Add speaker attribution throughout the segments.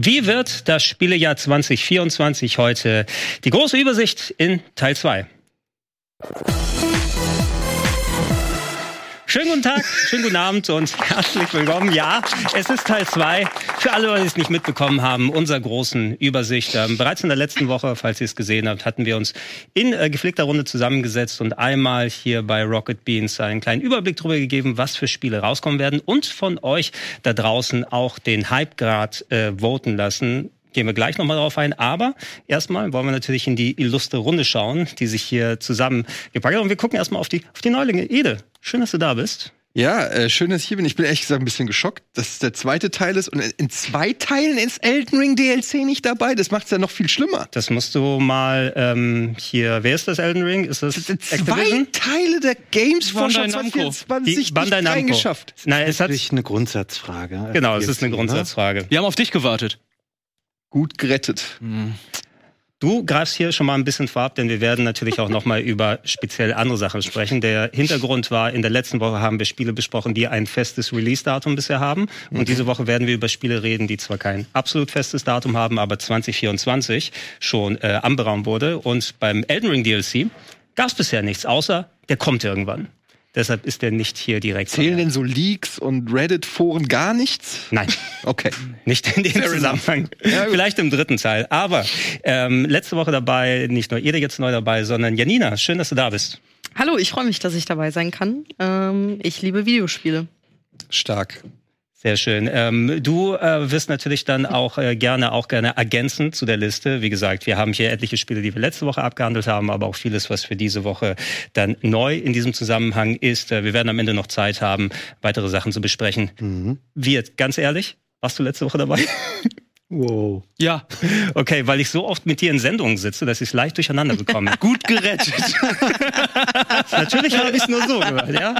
Speaker 1: Wie wird das Spielejahr 2024 heute? Die große Übersicht in Teil 2. Schönen guten Tag, schönen guten Abend und herzlich willkommen. Ja, es ist Teil 2. Für alle, die es nicht mitbekommen haben, unserer großen Übersicht. Ähm, bereits in der letzten Woche, falls ihr es gesehen habt, hatten wir uns in äh, gepflegter Runde zusammengesetzt und einmal hier bei Rocket Beans einen kleinen Überblick darüber gegeben, was für Spiele rauskommen werden und von euch da draußen auch den Hypegrad äh, voten lassen gehen wir gleich nochmal drauf ein. Aber erstmal wollen wir natürlich in die illustre Runde schauen, die sich hier zusammengepackt hat. Und wir gucken erstmal auf die, auf die Neulinge. Ede, schön, dass du da bist.
Speaker 2: Ja, äh, schön, dass ich hier bin. Ich bin ehrlich gesagt ein bisschen geschockt, dass es der zweite Teil ist und in zwei Teilen ist Elden Ring DLC nicht dabei. Das macht es ja noch viel schlimmer.
Speaker 1: Das musst du mal ähm, hier. Wer ist das Elden Ring? Ist das, das
Speaker 2: zwei Teile der Games von
Speaker 1: 2024 Bandai
Speaker 2: nicht reingeschafft?
Speaker 3: Nein, es hat eine Grundsatzfrage.
Speaker 1: Genau, es ist eine ne? Grundsatzfrage.
Speaker 4: Wir haben auf dich gewartet
Speaker 2: gut gerettet.
Speaker 1: Mhm. Du greifst hier schon mal ein bisschen vorab, denn wir werden natürlich auch noch mal über speziell andere Sachen sprechen. Der Hintergrund war, in der letzten Woche haben wir Spiele besprochen, die ein festes Release-Datum bisher haben. Und mhm. diese Woche werden wir über Spiele reden, die zwar kein absolut festes Datum haben, aber 2024 schon äh, anberaumt wurde. Und beim Elden Ring DLC gab es bisher nichts, außer der kommt irgendwann. Deshalb ist der nicht hier direkt.
Speaker 2: Zählen denn so Leaks und Reddit-Foren gar nichts?
Speaker 1: Nein. Okay. Nicht in dem Fair Zusammenhang. Ja, Vielleicht im dritten Teil. Aber ähm, letzte Woche dabei, nicht nur ihr jetzt neu dabei, sondern Janina, schön, dass du da bist.
Speaker 5: Hallo, ich freue mich, dass ich dabei sein kann. Ähm, ich liebe Videospiele.
Speaker 2: Stark.
Speaker 1: Sehr schön. Ähm, du äh, wirst natürlich dann auch äh, gerne auch gerne ergänzen zu der Liste. Wie gesagt, wir haben hier etliche Spiele, die wir letzte Woche abgehandelt haben, aber auch vieles, was für diese Woche dann neu in diesem Zusammenhang ist. Äh, wir werden am Ende noch Zeit haben, weitere Sachen zu besprechen. Mhm. Wird, ganz ehrlich, warst du letzte Woche dabei?
Speaker 4: Wow.
Speaker 1: Ja. Okay, weil ich so oft mit dir in Sendungen sitze, dass ich es leicht durcheinander bekomme.
Speaker 4: Gut gerettet.
Speaker 1: Natürlich habe ich es nur so gemacht, ja?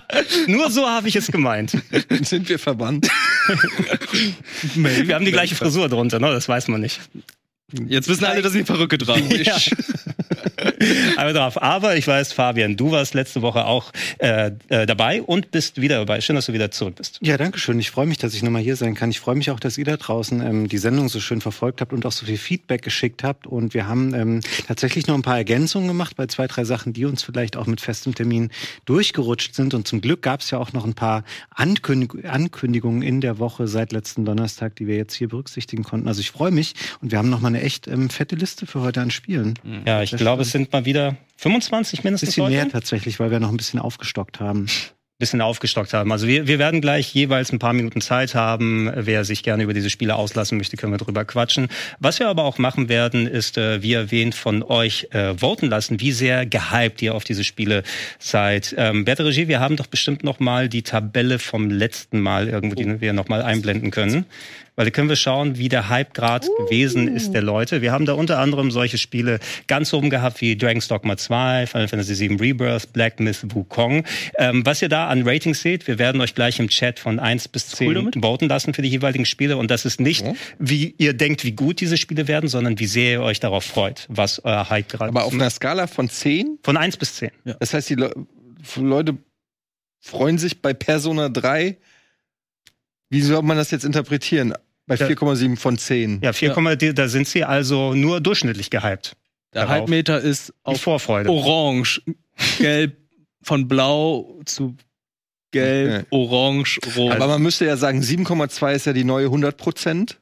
Speaker 1: Nur so habe ich es gemeint.
Speaker 2: Sind wir verwandt?
Speaker 1: wir haben die gleiche Frisur drunter, ne? Das weiß man nicht.
Speaker 4: Jetzt wissen alle, dass ich eine Perücke trage. Ja.
Speaker 1: Aber drauf. Aber ich weiß, Fabian, du warst letzte Woche auch äh, äh, dabei und bist wieder dabei. Schön, dass du wieder zurück bist.
Speaker 3: Ja, danke schön. Ich freue mich, dass ich nochmal hier sein kann. Ich freue mich auch, dass ihr da draußen ähm, die Sendung so schön verfolgt habt und auch so viel Feedback geschickt habt. Und wir haben ähm, tatsächlich noch ein paar Ergänzungen gemacht bei zwei, drei Sachen, die uns vielleicht auch mit festem Termin durchgerutscht sind. Und zum Glück gab es ja auch noch ein paar Ankündig Ankündigungen in der Woche seit letzten Donnerstag, die wir jetzt hier berücksichtigen konnten. Also ich freue mich und wir haben noch mal eine echt ähm, fette Liste für heute an Spielen.
Speaker 1: Ja, ich glaube, es sind mal wieder 25 mindestens.
Speaker 3: Ein bisschen heute? mehr tatsächlich, weil wir noch ein bisschen aufgestockt haben
Speaker 1: bisschen aufgestockt haben. Also wir, wir werden gleich jeweils ein paar Minuten Zeit haben. Wer sich gerne über diese Spiele auslassen möchte, können wir drüber quatschen. Was wir aber auch machen werden, ist, äh, wie erwähnt, von euch äh, voten lassen, wie sehr gehypt ihr auf diese Spiele seid. Ähm, Berte Regie, wir haben doch bestimmt noch mal die Tabelle vom letzten Mal irgendwo, die wir noch mal einblenden können weil da können wir schauen, wie der Hype grad uh. gewesen ist der Leute. Wir haben da unter anderem solche Spiele ganz oben gehabt wie Dragon's Dogma 2, Final Fantasy VII Rebirth, Black Myth Wukong. Ähm, was ihr da an Ratings seht, wir werden euch gleich im Chat von 1 bis 10 cool voten lassen für die jeweiligen Spiele und das ist nicht, ja. wie ihr denkt, wie gut diese Spiele werden, sondern wie sehr ihr euch darauf freut, was euer Hype gerade
Speaker 2: ist. Aber auf einer Skala von 10?
Speaker 1: Von 1 bis 10.
Speaker 2: Ja. Das heißt, die Le Leute freuen sich bei Persona 3 wie soll man das jetzt interpretieren? Bei 4,7 von 10.
Speaker 1: Ja, 4, ja. da sind sie also nur durchschnittlich gehypt.
Speaker 4: Der Halbmeter ist auf
Speaker 1: Vorfreude.
Speaker 4: Orange, gelb, von blau zu gelb, okay. orange, rot.
Speaker 2: Aber man müsste ja sagen, 7,2 ist ja die neue 100 Prozent.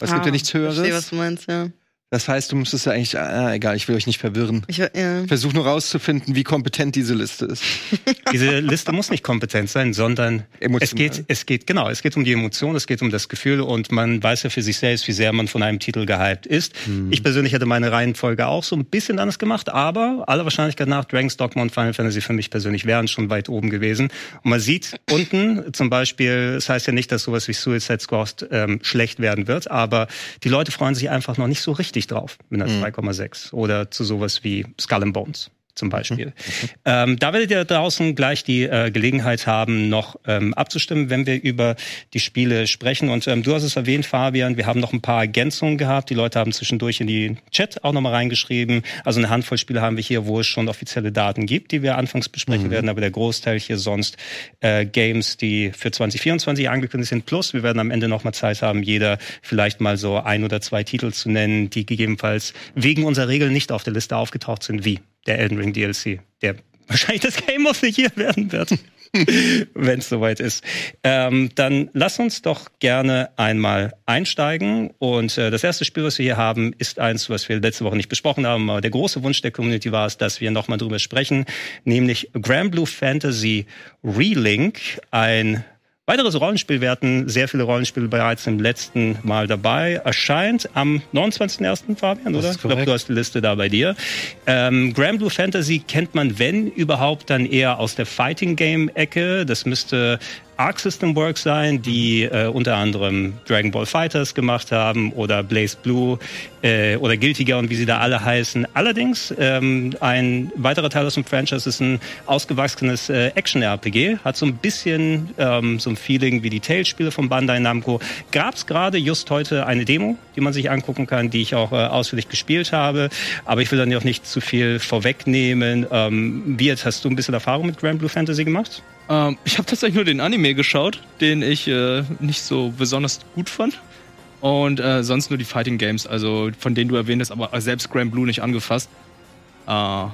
Speaker 2: Es ah, gibt ja nichts Höheres. Ich
Speaker 5: verstehe, was du meinst, ja.
Speaker 2: Das heißt, du müsstest ja eigentlich, ah, egal, ich will euch nicht verwirren.
Speaker 5: Ich, ja.
Speaker 2: Versuch nur rauszufinden, wie kompetent diese Liste ist.
Speaker 1: diese Liste muss nicht kompetent sein, sondern Emotional. es geht, es geht, genau, es geht um die Emotion, es geht um das Gefühl und man weiß ja für sich selbst, wie sehr man von einem Titel gehypt ist. Hm. Ich persönlich hätte meine Reihenfolge auch so ein bisschen anders gemacht, aber aller Wahrscheinlichkeit nach Dragon's Dogma und Final Fantasy für mich persönlich wären schon weit oben gewesen. Und man sieht unten zum Beispiel, das heißt ja nicht, dass sowas wie Suicide Squad ähm, schlecht werden wird, aber die Leute freuen sich einfach noch nicht so richtig drauf mit einer mhm. 2,6 oder zu sowas wie Skull and Bones. Zum Beispiel. Mhm. Ähm, da werdet ihr draußen gleich die äh, Gelegenheit haben, noch ähm, abzustimmen, wenn wir über die Spiele sprechen. Und ähm, du hast es erwähnt, Fabian, wir haben noch ein paar Ergänzungen gehabt. Die Leute haben zwischendurch in die Chat auch nochmal reingeschrieben. Also eine Handvoll Spiele haben wir hier, wo es schon offizielle Daten gibt, die wir anfangs besprechen mhm. werden. Aber der Großteil hier sonst äh, Games, die für 2024 angekündigt sind. Plus, wir werden am Ende nochmal Zeit haben, jeder vielleicht mal so ein oder zwei Titel zu nennen, die gegebenenfalls wegen unserer Regeln nicht auf der Liste aufgetaucht sind, wie der Elden Ring DLC, der wahrscheinlich das Game of the Year werden wird. wenn es soweit ist. Ähm, dann lass uns doch gerne einmal einsteigen. Und äh, das erste Spiel, was wir hier haben, ist eins, was wir letzte Woche nicht besprochen haben. Aber der große Wunsch der Community war es, dass wir nochmal drüber sprechen, nämlich Grand Blue Fantasy Relink, ein Weiteres Rollenspiel, wir hatten sehr viele Rollenspiele bereits im letzten Mal dabei. Erscheint am 29.01. Fabian, oder? Ich glaube, du hast die Liste da bei dir. Ähm, Grand Blue Fantasy kennt man, wenn überhaupt, dann eher aus der Fighting Game Ecke. Das müsste Arc System Works sein, die äh, unter anderem Dragon Ball Fighters gemacht haben oder Blaze Blue äh, oder Guilty Gear und wie sie da alle heißen. Allerdings ähm, ein weiterer Teil aus dem Franchise ist ein ausgewachsenes äh, Action-RPG, hat so ein bisschen ähm, so ein Feeling wie die Tales-Spiele von Bandai Namco. Gab es gerade just heute eine Demo, die man sich angucken kann, die ich auch äh, ausführlich gespielt habe. Aber ich will dann auch nicht zu viel vorwegnehmen. Ähm, Wirt, hast du ein bisschen Erfahrung mit Grand Blue Fantasy gemacht?
Speaker 4: Ähm, ich habe tatsächlich nur den Anime geschaut, den ich äh, nicht so besonders gut fand. Und äh, sonst nur die Fighting Games, also von denen du erwähnt hast, aber selbst Grand Blue nicht angefasst. Äh,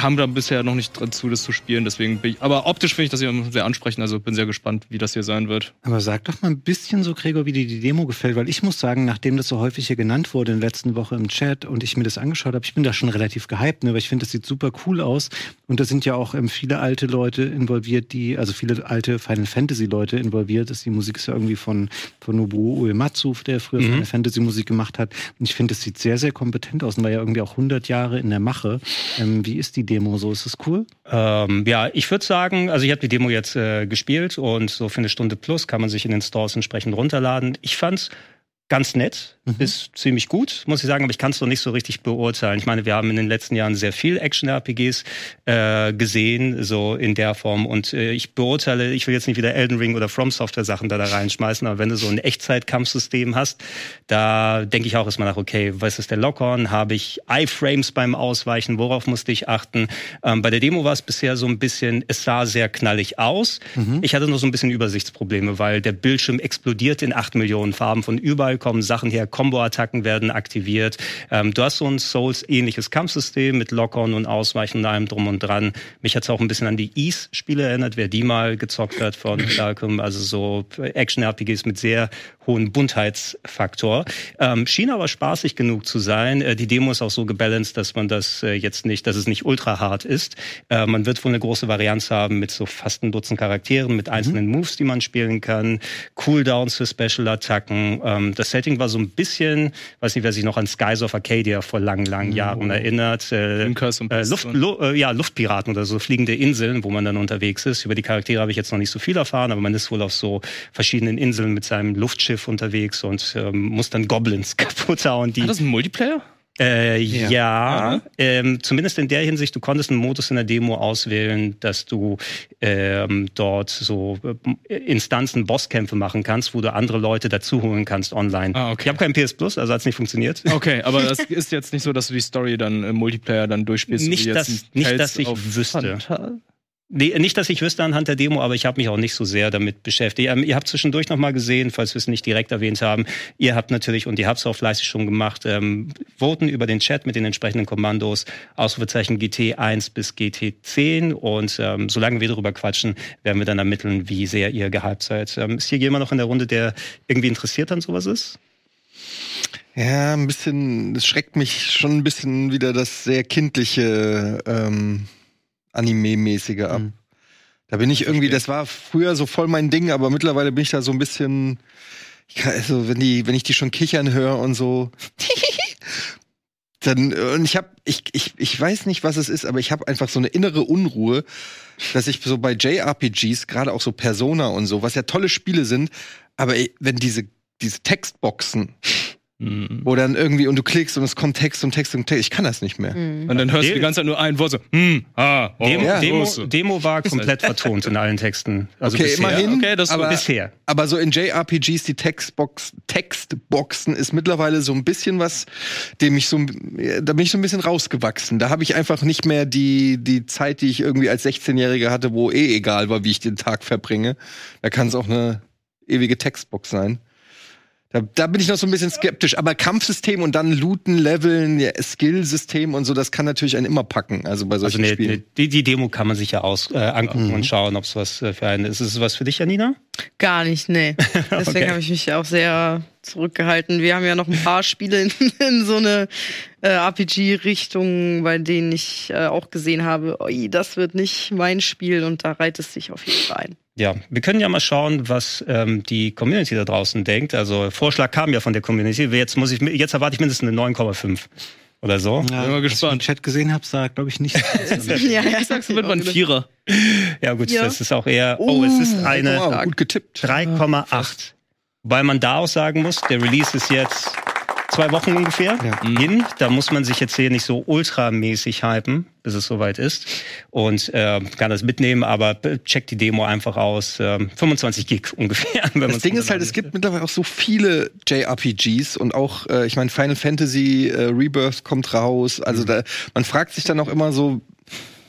Speaker 4: kam da bisher noch nicht dazu, das zu spielen. Deswegen ich, aber optisch finde ich das hier sehr ansprechend. Also bin sehr gespannt, wie das hier sein wird.
Speaker 3: Aber sag doch mal ein bisschen so, Gregor, wie dir die Demo gefällt, weil ich muss sagen, nachdem das so häufig hier genannt wurde in der letzten Woche im Chat und ich mir das angeschaut habe, ich bin da schon relativ gehypt, ne, weil ich finde, das sieht super cool aus. Und da sind ja auch ähm, viele alte Leute involviert, die, also viele alte Final Fantasy Leute involviert. Ist die Musik ist ja irgendwie von, von Nobuo Uematsu, der früher mhm. Final Fantasy Musik gemacht hat. Und ich finde, das sieht sehr, sehr kompetent aus und war ja irgendwie auch 100 Jahre in der Mache. Ähm, wie ist die Demo so? Ist das cool?
Speaker 1: Ähm, ja, ich würde sagen, also ich habe die Demo jetzt äh, gespielt und so für eine Stunde plus kann man sich in den Stores entsprechend runterladen. Ich fand's ganz nett, mhm. ist ziemlich gut, muss ich sagen, aber ich kann es noch nicht so richtig beurteilen. Ich meine, wir haben in den letzten Jahren sehr viel Action-RPGs äh, gesehen, so in der Form. Und äh, ich beurteile, ich will jetzt nicht wieder Elden Ring oder From Software Sachen da, da reinschmeißen, aber wenn du so ein Echtzeit-Kampfsystem hast, da denke ich auch erstmal nach, okay, was ist der Lock-on? Habe ich Iframes beim Ausweichen? Worauf musste ich achten? Ähm, bei der Demo war es bisher so ein bisschen, es sah sehr knallig aus. Mhm. Ich hatte nur so ein bisschen Übersichtsprobleme, weil der Bildschirm explodiert in acht Millionen Farben von überall kommen Sachen her, Combo-Attacken werden aktiviert. Ähm, du hast so ein Souls-ähnliches Kampfsystem mit Lock-on und Ausweichen und allem drum und dran. Mich hat es auch ein bisschen an die Ease-Spiele erinnert, wer die mal gezockt hat von Darkum. Also so Action-RPGs mit sehr hohen Buntheitsfaktor. Ähm, schien aber spaßig genug zu sein. Äh, die Demo ist auch so gebalanced, dass man das äh, jetzt nicht, dass es nicht ultra hart ist. Äh, man wird wohl eine große Varianz haben mit so fast ein Dutzend Charakteren, mit einzelnen mhm. Moves, die man spielen kann, Cooldowns für Special-Attacken. Ähm, das Setting war so ein bisschen, weiß nicht, wer sich noch an Skies of Arcadia vor langen, langen Jahren oh. erinnert. Äh, äh, Luft, Lu, ja, Luftpiraten oder so fliegende Inseln, wo man dann unterwegs ist. Über die Charaktere habe ich jetzt noch nicht so viel erfahren, aber man ist wohl auf so verschiedenen Inseln mit seinem Luftschiff unterwegs und ähm, muss dann Goblins kaputt hauen. Die,
Speaker 4: Hat das ein Multiplayer?
Speaker 1: Äh, ja, ja ähm, zumindest in der Hinsicht, du konntest einen Modus in der Demo auswählen, dass du ähm, dort so äh, Instanzen, Bosskämpfe machen kannst, wo du andere Leute dazu holen kannst online. Ah, okay. Ich habe keinen PS Plus, also hat es nicht funktioniert.
Speaker 4: Okay, aber das ist jetzt nicht so, dass du die Story dann im Multiplayer dann durchspielst.
Speaker 1: Nicht, dass, nicht dass ich wüsste. Fanta Nee, nicht, dass ich wüsste anhand der Demo, aber ich habe mich auch nicht so sehr damit beschäftigt. Ähm, ihr habt zwischendurch noch mal gesehen, falls wir es nicht direkt erwähnt haben, ihr habt natürlich, und ihr habt es auch fleißig schon gemacht, ähm, Voten über den Chat mit den entsprechenden Kommandos, Ausrufezeichen GT1 bis GT10 und ähm, solange wir darüber quatschen, werden wir dann ermitteln, wie sehr ihr gehypt seid. Ähm, ist hier jemand noch in der Runde, der irgendwie interessiert an sowas ist?
Speaker 2: Ja, ein bisschen, es schreckt mich schon ein bisschen wieder das sehr kindliche ähm Anime-mäßige ab. Mhm. Da bin ich irgendwie, das war früher so voll mein Ding, aber mittlerweile bin ich da so ein bisschen, kann, also wenn die, wenn ich die schon kichern höre und so, dann und ich habe, ich, ich, ich weiß nicht, was es ist, aber ich habe einfach so eine innere Unruhe, dass ich so bei JRPGs, gerade auch so Persona und so, was ja tolle Spiele sind, aber wenn diese diese Textboxen
Speaker 4: Mhm.
Speaker 2: Wo dann irgendwie, und du klickst und es kommt Text und Text und Text. Ich kann das nicht mehr.
Speaker 5: Mhm.
Speaker 4: Und dann hörst du
Speaker 1: De-
Speaker 4: die ganze Zeit nur ein Wort so, hm, ah, oh,
Speaker 1: Demo,
Speaker 2: Ja.
Speaker 1: Demo,
Speaker 4: so.
Speaker 1: Demo war komplett vertont in allen Texten. Also
Speaker 2: okay,
Speaker 1: bisher.
Speaker 2: immerhin.
Speaker 4: Okay, das-
Speaker 2: aber,
Speaker 1: bisher.
Speaker 2: aber so in JRPGs, die Textbox, Textboxen ist mittlerweile so ein bisschen was, dem ich so, da bin ich so ein bisschen rausgewachsen. Da habe ich einfach nicht mehr die, die Zeit, die ich irgendwie als 16-Jähriger hatte, wo eh egal war, wie ich den Tag verbringe. Da kann es auch eine ewige Textbox sein. Da, da bin ich noch so ein bisschen skeptisch. Aber Kampfsystem und dann Looten, Leveln, ja, Skillsystem und so, das kann natürlich einen immer packen. Also bei
Speaker 1: Also
Speaker 2: solchen
Speaker 1: ne,
Speaker 2: Spielen.
Speaker 1: ne, die, die Demo kann man sich ja aus, äh, angucken
Speaker 2: Mhm.
Speaker 1: und schauen, ob es was äh, für einen ist. Ist es was für dich, Janina?
Speaker 5: Gar nicht, nee. Deswegen
Speaker 1: Okay.
Speaker 5: habe ich mich auch sehr zurückgehalten. Wir haben ja noch ein paar Spiele in, in so eine äh, RPG-Richtung, bei denen ich äh, auch gesehen habe, oi, das wird nicht mein Spiel und da reiht es sich auf jeden Fall ein.
Speaker 1: Ja, wir können ja mal schauen, was ähm, die Community da draußen denkt. Also Vorschlag kam ja von der Community. Jetzt muss ich, jetzt erwarte ich mindestens eine 9,5 oder so.
Speaker 3: Ja,
Speaker 4: Bin mal
Speaker 3: was ich
Speaker 4: gespannt.
Speaker 3: im Chat gesehen habe, sagt, glaube ich, nicht.
Speaker 5: ja, ja,
Speaker 4: Ich sag's, wird man ein Vierer.
Speaker 1: Ja gut,
Speaker 5: Ja.
Speaker 1: das ist auch eher. Oh, es ist eine
Speaker 2: wow, gut getippt.
Speaker 1: 3,8. Wobei man da auch sagen muss, der Release ist jetzt zwei Wochen ungefähr
Speaker 3: Ja.
Speaker 1: hin. Da muss man sich jetzt hier nicht so ultramäßig hypen, bis es soweit ist. Und äh, kann das mitnehmen, aber checkt die Demo einfach aus. Ähm, 25 Gig ungefähr.
Speaker 2: Das Ding ist halt, es gibt mittlerweile auch so viele JRPGs und auch, äh, ich meine, Final Fantasy äh, Rebirth kommt raus. Also da, man fragt sich dann auch immer so,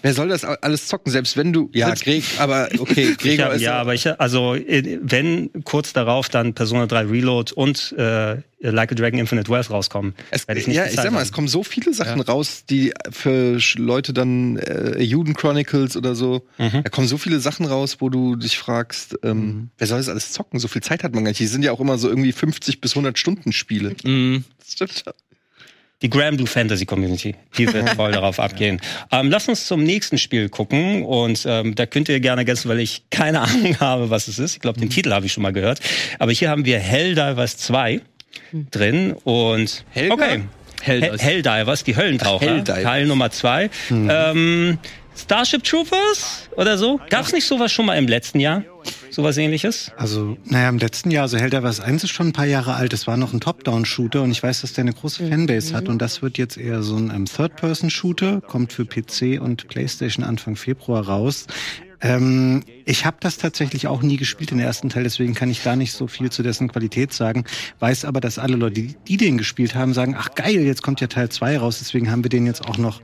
Speaker 2: wer soll das alles zocken? Selbst wenn du, ja, Greg, aber okay, Gregor
Speaker 1: hab,
Speaker 2: ist
Speaker 1: ja, aber ich, also wenn kurz darauf dann Persona 3 Reload und äh, Like a Dragon Infinite Wealth rauskommen,
Speaker 2: Es,
Speaker 1: werde ich nicht
Speaker 2: ja, ich sag mal,
Speaker 1: haben.
Speaker 2: es kommen so viele Sachen raus, die für Leute dann äh, Juden Chronicles oder so,
Speaker 1: Mhm.
Speaker 2: da kommen so viele Sachen raus, wo du dich fragst, ähm, wer soll das alles zocken? So viel Zeit hat man gar nicht. Die sind ja auch immer so irgendwie 50 bis 100 Stunden Spiele.
Speaker 4: Mhm.
Speaker 2: Das stimmt.
Speaker 1: Die Grand Blue Fantasy Community, die wird voll darauf abgehen. Ähm, lass uns zum nächsten Spiel gucken und ähm, da könnt ihr gerne ergänzen, weil ich keine Ahnung habe, was es ist. Ich glaube, den Titel habe ich schon mal gehört. Aber hier haben wir Helldivers 2 drin und
Speaker 2: Helga?
Speaker 1: okay.
Speaker 4: Helldivers.
Speaker 1: Hell- Helldivers, die Höllentaucher,
Speaker 2: Helldivers.
Speaker 1: Teil Nummer 2. Ähm, Starship Troopers oder so? Gab es nicht sowas schon mal im letzten Jahr? Sowas ähnliches?
Speaker 3: Also, naja, im letzten Jahr, also Helldivers 1 ist schon ein paar Jahre alt. Es war noch ein Top-Down-Shooter und ich weiß, dass der eine große Fanbase hat. Und das wird jetzt eher so ein ähm, Third-Person-Shooter, kommt für PC und PlayStation Anfang Februar raus. Ähm, ich habe das tatsächlich auch nie gespielt, den ersten Teil, deswegen kann ich da nicht so viel zu dessen Qualität sagen. Weiß aber, dass alle Leute, die, die den gespielt haben, sagen, ach geil, jetzt kommt ja Teil 2 raus, deswegen haben wir den jetzt auch noch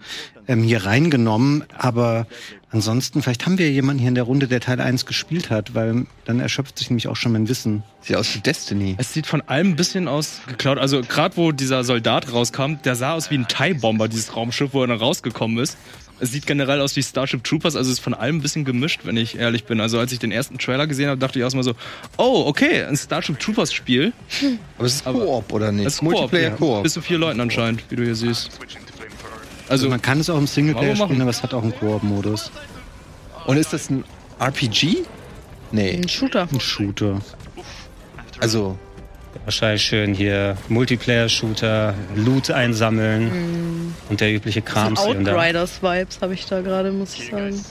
Speaker 3: ähm, hier reingenommen. Aber ansonsten, vielleicht haben wir jemanden hier in der Runde, der Teil 1 gespielt hat, weil dann erschöpft sich nämlich auch schon mein Wissen.
Speaker 2: Sieht aus wie Destiny.
Speaker 4: Es sieht von allem ein bisschen aus geklaut. Also gerade wo dieser Soldat rauskam, der sah aus wie ein TIE-Bomber, dieses Raumschiff, wo er dann rausgekommen ist. Es sieht generell aus wie Starship Troopers, also es ist von allem ein bisschen gemischt, wenn ich ehrlich bin. Also als ich den ersten Trailer gesehen habe, dachte ich erstmal so, oh, okay, ein Starship Troopers Spiel.
Speaker 2: Aber es ist Koop, oder nicht?
Speaker 4: Das ist Koop,
Speaker 2: Multiplayer
Speaker 4: ja.
Speaker 2: Koop.
Speaker 4: Bis zu vier Leuten anscheinend, wie du hier siehst.
Speaker 3: Also
Speaker 4: Also,
Speaker 3: man kann es auch im Singleplayer spielen, aber es hat auch einen Koop-Modus.
Speaker 2: Und ist das ein RPG? Nee.
Speaker 5: Ein Shooter.
Speaker 3: Ein Shooter.
Speaker 2: Also,
Speaker 1: Wahrscheinlich schön hier Multiplayer-Shooter, Loot einsammeln und der übliche Kram.
Speaker 5: Outriders-Vibes habe ich da gerade, muss ich sagen.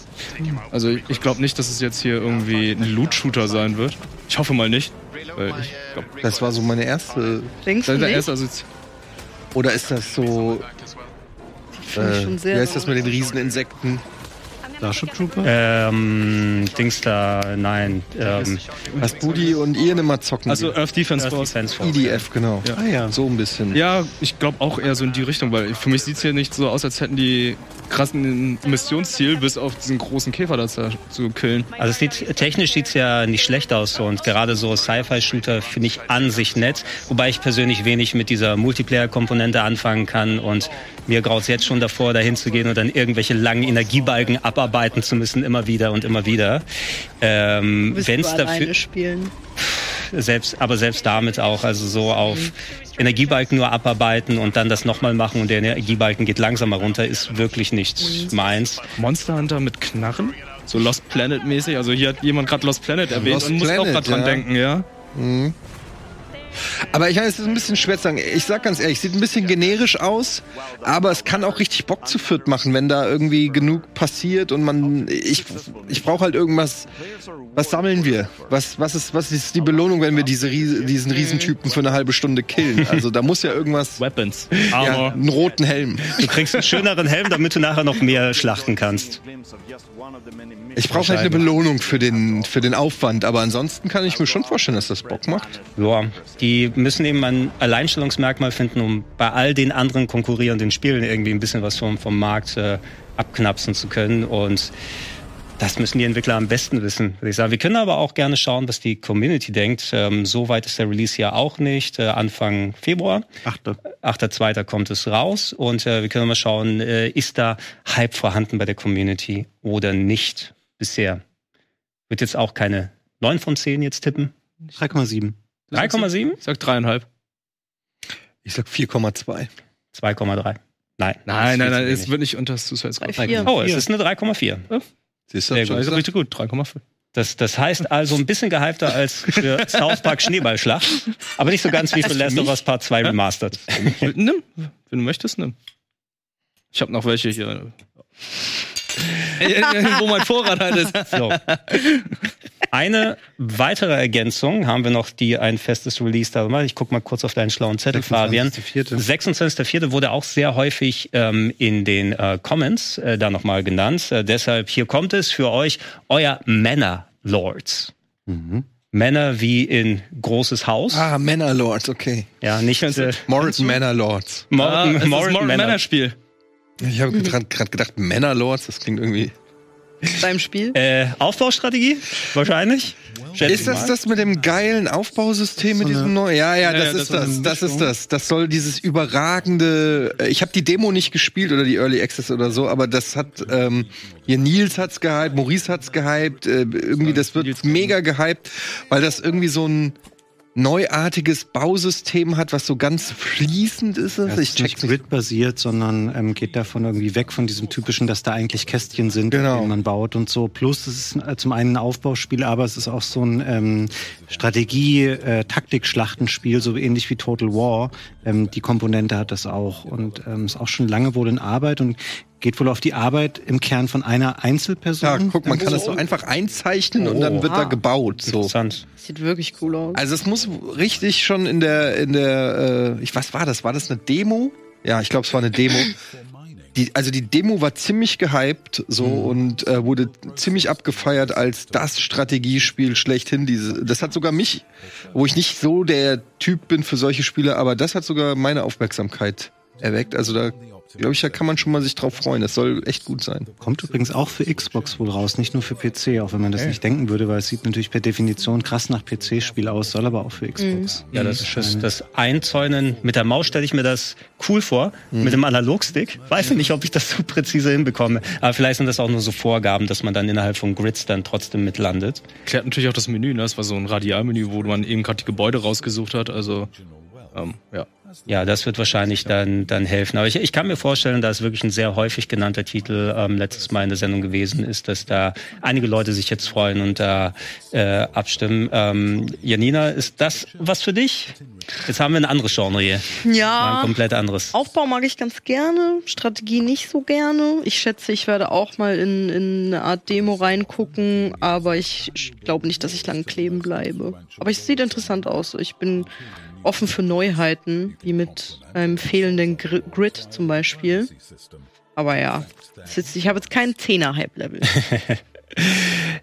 Speaker 4: also ich glaube nicht, dass es jetzt hier irgendwie ein Loot-Shooter sein wird. Ich hoffe mal nicht. Weil ich glaube,
Speaker 2: das war so meine erste.
Speaker 5: Denkst du nicht?
Speaker 4: Assozi
Speaker 2: Oder ist das so.
Speaker 5: Finde ich
Speaker 2: Äh,
Speaker 5: schon
Speaker 2: wie
Speaker 5: sehr
Speaker 2: heißt das mit den Rieseninsekten?
Speaker 3: Starship Trooper?
Speaker 1: Ähm, Dings da, nein. Ähm,
Speaker 2: Was Budi und ihr immer zocken.
Speaker 4: Also Earth Defense
Speaker 1: Earth
Speaker 4: Force.
Speaker 1: Defense Force.
Speaker 2: EDF, genau.
Speaker 4: Ja.
Speaker 3: Ah ja.
Speaker 2: So ein bisschen.
Speaker 4: Ja, ich glaube auch eher so in die Richtung, weil für mich sieht es hier nicht so aus, als hätten die krassen Missionsziel, bis auf diesen großen Käfer da zu, killen.
Speaker 1: Also es sieht, technisch sieht's ja nicht schlecht aus so und gerade so Sci-Fi-Shooter finde ich an sich nett, wobei ich persönlich wenig mit dieser Multiplayer-Komponente anfangen kann und mir graut's jetzt schon davor, dahin zu gehen und dann irgendwelche langen Energiebalken abarbeiten zu müssen, immer wieder und immer wieder. Ähm, wenn's
Speaker 5: du
Speaker 1: dafür,
Speaker 5: spielen?
Speaker 1: selbst, aber selbst damit auch, also so auf Energiebalken nur abarbeiten und dann das nochmal machen und der Energiebalken geht langsamer runter, ist wirklich nicht meins.
Speaker 4: Monster Hunter mit Knarren? So Lost Planet mäßig. Also hier hat jemand gerade Lost Planet erwähnt
Speaker 2: Lost
Speaker 4: und muss auch
Speaker 2: Planet,
Speaker 4: gerade dran
Speaker 2: ja.
Speaker 4: denken, ja.
Speaker 2: Aber ich meine, es ist ein bisschen schwer zu sagen. Ich sag ganz ehrlich, sieht ein bisschen generisch aus, aber es kann auch richtig Bock zu viert machen, wenn da irgendwie genug passiert und man. Ich, ich brauche halt irgendwas. Was sammeln wir? Was, was, ist, was ist die Belohnung, wenn wir diese, diesen Riesentypen für eine halbe Stunde killen? Also da muss ja irgendwas.
Speaker 4: Weapons.
Speaker 2: Ja,
Speaker 4: Armor.
Speaker 2: einen roten Helm.
Speaker 1: Du kriegst einen schöneren Helm, damit du nachher noch mehr schlachten kannst.
Speaker 2: Ich brauche halt eine Belohnung für den, für den Aufwand, aber ansonsten kann ich mir schon vorstellen, dass das Bock macht.
Speaker 1: Ja, die müssen eben ein Alleinstellungsmerkmal finden, um bei all den anderen konkurrierenden Spielen irgendwie ein bisschen was vom, vom Markt äh, abknapsen zu können. Und das müssen die Entwickler am besten wissen, würde ich sagen. Wir können aber auch gerne schauen, was die Community denkt. Ähm, so weit ist der Release ja auch nicht. Äh, Anfang Februar.
Speaker 3: Achte.
Speaker 1: 8.2. kommt es raus und äh, wir können mal schauen, äh, ist da Hype vorhanden bei der Community oder nicht bisher. Wird jetzt auch keine 9 von 10 jetzt tippen.
Speaker 3: 3,7.
Speaker 1: 3,7?
Speaker 4: Ich sag dreieinhalb.
Speaker 2: Ich sag 4,2.
Speaker 1: 2,3. Nein.
Speaker 4: Nein, nein, nein, es wird nicht unter Suicide Squad.
Speaker 1: Oh, es ist eine 3,4.
Speaker 2: Siehst du?
Speaker 1: Sehr gut.
Speaker 4: Also richtig gut, 3,5.
Speaker 1: Das, das heißt also ein bisschen gehypter als für South Park Schneeballschlacht, aber nicht so ganz wie für Last of Us Part 2 Remastered.
Speaker 4: nimm, wenn du möchtest, nimm. Ich habe noch welche hier. Wo mein Vorrat halt ist.
Speaker 1: So. Eine weitere Ergänzung haben wir noch, die ein festes Release da macht. Ich guck mal kurz auf deinen schlauen Zettel, Fabian.
Speaker 3: 26.04..
Speaker 1: 26.04. wurde auch sehr häufig ähm, in den äh, Comments äh, da nochmal genannt. Äh, deshalb hier kommt es für euch, euer Manor Lords.
Speaker 3: Mhm.
Speaker 1: Männer wie in großes Haus.
Speaker 2: Ah, Männerlords, okay.
Speaker 1: Ja, nicht äh,
Speaker 2: Morton Männerlords.
Speaker 1: Morton,
Speaker 4: Ah,
Speaker 1: Manor.
Speaker 4: Männerspiel.
Speaker 2: Ich habe gerade gedacht, Männerlords, das klingt irgendwie.
Speaker 5: Beim Spiel.
Speaker 1: Äh, Aufbaustrategie? Wahrscheinlich? Schätze
Speaker 2: Ist das
Speaker 1: mal.
Speaker 2: das mit dem geilen Aufbausystem mit
Speaker 3: So eine-
Speaker 2: diesem neuen? Ja, ja,
Speaker 4: Ja,
Speaker 2: das
Speaker 4: ja,
Speaker 2: ist
Speaker 4: das
Speaker 2: das. ist das. Das soll dieses überragende. äh, Ich habe die Demo nicht gespielt oder die Early Access oder so, aber das hat ähm, hier Nils hat's gehypt, Maurice hat's gehypt. Äh, irgendwie das wird mega gehypt, weil das irgendwie so ein neuartiges Bausystem hat, was so ganz fließend ist.
Speaker 3: Das
Speaker 2: ich
Speaker 3: ist nicht grid-basiert, sondern ähm, geht davon irgendwie weg von diesem typischen, dass da eigentlich Kästchen sind,
Speaker 2: Genau.
Speaker 3: die man baut und so. Plus es ist äh, zum einen ein Aufbauspiel, aber es ist auch so ein ähm, Strategie-Taktik-Schlachtenspiel, so ähnlich wie Total War. Ähm, die Komponente hat das auch und ähm, ist auch schon lange wohl in Arbeit und geht wohl auf die Arbeit im Kern von einer Einzelperson.
Speaker 2: Ja, guck, man kann das so
Speaker 3: Oh.
Speaker 2: einfach einzeichnen und dann wird da
Speaker 5: Ah.
Speaker 2: gebaut. So.
Speaker 1: Interessant.
Speaker 5: Sieht wirklich cool aus.
Speaker 2: Also es muss richtig schon in der, in der, äh, ich, was war das? War das eine Demo? Ja, ich glaube, es war eine Demo. Die, also die Demo war ziemlich gehypt so und äh, wurde ziemlich abgefeiert als das Strategiespiel schlechthin. Diese, das hat sogar mich, wo ich nicht so der Typ bin für solche Spiele, aber das hat sogar meine Aufmerksamkeit erweckt. Also da glaube ich, da kann man schon mal sich drauf freuen. Das soll echt gut sein.
Speaker 3: Kommt übrigens auch für Xbox wohl raus, nicht nur für PC, auch wenn man das nicht denken würde, weil es sieht natürlich per Definition krass nach PC-Spiel aus, soll aber auch für Xbox.
Speaker 1: Ja, das, das, das Einzäunen mit der Maus stelle ich mir das cool vor. Mit dem Analogstick. Weiß ich nicht, ob ich das so präzise hinbekomme. Aber vielleicht sind das auch nur so Vorgaben, dass man dann innerhalb von Grids dann trotzdem mit landet.
Speaker 4: Klärt natürlich auch das Menü, ne? Das war so ein Radialmenü, wo man eben gerade die Gebäude rausgesucht hat. Also, ähm, ja.
Speaker 1: Ja, das wird wahrscheinlich dann, dann helfen. Aber ich, ich kann mir vorstellen, da es wirklich ein sehr häufig genannter Titel ähm, letztes Mal in der Sendung gewesen ist, dass da einige Leute sich jetzt freuen und da äh, abstimmen. Ähm, Janina, ist das was für dich? Jetzt haben wir ein anderes Genre hier. Mal ein
Speaker 5: Ja.
Speaker 1: komplett anderes.
Speaker 5: Aufbau mag ich ganz gerne, Strategie nicht so gerne. Ich schätze, ich werde auch mal in, in eine Art Demo reingucken, aber ich glaube nicht, dass ich lang kleben bleibe. Aber es sieht interessant aus. Ich bin offen für Neuheiten, wie mit einem fehlenden Gr Grid zum Beispiel. Aber ja, ich habe jetzt keinen Zehner-Hype-Level.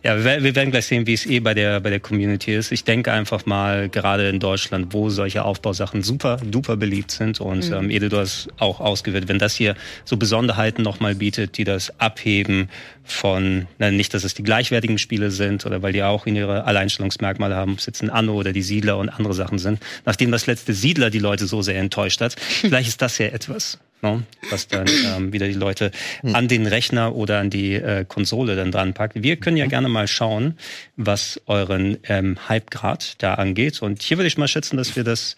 Speaker 1: Ja, wir, werden- gleich sehen, wie es eh bei der, bei der Community ist. Ich denke einfach mal, gerade in Deutschland, wo solche Aufbausachen super, duper beliebt sind und ähm, Ede, du hast auch ausgewählt, wenn das hier so Besonderheiten nochmal bietet, die das abheben von, na, nicht, dass es die gleichwertigen Spiele sind oder weil die auch in ihre Alleinstellungsmerkmale haben, ob es jetzt ein Anno oder die Siedler und andere Sachen sind. Nachdem das letzte Siedler die Leute so sehr enttäuscht hat, vielleicht ist das ja etwas, ne, was dann ähm, wieder die Leute an den Rechner oder an die äh, Konsole dann dran packt. Wir können ja gerne mal schauen, was euren ähm, Hypegrad da angeht. Und hier würde ich mal schätzen, dass wir das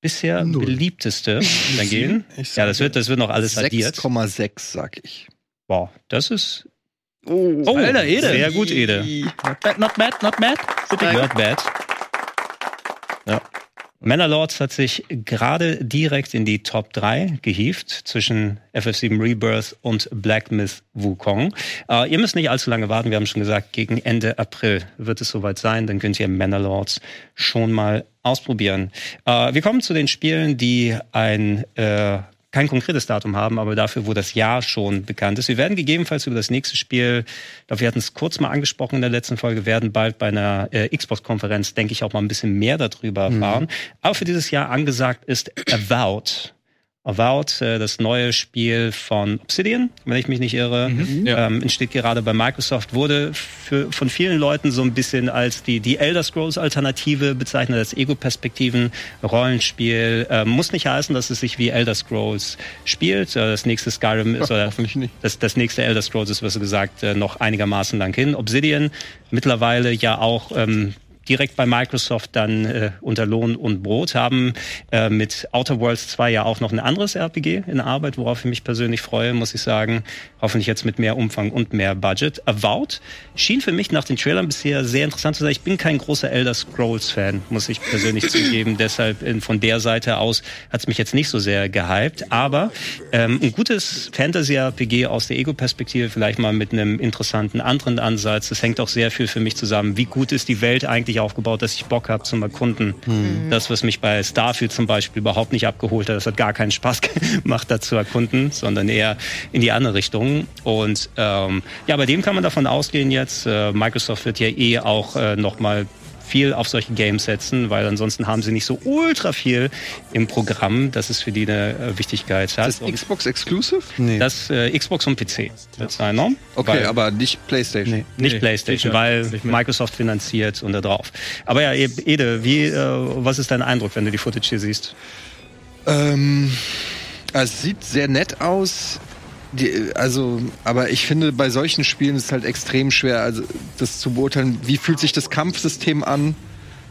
Speaker 1: bisher beliebteste dann gehen.
Speaker 2: Ich
Speaker 1: Ja, das wird, das wird noch alles addiert.
Speaker 2: 6,6 sag ich.
Speaker 1: Wow, das ist
Speaker 5: Oh,
Speaker 1: oh,
Speaker 4: Alter, Ede.
Speaker 1: sehr gut, Ede.
Speaker 4: Not bad, not bad, not bad.
Speaker 1: Not bad. Ja. Manor Lords hat sich gerade direkt in die Top 3 gehievt zwischen FF7 Rebirth und Black Myth Wukong. Äh, ihr müsst nicht allzu lange warten, wir haben schon gesagt, gegen Ende April wird es soweit sein, dann könnt ihr Manor Lords schon mal ausprobieren. Äh, wir kommen zu den Spielen, die ein äh, kein konkretes Datum haben, aber dafür, wo das Jahr schon bekannt ist. Wir werden gegebenenfalls über das nächste Spiel, ich glaube, wir hatten es kurz mal angesprochen in der letzten Folge, werden bald bei einer äh, Xbox-Konferenz, denke ich, auch mal ein bisschen mehr darüber mhm. erfahren. Aber für dieses Jahr angesagt ist Avowed. Avowed, äh, das neue Spiel von Obsidian, wenn ich mich nicht irre, mhm, ja. ähm, entsteht gerade bei Microsoft, wurde für, von vielen Leuten so ein bisschen als die, die Elder Scrolls Alternative bezeichnet, als Ego-Perspektiven Rollenspiel. Ähm, muss nicht heißen, dass es sich wie Elder Scrolls spielt. Äh, das nächste Skyrim ist, oder das, das nächste Elder Scrolls ist, was gesagt, äh, noch einigermaßen lang hin. Obsidian mittlerweile ja auch ähm, direkt bei Microsoft dann äh, unter Lohn und Brot, haben äh, mit Outer Worlds 2 ja auch noch ein anderes RPG in Arbeit, worauf ich mich persönlich freue, muss ich sagen. Hoffentlich jetzt mit mehr Umfang und mehr Budget. Avowed schien für mich nach den Trailern bisher sehr interessant zu sein. Ich bin kein großer Elder Scrolls-Fan, muss ich persönlich zugeben. Deshalb in, von der Seite aus hat es mich jetzt nicht so sehr gehypt. Aber ähm, ein gutes Fantasy-RPG aus der Ego-Perspektive, vielleicht mal mit einem interessanten anderen Ansatz. Das hängt auch sehr viel für mich zusammen. Wie gut ist die Welt eigentlich aufgebaut, dass ich Bock habe zum Erkunden. Mhm. Das, was mich bei Starfield zum Beispiel überhaupt nicht abgeholt hat, das hat gar keinen Spaß gemacht, da zu erkunden, sondern eher in die andere Richtung. Und ähm, ja, bei dem kann man davon ausgehen jetzt, äh, Microsoft wird ja eh auch äh, nochmal viel auf solche Games setzen, weil ansonsten haben sie nicht so ultra viel im Programm, dass es für die eine äh, Wichtigkeit hat.
Speaker 2: Ist das Xbox Exclusive?
Speaker 1: Nee. Das äh, Xbox und PC wird sein,
Speaker 2: ne? Okay, weil, aber nicht PlayStation. Nee,
Speaker 1: nicht nee, PlayStation, weil nicht Microsoft finanziert und da drauf. Aber ja, Ede, wie, äh, was ist dein Eindruck, wenn du die Footage hier siehst?
Speaker 2: Ähm, es sieht sehr nett aus. Die, also, aber ich finde, bei solchen Spielen ist es halt extrem schwer, also das zu beurteilen. Wie fühlt sich das Kampfsystem an?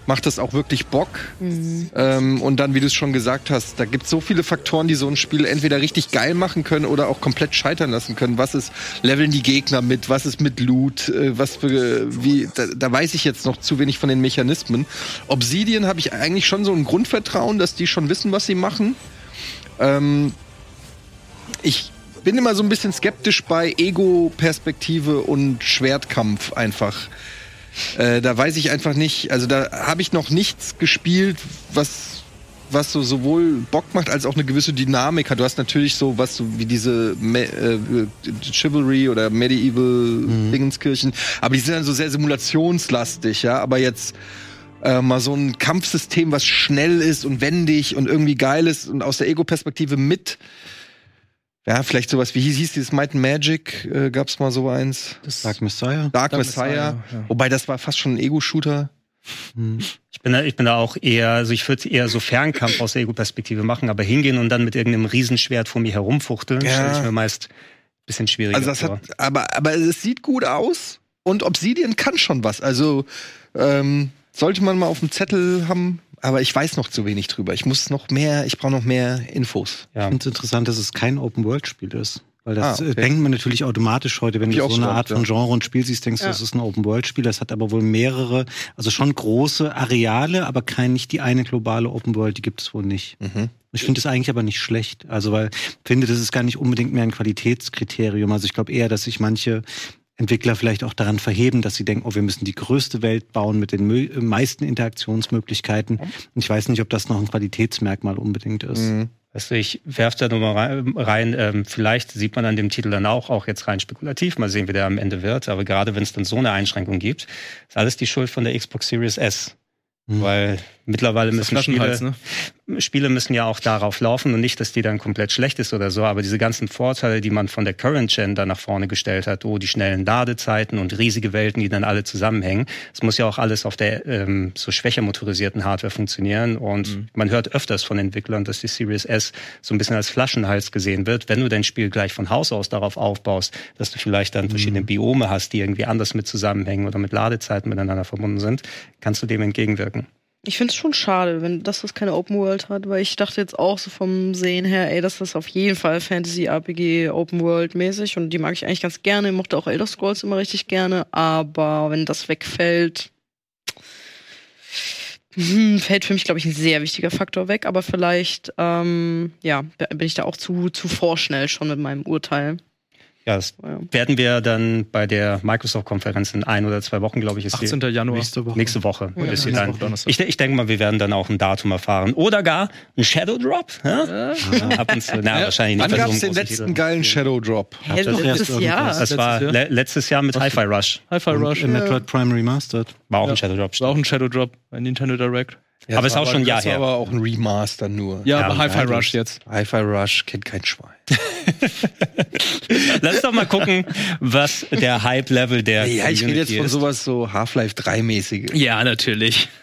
Speaker 2: Macht das auch wirklich Bock? Mhm. Ähm, und dann, wie du es schon gesagt hast, da gibt es so viele Faktoren, die so ein Spiel entweder richtig geil machen können oder auch komplett scheitern lassen können. Was ist, leveln die Gegner mit? Was ist mit Loot? Äh, was für, wie, da, da weiß ich jetzt noch zu wenig von den Mechanismen. Obsidian habe ich eigentlich schon so ein Grundvertrauen, dass die schon wissen, was sie machen. Ähm, ich bin immer so ein bisschen skeptisch bei Ego-Perspektive und Schwertkampf einfach. Äh, da weiß ich einfach nicht, also da habe ich noch nichts gespielt, was was so sowohl Bock macht als auch eine gewisse Dynamik hat. Du hast natürlich so was so wie diese Me äh, Chivalry oder Medieval mhm. Dingenskirchen, aber die sind dann so sehr simulationslastig, ja. Aber jetzt äh, mal so ein Kampfsystem, was schnell ist und wendig und irgendwie geil ist und aus der Ego-Perspektive mit ja, vielleicht sowas wie hieß dieses Might and Magic, äh, gab es mal so eins.
Speaker 3: Das Dark Messiah.
Speaker 2: Dark, Dark Messiah. Messiah ja. Wobei das war fast schon ein Ego-Shooter.
Speaker 1: Hm. Ich bin da, ich bin da auch eher, also ich würde eher so Fernkampf aus der Ego-Perspektive machen, aber hingehen und dann mit irgendeinem Riesenschwert vor mir herumfuchteln, ja. stelle ich mir meist ein bisschen schwieriger
Speaker 2: also das vor. Hat, aber, aber es sieht gut aus und Obsidian kann schon was. Also ähm, sollte man mal auf dem Zettel haben, aber ich weiß noch zu wenig drüber. Ich muss noch mehr, ich brauche noch mehr Infos.
Speaker 3: Ja. Ich finde es interessant, dass es kein Open-World-Spiel ist. Weil das ah, okay. denkt man natürlich automatisch heute, wenn du so eine Art von Genre und Spiel siehst, denkst du, ja. das ist ein Open-World-Spiel. Das hat aber wohl mehrere, also schon große Areale, aber kein, nicht die eine globale Open-World, die gibt es wohl nicht. Mhm. Ich finde es eigentlich aber nicht schlecht. Also, weil ich finde, das ist gar nicht unbedingt mehr ein Qualitätskriterium. Also ich glaube eher, dass sich manche Entwickler vielleicht auch daran verheben, dass sie denken, oh, wir müssen die größte Welt bauen mit den meisten Interaktionsmöglichkeiten. Und ich weiß nicht, ob das noch ein Qualitätsmerkmal unbedingt ist. Mhm.
Speaker 1: Weißt du, ich werf da nur mal rein, ähm, vielleicht sieht man an dem Titel dann auch, auch jetzt rein spekulativ, mal sehen, wie der am Ende wird, aber gerade wenn es dann so eine Einschränkung gibt, ist alles die Schuld von der Xbox Series S. Mhm. Weil mittlerweile müssen Spiele, ne? Spiele müssen ja auch darauf laufen und nicht, dass die dann komplett schlecht ist oder so, aber diese ganzen Vorteile, die man von der Current Gen da nach vorne gestellt hat, oh, die schnellen Ladezeiten und riesige Welten, die dann alle zusammenhängen, es muss ja auch alles auf der ähm, so schwächer motorisierten Hardware funktionieren und mhm. man hört öfters von Entwicklern, dass die Series S so ein bisschen als Flaschenhals gesehen wird, wenn du dein Spiel gleich von Haus aus darauf aufbaust, dass du vielleicht dann mhm. verschiedene Biome hast, die irgendwie anders mit zusammenhängen oder mit Ladezeiten miteinander verbunden sind, kannst du dem entgegenwirken.
Speaker 5: Ich finde es schon schade, wenn dass das keine Open World hat, weil ich dachte jetzt auch so vom Sehen her, ey, das auf jeden Fall Fantasy RPG Open World mäßig und die mag ich eigentlich ganz gerne. Ich mochte auch Elder Scrolls immer richtig gerne, aber wenn das wegfällt, hm, fällt für mich, glaube ich, ein sehr wichtiger Faktor weg, aber vielleicht, ähm, ja, bin ich da auch zu, zu vorschnell schon mit meinem Urteil.
Speaker 1: Ja, das
Speaker 5: Ja.
Speaker 1: werden wir dann bei der Microsoft-Konferenz in ein oder zwei Wochen, glaube ich, ist
Speaker 4: 18.
Speaker 1: die
Speaker 4: Januar.
Speaker 3: Nächste Woche.
Speaker 1: nächste Woche.
Speaker 5: Ja.
Speaker 1: ist sie
Speaker 4: Nächste
Speaker 1: dann.
Speaker 4: Woche.
Speaker 1: Ich, ich denke mal, wir werden dann auch ein Datum erfahren. Oder gar ein Shadow Drop. Ja? Ab und zu. Na,
Speaker 4: Ja.
Speaker 1: wahrscheinlich
Speaker 2: Wann
Speaker 1: nicht. bei
Speaker 2: gab es den letzten
Speaker 1: Titel.
Speaker 2: geilen Shadow Drop?
Speaker 3: Doch erst
Speaker 5: letztes Jahr.
Speaker 1: Das war
Speaker 4: Letztes
Speaker 1: le letztes Jahr mit Hi-Fi Rush.
Speaker 4: Hi-Fi Rush.
Speaker 3: Und, äh, Metroid Prime Remastered.
Speaker 1: War auch
Speaker 4: Ja.
Speaker 1: ein Shadow Drop.
Speaker 4: War auch ein Shadow Drop bei Nintendo Direct.
Speaker 2: Ja,
Speaker 1: Aber
Speaker 2: das
Speaker 1: ist auch schon ein Jahr
Speaker 2: das war
Speaker 1: her.
Speaker 2: aber auch ein Remaster nur.
Speaker 4: Ja,
Speaker 1: Ja,
Speaker 4: aber Hi-Fi. Rush jetzt.
Speaker 2: Hi-Fi Rush kennt kein Schwein.
Speaker 1: Lass uns doch mal gucken, was der Hype-Level der
Speaker 2: Ja, ich rede jetzt von sowas so Half-Life 3-mäßige.
Speaker 4: Ja, natürlich.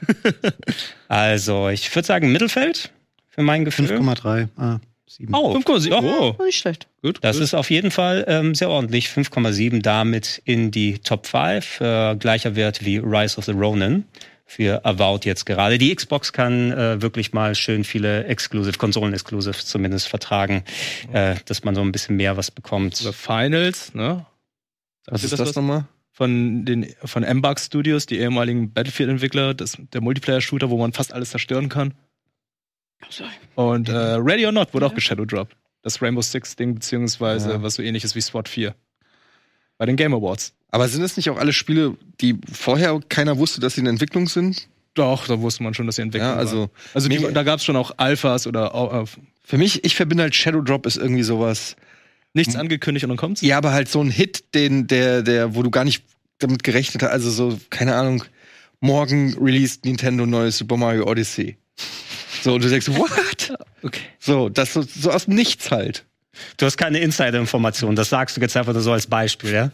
Speaker 1: Also, ich würde sagen Mittelfeld für mein Gefühl.
Speaker 3: 5,3. Ah, 7.
Speaker 1: Oh,
Speaker 4: 5,7. Oh,
Speaker 5: Nicht schlecht.
Speaker 4: gut.
Speaker 1: Das
Speaker 4: gut.
Speaker 1: ist auf jeden Fall ähm, sehr ordentlich. 5,7 damit in die Top 5. Äh, gleicher Wert wie Rise of the Ronin für Avowed jetzt gerade. Die Xbox kann äh, wirklich mal schön viele Exclusive, Konsolen-Exclusive zumindest vertragen, äh, dass man so ein bisschen mehr was bekommt.
Speaker 4: Oder Finals, ne?
Speaker 2: Was ist
Speaker 4: ihr
Speaker 2: das nochmal?
Speaker 4: Von den von Mbug Studios, die ehemaligen Battlefield-Entwickler, das der Multiplayer-Shooter, wo man fast alles zerstören kann. Und äh, Ready or Not wurde auch geshadowdropped. Das Rainbow Six-Ding, beziehungsweise
Speaker 2: Ja.
Speaker 4: was so ähnlich ist wie SWAT 4. Bei den Game Awards.
Speaker 2: Aber sind es nicht auch alle Spiele, die vorher keiner wusste, dass sie in Entwicklung sind?
Speaker 4: Doch, da wusste man schon, dass sie entwickelt
Speaker 2: Ja, also
Speaker 4: Also die, da gab es schon auch Alphas oder äh,
Speaker 2: für mich, ich verbinde halt Shadow Drop ist irgendwie sowas.
Speaker 4: nichts angekündigt und dann kommt's.
Speaker 2: Ja, aber halt so ein Hit, den, der, der, wo du gar nicht damit gerechnet hast. Also so, keine Ahnung, morgen released Nintendo neues Super Mario Odyssey. So, und du denkst, what?
Speaker 4: Okay.
Speaker 2: So, das so, so aus dem Nichts halt.
Speaker 1: Du hast keine Insider-Informationen, das sagst du jetzt einfach nur so als Beispiel, ja?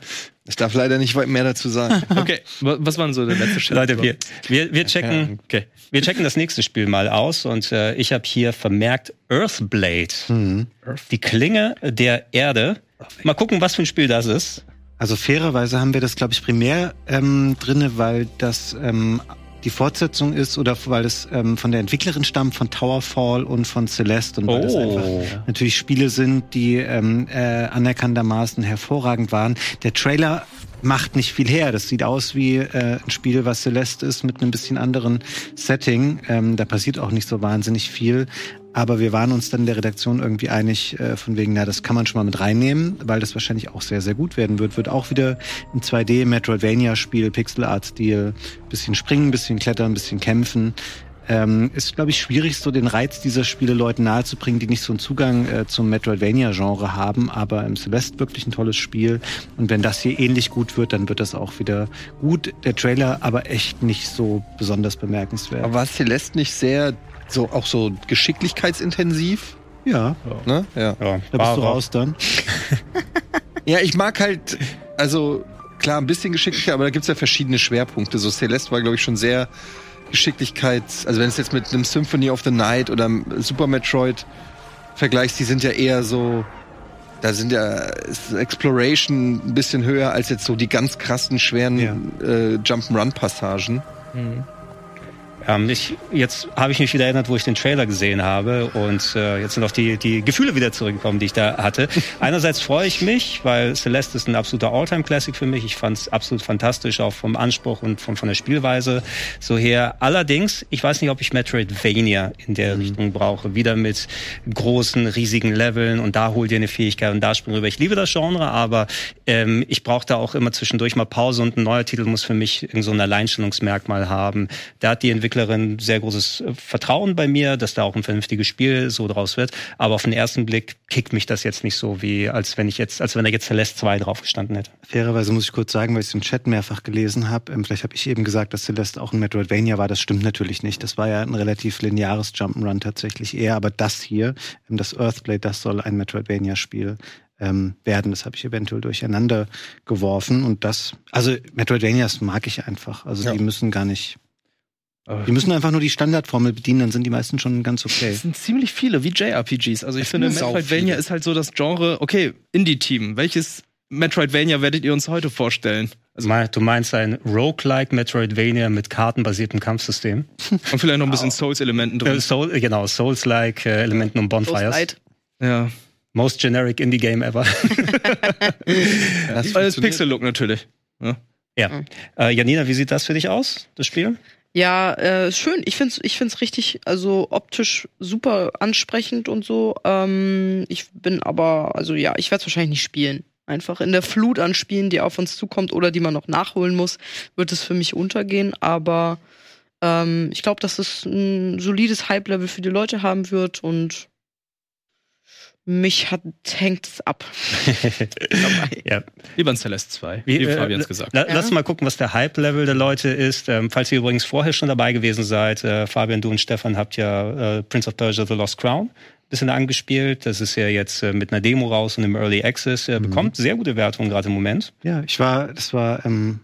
Speaker 2: Ich darf leider nicht weit mehr dazu sagen.
Speaker 4: Okay, wa- was war denn so der letzte Shit?
Speaker 1: Leute, wir, wir, wir checken,
Speaker 4: Okay.
Speaker 1: wir checken das nächste Spiel mal aus und äh, ich habe hier vermerkt Earthblade.
Speaker 3: Mhm.
Speaker 1: Die Klinge der Erde. Mal gucken, was für ein Spiel das ist.
Speaker 3: Also fairerweise haben wir das, glaube ich, primär ähm, drinne, weil das ähm, die Fortsetzung ist oder weil es ähm, von der Entwicklerin stammt, von Towerfall und von Celeste und weil das einfach
Speaker 1: Oh.
Speaker 3: natürlich Spiele sind, die ähm, äh, anerkanntermaßen hervorragend waren. Der Trailer macht nicht viel her. Das sieht aus wie äh, ein Spiel, was Celeste ist, mit einem bisschen anderen Setting. Ähm, da passiert auch nicht so wahnsinnig viel. Aber wir waren uns dann in der Redaktion irgendwie einig, äh, von wegen, na, das kann man schon mal mit reinnehmen, weil das wahrscheinlich auch sehr, sehr gut werden wird. Wird auch wieder ein 2D-Metroidvania-Spiel, Pixel-Art-Stil, bisschen springen, bisschen klettern, bisschen kämpfen. Ähm, ist, glaube ich, schwierig, so den Reiz dieser Spiele Leuten nahezubringen, die nicht so einen Zugang äh, zum Metroidvania-Genre haben. Aber im Celeste wirklich ein tolles Spiel. Und wenn das hier ähnlich gut wird, dann wird das auch wieder gut. Der Trailer aber echt nicht so besonders bemerkenswert.
Speaker 2: Aber war Celeste nicht sehr, so, auch so geschicklichkeitsintensiv?
Speaker 3: ja,
Speaker 2: Ne? Ja.
Speaker 1: Ja,
Speaker 3: da bist du raus dann.
Speaker 2: Ja, ich mag halt, also klar, ein bisschen geschicklicher, aber da gibt's ja verschiedene Schwerpunkte. So Celeste war, glaube ich, schon sehr Geschicklichkeits, also wenn es jetzt mit einem Symphony of the Night oder einem Super Metroid vergleichst, die sind ja eher so, da sind ja ist Exploration ein bisschen höher als jetzt so die ganz krassen, schweren
Speaker 3: Ja.
Speaker 2: äh, Jump'n'Run-Passagen.
Speaker 1: Ähm, ich, jetzt habe ich mich wieder erinnert, wo ich den Trailer gesehen habe und äh, jetzt sind auch die, die Gefühle wieder zurückgekommen, die ich da hatte. Einerseits freue ich mich, weil Celeste ist ein absoluter Alltime-Classic für mich. Ich fand es absolut fantastisch, auch vom Anspruch und von, von der Spielweise so her. Allerdings, ich weiß nicht, ob ich Metroidvania in der Richtung brauche. Wieder mit großen, riesigen Leveln und da hol dir eine Fähigkeit und da spring rüber. Ich liebe das Genre, aber ähm, ich brauche da auch immer zwischendurch mal Pause und ein neuer Titel muss für mich irgend so ein Alleinstellungsmerkmal haben. Da hat die Entwicklerin sehr großes äh, Vertrauen bei mir, dass da auch ein vernünftiges Spiel so draus wird. Aber auf den ersten Blick kickt mich das jetzt nicht so, wie als wenn ich jetzt, als wenn da jetzt Celeste 2 drauf gestanden hätte.
Speaker 3: Fairerweise muss ich kurz sagen, weil ich es im Chat mehrfach gelesen habe. Ähm, vielleicht habe ich eben gesagt, dass Celeste auch ein Metroidvania war. Das stimmt natürlich nicht. Das war ja ein relativ lineares Jump'n'Run tatsächlich eher. Aber das hier, ähm, das Earthblade, das soll ein Metroidvania-Spiel ähm, werden. Das habe ich eventuell durcheinander geworfen. Und das, also Metroidvanias mag ich einfach. Also
Speaker 2: Ja.
Speaker 3: die müssen gar nicht. Die müssen einfach nur die Standardformel bedienen, dann sind die meisten schon ganz okay.
Speaker 4: Es sind ziemlich viele wie JRPGs. Also ich finde,
Speaker 2: sind sau
Speaker 4: Metroidvania ist halt so das Genre, okay, Indie-Team. Welches Metroidvania werdet ihr uns heute vorstellen?
Speaker 1: Also du meinst ein Roguelike Metroidvania mit kartenbasiertem Kampfsystem?
Speaker 4: Und vielleicht noch ein bisschen Souls-Elementen
Speaker 1: Äh,
Speaker 4: drin.
Speaker 1: Soul, äh, genau, Souls-like äh, Elementen und Bonfires.
Speaker 5: Light.
Speaker 4: Ja.
Speaker 1: Most generic Indie Game ever.
Speaker 2: Das
Speaker 4: Alles Pixel-Look natürlich. Ja.
Speaker 1: ja. Äh, Janina, wie sieht das für dich aus, das Spiel?
Speaker 5: Ja, äh, schön. Ich find's, ich find's richtig, also optisch super ansprechend und so. Ähm, ich bin aber, also ja, ich werde es wahrscheinlich nicht spielen. Einfach in der Flut an Spielen, die auf uns zukommt oder die man noch nachholen muss, wird es für mich untergehen. Aber ähm, ich glaube, dass es ein solides Hype-Level für die Leute haben wird und mich hat, hängt es ab.
Speaker 4: ja. Lieber ein Celeste 2,
Speaker 1: wie,
Speaker 4: wie
Speaker 1: äh,
Speaker 4: Fabians gesagt.
Speaker 1: La, ja. Lass mal gucken, was der Hype-Level der Leute ist. Ähm, falls ihr übrigens vorher schon dabei gewesen seid, äh, Fabian, du und Stefan habt ja äh, Prince of Persia The Lost Crown bisschen angespielt. Das ist ja jetzt äh, mit einer Demo raus und im Early Access. Er mhm. bekommt sehr gute Wertungen gerade im Moment.
Speaker 3: Ja, ich war, das war ähm,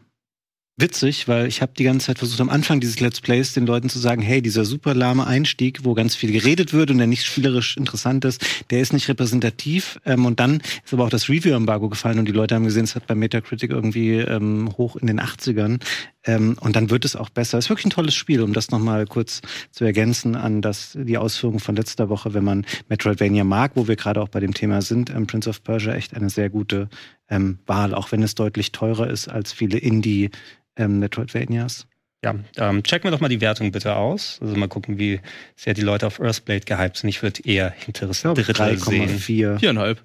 Speaker 3: witzig, weil ich habe die ganze Zeit versucht, am Anfang dieses Let's Plays den Leuten zu sagen, hey, dieser super lahme Einstieg, wo ganz viel geredet wird und der nicht spielerisch interessant ist, der ist nicht repräsentativ. Ähm, und dann ist aber auch das Review-Embargo gefallen und die Leute haben gesehen, es hat bei Metacritic irgendwie ähm, hoch in den 80ern. Ähm, und dann wird es auch besser. Es ist wirklich ein tolles Spiel, um das nochmal kurz zu ergänzen an das, die Ausführungen von letzter Woche, wenn man Metroidvania mag, wo wir gerade auch bei dem Thema sind, ähm, Prince of Persia echt eine sehr gute ähm, Wahl, auch wenn es deutlich teurer ist als viele Indie- ähm, Metroidvanias.
Speaker 1: Ja, ähm, checken wir doch mal die Wertung bitte aus. Also mal gucken, wie sehr die Leute auf Earthblade gehypt sind. Ich würde eher hinteres Drittel 3, sehen.
Speaker 4: 4. 4,5.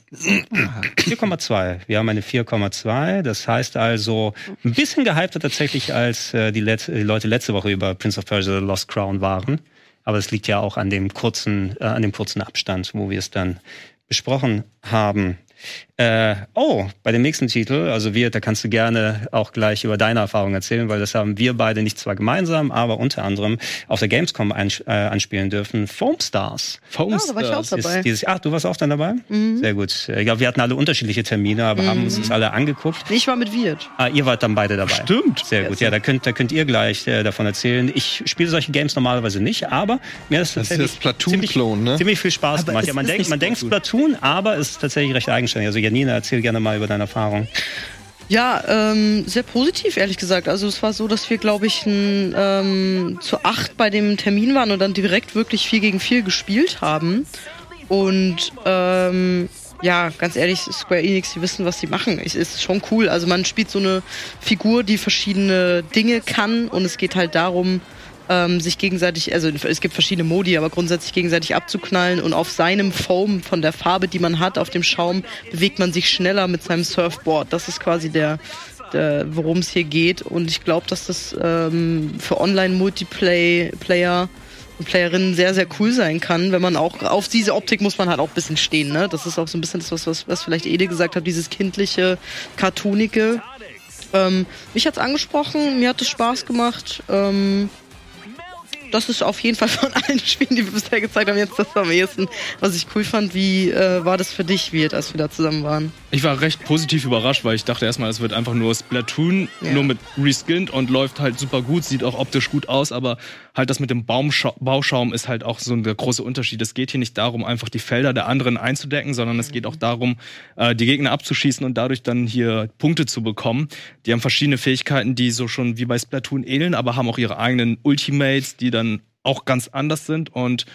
Speaker 1: 4,2. Wir haben eine 4,2. Das heißt also ein bisschen gehypter tatsächlich, als äh, die, Let die Leute letzte Woche über Prince of Persia The Lost Crown waren. Aber es liegt ja auch an dem kurzen, äh, an dem kurzen Abstand, wo wir es dann besprochen haben. Äh, oh, bei dem nächsten Titel, also wir, da kannst du gerne auch gleich über deine Erfahrung erzählen, weil das haben wir beide nicht zwar gemeinsam, aber unter anderem auf der Gamescom äh, anspielen dürfen. Foam Stars.
Speaker 5: Foam Stars. Ah, da war ich auch dabei.
Speaker 1: Dieses, ach, du warst auch dann dabei? Mhm. Sehr gut. Ich glaube, wir hatten alle unterschiedliche Termine, aber mhm. haben uns das alle angeguckt.
Speaker 5: Ich war mit Wirt.
Speaker 1: Ah, ihr wart dann beide dabei.
Speaker 4: Stimmt.
Speaker 1: Sehr gut. Ja, da könnt, da könnt ihr gleich äh, davon erzählen. Ich spiele solche Games normalerweise nicht, aber mir ist
Speaker 2: das tatsächlich ist das ziemlich,
Speaker 1: ne? ziemlich viel Spaß aber gemacht. Ja, man denkt, man denkt Splatoon, aber es ist tatsächlich recht eigenständig. Also Janina, erzähl gerne mal über deine Erfahrung.
Speaker 5: Ja, ähm, sehr positiv, ehrlich gesagt. Also es war so, dass wir, glaube ich, n, ähm, zu acht bei dem Termin waren und dann direkt wirklich vier gegen vier gespielt haben. Und ähm, ja, ganz ehrlich, Square Enix, die wissen, was sie machen. Es ist schon cool. Also man spielt so eine Figur, die verschiedene Dinge kann und es geht halt darum, ähm, sich gegenseitig, also es gibt verschiedene Modi, aber grundsätzlich gegenseitig abzuknallen und auf seinem Foam von der Farbe, die man hat, auf dem Schaum, bewegt man sich schneller mit seinem Surfboard. Das ist quasi der, der worum es hier geht. Und ich glaube, dass das ähm, für Online-Multiplayer und Playerinnen sehr, sehr cool sein kann, wenn man auch auf diese Optik muss man halt auch ein bisschen stehen. Ne? Das ist auch so ein bisschen das, was, was, was vielleicht Ede gesagt hat, dieses kindliche, cartoonige. Ähm, mich hat's angesprochen, mir hat es Spaß gemacht. Ähm, das ist auf jeden Fall von allen Spielen, die wir bisher gezeigt haben, jetzt das am ehesten, was ich cool fand. Wie äh, war das für dich, Wirt, als wir da zusammen waren?
Speaker 4: Ich war recht positiv überrascht, weil ich dachte erstmal, es wird einfach nur Splatoon, ja. nur mit reskinned und läuft halt super gut, sieht auch optisch gut aus, aber halt das mit dem Baumscha Bauschaum ist halt auch so ein großer Unterschied. Es geht hier nicht darum, einfach die Felder der anderen einzudecken, sondern es geht auch darum, äh, die Gegner abzuschießen und dadurch dann hier Punkte zu bekommen. Die haben verschiedene Fähigkeiten, die so schon wie bei Splatoon ähneln, aber haben auch ihre eigenen Ultimates, die dann auch ganz anders sind und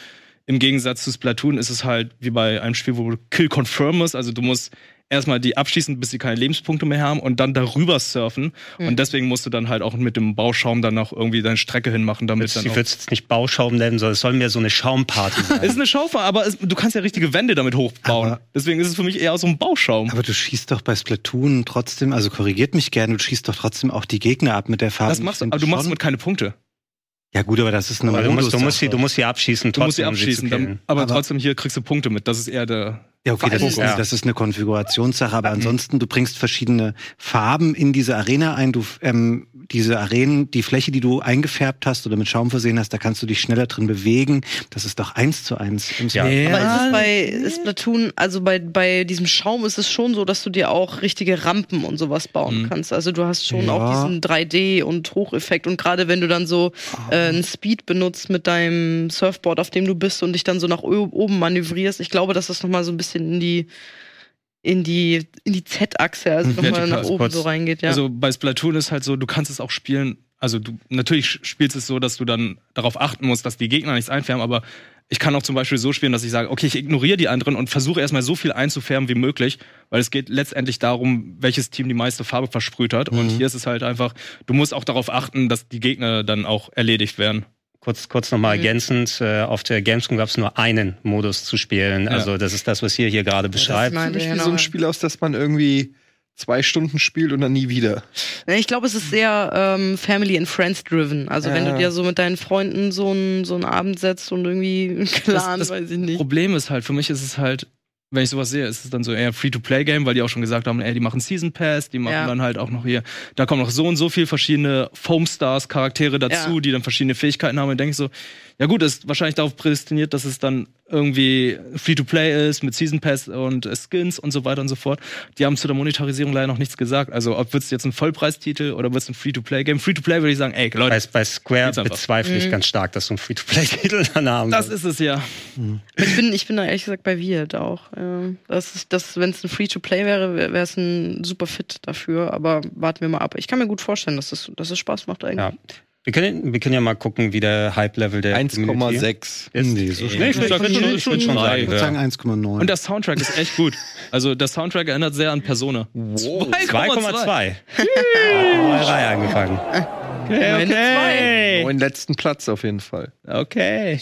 Speaker 4: im Gegensatz zu Splatoon ist es halt wie bei einem Spiel, wo du Kill confirm musst. Also du musst erstmal die abschießen, bis sie keine Lebenspunkte mehr haben und dann darüber surfen. Mhm. Und deswegen musst du dann halt auch mit dem Bauschaum dann noch irgendwie deine Strecke hinmachen, damit
Speaker 1: dann. Ich würde es jetzt nicht Bauschaum nennen, sondern es soll mehr so eine Schaumparty sein.
Speaker 4: es ist eine Schaumparty, aber es, du kannst ja richtige Wände damit hochbauen. Aber deswegen ist es für mich eher so ein Bauschaum.
Speaker 3: Aber du schießt doch bei Splatoon trotzdem, also korrigiert mich gerne, du schießt doch trotzdem auch die Gegner ab mit der Farbe.
Speaker 4: Das machst du, aber du machst damit keine Punkte.
Speaker 3: Ja gut, aber das ist eine
Speaker 1: du musst, du musst sie, du musst sie abschießen.
Speaker 4: Du musst sie abschießen, dann, aber, aber, trotzdem hier kriegst du Punkte mit. Das ist eher der
Speaker 3: ja, okay, das ist, ja. das ist eine Konfigurationssache, aber mhm. ansonsten, du bringst verschiedene Farben in diese Arena ein. Du, ähm, diese Arenen, die Fläche, die du eingefärbt hast oder mit Schaum versehen hast, da kannst du dich schneller drin bewegen. Das ist doch eins zu eins.
Speaker 5: Ja. ja. Aber ist es bei Splatoon, also bei, bei diesem Schaum ist es schon so, dass du dir auch richtige Rampen und sowas bauen mhm. kannst. Also du hast schon ja. auch diesen 3D und Hocheffekt und gerade wenn du dann so äh, einen Speed benutzt mit deinem Surfboard, auf dem du bist und dich dann so nach oben manövrierst, ich glaube, dass das nochmal so ein bisschen bisschen in die in die in die Z-Achse, also nochmal nach oben so reingeht. Ja.
Speaker 4: Also bei Splatoon ist halt so, du kannst es auch spielen also du natürlich spielst es so, dass du dann darauf achten musst, dass die Gegner nichts einfärben, aber ich kann auch zum Beispiel so spielen, dass ich sage, okay, ich ignoriere die anderen und versuche erstmal so viel einzufärben wie möglich, weil es geht letztendlich darum, welches Team die meiste Farbe versprüht hat. Und hier ist es halt einfach, du musst auch darauf achten, dass die Gegner dann auch erledigt werden.
Speaker 1: Kurz, kurz nochmal ergänzend, äh, auf der Gamescom gab es nur einen Modus zu spielen. Also das ist das, was hier hier gerade beschreibt.
Speaker 5: meine-
Speaker 2: Sieht nicht wie
Speaker 5: Genau.
Speaker 2: so ein Spiel aus, das man irgendwie zwei Stunden spielt und dann nie wieder.
Speaker 5: Ich glaube, es ist sehr ähm, Family and Friends driven. Also wenn
Speaker 2: Ja.
Speaker 5: du dir so mit deinen Freunden so einen so einen Abend setzt und irgendwie einen Clan,
Speaker 4: das
Speaker 5: weiß ich nicht.
Speaker 4: Problem ist halt, für mich ist es halt, wenn ich sowas sehe, ist es dann so eher Free-to-Play-Game, weil die auch schon gesagt haben, ey, die machen Season Pass, die machen
Speaker 5: Ja.
Speaker 4: dann halt auch noch hier, da kommen noch so und so viel verschiedene Foam-Stars-Charaktere dazu,
Speaker 5: Ja.
Speaker 4: die dann verschiedene Fähigkeiten haben und denke so, ja gut, ist wahrscheinlich darauf prädestiniert, dass es dann irgendwie Free-to-Play ist mit Season Pass und äh, Skins und so weiter und so fort. Die haben zu der Monetarisierung leider noch nichts gesagt. Also ob wird's jetzt ein Vollpreistitel oder wird's ein Free-to-Play-Game? Free-to-Play würde ich sagen, ey, Leute,
Speaker 1: Bei, bei Square bezweifle ich ganz stark, dass so ein Free-to-Play-Titel dann haben.
Speaker 4: das ist es ja.
Speaker 5: Ich bin, ich bin da ehrlich gesagt bei Wirt auch. Ja. Das ist, das, wenn es ein Free-to-Play wäre, wäre es ein super Fit dafür. Aber warten wir mal ab. Ich kann mir gut vorstellen, dass es, dass es Spaß macht eigentlich.
Speaker 1: ja. Wir können, wir können ja mal gucken, wie der Hype-Level der Community
Speaker 2: 1,6.
Speaker 1: ist.
Speaker 3: Nee, so
Speaker 1: Nee,
Speaker 3: schnell.
Speaker 1: ich würde
Speaker 4: Ich würd
Speaker 1: schon,
Speaker 4: schon-
Speaker 1: schon
Speaker 4: schon
Speaker 1: sagen.
Speaker 3: Ich würde sagen 1,9.
Speaker 4: Und der Soundtrack ist echt gut. Also der Soundtrack erinnert sehr an Persona.
Speaker 1: 2,2. Neue Reihe angefangen.
Speaker 5: Immerhin zwei.
Speaker 2: Neuen letzten Platz auf jeden Fall.
Speaker 4: Okay.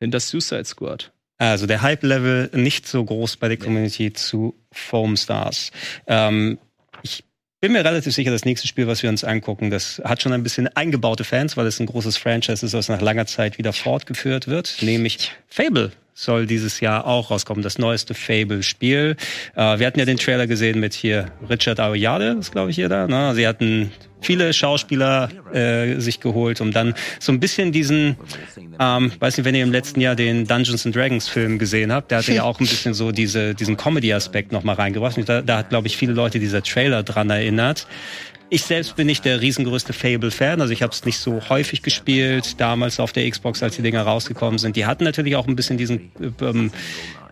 Speaker 4: In der Suicide Squad.
Speaker 1: Also der Hype-Level nicht so groß bei der Community zu Foam Stars. Ähm, ich bin mir relativ sicher, das nächste Spiel, was wir uns angucken, das hat schon ein bisschen eingebaute Fans, weil es ein großes Franchise ist, das nach langer Zeit wieder fortgeführt wird, nämlich Fable soll dieses Jahr auch rauskommen, das neueste Fable-Spiel. Äh, wir hatten ja den Trailer gesehen mit hier Richard Aoyade, ist glaube ich hier da. Ne? Sie hatten viele Schauspieler äh, sich geholt, um dann so ein bisschen diesen, ähm, weiß nicht, wenn ihr im letzten Jahr den Dungeons and Dragons Film gesehen habt, der hatte ja auch ein bisschen so diese, diesen Comedy-Aspekt nochmal reingebracht. Da, da hat, glaube ich, viele Leute dieser Trailer dran erinnert. Ich selbst bin nicht der riesengrößte Fable-Fan, also ich habe es nicht so häufig gespielt, damals auf der Xbox, als die Dinger rausgekommen sind. Die hatten natürlich auch ein bisschen diesen ähm,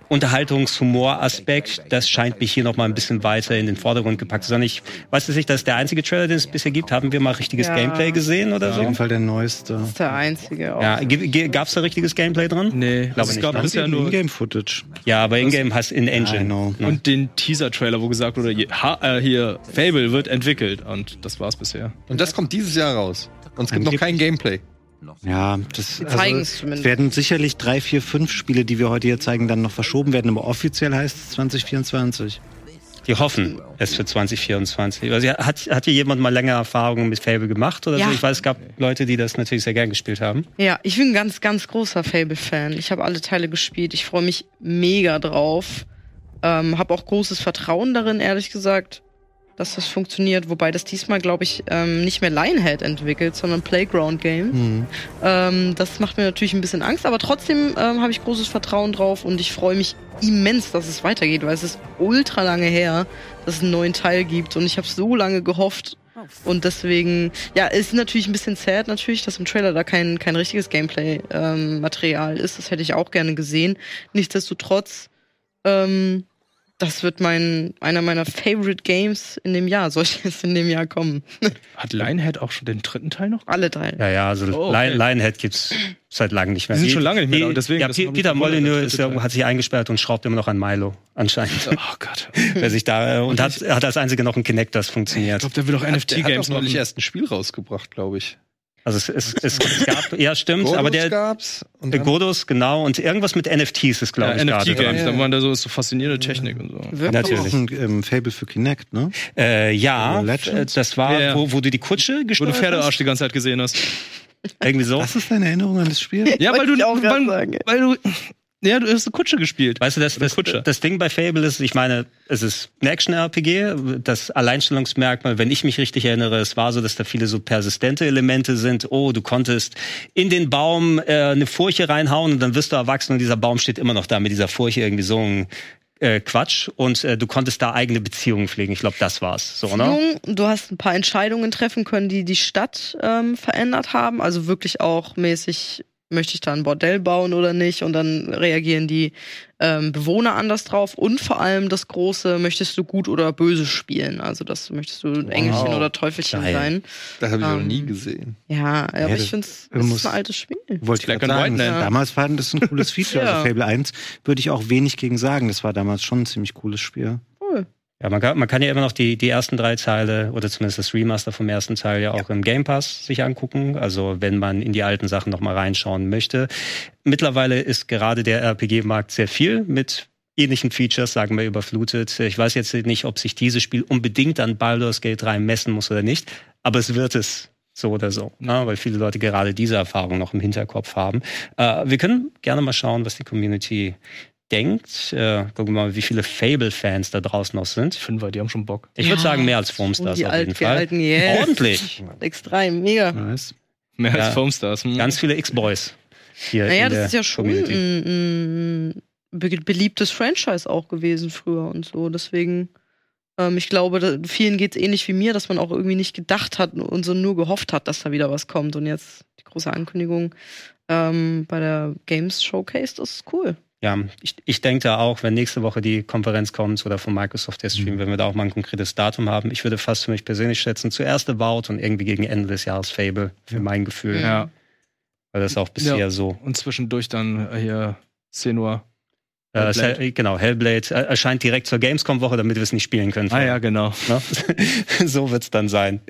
Speaker 1: Unterhaltungshumor-Aspekt. Das scheint mich hier noch mal ein bisschen weiter in den Vordergrund gepackt zu sein. Ich weiß jetzt nicht, das ist der einzige Trailer, den es bisher gibt. Haben wir mal richtiges
Speaker 5: Ja.
Speaker 1: Gameplay gesehen oder
Speaker 3: Auf
Speaker 1: so?
Speaker 3: jeden Fall der neueste.
Speaker 5: Das ist der einzige auch.
Speaker 1: Ja, gab es da richtiges Gameplay dran?
Speaker 4: Nee,
Speaker 1: Glaube
Speaker 4: es
Speaker 1: nicht,
Speaker 4: gab bisher nur
Speaker 3: Ingame-Footage.
Speaker 1: Ja, aber Ingame heißt in Engine. Ne?
Speaker 4: und den Teaser-Trailer, wo gesagt wurde, ha, äh, hier Fable wird entwickelt und das war's bisher.
Speaker 2: Und das kommt dieses Jahr raus. Und es gibt noch kein Gameplay.
Speaker 3: Ja, das
Speaker 5: zeigen es
Speaker 3: werden sicherlich drei, vier, fünf Spiele, die wir heute hier zeigen, dann noch verschoben werden, aber offiziell heißt es 2024.
Speaker 1: Die hoffen es für 2024. Also, hat, hat hier jemand mal länger Erfahrungen mit Fable gemacht oder
Speaker 5: Ja.
Speaker 1: so? Ich weiß, es gab Leute, die das natürlich sehr gern gespielt haben.
Speaker 5: Ja, ich bin ein ganz, ganz großer Fable-Fan. Ich habe alle Teile gespielt. Ich freue mich mega drauf. Ähm, habe auch großes Vertrauen darin, ehrlich gesagt, dass das funktioniert. Wobei das diesmal, glaube ich, ähm, nicht mehr Lionhead entwickelt, sondern Playground Game.
Speaker 3: Mhm.
Speaker 5: Ähm, das macht mir natürlich ein bisschen Angst, aber trotzdem ähm, habe ich großes Vertrauen drauf und ich freue mich immens, dass es weitergeht, weil es ist ultra lange her, dass es einen neuen Teil gibt und ich habe so lange gehofft und deswegen, ja, es ist natürlich ein bisschen sad natürlich, dass im Trailer da kein, kein richtiges Gameplay-Material ist. Das hätte ich auch gerne gesehen. Nichtsdestotrotz, ähm, das wird mein, einer meiner Favorite Games in dem Jahr, sollte es in dem Jahr kommen.
Speaker 4: Hat Lionhead auch schon den dritten Teil noch?
Speaker 5: Alle drei.
Speaker 1: Ja, ja, also
Speaker 4: Oh, okay.
Speaker 1: Lion- Lionhead gibt's seit langem nicht mehr.
Speaker 4: Die sind schon lange nicht mehr da,
Speaker 1: Die-
Speaker 4: deswegen,
Speaker 1: ja, Peter Molyneux hat sich eingesperrt und schraubt immer noch an Milo, anscheinend.
Speaker 4: Oh Gott.
Speaker 1: Wer sich da, äh, und hat, hat als einziger noch ein Kinect, das
Speaker 4: Ich
Speaker 1: funktioniert.
Speaker 4: glaube, der will auch
Speaker 2: Der hat
Speaker 4: NFT-Games
Speaker 2: doch neulich
Speaker 4: machen.
Speaker 2: erst ein Spiel rausgebracht, glaube ich.
Speaker 1: Also es, es, es, es gab, ja stimmt,
Speaker 2: Godus
Speaker 1: aber der,
Speaker 2: gab's. Und
Speaker 1: Godus, genau, und irgendwas mit NFTs ist, glaube
Speaker 4: Ja,
Speaker 1: ich, gerade
Speaker 4: NFT-Games,
Speaker 1: dran.
Speaker 4: da waren da so, so faszinierende Technik und so.
Speaker 5: Wirklich?
Speaker 1: Natürlich.
Speaker 3: Auch ein ähm, Fable für Kinect, ne?
Speaker 1: Äh, ja,
Speaker 3: Legends?
Speaker 1: äh, das war,
Speaker 4: Ja, ja.
Speaker 1: Wo, wo du die Kutsche
Speaker 4: Wo du Pferdearsch
Speaker 1: hast?
Speaker 4: die ganze Zeit gesehen hast.
Speaker 1: Irgendwie so.
Speaker 3: Was ist deine Erinnerung an das Spiel?
Speaker 4: Ja, weil
Speaker 5: Wollte
Speaker 4: du, weil,
Speaker 5: sagen.
Speaker 4: weil du, ja, du hast eine Kutsche gespielt.
Speaker 1: Weißt du, das, das, das Ding bei Fable ist, ich meine, es ist ein Action-RPG. Das Alleinstellungsmerkmal, wenn ich mich richtig erinnere, es war so, dass da viele so persistente Elemente sind. Oh, du konntest in den Baum äh, eine Furche reinhauen und dann wirst du erwachsen und dieser Baum steht immer noch da mit dieser Furche irgendwie so ein äh, Quatsch. Und äh, du konntest da eigene Beziehungen pflegen. Ich glaube, das war's. So, ne?
Speaker 5: Du hast ein paar Entscheidungen treffen können, die die Stadt ähm, verändert haben. Also wirklich auch mäßig möchte ich da ein Bordell bauen oder nicht? Und dann reagieren die ähm, Bewohner anders drauf. Und vor allem das große, möchtest du gut oder böse spielen? Also das möchtest du Engelchen oder Teufelchen
Speaker 1: Geil.
Speaker 5: sein.
Speaker 2: Das habe ich noch
Speaker 5: Ähm,
Speaker 2: nie gesehen.
Speaker 5: Ja, aber
Speaker 3: das-
Speaker 5: ich finde es ist ein altes Spiel.
Speaker 3: Wollte ich gerade sagen.
Speaker 4: White nennen.
Speaker 3: Damals war das ein cooles Feature.
Speaker 5: Ja.
Speaker 3: Also Fable 1 würde ich auch wenig gegen sagen. Das war damals schon ein ziemlich cooles Spiel.
Speaker 1: Ja, man kann, man kann ja immer noch die, die ersten drei Teile oder zumindest das Remaster vom ersten Teil ja auch im Game Pass sich angucken. Also wenn man in die alten Sachen noch mal reinschauen möchte. Mittlerweile ist gerade der RPG-Markt sehr viel mit ähnlichen Features, sagen wir, überflutet. Ich weiß jetzt nicht, ob sich dieses Spiel unbedingt an Baldur's Gate 3 messen muss oder nicht, aber es wird es so oder so, ne? weil viele Leute gerade diese Erfahrung noch im Hinterkopf haben. Äh, wir können gerne mal schauen, was die Community denkt. Äh, gucken wir mal, wie viele Fable-Fans da draußen noch sind.
Speaker 4: Fünfer, die haben schon Bock.
Speaker 1: Ich würde
Speaker 5: Ja,
Speaker 1: sagen, mehr als Foamstars
Speaker 5: die
Speaker 1: auf jeden
Speaker 5: die
Speaker 1: Fall.
Speaker 5: alten, yes.
Speaker 1: Ordentlich.
Speaker 5: Extrem, mega.
Speaker 3: Nice.
Speaker 4: Mehr
Speaker 1: Ja.
Speaker 4: als Foamstars. Hm.
Speaker 1: Ganz viele X-Boys hier
Speaker 5: Naja,
Speaker 1: in der
Speaker 5: das ist ja schon ein, ein be beliebtes Franchise auch gewesen früher und so. Deswegen, ähm, ich glaube, vielen geht es ähnlich wie mir, dass man auch irgendwie nicht gedacht hat und so nur gehofft hat, dass da wieder was kommt. Und jetzt die große Ankündigung ähm, bei der Games Showcase, das ist cool.
Speaker 1: Ja, ich, ich denke da auch, wenn nächste Woche die Konferenz kommt oder von Microsoft der
Speaker 5: Mhm.
Speaker 1: Stream, wenn wir da auch mal ein konkretes Datum haben. Ich würde fast für mich persönlich schätzen, zuerst About und irgendwie gegen Ende des Jahres Fable, für mein Gefühl.
Speaker 4: Ja.
Speaker 1: Weil das auch bisher
Speaker 4: Ja.
Speaker 1: so.
Speaker 4: Und zwischendurch dann hier Senua.
Speaker 1: Äh,
Speaker 4: Hellblade.
Speaker 1: Hell- genau, Hellblade äh, erscheint direkt zur Gamescom-Woche, damit wir es nicht spielen können.
Speaker 4: Ah ja, genau.
Speaker 1: Ne? so wird's dann sein.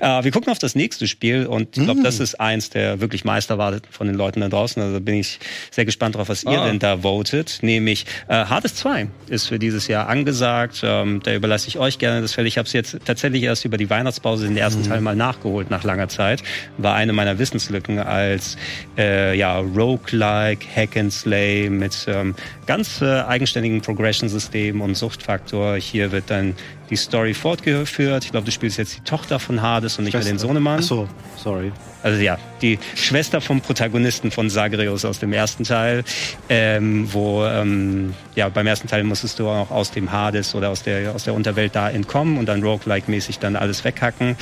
Speaker 1: Äh, wir gucken auf das nächste Spiel und ich glaube,
Speaker 3: Mm.
Speaker 1: das ist eins der wirklich meist erwarteten von den Leuten da draußen. Also bin ich sehr gespannt drauf, was ihr
Speaker 4: Ah.
Speaker 1: denn da votet. Nämlich äh, Hades 2 ist für dieses Jahr angesagt. Ähm, da überlasse ich euch gerne das Feld. Ich habe es jetzt tatsächlich erst über die Weihnachtspause den ersten Teil mal nachgeholt nach langer Zeit. War eine meiner Wissenslücken als äh, ja, Roguelike, Hack and Slay mit ähm, ganz äh, eigenständigen Progression-System und Suchtfaktor. Hier wird dann die Story fortgeführt. Ich glaube, du spielst jetzt die Tochter von Hades und nicht mehr den Sohnemann.
Speaker 3: Ach so, sorry.
Speaker 1: Also ja, die Schwester vom Protagonisten von Sagreus aus dem ersten Teil, ähm, wo ähm, ja beim ersten Teil musstest du auch aus dem Hades oder aus der aus der Unterwelt da entkommen und dann Roguelike-mäßig dann alles weghacken.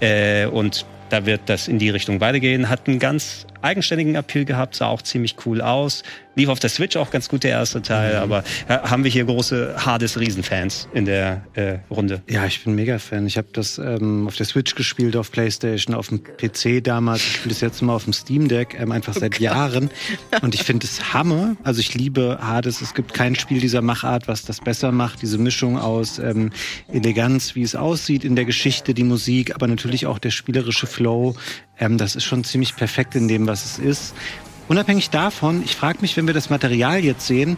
Speaker 1: Äh, und da wird das in die Richtung weitergehen. Hat einen ganz eigenständigen Appeal gehabt, sah auch ziemlich cool aus. Lief auf der Switch auch ganz gut der erste Teil, aber äh, haben wir hier große Hades-Riesenfans in der äh, Runde.
Speaker 3: Ja, ich bin mega Fan. Ich habe das ähm, auf der Switch gespielt, auf PlayStation, auf dem PC damals. Ich spiele das jetzt mal auf dem Steam Deck, ähm, einfach seit Jahren. Und ich finde es Hammer. Also ich liebe Hades. Es gibt kein Spiel dieser Machart, was das besser macht. Diese Mischung aus ähm, Eleganz, wie es aussieht in der Geschichte, die Musik, aber natürlich auch der spielerische Flow. Ähm, das ist schon ziemlich perfekt in dem, was es ist. Unabhängig davon, ich frage mich, wenn wir das Material jetzt sehen,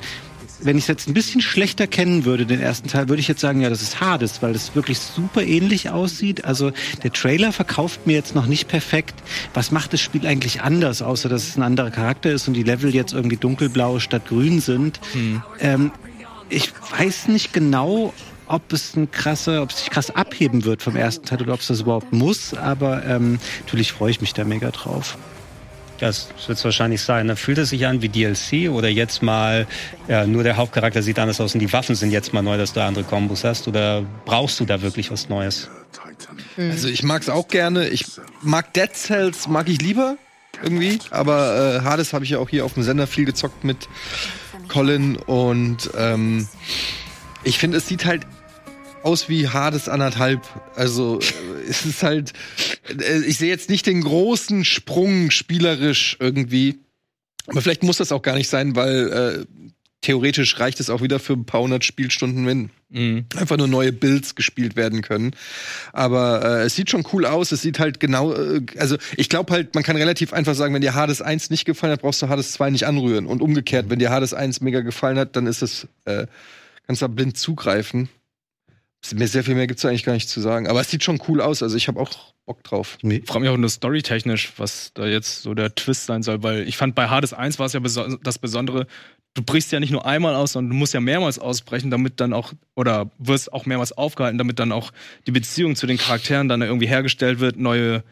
Speaker 3: wenn ich es jetzt ein bisschen schlechter kennen würde, den ersten Teil, würde ich jetzt sagen, ja, das ist Hades, weil das wirklich super ähnlich aussieht. Also der Trailer verkauft mir jetzt noch nicht perfekt. Was macht das Spiel eigentlich anders, außer dass es ein anderer Charakter ist und die Level jetzt irgendwie dunkelblau statt grün sind? Ähm, ich weiß nicht genau, ob es ein krasser, ob es sich krass abheben wird vom ersten Teil oder ob es das überhaupt muss, aber ähm, natürlich freue ich mich da mega drauf.
Speaker 1: Das wird es wahrscheinlich sein. Ne? Fühlt es sich an wie DLC oder jetzt mal, ja, nur der Hauptcharakter sieht anders aus und die Waffen sind jetzt mal neu, dass du andere Kombos hast? Oder brauchst du da wirklich was Neues?
Speaker 2: Also ich mag's auch gerne. Ich mag Dead Cells, mag ich lieber irgendwie. Aber äh, Hades habe ich ja auch hier auf dem Sender viel gezockt mit Colin und ähm, ich finde, es sieht halt aus wie Hades anderthalb. Also äh, es ist halt, äh, ich sehe jetzt nicht den großen Sprung spielerisch irgendwie. Aber vielleicht muss das auch gar nicht sein, weil äh, theoretisch reicht es auch wieder für ein paar hundert Spielstunden, wenn
Speaker 4: Mhm.
Speaker 2: einfach nur neue Builds gespielt werden können. Aber äh, es sieht schon cool aus. Es sieht halt genau, äh, also ich glaube halt, man kann relativ einfach sagen, wenn dir Hades 1 nicht gefallen hat, brauchst du Hades 2 nicht anrühren. Und umgekehrt, wenn dir Hades 1 mega gefallen hat, dann ist es, äh, kannst du da blind zugreifen. Mir sehr viel mehr gibt's da eigentlich gar nicht zu sagen. Aber es sieht schon cool aus. Also ich habe auch Bock drauf.
Speaker 4: Ich frage mich auch nur storytechnisch, was da jetzt so der Twist sein soll, weil ich fand, bei Hades 1 war es ja beso das Besondere, du brichst ja nicht nur einmal aus, sondern du musst ja mehrmals ausbrechen, damit dann auch, oder wirst auch mehrmals aufgehalten, damit dann auch die Beziehung zu den Charakteren dann irgendwie hergestellt wird, neue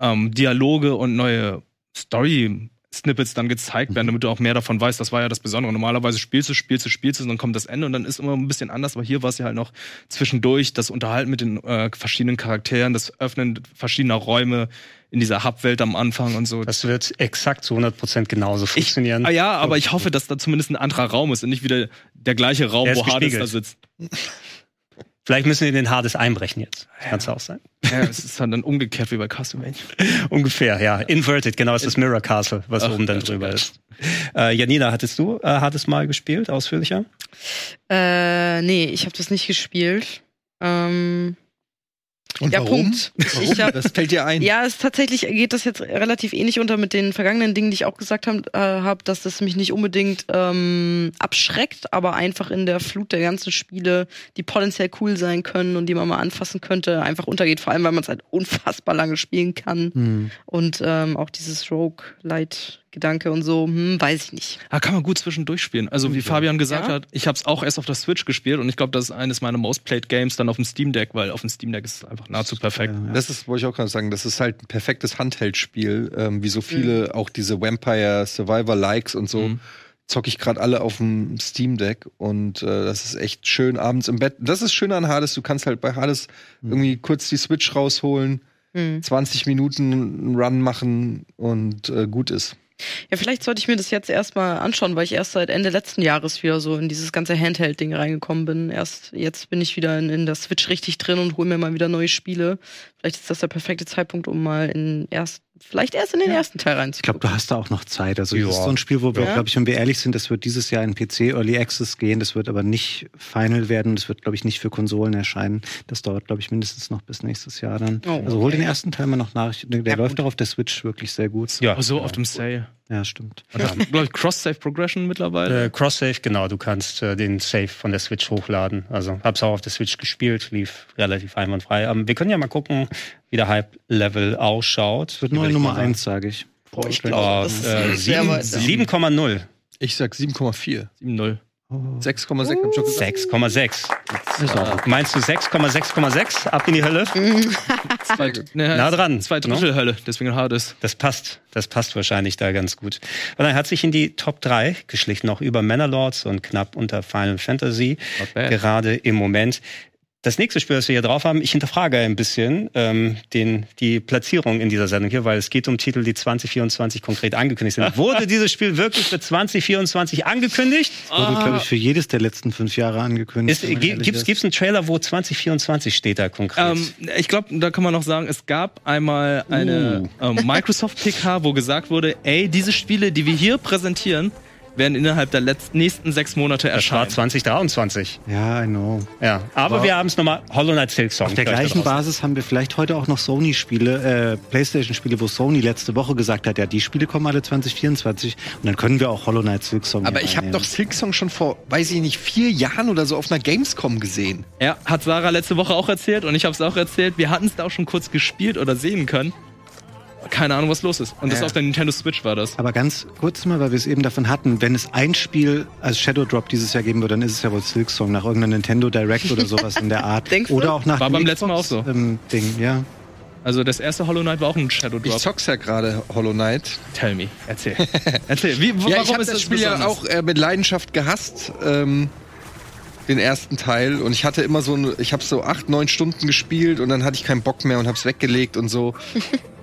Speaker 4: ähm, Dialoge und neue Story Snippets dann gezeigt werden, damit du auch mehr davon weißt. Das war ja das Besondere. Normalerweise spielst du, spielst du, spielst du, und dann kommt das Ende und dann ist immer ein bisschen anders. Aber hier war es ja halt noch zwischendurch das Unterhalten mit den äh, verschiedenen Charakteren, das Öffnen verschiedener Räume in dieser Hub-Welt am Anfang und so.
Speaker 1: Das wird exakt zu 100% genauso funktionieren.
Speaker 4: Ich, ah ja, aber ich hoffe, dass da zumindest ein anderer Raum ist und nicht wieder der gleiche Raum, wo Hades da sitzt.
Speaker 1: Vielleicht müssen wir den Hades einbrechen jetzt. Kann es auch sein.
Speaker 4: Ja, es ist halt dann umgekehrt wie bei Castlevania.
Speaker 1: Ungefähr, ja. Inverted, genau, ist das Mirror Castle, was
Speaker 4: Ach,
Speaker 1: oben dann
Speaker 4: Gott,
Speaker 1: drüber
Speaker 4: Gott.
Speaker 1: ist. Äh, Janina, hattest du äh, Hades mal gespielt, ausführlicher?
Speaker 5: Äh, nee, ich habe das nicht gespielt. Ähm,
Speaker 2: Und
Speaker 5: ja,
Speaker 2: warum?
Speaker 5: Punkt. Ich, ich hab,
Speaker 2: Das fällt dir ein.
Speaker 5: ja, es tatsächlich geht das jetzt relativ ähnlich unter mit den vergangenen Dingen, die ich auch gesagt habe, äh, hab, dass das mich nicht unbedingt ähm, abschreckt, aber einfach in der Flut der ganzen Spiele, die potenziell cool sein können und die man mal anfassen könnte, einfach untergeht. Vor allem, weil man es halt unfassbar lange spielen kann.
Speaker 3: Hm.
Speaker 5: Und ähm, auch dieses Rogue-Light-Gedanke und so, hm, weiß ich nicht.
Speaker 4: Ah, kann man gut zwischendurch spielen. Also wie Fabian gesagt
Speaker 5: Ja?
Speaker 4: hat, ich habe es auch erst auf der Switch gespielt und ich glaube, das ist eines meiner Most Played Games dann auf dem Steam Deck, weil auf dem Steam Deck ist es einfach nahezu perfekt.
Speaker 2: Das ist, wollte ich auch gerade sagen, das ist halt ein perfektes Handheld-Spiel, ähm, wie so viele auch diese Vampire Survivor Likes und so.
Speaker 4: Mhm.
Speaker 2: Zocke ich gerade alle auf dem Steam Deck und äh, das ist echt schön abends im Bett. Das ist schön an Hades, du kannst halt bei Hades irgendwie kurz die Switch rausholen,
Speaker 5: Hm.
Speaker 2: 20 Minuten einen Run machen und äh, gut ist.
Speaker 5: Ja, vielleicht sollte ich mir das jetzt erstmal anschauen, weil ich erst seit Ende letzten Jahres wieder so in dieses ganze Handheld-Ding reingekommen bin. Erst jetzt bin ich wieder in, in der Switch richtig drin und hole mir mal wieder neue Spiele. Vielleicht ist das der perfekte Zeitpunkt, um mal in erst, vielleicht erst in den ersten Teil
Speaker 3: Ich glaube, du hast da auch noch Zeit. Also
Speaker 1: Ja.
Speaker 3: das ist so ein Spiel, wo wir,
Speaker 5: Ja.
Speaker 3: glaube ich, wenn wir ehrlich sind, das wird dieses Jahr in PC Early Access gehen. Das wird aber nicht Final werden. Das wird, glaube ich, nicht für Konsolen erscheinen. Das dauert, glaube ich, mindestens noch bis nächstes Jahr dann.
Speaker 5: Oh,
Speaker 3: also hol den
Speaker 5: okay.
Speaker 3: ersten Teil mal noch nach. Der
Speaker 5: Ja,
Speaker 3: läuft
Speaker 5: gut.
Speaker 3: auch auf der Switch wirklich sehr gut.
Speaker 1: Ja.
Speaker 4: So auf dem Sale.
Speaker 3: Ja, stimmt.
Speaker 4: Glaube ich, Cross-Save Progression mittlerweile.
Speaker 1: Äh, Cross-Save, genau, du kannst äh, den Save von der Switch hochladen. Also hab's auch auf der Switch gespielt, lief relativ einwandfrei. Ähm, wir können ja mal gucken, wie der Hype-Level ausschaut.
Speaker 3: Wird nur Nummer eins, sage ich.
Speaker 5: Boah, ich glaube, das
Speaker 1: äh,
Speaker 5: ist sehr
Speaker 1: sieben-
Speaker 5: weit.
Speaker 1: 7,0
Speaker 2: Ich sag 7,4.
Speaker 4: 7-0.
Speaker 2: 6,6 hab ich schon gesagt.
Speaker 1: 6,6.
Speaker 3: Ist auch
Speaker 1: Meinst du 6,6,6? Ab in die Hölle?
Speaker 4: Zwei, ne,
Speaker 1: Nah dran,
Speaker 4: Zwei Drittel Hölle, deswegen Hades.
Speaker 1: Das passt. Das passt wahrscheinlich da ganz gut. Und er hat sich in die Top 3 geschlichen, noch über Manor und knapp unter Final Fantasy. Gerade im Moment. Das nächste Spiel, das wir hier drauf haben, ich hinterfrage ein bisschen ähm, den, die Platzierung in dieser Sendung hier, weil es geht um Titel, die 2024 konkret angekündigt sind. Wurde dieses Spiel wirklich für 2024 angekündigt?
Speaker 3: Wurde, glaube ich, für jedes der letzten fünf Jahre angekündigt.
Speaker 1: Ist, gibt's,
Speaker 3: ist.
Speaker 1: gibt's einen Trailer, wo 2024 steht da konkret?
Speaker 4: Ähm, ich glaube, da kann man noch sagen, es gab einmal eine ähm, Microsoft PK, wo gesagt wurde, ey, diese Spiele, die wir hier präsentieren, werden innerhalb der letzten, nächsten sechs Monate
Speaker 1: das war
Speaker 4: erscheinen.
Speaker 1: 2023.
Speaker 3: Ja, I know.
Speaker 1: Ja, aber
Speaker 3: Wow.
Speaker 1: wir haben es nochmal Hollow Knight Silk Song.
Speaker 3: Auf der gleichen. Basis haben wir vielleicht heute auch noch Sony-Spiele, äh, Playstation-Spiele, wo Sony letzte Woche gesagt hat, ja, die Spiele kommen alle 2024 und dann können wir auch Hollow Knight Silk Song
Speaker 2: Aber ich habe doch Silksong schon vor, weiß ich nicht, vier Jahren oder so auf einer Gamescom gesehen.
Speaker 4: Ja, hat Sarah letzte Woche auch erzählt und ich habe es auch erzählt. Wir hatten es da auch schon kurz gespielt oder sehen können. Keine Ahnung, was los ist. Und das
Speaker 2: Ja.
Speaker 4: auf der Nintendo Switch war das.
Speaker 3: Aber ganz kurz mal, weil wir es eben davon hatten, wenn es ein Spiel als Shadow Drop dieses Jahr geben würde, dann ist es ja wohl Silk Song nach irgendeinem Nintendo Direct oder sowas in der Art.
Speaker 5: Denkst du?
Speaker 3: oder auch nach
Speaker 4: War
Speaker 3: dem
Speaker 4: beim letzten Mal auch so.
Speaker 3: Ähm, Ding, ja.
Speaker 4: Also das erste Hollow Knight war auch ein Shadow
Speaker 2: Ich
Speaker 4: Drop.
Speaker 2: zock's ja gerade Hollow Knight.
Speaker 4: Tell me. Erzähl. Erzähl. Wie,
Speaker 2: Ja,
Speaker 4: warum
Speaker 2: ich habe
Speaker 4: ist
Speaker 2: das Spiel ja
Speaker 4: besonders?
Speaker 2: auch äh, mit Leidenschaft gehasst, ähm, den ersten Teil. Und ich hatte immer so, ein- ich habe so acht, neun Stunden gespielt und dann hatte ich keinen Bock mehr und hab's weggelegt und so.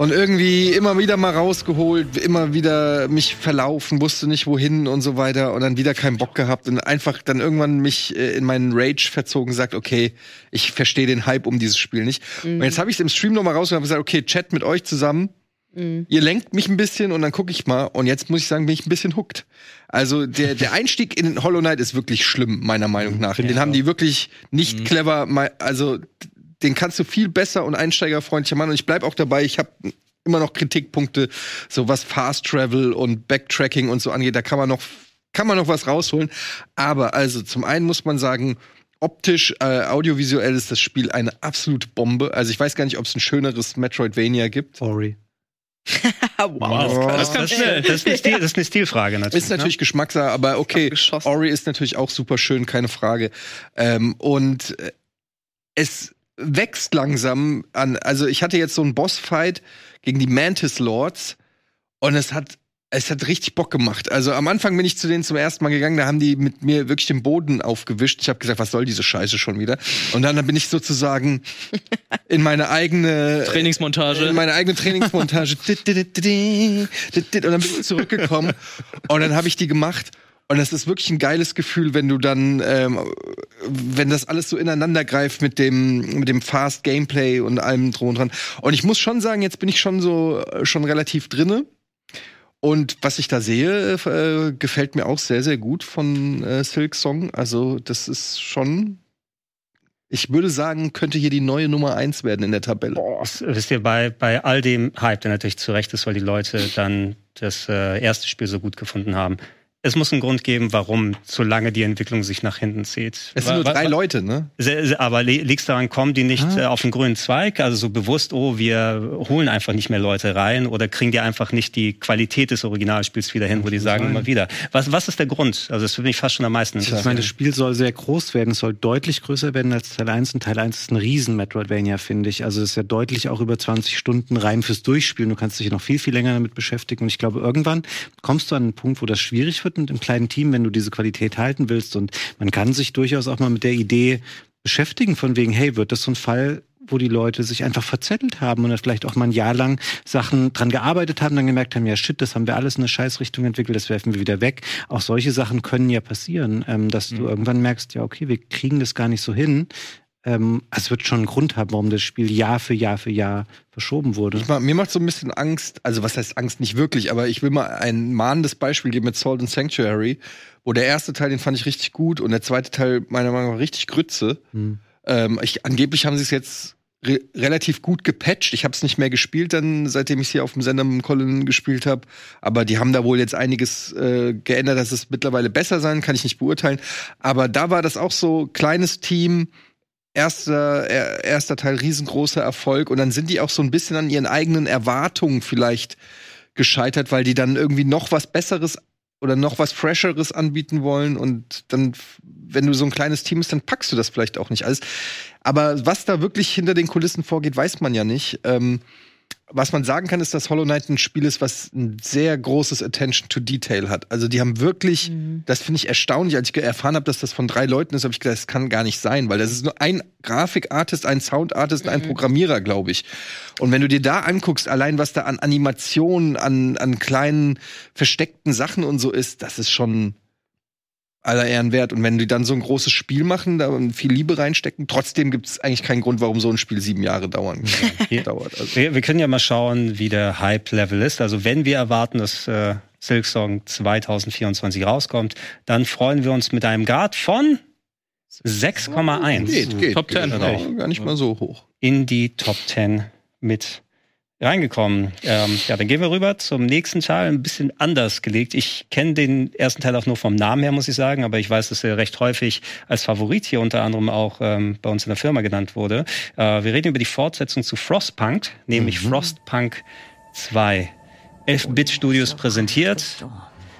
Speaker 2: Und irgendwie immer wieder mal rausgeholt, immer wieder mich verlaufen, wusste nicht wohin und so weiter und dann wieder keinen Bock gehabt und einfach dann irgendwann mich äh, in meinen Rage verzogen, sagt, okay, ich verstehe den Hype um dieses Spiel nicht. Und jetzt habe ich es im Stream nochmal raus und habe gesagt, okay, Chat mit euch zusammen, ihr lenkt mich ein bisschen und dann gucke ich mal. Und jetzt muss ich sagen, bin ich ein bisschen hooked. Also der, der Einstieg in Hollow Knight ist wirklich schlimm, meiner Meinung nach. Den haben die wirklich nicht clever, mei- also den kannst du viel besser und einsteigerfreundlicher machen. Und ich bleib auch dabei, ich habe immer noch Kritikpunkte, so was Fast Travel und Backtracking und so angeht. Da kann man noch, kann man noch was rausholen. Aber also zum einen muss man sagen, optisch, äh, audiovisuell ist das Spiel eine absolute Bombe. Also ich weiß gar nicht, ob es ein schöneres Metroidvania gibt.
Speaker 3: Ori.
Speaker 1: Wow, das, das, ist eine, das, ist eine Stil, das ist eine Stilfrage natürlich.
Speaker 2: Ist natürlich Geschmackssache, aber okay. Ori ist natürlich auch super schön, keine Frage. Ähm, und äh, es wächst langsam an. Also ich hatte jetzt so einen Bossfight gegen die Mantis Lords und es hat es hat richtig Bock gemacht. Also am Anfang bin ich zu denen zum ersten Mal gegangen, da haben die mit mir wirklich den Boden aufgewischt. Ich habe gesagt, was soll diese Scheiße schon wieder? Und dann bin ich sozusagen in meine eigene
Speaker 4: Trainingsmontage.
Speaker 2: In meine eigene Trainingsmontage. und dann bin ich zurückgekommen und dann habe ich die gemacht. Und das ist wirklich ein geiles Gefühl, wenn du dann, ähm, wenn das alles so ineinander greift mit dem, mit dem Fast Gameplay und allem drum und dran. Und ich muss schon sagen, jetzt bin ich schon so, schon relativ drinne. Und was ich da sehe, äh, gefällt mir auch sehr, sehr gut von äh, Silk Song. Also, das ist schon. Ich würde sagen, könnte hier die neue Nummer eins werden in der Tabelle.
Speaker 1: Boah, wisst ihr, bei, bei all dem Hype, der natürlich zu Recht ist, weil die Leute dann das äh, erste Spiel so gut gefunden haben, es muss einen Grund geben, warum so lange die Entwicklung sich nach hinten zieht.
Speaker 2: Es sind nur drei Leute, ne?
Speaker 1: Aber liegt daran, kommen die nicht ah. Äh, auf den grünen Zweig? Also so bewusst, oh, wir holen einfach nicht mehr Leute rein oder kriegen die einfach nicht die Qualität des Originalspiels wieder hin, wo die sagen immer wieder. Was, was ist der Grund? Also das würde mich fast schon am meisten
Speaker 3: interessieren. Ich meine, das Spiel soll sehr groß werden, es soll deutlich größer werden als Teil 1 und Teil 1 ist ein riesen Metroidvania, finde ich. Also es ist ja deutlich auch über 20 Stunden rein fürs Durchspielen. Du kannst dich noch viel, viel länger damit beschäftigen und ich glaube, irgendwann kommst du an einen Punkt, wo das schwierig wird und im kleinen Team, wenn du diese Qualität halten willst. Und man kann sich durchaus auch mal mit der Idee beschäftigen, von wegen, hey, wird das so ein Fall, wo die Leute sich einfach verzettelt haben und vielleicht auch mal ein Jahr lang Sachen dran gearbeitet haben, dann gemerkt haben, ja shit, das haben wir alles in eine Scheißrichtung entwickelt, das werfen wir wieder weg. Auch solche Sachen können ja passieren, ähm, dass mhm. du irgendwann merkst, ja okay, wir kriegen das gar nicht so hin ähm, es wird schon einen Grund haben, warum das Spiel Jahr für Jahr für Jahr verschoben wurde.
Speaker 2: Ich, mir macht so ein bisschen Angst, also was heißt Angst nicht wirklich, aber ich will mal ein mahnendes Beispiel geben mit Salt and Sanctuary, wo der erste Teil, den fand ich richtig gut und der zweite Teil meiner Meinung nach richtig Grütze. Hm. Ähm, ich, angeblich haben sie es jetzt re relativ gut gepatcht. Ich habe es nicht mehr gespielt, dann seitdem ich hier auf dem Sender mit Colin gespielt habe. Aber die haben da wohl jetzt einiges äh, geändert, dass es mittlerweile besser sein kann ich nicht beurteilen. Aber da war das auch so kleines Team erster, erster Teil riesengroßer Erfolg und dann sind die auch so ein bisschen an ihren eigenen Erwartungen vielleicht gescheitert, weil die dann irgendwie noch was Besseres oder noch was Fresheres anbieten wollen und dann, wenn du so ein kleines Team bist, dann packst du das vielleicht auch nicht alles. Aber was da wirklich hinter den Kulissen vorgeht, weiß man ja nicht. Ähm, was man sagen kann, ist, dass Hollow Knight ein Spiel ist, was ein sehr großes Attention to Detail hat. Also die haben wirklich, mhm. das finde ich erstaunlich, als ich erfahren habe, dass das von drei Leuten ist, habe ich gedacht, das kann gar nicht sein, weil das ist nur ein Grafikartist, ein Soundartist, mhm. ein Programmierer, glaube ich. Und wenn du dir da anguckst, allein was da an Animationen, an, an kleinen versteckten Sachen und so ist, das ist schon aller Ehren wert. Und wenn die dann so ein großes Spiel machen, da viel Liebe reinstecken, trotzdem gibt es eigentlich keinen Grund, warum so ein Spiel sieben Jahre dauern
Speaker 1: ja. dauert. Also. Wir, wir, können ja mal schauen, wie der Hype-Level ist. Also wenn wir erwarten, dass äh, Silksong 2024 rauskommt, dann freuen wir uns mit einem Guard von 6,1.
Speaker 2: Geht, geht. Top 10. Geht, gar nicht mal so hoch.
Speaker 1: In die Top 10 mit reingekommen. Ähm, ja, dann gehen wir rüber zum nächsten Teil, ein bisschen anders gelegt. Ich kenne den ersten Teil auch nur vom Namen her, muss ich sagen, aber ich weiß, dass er recht häufig als Favorit hier unter anderem auch ähm, bei uns in der Firma genannt wurde. Äh, wir reden über die Fortsetzung zu Frostpunk, nämlich mhm. Frostpunk 2. 11-Bit Studios präsentiert.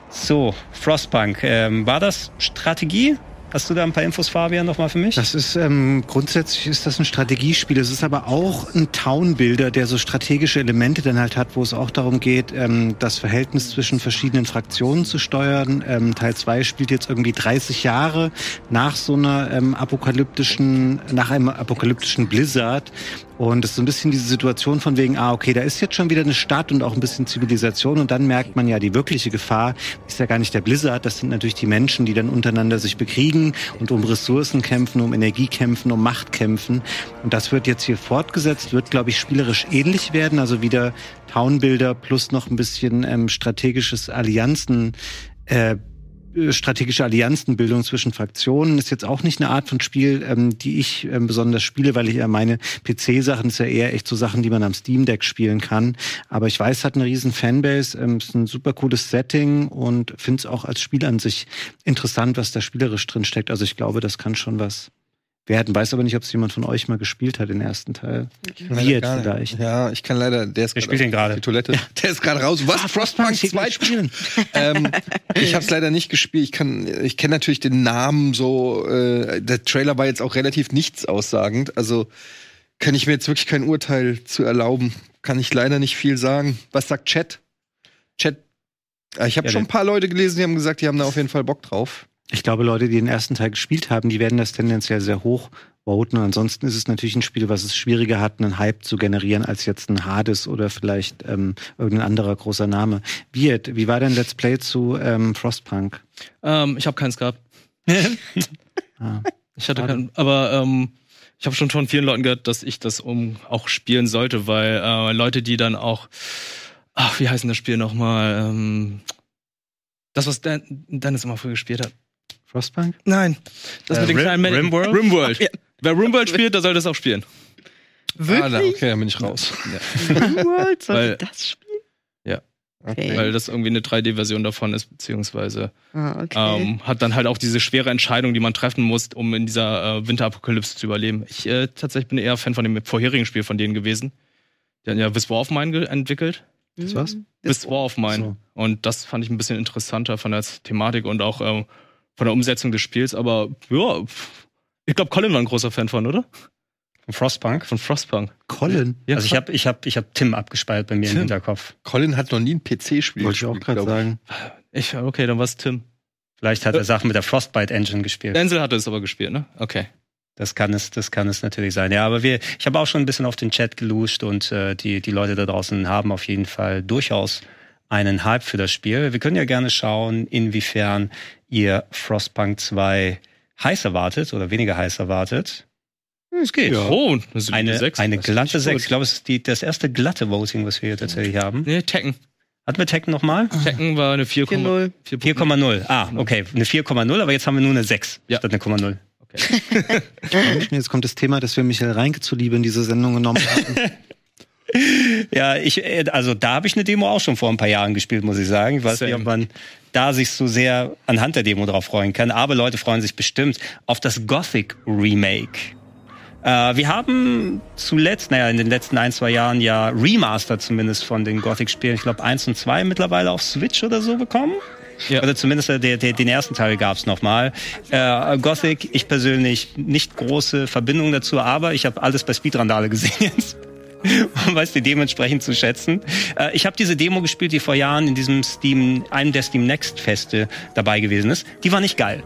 Speaker 1: So, Frostpunk. Ähm, war das Strategie? Hast du da ein paar Infos, Fabian, nochmal für mich?
Speaker 3: Das ist ähm, grundsätzlich ist das ein Strategiespiel. Es ist aber auch ein Town-Builder, der so strategische Elemente dann halt hat, wo es auch darum geht, ähm, das Verhältnis zwischen verschiedenen Fraktionen zu steuern. Ähm, Teil 2 spielt jetzt irgendwie 30 Jahre nach so einer ähm, apokalyptischen, nach einem apokalyptischen Blizzard. Und es ist so ein bisschen diese Situation von wegen, ah, okay, da ist jetzt schon wieder eine Stadt und auch ein bisschen Zivilisation. Und dann merkt man ja, die wirkliche Gefahr ist ja gar nicht der Blizzard, das sind natürlich die Menschen, die dann untereinander sich bekriegen und um Ressourcen kämpfen, um Energie kämpfen, um Macht kämpfen. Und das wird jetzt hier fortgesetzt, wird, glaube ich, spielerisch ähnlich werden, also wieder Townbuilder plus noch ein bisschen ähm, strategisches Allianzen äh, strategische Allianzenbildung zwischen Fraktionen ist jetzt auch nicht eine Art von Spiel, ähm, die ich ähm, besonders spiele, weil ich ja meine PC-Sachen ist ja eher echt so Sachen, die man am Steam Deck spielen kann. Aber ich weiß, hat eine riesen Fanbase, ähm, ist ein super cooles Setting und finde es auch als Spiel an sich interessant, was da spielerisch drin steckt. Also ich glaube, das kann schon was werden. Weiß aber nicht, ob es jemand von euch mal gespielt hat, den ersten Teil.
Speaker 2: Wie jetzt vielleicht. Ja, ich kann leider, der ist
Speaker 1: spielt den gerade.
Speaker 2: Die Toilette. Ja. Der ist gerade raus. Was? Ah, Frostpunk 2 spielen? ähm, ich habe es leider nicht gespielt. Ich kann, ich kenne natürlich den Namen so. Äh, der Trailer war jetzt auch relativ nichts aussagend. Also kann ich mir jetzt wirklich kein Urteil zu erlauben. Kann ich leider nicht viel sagen. Was sagt Chat? Chat Ich habe
Speaker 1: Ja,
Speaker 2: schon ein paar Leute gelesen, die haben gesagt, die haben da auf jeden Fall Bock drauf.
Speaker 3: Ich glaube, Leute, die den ersten Teil gespielt haben, die werden das tendenziell sehr hoch voten. Und ansonsten ist es natürlich ein Spiel, was es schwieriger hat, einen Hype zu generieren, als jetzt ein Hades oder vielleicht ähm, irgendein anderer großer Name. Wirt, wie war dein Let's Play zu ähm, Frostpunk?
Speaker 4: Ähm, ich habe keins gehabt.
Speaker 3: Ah.
Speaker 4: Ich hatte keinen, aber ähm, ich habe schon von vielen Leuten gehört, dass ich das um auch spielen sollte, weil äh, Leute, die dann auch, ach, wie heißt denn das Spiel nochmal? Ähm, das, was Dan, Dennis immer früher gespielt hat.
Speaker 3: Frostpunk?
Speaker 4: Nein, das
Speaker 1: Äh,
Speaker 4: mit den
Speaker 1: Rim-
Speaker 4: kleinen Männchen.
Speaker 1: Rimworld?
Speaker 4: Rimworld.
Speaker 5: Ja.
Speaker 4: Wer Rimworld spielt, der soll das auch spielen.
Speaker 2: Ah, da,
Speaker 5: Wirklich?
Speaker 2: okay, dann bin ich raus.
Speaker 5: Rimworld? Soll
Speaker 4: Weil-
Speaker 5: ich das spielen?
Speaker 4: Ja.
Speaker 5: Okay.
Speaker 4: Weil das irgendwie eine 3D-Version davon ist, beziehungsweise
Speaker 5: Ah, okay.
Speaker 4: ähm, hat dann halt auch diese schwere Entscheidung, die man treffen muss, um in dieser äh, Winterapokalypse zu überleben. Ich äh, tatsächlich bin eher Fan von dem vorherigen Spiel von denen gewesen. Die hatten ja This War of Mine entwickelt.
Speaker 3: das war's?
Speaker 5: Mhm.
Speaker 4: This War of Mine.
Speaker 3: So.
Speaker 4: Und das fand ich ein bisschen interessanter von der Thematik und auch ähm, von der Umsetzung des Spiels. Aber ja, ich glaube, Colin war ein großer Fan von, oder?
Speaker 1: Von Frostpunk.
Speaker 4: Von Frostpunk.
Speaker 3: Colin?
Speaker 4: Ja,
Speaker 1: also ich habe ich hab, ich hab Tim abgespeichert bei mir im
Speaker 4: Tim.
Speaker 1: Hinterkopf.
Speaker 2: Colin hat noch nie ein PC-Spiel
Speaker 3: Wollte ich auch
Speaker 2: gespielt,
Speaker 3: gerade sagen.
Speaker 4: ich, okay, dann war es Tim.
Speaker 1: Vielleicht hat er Sachen mit der Frostbite Engine gespielt.
Speaker 4: Denzel hatte es aber gespielt, ne? Okay.
Speaker 1: Das kann es, das kann es natürlich sein. Ja, aber wir, ich habe auch schon ein bisschen auf den Chat geluscht und äh, die, die Leute da draußen haben auf jeden Fall durchaus einen Hype für das Spiel. Wir können ja gerne schauen, inwiefern ihr Frostpunk 2 heiß erwartet oder weniger heiß erwartet. Es geht.
Speaker 4: Oh, eine
Speaker 1: Eine,
Speaker 4: Sechs.
Speaker 1: eine
Speaker 4: Das ist
Speaker 1: glatte
Speaker 4: nicht
Speaker 1: 6.
Speaker 4: gut.
Speaker 1: Ich glaube, es ist die, das erste glatte Voting, was wir hier tatsächlich haben.
Speaker 4: Nee, Tekken.
Speaker 1: Hatten wir Tekken nochmal?
Speaker 4: Tekken war eine 4,0.
Speaker 5: 4-0.
Speaker 1: 4,0. Ah, okay. Eine 4,0, aber jetzt haben wir nur eine 6
Speaker 4: Ja.
Speaker 1: statt eine 0,0.
Speaker 4: Okay.
Speaker 3: Jetzt kommt das Thema, dass wir Michael Reinke zuliebe in diese Sendung genommen haben.
Speaker 1: Ja, ich, äh, also da habe ich eine Demo auch schon vor ein paar Jahren gespielt, muss ich sagen. Ich weiß nicht, ob man da sich so sehr anhand der Demo drauf freuen kann. Aber Leute freuen sich bestimmt auf das Gothic Remake. Äh, wir haben zuletzt, naja, in den letzten ein, zwei Jahren ja Remaster zumindest von den Gothic-Spielen. Ich glaube, eins und zwei mittlerweile auf Switch oder so bekommen.
Speaker 4: Ja.
Speaker 1: Oder zumindest der, der, den ersten Teil gab's noch mal. Äh, Gothic, ich persönlich nicht große Verbindung dazu, aber ich habe alles bei Speedrandale gesehen jetzt. Und weiß die dementsprechend zu schätzen. Äh, ich habe diese Demo gespielt, die vor Jahren in diesem Steam, einem der Steam Next Feste dabei gewesen ist. Die war nicht geil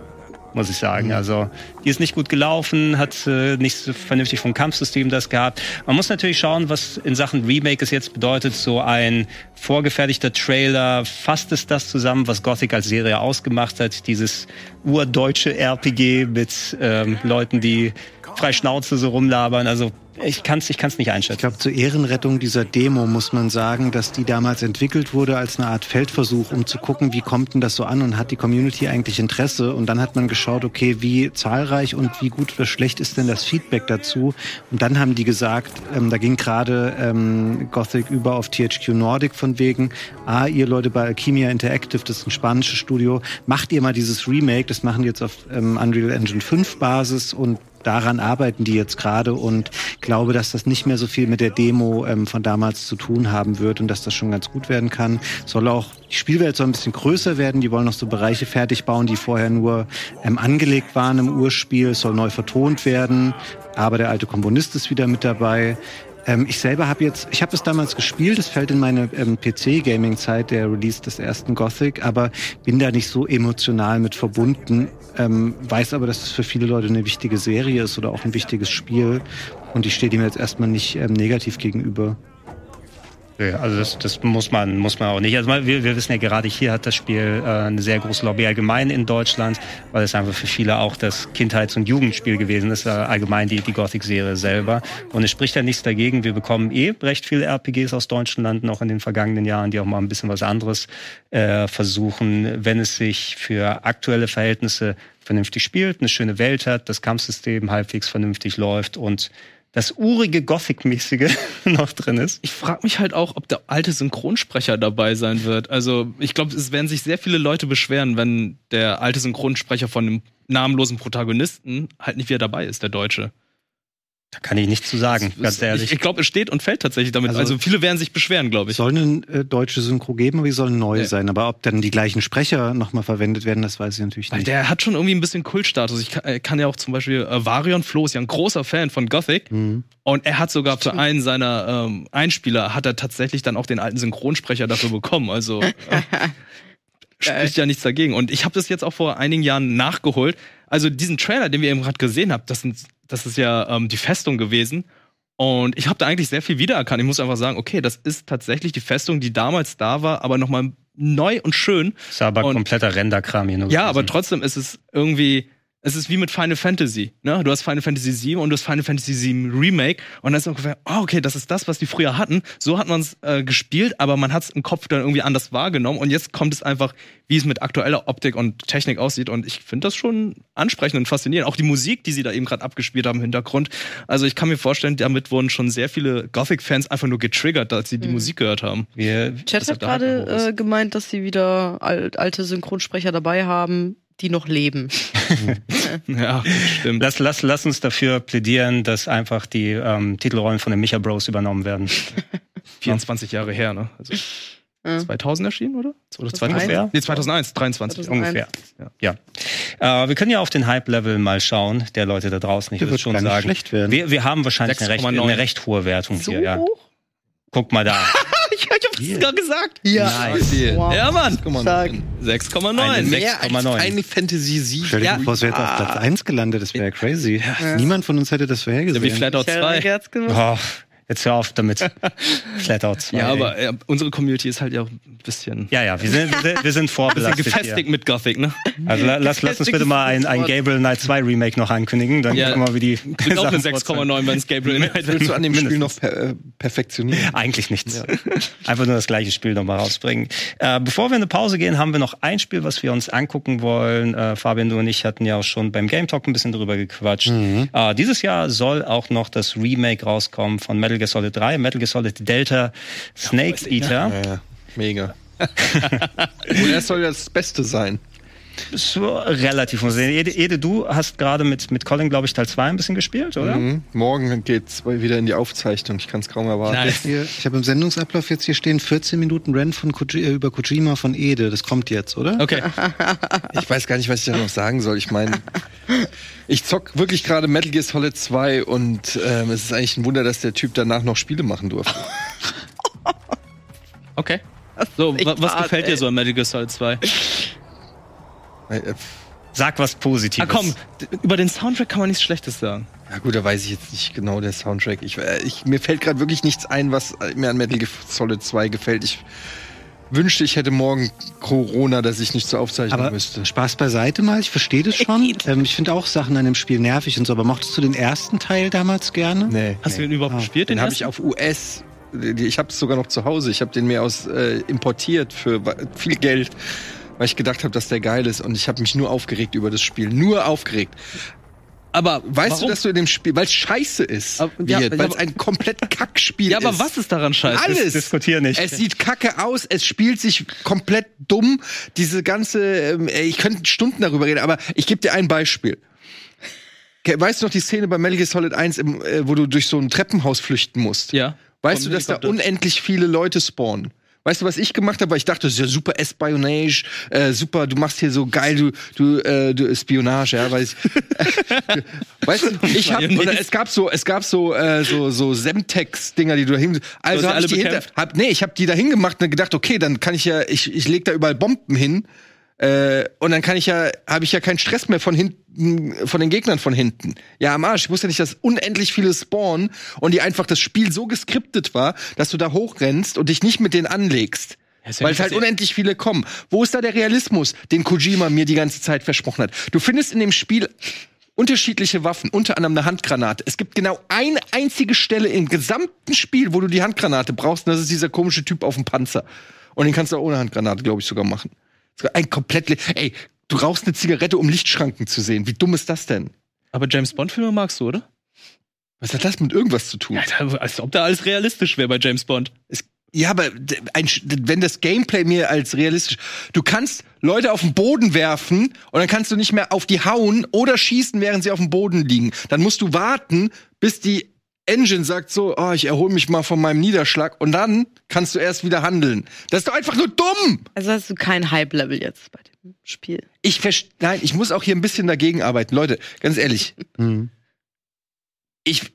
Speaker 1: muss ich sagen. Also die ist nicht gut gelaufen, hat äh, nicht so vernünftig vom Kampfsystem das gehabt. Man muss natürlich schauen, was in Sachen Remake es jetzt bedeutet. So ein vorgefertigter Trailer, fasst es das zusammen, was Gothic als Serie ausgemacht hat? Dieses urdeutsche RPG mit ähm, Leuten, die frei Schnauze so rumlabern. Also ich kann es ich kann's nicht
Speaker 3: Ich
Speaker 1: einschätzen.
Speaker 3: glaube, zur Ehrenrettung dieser Demo muss man sagen, dass die damals entwickelt wurde als eine Art Feldversuch, um zu gucken, wie kommt denn das so an und hat die Community eigentlich Interesse. Und dann hat man geschaut, okay, wie zahlreich und wie gut oder schlecht ist denn das Feedback dazu. Und dann haben die gesagt, ähm, da ging gerade ähm, Gothic über auf THQ Nordic von wegen, ah, ihr Leute bei Alchemia Interactive, das ist ein spanisches Studio, macht ihr mal dieses Remake, das machen die jetzt auf ähm, Unreal Engine 5 Basis und daran arbeiten die jetzt gerade und glaube, dass das nicht mehr so viel mit der Demo ähm, von damals zu tun haben wird und dass das schon ganz gut werden kann. Soll auch, die Spielwelt soll ein bisschen größer werden, die wollen noch so Bereiche fertig bauen, die vorher nur ähm, angelegt waren im Urspiel, Es soll neu vertont werden, aber der alte Komponist ist wieder mit dabei. Ähm, ich selber habe jetzt, ich habe das damals gespielt, es fällt in meine ähm, PC-Gaming-Zeit, der Release des ersten Gothic, aber bin da nicht so emotional mit verbunden. Ähm, weiß aber, dass es für viele Leute eine wichtige Serie ist oder auch ein wichtiges Spiel. Und ich stehe dem jetzt erstmal nicht ähm, negativ gegenüber.
Speaker 1: Also das, das muss man muss man auch nicht. Also wir, wir wissen ja gerade hier hat das Spiel äh, eine sehr große Lobby allgemein in Deutschland, weil es einfach für viele auch das Kindheits- und Jugendspiel gewesen ist, äh, allgemein die, die Gothic-Serie selber. Und es spricht ja nichts dagegen. Wir bekommen eh recht viele RPGs aus Deutschland noch in den vergangenen Jahren, die auch mal ein bisschen was anderes äh, versuchen, wenn es sich für aktuelle Verhältnisse vernünftig spielt, eine schöne Welt hat, das Kampfsystem halbwegs vernünftig läuft und das urige Gothic-mäßige noch drin ist.
Speaker 4: Ich frage mich halt auch, ob der alte Synchronsprecher dabei sein wird. Also ich glaube, es werden sich sehr viele Leute beschweren, wenn der alte Synchronsprecher von einem namenlosen Protagonisten halt nicht wieder dabei ist, der Deutsche.
Speaker 1: Da kann ich nichts zu sagen,
Speaker 4: Es-
Speaker 1: ganz ehrlich.
Speaker 4: Ich, ich glaube, es steht und fällt tatsächlich damit.
Speaker 3: Also-
Speaker 4: Also, viele werden sich beschweren, glaube
Speaker 3: Es
Speaker 4: ich.
Speaker 3: soll eine äh, deutsche Synchro geben, aber die sollen neu
Speaker 4: Ja.
Speaker 3: sein. Aber ob dann die gleichen Sprecher nochmal verwendet werden, das weiß ich natürlich
Speaker 4: Weil
Speaker 3: nicht.
Speaker 4: der hat schon irgendwie ein bisschen Kultstatus. Ich kann, äh, kann ja auch zum Beispiel, äh, Varion Flo ist ja ein großer Fan von Gothic.
Speaker 3: Mhm.
Speaker 4: Und er hat sogar für einen seiner ähm, Einspieler, hat er tatsächlich dann auch den alten Synchronsprecher dafür bekommen. Also, äh, spricht ja nichts dagegen. Und ich habe das jetzt auch vor einigen Jahren nachgeholt. Also diesen Trailer, den wir eben gerade gesehen haben, das, sind, das ist ja ähm, die Festung gewesen. Und ich habe da eigentlich sehr viel wiedererkannt. Ich muss einfach sagen, okay, das ist tatsächlich die Festung, die damals da war, aber nochmal neu und schön.
Speaker 1: Ist aber
Speaker 4: Und-
Speaker 1: kompletter Renderkram hier nur.
Speaker 4: Ja,
Speaker 1: gewesen.
Speaker 4: aber trotzdem ist es irgendwie, es ist wie mit Final Fantasy. Ne? Du hast Final Fantasy VII und du hast Final Fantasy VII Remake und dann ist ungefähr, oh, okay, das ist das, was die früher hatten. So hat man es äh, gespielt, aber man hat es im Kopf dann irgendwie anders wahrgenommen und jetzt kommt es einfach, wie es mit aktueller Optik und Technik aussieht und ich finde das schon ansprechend und faszinierend. Auch die Musik, die sie da eben gerade abgespielt haben im Hintergrund. Also ich kann mir vorstellen, damit wurden schon sehr viele Gothic-Fans einfach nur getriggert, als sie die Musik gehört haben.
Speaker 1: Wir,
Speaker 5: Chat hat gerade äh, gemeint, dass sie wieder al alte Synchronsprecher dabei haben, die noch leben.
Speaker 4: Ja, stimmt.
Speaker 1: lass, lass, lass uns dafür plädieren, dass einfach die ähm, Titelrollen von den Micha Bros übernommen werden.
Speaker 4: 24 Jahre her, ne? Also
Speaker 5: Ja.
Speaker 4: 2000 erschienen, oder? Oder
Speaker 5: 2001?
Speaker 4: 2000? Nee, 2001, 23.
Speaker 5: 2001.
Speaker 1: Ungefähr. Ja. Äh, wir können ja auf den Hype-Level mal schauen, der Leute da draußen. Ich würde
Speaker 3: wird
Speaker 1: schon sagen,
Speaker 3: schlecht werden.
Speaker 1: Wir, wir haben wahrscheinlich eine recht,
Speaker 4: 6,9.
Speaker 1: eine recht hohe Wertung
Speaker 5: So
Speaker 1: hier. Ja. Guck mal da.
Speaker 4: ich hab das gar gesagt.
Speaker 5: Ja.
Speaker 2: Nice.
Speaker 5: Wow.
Speaker 4: Ja, Mann.
Speaker 2: Guck mal,
Speaker 5: Stark.
Speaker 4: 6,9.
Speaker 1: Eine
Speaker 2: Mehr als
Speaker 1: 6,9.
Speaker 2: Final Fantasy 7.
Speaker 3: Stell dir
Speaker 4: Ja.
Speaker 3: vor, es wäre jetzt auf Platz 1 gelandet, das wäre ja crazy. Niemand von uns hätte das
Speaker 4: Ja, wie
Speaker 3: vorhergesehen.
Speaker 4: Flatout
Speaker 5: Michael
Speaker 4: 2.
Speaker 5: Reichert's gemacht.
Speaker 1: Oh, jetzt hör auf damit. Flatout 2.
Speaker 4: Ja, aber äh, unsere Community ist halt ja auch ein bisschen,
Speaker 1: Ja, ja, wir sind, wir sind, wir sind
Speaker 4: bisschen
Speaker 1: vorbelastet
Speaker 4: gefestigt
Speaker 1: hier.
Speaker 4: mit Gothic, ne?
Speaker 1: Also la- lass, lass uns bitte mal ein, ein Gabriel Knight 2 Remake noch ankündigen, dann
Speaker 4: Ja.
Speaker 1: gucken wir mal, wie die
Speaker 4: Kriegt auch eine
Speaker 1: Sachen
Speaker 4: 6,9, wenn es Gabriel Knight
Speaker 2: Willst du an dem
Speaker 1: Mindestens.
Speaker 2: Spiel noch per äh, perfektionieren?
Speaker 1: Eigentlich nichts. Einfach nur das gleiche Spiel nochmal rausbringen. Äh, bevor wir in eine Pause gehen, haben wir noch ein Spiel, was wir uns angucken wollen. Äh, Fabian, du und ich hatten ja auch schon beim Game Talk ein bisschen drüber gequatscht. Äh, dieses Jahr soll auch noch das Remake rauskommen von Metal Gear Solid 3, Metal Gear Solid Delta Snake Eater.
Speaker 2: Ja, ja. Mega. Und er soll das Beste sein.
Speaker 1: So relativ muss. Ede, Ede, du hast gerade mit, mit Colin, glaube ich, Teil 2 ein bisschen gespielt, oder?
Speaker 2: Mhm. Morgen geht's wieder in die Aufzeichnung. Ich kann es kaum erwarten.
Speaker 4: Nice.
Speaker 3: Hier, ich habe im Sendungsablauf jetzt hier stehen 14 Minuten Rant von Koji äh, über Kojima von Ede. Das kommt jetzt, oder?
Speaker 4: Okay.
Speaker 2: Ich weiß gar nicht, was ich da noch sagen soll. Ich meine, ich zock wirklich gerade Metal Gear Solid 2 und ähm, es ist eigentlich ein Wunder, dass der Typ danach noch Spiele machen durfte.
Speaker 4: Okay. So, was
Speaker 5: hart,
Speaker 4: gefällt dir
Speaker 5: ey.
Speaker 4: so an Metal Gear Solid 2?
Speaker 2: Äh, äh,
Speaker 1: Sag was Positives.
Speaker 4: Ah komm, über den Soundtrack kann man nichts Schlechtes sagen.
Speaker 2: Ja gut, da weiß ich jetzt nicht genau der Soundtrack. Ich, äh, ich, mir fällt gerade wirklich nichts ein, was mir an Metal Gear Solid 2 gefällt. Ich wünschte, ich hätte morgen Corona, dass ich nicht zur Aufzeichnung
Speaker 3: Aber
Speaker 2: müsste.
Speaker 3: Spaß beiseite mal, ich verstehe das schon. ähm, ich finde auch Sachen an dem Spiel nervig und so, aber mochtest du den ersten Teil damals gerne?
Speaker 2: Nee.
Speaker 4: Hast du den überhaupt
Speaker 3: Ah,
Speaker 4: gespielt, den,
Speaker 2: Den habe ich
Speaker 4: ersten?
Speaker 2: auf US. Ich habe es sogar noch zu Hause. Ich habe den mir aus äh, importiert für viel Geld, weil ich gedacht habe, dass der geil ist. Und ich habe mich nur aufgeregt über das Spiel. Nur aufgeregt.
Speaker 4: Aber
Speaker 2: Weißt
Speaker 4: warum?
Speaker 2: du, dass du in dem Spiel, weil es scheiße ist,
Speaker 4: Aber- ja,
Speaker 2: weil es ein komplett Kackspiel
Speaker 4: Ja, aber
Speaker 2: ist.
Speaker 4: was ist daran scheiße?
Speaker 2: Alles.
Speaker 1: Diskutier nicht.
Speaker 2: Es sieht kacke aus, es spielt sich komplett dumm. Diese ganze, ähm, ich könnte Stunden darüber reden, aber ich gebe dir ein Beispiel. Weißt du noch die Szene bei Metal Gear Solid 1, im, äh, wo du durch so ein Treppenhaus flüchten musst?
Speaker 4: Ja.
Speaker 2: Weißt du, dass da unendlich viele Leute spawnen? Weißt du, was ich gemacht habe? Weil ich dachte, das ist ja super Espionage, äh, super, du machst hier so geil, du, du, äh, du Spionage, ja, weiß Weißt du, ich hab, oder es gab so, es gab so, äh, so, so Semtex-Dinger, die du da hin, also hab ich die hinter, hab, nee, ich habe die da hingemacht und gedacht, okay, dann kann ich ja, ich, ich leg da überall Bomben hin, äh, und dann kann ich ja, habe ich ja keinen Stress mehr von hinten, von den Gegnern von hinten. Ja, am Arsch. Ich wusste nicht, dass unendlich viele spawnen und die einfach das Spiel so geskriptet war, dass du da hochrennst und dich nicht mit denen anlegst.
Speaker 4: Ja, ja
Speaker 2: Weil es halt unendlich viele kommen. Wo ist da der Realismus, den Kojima mir die ganze Zeit versprochen hat? Du findest in dem Spiel unterschiedliche Waffen, unter anderem eine Handgranate. Es gibt genau eine einzige Stelle im gesamten Spiel, wo du die Handgranate brauchst, und das ist dieser komische Typ auf dem Panzer. Und den kannst du auch ohne Handgranate, glaube ich, sogar machen. Ein komplett, le- ey, du rauchst eine Zigarette, um Lichtschranken zu sehen. Wie dumm ist das denn?
Speaker 4: Aber James Bond-Filme magst du, oder?
Speaker 2: Was hat das mit irgendwas zu tun?
Speaker 4: Ja, als ob da alles realistisch wäre bei James Bond.
Speaker 2: Es, ja, aber ein, wenn das Gameplay mir als realistisch, du kannst Leute auf den Boden werfen und dann kannst du nicht mehr auf die hauen oder schießen, während sie auf dem Boden liegen. Dann musst du warten, bis die Engine sagt so, oh, ich erhole mich mal von meinem Niederschlag und dann kannst du erst wieder handeln. Das ist doch einfach nur dumm.
Speaker 5: Also hast du kein Hype-Level jetzt bei dem Spiel.
Speaker 2: Ich nein, ich muss auch hier ein bisschen dagegen arbeiten, Leute. Ganz ehrlich,
Speaker 3: Hm.
Speaker 2: ich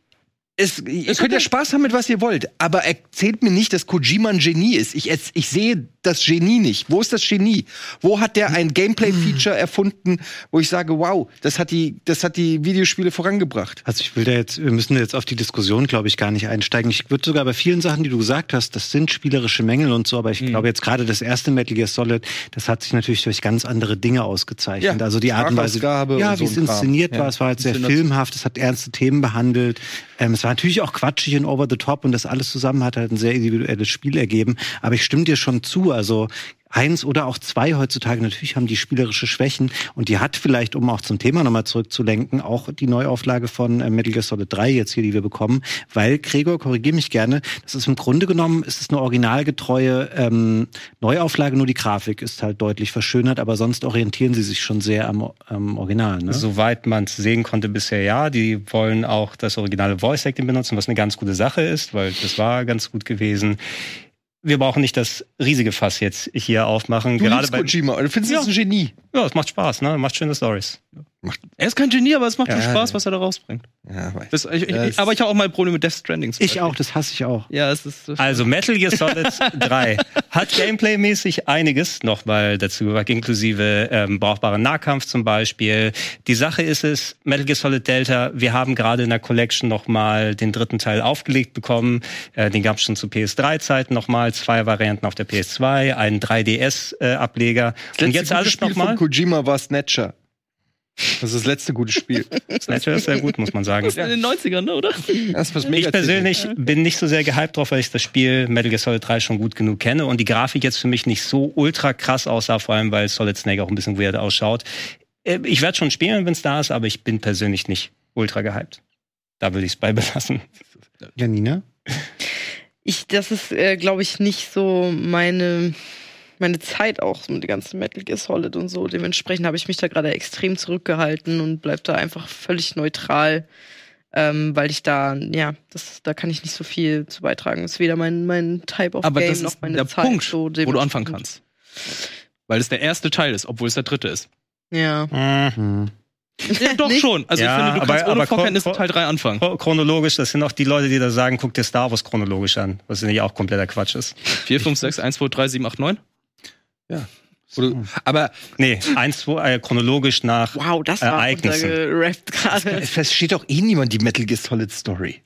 Speaker 2: es, ihr könnt ja Spaß haben mit was ihr wollt, aber erzählt mir nicht, dass Kojima ein Genie ist. Ich, es- ich sehe das Genie nicht? Wo ist das Genie? Wo hat der ein Gameplay-Feature erfunden, wo ich sage, wow, das hat die, das hat die Videospiele vorangebracht?
Speaker 3: Also ich will da jetzt, wir müssen jetzt auf die Diskussion, glaube ich, gar nicht einsteigen. Ich würde sogar bei vielen Sachen, die du gesagt hast, das sind spielerische Mängel und so, aber ich mhm. glaube jetzt gerade das erste Metal Gear Solid, das hat sich natürlich durch ganz andere Dinge ausgezeichnet. Ja, also die Art und Weise, ja, wie es inszeniert war, es war halt sehr filmhaft, es hat ernste Themen behandelt. Ähm, es war natürlich auch quatschig und over the top und das alles zusammen hat halt ein sehr individuelles Spiel ergeben. Aber ich stimme dir schon zu. Also eins oder auch zwei heutzutage natürlich haben die spielerische Schwächen und die hat vielleicht, um auch zum Thema nochmal zurückzulenken, auch die Neuauflage von äh, Metal Gear Solid 3 jetzt hier, die wir bekommen, weil, Gregor, korrigier mich gerne, das ist im Grunde genommen, ist es eine originalgetreue ähm, Neuauflage, nur die Grafik ist halt deutlich verschönert, aber sonst orientieren sie sich schon sehr am, am Original. Ne?
Speaker 1: Soweit man es sehen konnte bisher, ja. Die wollen auch das originale Voice Acting benutzen, was eine ganz gute Sache ist, weil das war ganz gut gewesen wir brauchen nicht das riesige Fass jetzt hier aufmachen.
Speaker 2: Du Gerade bei Kojima, du findest ja. ein Genie.
Speaker 1: Ja, es macht Spaß, ne? Macht schöne Stories.
Speaker 4: Er ist kein Genie, aber es macht ja, ihm Spaß, was er da rausbringt. Ja, das, ich, ich, aber ich habe auch mal Probleme mit Death Stranding.
Speaker 3: Ich auch, das hasse ich auch.
Speaker 1: Ja, es ist so also Metal Gear Solid 3 hat Gameplay-mäßig einiges nochmal dazu gesagt, inklusive ähm, brauchbaren Nahkampf zum Beispiel. Die Sache ist es, Metal Gear Solid Delta, wir haben gerade in der Collection nochmal den dritten Teil aufgelegt bekommen. Äh, den gab es schon zu PS3-Zeiten nochmal, zwei Varianten auf der PS2, einen 3DS-Ableger.
Speaker 2: Äh, Und jetzt alles nochmal. Kojima war Snatcher. Das ist das letzte gute Spiel.
Speaker 1: Snatcher ist sehr gut, muss man sagen. Das
Speaker 4: ist in den 90ern, ne, oder?
Speaker 1: Das was ich persönlich bin nicht so sehr gehypt drauf, weil ich das Spiel Metal Gear Solid 3 schon gut genug kenne und die Grafik jetzt für mich nicht so ultra krass aussah, vor allem weil Solid Snake auch ein bisschen weird ausschaut. Äh, ich werde schon spielen, wenn es da ist, aber ich bin persönlich nicht ultra gehypt. Da würde ich es bei belassen.
Speaker 3: Janina?
Speaker 5: Ich, das ist, äh, glaube ich, nicht so meine meine Zeit auch so mit dem ganzen Metal Gear Solid und so. Dementsprechend habe ich mich da gerade extrem zurückgehalten und bleib da einfach völlig neutral, ähm, weil ich da, ja, das, da kann ich nicht so viel zu beitragen. Das ist weder mein, mein Type of
Speaker 4: Aber
Speaker 5: Game
Speaker 4: das
Speaker 5: noch
Speaker 4: meine der Zeit. Punkt, so, wo du anfangen kannst. Weil es der erste Teil ist, obwohl es der dritte ist.
Speaker 5: Ja. Mhm.
Speaker 4: Ja, doch schon. Also ja, ich finde, du kannst aber, ohne Vorkenntnis Teil 3 anfangen.
Speaker 1: Chronologisch, das sind auch die Leute, die da sagen, guck dir Star Wars chronologisch an, was nicht auch kompletter Quatsch ist.
Speaker 4: 4, 5, 6, 1, 2, 3, 7, 8, 9?
Speaker 2: Ja. Oder, aber
Speaker 1: nee, eins zwei, äh, chronologisch nach
Speaker 5: wow, das war
Speaker 1: Ereignissen.
Speaker 2: gerade. Es versteht doch eh niemand die Metal Gear Solid Story.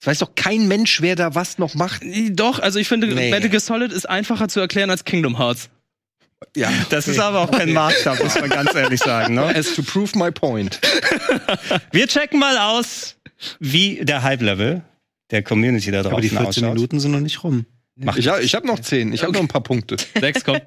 Speaker 2: Es weiß doch kein Mensch, wer da was noch macht.
Speaker 4: Doch, also ich finde, nee. Metal Gear Solid ist einfacher zu erklären als Kingdom Hearts.
Speaker 1: Ja, das okay. ist aber auch kein Maßstab, muss man ganz ehrlich sagen. Ne?
Speaker 2: As to prove my point.
Speaker 1: Wir checken mal aus, wie der Hype-Level der Community da draußen ausschaut. Aber die 14
Speaker 3: ausschaut. Minuten sind noch nicht rum.
Speaker 2: Mach ich ich habe noch zehn. Ich okay. habe noch ein paar Punkte.
Speaker 4: Sechs, komm.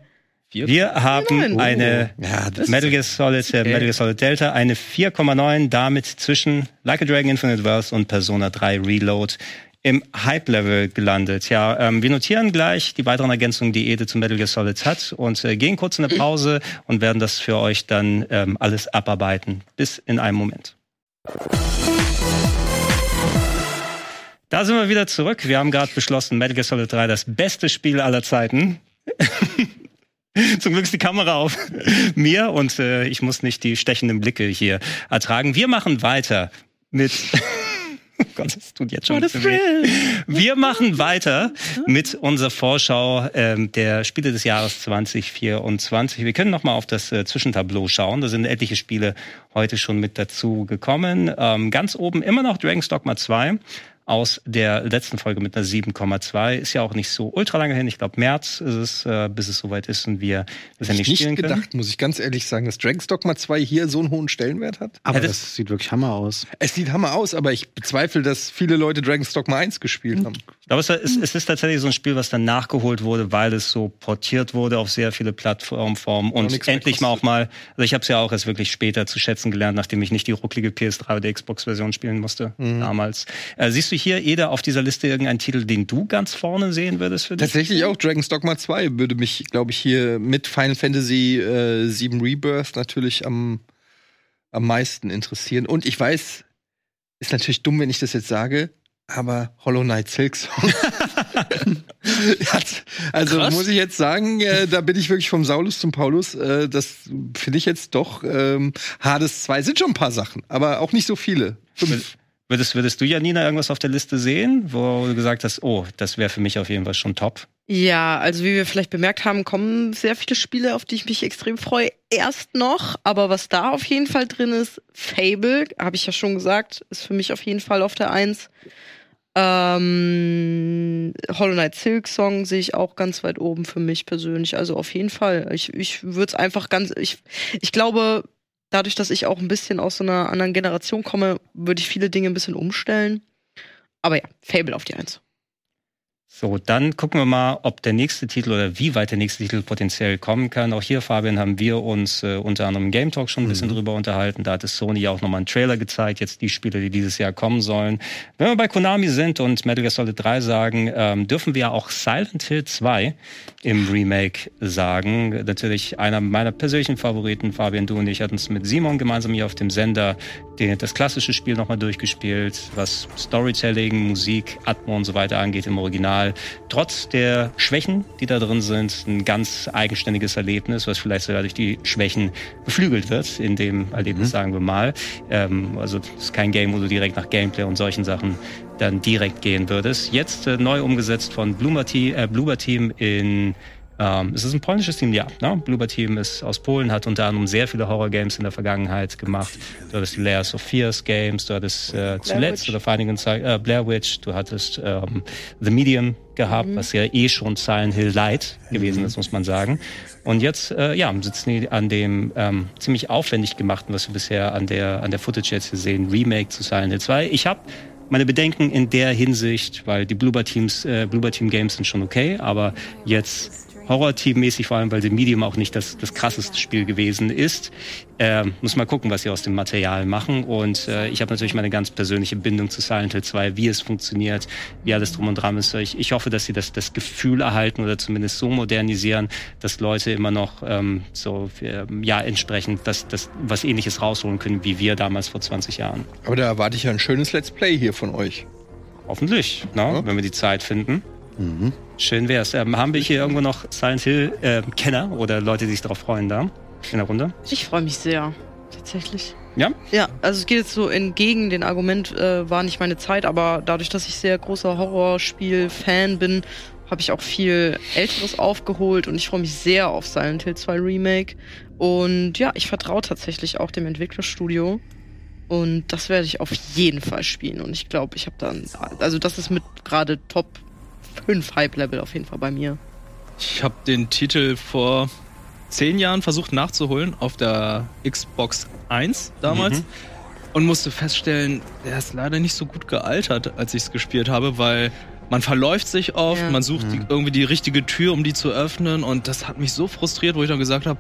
Speaker 1: Vier? Wir haben eine oh. ja, Metal Gear Solid, äh, Metal Gear Solid Delta, eine 4,9, damit zwischen Like a Dragon Infinite Worlds und Persona 3 Reload im Hype-Level gelandet. Ja, ähm, wir notieren gleich die weiteren Ergänzungen, die Ede zu Metal Gear Solid hat und äh, gehen kurz in eine Pause und werden das für euch dann ähm, alles abarbeiten. Bis in einem Moment. Da sind wir wieder zurück. Wir haben gerade beschlossen, Metal Gear Solid 3 das beste Spiel aller Zeiten. Zum Glück ist die Kamera auf mir und äh, ich muss nicht die stechenden Blicke hier ertragen. Wir machen weiter mit Oh Gott, es tut jetzt schon ein weh. Wir machen weiter mit unserer Vorschau ähm, der Spiele des Jahres 2024. Wir können noch mal auf das äh, Zwischentableau schauen. Da sind etliche Spiele heute schon mit dazu gekommen. Ähm, ganz oben immer noch Dragon's Dogma 2 aus der letzten Folge mit einer 7,2. Ist ja auch nicht so ultra lange hin. Ich glaube, März ist es, äh, bis es soweit ist und wir das ja nicht, nicht spielen
Speaker 2: gedacht, muss ich ganz ehrlich sagen, dass Dragon's Dogma 2 hier so einen hohen Stellenwert hat.
Speaker 3: Aber ja, das, sieht wirklich Hammer aus.
Speaker 2: Es sieht Hammer aus, aber ich bezweifle, dass viele Leute Dragon's Dogma 1 gespielt haben.
Speaker 1: Ich glaube, es, es, ist tatsächlich so ein Spiel, was dann nachgeholt wurde, weil es so portiert wurde auf sehr viele Plattformformen und endlich mal auch mal, also ich habe es ja auch erst wirklich später zu schätzen gelernt, nachdem ich nicht die rucklige PS3 oder Xbox-Version spielen musste mhm. damals. Äh, siehst du hier, Eda, auf dieser Liste irgendeinen Titel, den du ganz vorne sehen würdest für
Speaker 2: dich? Tatsächlich auch Dragon's Dogma 2 würde mich, glaube ich, hier mit Final Fantasy äh, 7 Rebirth natürlich am, am meisten interessieren. Und ich weiß, ist natürlich dumm, wenn ich das jetzt sage, aber Hollow Knight Silksong. also Krass. muss ich jetzt sagen, äh, da bin ich wirklich vom Saulus zum Paulus. Äh, das finde ich jetzt doch. Ähm, Hades 2 sind schon ein paar Sachen, aber auch nicht so viele. Fünf.
Speaker 1: Würdest, würdest du, Janina, irgendwas auf der Liste sehen, wo du gesagt hast, oh, das wäre für mich auf jeden Fall schon top?
Speaker 5: Ja, also wie wir vielleicht bemerkt haben, kommen sehr viele Spiele, auf die ich mich extrem freue, erst noch. Aber was da auf jeden Fall drin ist, Fable, habe ich ja schon gesagt, ist für mich auf jeden Fall auf der Eins. Ähm, Hollow Knight Silk Song sehe ich auch ganz weit oben für mich persönlich. Also auf jeden Fall. Ich, ich würde es einfach ganz, ich, ich glaube, dadurch, dass ich auch ein bisschen aus so einer anderen Generation komme, würde ich viele Dinge ein bisschen umstellen. Aber ja, Fable auf die Eins.
Speaker 1: So, dann gucken wir mal, ob der nächste Titel oder wie weit der nächste Titel potenziell kommen kann. Auch hier, Fabian, haben wir uns äh, unter anderem im Game Talk schon ein bisschen mhm. drüber unterhalten. Da hat es Sony ja auch nochmal einen Trailer gezeigt, jetzt die Spiele, die dieses Jahr kommen sollen. Wenn wir bei Konami sind und Metal Gear Solid 3 sagen, ähm, dürfen wir ja auch Silent Hill 2 im Remake sagen. Natürlich einer meiner persönlichen Favoriten, Fabian, du und ich hatten es mit Simon gemeinsam hier auf dem Sender den, das klassische Spiel nochmal durchgespielt, was Storytelling, Musik, Atmo und so weiter angeht im Original. Trotz der Schwächen, die da drin sind, ein ganz eigenständiges Erlebnis, was vielleicht sogar durch die Schwächen beflügelt wird in dem Erlebnis, mhm. sagen wir mal. Ähm, also es ist kein Game, wo du direkt nach Gameplay und solchen Sachen dann direkt gehen würdest. Jetzt äh, neu umgesetzt von Bloober Team, äh, Bloober Team in ähm, es ist ein polnisches Team, ja. Ne? Bloober Team ist aus Polen, hat unter anderem sehr viele Horror-Games in der Vergangenheit gemacht. Du hattest die Layers of Fears Games, du hattest äh, zuletzt oder vor einigen Zeit äh, Blair Witch, du hattest ähm, The Medium gehabt, mhm. was ja eh schon Silent Hill Light gewesen mhm. ist, muss man sagen. Und jetzt, äh, ja, sitzen die an dem ähm, ziemlich aufwendig gemachten, was wir bisher an der an der Footage jetzt hier sehen, Remake zu Silent Hill 2. Ich habe meine Bedenken in der Hinsicht, weil die Bloober Teams, äh, Bloober Team Games sind schon okay, aber jetzt Horror-Team-mäßig, vor allem weil The Medium auch nicht das, das krasseste Spiel gewesen ist. Äh, muss mal gucken, was sie aus dem Material machen. Und äh, ich habe natürlich meine ganz persönliche Bindung zu Silent Hill 2, wie es funktioniert, wie alles drum und dran ist. Ich, ich hoffe, dass sie das, das Gefühl erhalten oder zumindest so modernisieren, dass Leute immer noch ähm, so äh, ja entsprechend das, das was ähnliches rausholen können, wie wir damals vor 20 Jahren.
Speaker 2: Aber da erwarte ich ja ein schönes Let's Play hier von euch.
Speaker 1: Hoffentlich, ne? Ja. wenn wir die Zeit finden. Mhm. Schön wär's. Ähm, haben wir hier irgendwo noch Silent Hill-Kenner äh, oder Leute, die sich darauf freuen da in der Runde?
Speaker 5: Ich freue mich sehr, tatsächlich.
Speaker 1: Ja?
Speaker 5: Ja, also es geht jetzt so entgegen den Argument, äh, war nicht meine Zeit, aber dadurch, dass ich sehr großer Horrorspiel-Fan bin, habe ich auch viel Älteres aufgeholt und ich freue mich sehr auf Silent Hill 2 Remake. Und ja, ich vertraue tatsächlich auch dem Entwicklerstudio. Und das werde ich auf jeden Fall spielen. Und ich glaube, ich habe dann, also das ist mit gerade Top fünf Hype-Level auf jeden Fall bei mir.
Speaker 4: Ich habe den Titel vor zehn Jahren versucht nachzuholen auf der Xbox 1 damals mhm. und musste feststellen, der ist leider nicht so gut gealtert, als ich es gespielt habe, weil man verläuft sich oft, ja. man sucht die, mhm. irgendwie die richtige Tür, um die zu öffnen und das hat mich so frustriert, wo ich dann gesagt habe,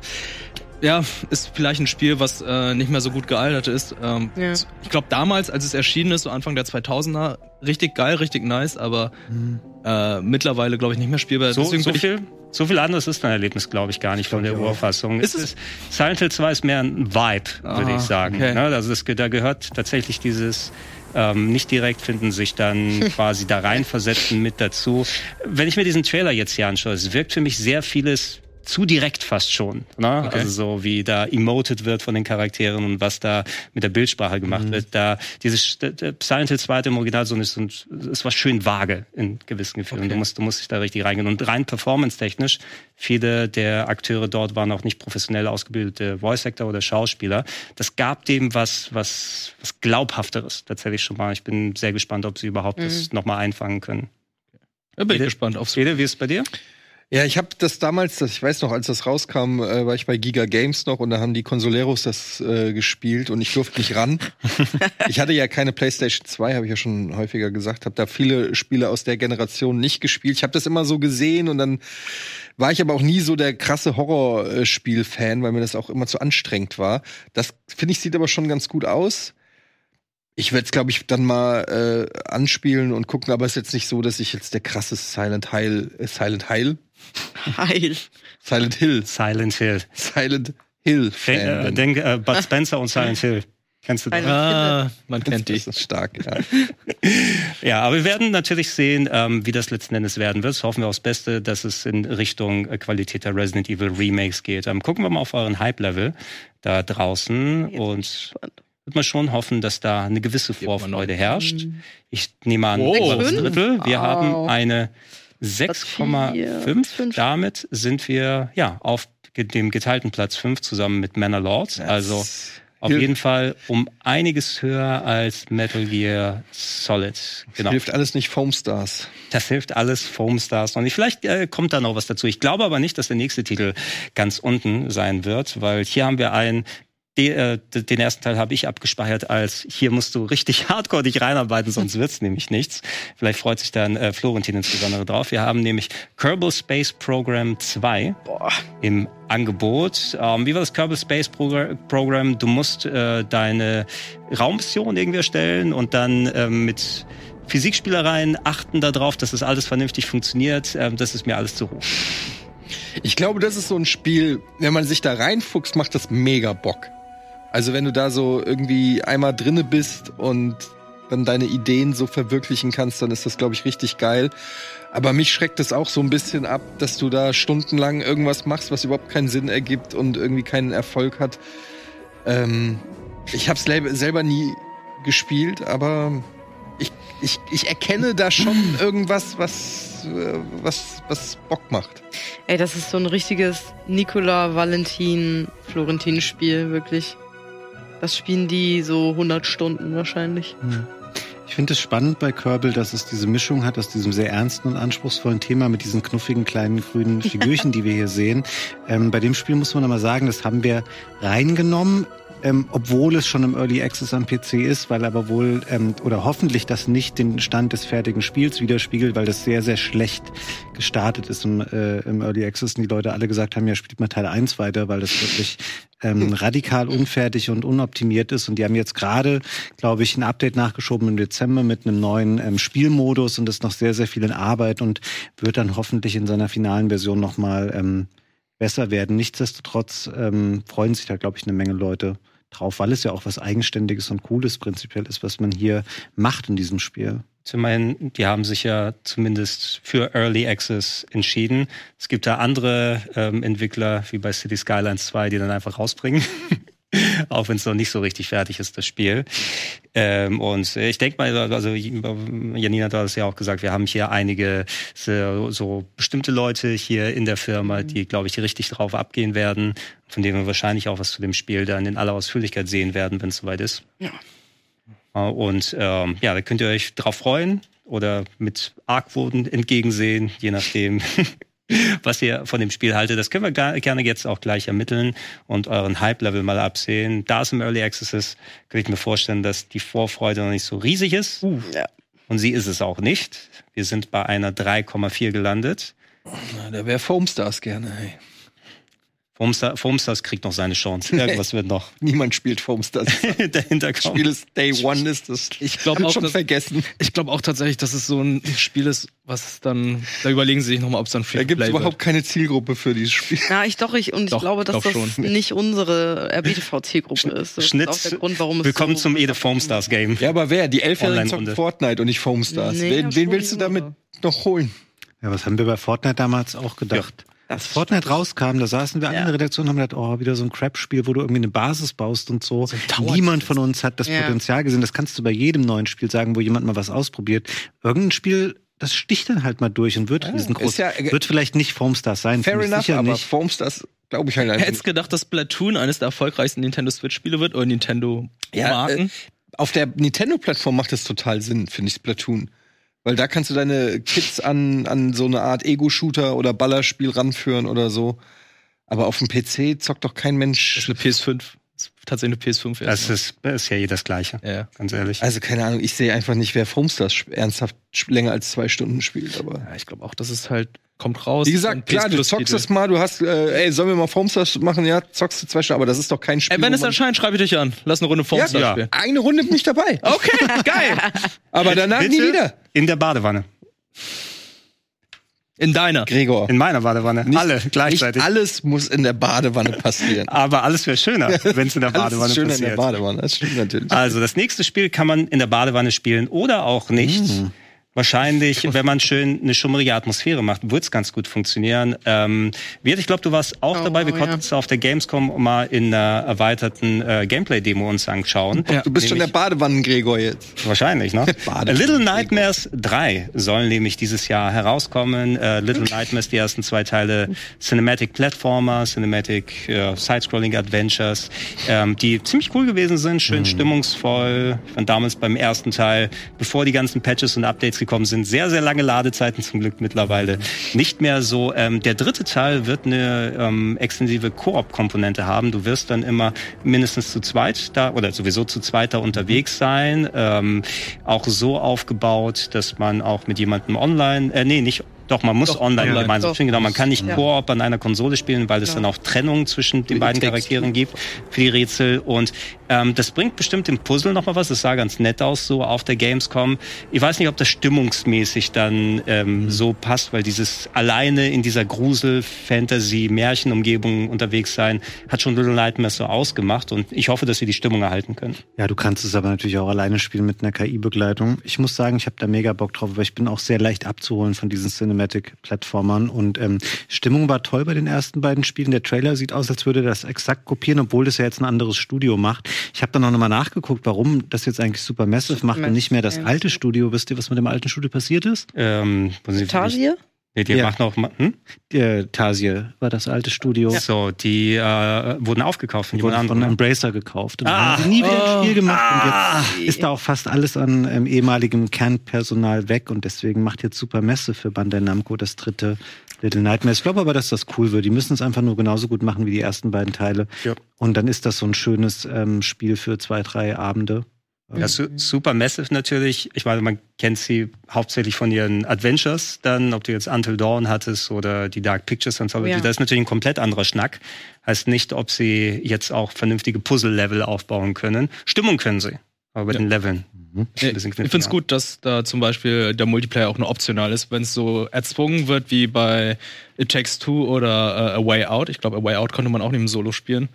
Speaker 4: ja, ist vielleicht ein Spiel, was äh, nicht mehr so gut gealtert ist. Ähm, ja. Ich glaube, damals, als es erschienen ist, so Anfang der 2000er, richtig geil, richtig nice, aber mhm. äh, mittlerweile, glaube ich, nicht mehr spielbar.
Speaker 1: So, so viel, so viel anderes ist ein Erlebnis, glaube ich, gar nicht von der Urfassung. Ist es? Silent Hill 2 ist mehr ein Vibe, würde ich sagen. Okay. Ne? Also das, da gehört tatsächlich dieses ähm, nicht direkt finden, sich dann quasi da reinversetzen mit dazu. Wenn ich mir diesen Trailer jetzt hier anschaue, es wirkt für mich sehr vieles zu direkt fast schon. Ne? Okay. Also so wie da emoted wird von den Charakteren und was da mit der Bildsprache gemacht mhm. wird. Da dieses Silent Hill 2 im Original so ist, und ist was schön vage in gewissen Gefühlen. Okay. Du musst du musst dich da richtig reingehen und rein performance-technisch. Viele der Akteure dort waren auch nicht professionell ausgebildete Voice Actor oder Schauspieler. Das gab dem was was was glaubhafteres tatsächlich schon mal. Ich bin sehr gespannt, ob sie überhaupt mhm. das nochmal einfangen können.
Speaker 4: Ja, bin ich gespannt aufs
Speaker 1: Ede, wie ist es bei dir?
Speaker 2: Ja, ich habe das damals, das, ich weiß noch, als das rauskam, äh, war ich bei Giga Games noch und da haben die Consoleros das äh, gespielt und ich durfte nicht ran. ich hatte ja keine PlayStation 2, habe ich ja schon häufiger gesagt, habe da viele Spiele aus der Generation nicht gespielt. Ich habe das immer so gesehen und dann war ich aber auch nie so der krasse Horrorspiel-Fan, weil mir das auch immer zu anstrengend war. Das finde ich sieht aber schon ganz gut aus. Ich werde es, glaube ich, dann mal äh, anspielen und gucken, aber es ist jetzt nicht so, dass ich jetzt der krasse Silent Heil, äh, Silent Heil?
Speaker 5: Heil.
Speaker 2: Silent Hill.
Speaker 1: Silent Hill.
Speaker 2: Silent Hill. Fan
Speaker 1: denk, äh, denk äh, Bud Spencer und Silent Hill. Kennst du das?
Speaker 4: Ah, man kennt dich.
Speaker 2: Das ist stark, ja.
Speaker 1: ja, aber wir werden natürlich sehen, ähm, wie das letzten Endes werden wird. Das hoffen wir aufs Beste, dass es in Richtung äh, Qualität der Resident Evil Remakes geht. Ähm, gucken wir mal auf euren Hype-Level da draußen. Jetzt und wird man schon hoffen, dass da eine gewisse Vorfreude herrscht. Ich nehme an,
Speaker 4: Oh.
Speaker 1: oh. Drittel. Wir
Speaker 5: Oh.
Speaker 1: haben eine 6,5.
Speaker 5: fünf.
Speaker 1: Damit sind wir ja auf dem geteilten Platz 5 zusammen mit Manor Lords. Also auf
Speaker 2: Hilft-
Speaker 1: jeden Fall um einiges höher als Metal Gear Solid. Genau.
Speaker 2: Hilft alles nicht Foam Stars.
Speaker 1: Das hilft alles Foam Stars noch nicht. Vielleicht äh, kommt da noch was dazu. Ich glaube aber nicht, dass der nächste Titel ganz unten sein wird, weil hier haben wir einen. De, äh, den ersten Teil habe ich abgespeichert als hier musst du richtig hardcore dich reinarbeiten, sonst wird's nämlich nichts. Vielleicht freut sich dann äh, Florentin insbesondere drauf. Wir haben nämlich Kerbal Space Program 2
Speaker 5: Boah.
Speaker 1: im Angebot. Ähm, wie war das Kerbal Space Progr Program? Du musst äh, deine Raummission irgendwie erstellen und dann ähm, mit Physikspielereien achten darauf, dass das alles vernünftig funktioniert. Ähm, das ist mir alles zu hoch.
Speaker 2: Ich glaube, das ist so ein Spiel, wenn man sich da reinfuchst, macht das mega Bock. Also wenn du da so irgendwie einmal drinne bist und dann deine Ideen so verwirklichen kannst, dann ist das, glaube ich, richtig geil. Aber mich schreckt es auch so ein bisschen ab, dass du da stundenlang irgendwas machst, was überhaupt keinen Sinn ergibt und irgendwie keinen Erfolg hat. Ähm, ich habe es selber nie gespielt, aber ich, ich, ich erkenne da schon irgendwas, was, äh, was, was Bock macht.
Speaker 5: Ey, das ist so ein richtiges Nicola Valentin Florentin Spiel, wirklich. Das spielen die so 100 Stunden wahrscheinlich.
Speaker 3: Ich finde es spannend bei Kerbal, dass es diese Mischung hat aus diesem sehr ernsten und anspruchsvollen Thema mit diesen knuffigen kleinen grünen Figürchen, die wir hier sehen. Ähm, bei dem Spiel muss man aber sagen, das haben wir reingenommen. Ähm, obwohl es schon im Early Access am PC ist, weil aber wohl ähm, oder hoffentlich das nicht den Stand des fertigen Spiels widerspiegelt, weil das sehr, sehr schlecht gestartet ist im, äh, im Early Access und die Leute alle gesagt haben, ja, spielt mal Teil 1 weiter, weil das wirklich ähm, radikal unfertig und unoptimiert ist. Und die haben jetzt gerade, glaube ich, ein Update nachgeschoben im Dezember mit einem neuen ähm, Spielmodus und ist noch sehr, sehr viel in Arbeit und wird dann hoffentlich in seiner finalen Version nochmal ähm, besser werden. Nichtsdestotrotz ähm, freuen sich da, glaube ich, eine Menge Leute drauf, weil es ja auch was Eigenständiges und Cooles prinzipiell ist, was man hier macht in diesem Spiel.
Speaker 1: Immerhin, die haben sich ja zumindest für Early Access entschieden. Es gibt da andere ähm, Entwickler, wie bei City Skylines 2, die dann einfach rausbringen. Auch wenn es noch nicht so richtig fertig ist, das Spiel. Ähm, und ich denke mal, also Janina hat das ja auch gesagt, wir haben hier einige so, so bestimmte Leute hier in der Firma, die, glaube ich, richtig drauf abgehen werden, von denen wir wahrscheinlich auch was zu dem Spiel dann in aller Ausführlichkeit sehen werden, wenn es soweit ist.
Speaker 5: Ja.
Speaker 1: Äh, Und ähm, ja, da könnt ihr euch drauf freuen oder mit Argwohn entgegensehen, je nachdem, was ihr von dem Spiel haltet. Das können wir ga- gerne jetzt auch gleich ermitteln und euren Hype-Level mal absehen. Da es im Early Access ist, könnte ich mir vorstellen, dass die Vorfreude noch nicht so riesig ist.
Speaker 5: Ja.
Speaker 1: Und sie ist es auch nicht. Wir sind bei einer 3,4 gelandet.
Speaker 2: Na, da wäre Foam Stars gerne. Hey.
Speaker 1: Foamstar, Foamstars kriegt noch seine Chance. Irgendwas wird noch
Speaker 2: Niemand spielt Foam Stars.
Speaker 1: dahinter
Speaker 2: Das
Speaker 1: kommen.
Speaker 2: Spiel ist Day One, ist das.
Speaker 4: Ich glaube auch,
Speaker 2: schon
Speaker 4: dass,
Speaker 2: vergessen.
Speaker 4: ich glaube auch tatsächlich, dass es so ein Spiel ist, was dann, da überlegen sie sich nochmal, ob es dann
Speaker 2: Da
Speaker 4: Free
Speaker 2: gibt es überhaupt keine Zielgruppe für dieses Spiel.
Speaker 5: Ja, ich doch, ich, und ich
Speaker 4: Doch,
Speaker 5: glaube, dass das
Speaker 4: schon.
Speaker 5: nicht unsere RBTV-Zielgruppe ist. Das
Speaker 1: Schnitt.
Speaker 5: ist auch der Grund, warum es
Speaker 1: Willkommen
Speaker 5: so
Speaker 1: zum Ede Foamstars Game.
Speaker 2: Ja, aber wer? Die Elfjährigen zocken. Fortnite und nicht Foam Stars.
Speaker 5: Nee,
Speaker 2: wen, wen willst du damit noch holen?
Speaker 3: Ja, was haben wir bei Fortnite damals auch gedacht? Als
Speaker 5: Das
Speaker 3: Fortnite rauskam, da saßen wir alle in
Speaker 5: Ja.
Speaker 3: der Redaktion und haben gedacht, oh, wieder so ein Crap-Spiel, wo du irgendwie eine Basis baust und so.
Speaker 4: Tower
Speaker 3: Niemand von uns hat das
Speaker 5: Ja.
Speaker 3: Potenzial gesehen. Das kannst du bei jedem neuen Spiel sagen, wo jemand mal was ausprobiert. Irgendein Spiel, das sticht dann halt mal durch und wird riesengroß.
Speaker 2: ist ja-
Speaker 3: wird vielleicht nicht Foamstars sein,
Speaker 2: Fair enough,
Speaker 3: sicher
Speaker 2: aber
Speaker 3: nicht.
Speaker 2: Foam Stars glaube ich halt einfach.
Speaker 4: Hättest gedacht, dass Splatoon eines der erfolgreichsten Nintendo Switch-Spiele wird oder Nintendo
Speaker 2: Ja,
Speaker 4: Marken?
Speaker 2: äh, auf der Nintendo-Plattform macht das total Sinn, finde ich, Splatoon. Weil da kannst du deine Kids an, an so eine Art Ego-Shooter oder Ballerspiel ranführen oder so. Aber auf dem PC zockt doch kein
Speaker 4: das
Speaker 2: Mensch.
Speaker 4: ist eine PS5. Das ist tatsächlich eine PS5
Speaker 1: Das
Speaker 4: erstmal.
Speaker 1: ist, das ist ja eh das Gleiche,
Speaker 4: ja.
Speaker 1: ganz ehrlich.
Speaker 2: Also keine Ahnung, ich sehe einfach nicht, wer Foamstars ernsthaft länger als zwei Stunden spielt. Aber
Speaker 4: ja, ich glaube auch, dass es halt kommt raus.
Speaker 2: wie gesagt, klar, du zockst das mal, du hast, äh, ey, sollen wir mal Foamstars machen? Ja, zockst du zwei Stunden, aber das ist doch kein Spiel.
Speaker 4: Ey, wenn es erscheint, schreibe ich dich an. Lass eine Runde Formstar
Speaker 2: ja,
Speaker 4: spielen.
Speaker 2: eine Runde bin ich dabei.
Speaker 4: Okay, geil.
Speaker 2: Aber danach nie
Speaker 1: Bitte?
Speaker 2: wieder.
Speaker 1: In der Badewanne.
Speaker 4: In deiner.
Speaker 2: Gregor.
Speaker 1: In meiner Badewanne.
Speaker 2: Nicht-
Speaker 1: Alle gleichzeitig.
Speaker 2: Nicht alles muss in der Badewanne passieren.
Speaker 1: Aber alles wäre schöner, wenn es in der
Speaker 2: Alles
Speaker 1: Badewanne
Speaker 2: ist schöner
Speaker 1: passiert.
Speaker 2: in der Badewanne, das stimmt natürlich.
Speaker 1: Also das nächste Spiel kann man in der Badewanne spielen oder auch nicht. Wahrscheinlich, wenn man schön eine schummrige Atmosphäre macht, wird's ganz gut funktionieren. Ähm, Wirt, ich glaube, du warst auch
Speaker 5: Oh,
Speaker 1: dabei. Wir
Speaker 5: ja.
Speaker 1: konnten es auf der Gamescom mal in einer erweiterten äh, Gameplay-Demo uns anschauen.
Speaker 4: Ja.
Speaker 2: Du bist schon der Badewannen-Gregor jetzt.
Speaker 1: Wahrscheinlich, ne? Little Nightmares 3 sollen nämlich dieses Jahr herauskommen. Äh, Little Nightmares, die ersten zwei Teile Cinematic Platformer, Cinematic äh, Side-Scrolling Adventures, ähm, die ziemlich cool gewesen sind, schön stimmungsvoll. Ich fand damals beim ersten Teil, bevor die ganzen Patches und Updates gekommen sind, sehr, sehr lange Ladezeiten zum Glück mittlerweile nicht mehr so. Ähm, der dritte Teil wird eine ähm, extensive Koop-Komponente haben. Du wirst dann immer mindestens zu zweit da oder sowieso zu zweit da unterwegs sein. Ähm, auch so aufgebaut, dass man auch mit jemandem online, äh, nee, nicht doch, man muss
Speaker 4: Doch,
Speaker 1: online
Speaker 4: online.
Speaker 1: gemeinsam spielen. Genau, man kann nicht
Speaker 5: Ja.
Speaker 1: Koop an einer Konsole spielen, weil es
Speaker 5: Ja.
Speaker 1: dann auch Trennung zwischen den beiden. Charakteren gibt für die Rätsel. Und ähm, das bringt bestimmt dem Puzzle nochmal was. Das sah ganz nett aus, so auf der Gamescom. Ich weiß nicht, ob das stimmungsmäßig dann ähm, so passt, weil dieses alleine in dieser Grusel-Fantasy-Märchenumgebung unterwegs sein, hat schon Little Nightmares so ausgemacht. Und ich hoffe, dass sie die Stimmung erhalten können.
Speaker 3: Ja, du kannst es aber natürlich auch alleine spielen mit einer KI-Begleitung. Ich muss sagen, ich habe da mega Bock drauf, weil ich bin auch sehr leicht abzuholen von diesen Cinematic-Plattformern. Und ähm, Stimmung war toll bei den ersten beiden Spielen. Der Trailer sieht aus, als würde das exakt kopieren, obwohl das ja jetzt ein anderes Studio macht. Ich habe dann auch nochmal nachgeguckt, warum das jetzt eigentlich Supermassive macht und nicht mehr das
Speaker 5: Supermassive,
Speaker 3: alte Studio. Wisst ihr, was mit dem alten Studio passiert ist?
Speaker 1: Ähm,
Speaker 5: Tasie?
Speaker 1: Nee, die
Speaker 3: Ja.
Speaker 1: macht noch, hm?
Speaker 3: Tasie war das alte Studio.
Speaker 1: So, die äh, wurden aufgekauft von
Speaker 3: Die wurden
Speaker 1: jemand
Speaker 3: von
Speaker 1: anderem.
Speaker 3: Embracer gekauft. Und dann
Speaker 1: Ah.
Speaker 3: haben sie nie wieder ein Spiel gemacht.
Speaker 1: Ah.
Speaker 3: und jetzt ist da auch fast alles an ähm, ehemaligem Kernpersonal weg. Und deswegen macht jetzt Supermesse für Bandai Namco das dritte Little Nightmares. Ich glaube aber, dass das cool wird. Die müssen es einfach nur genauso gut machen wie die ersten beiden Teile.
Speaker 1: Ja.
Speaker 3: Und dann ist das so ein schönes ähm, Spiel für zwei, drei Abende.
Speaker 1: Ja, su super massive natürlich. Ich meine, man kennt sie hauptsächlich von ihren Adventures, dann, ob du jetzt Until Dawn hattest oder die Dark Pictures Anthology.
Speaker 5: Ja.
Speaker 1: Das ist natürlich ein komplett anderer Schnack. Heißt nicht, ob sie jetzt auch vernünftige Puzzle-Level aufbauen können. Stimmung können sie, aber bei
Speaker 4: Ja.
Speaker 1: den Leveln.
Speaker 3: Mhm.
Speaker 4: Ich finde es gut, dass da zum Beispiel der Multiplayer auch nur optional ist, wenn es so erzwungen wird wie bei It Takes Two oder äh, A Way Out. Ich glaube, A Way Out konnte man auch neben Solo spielen.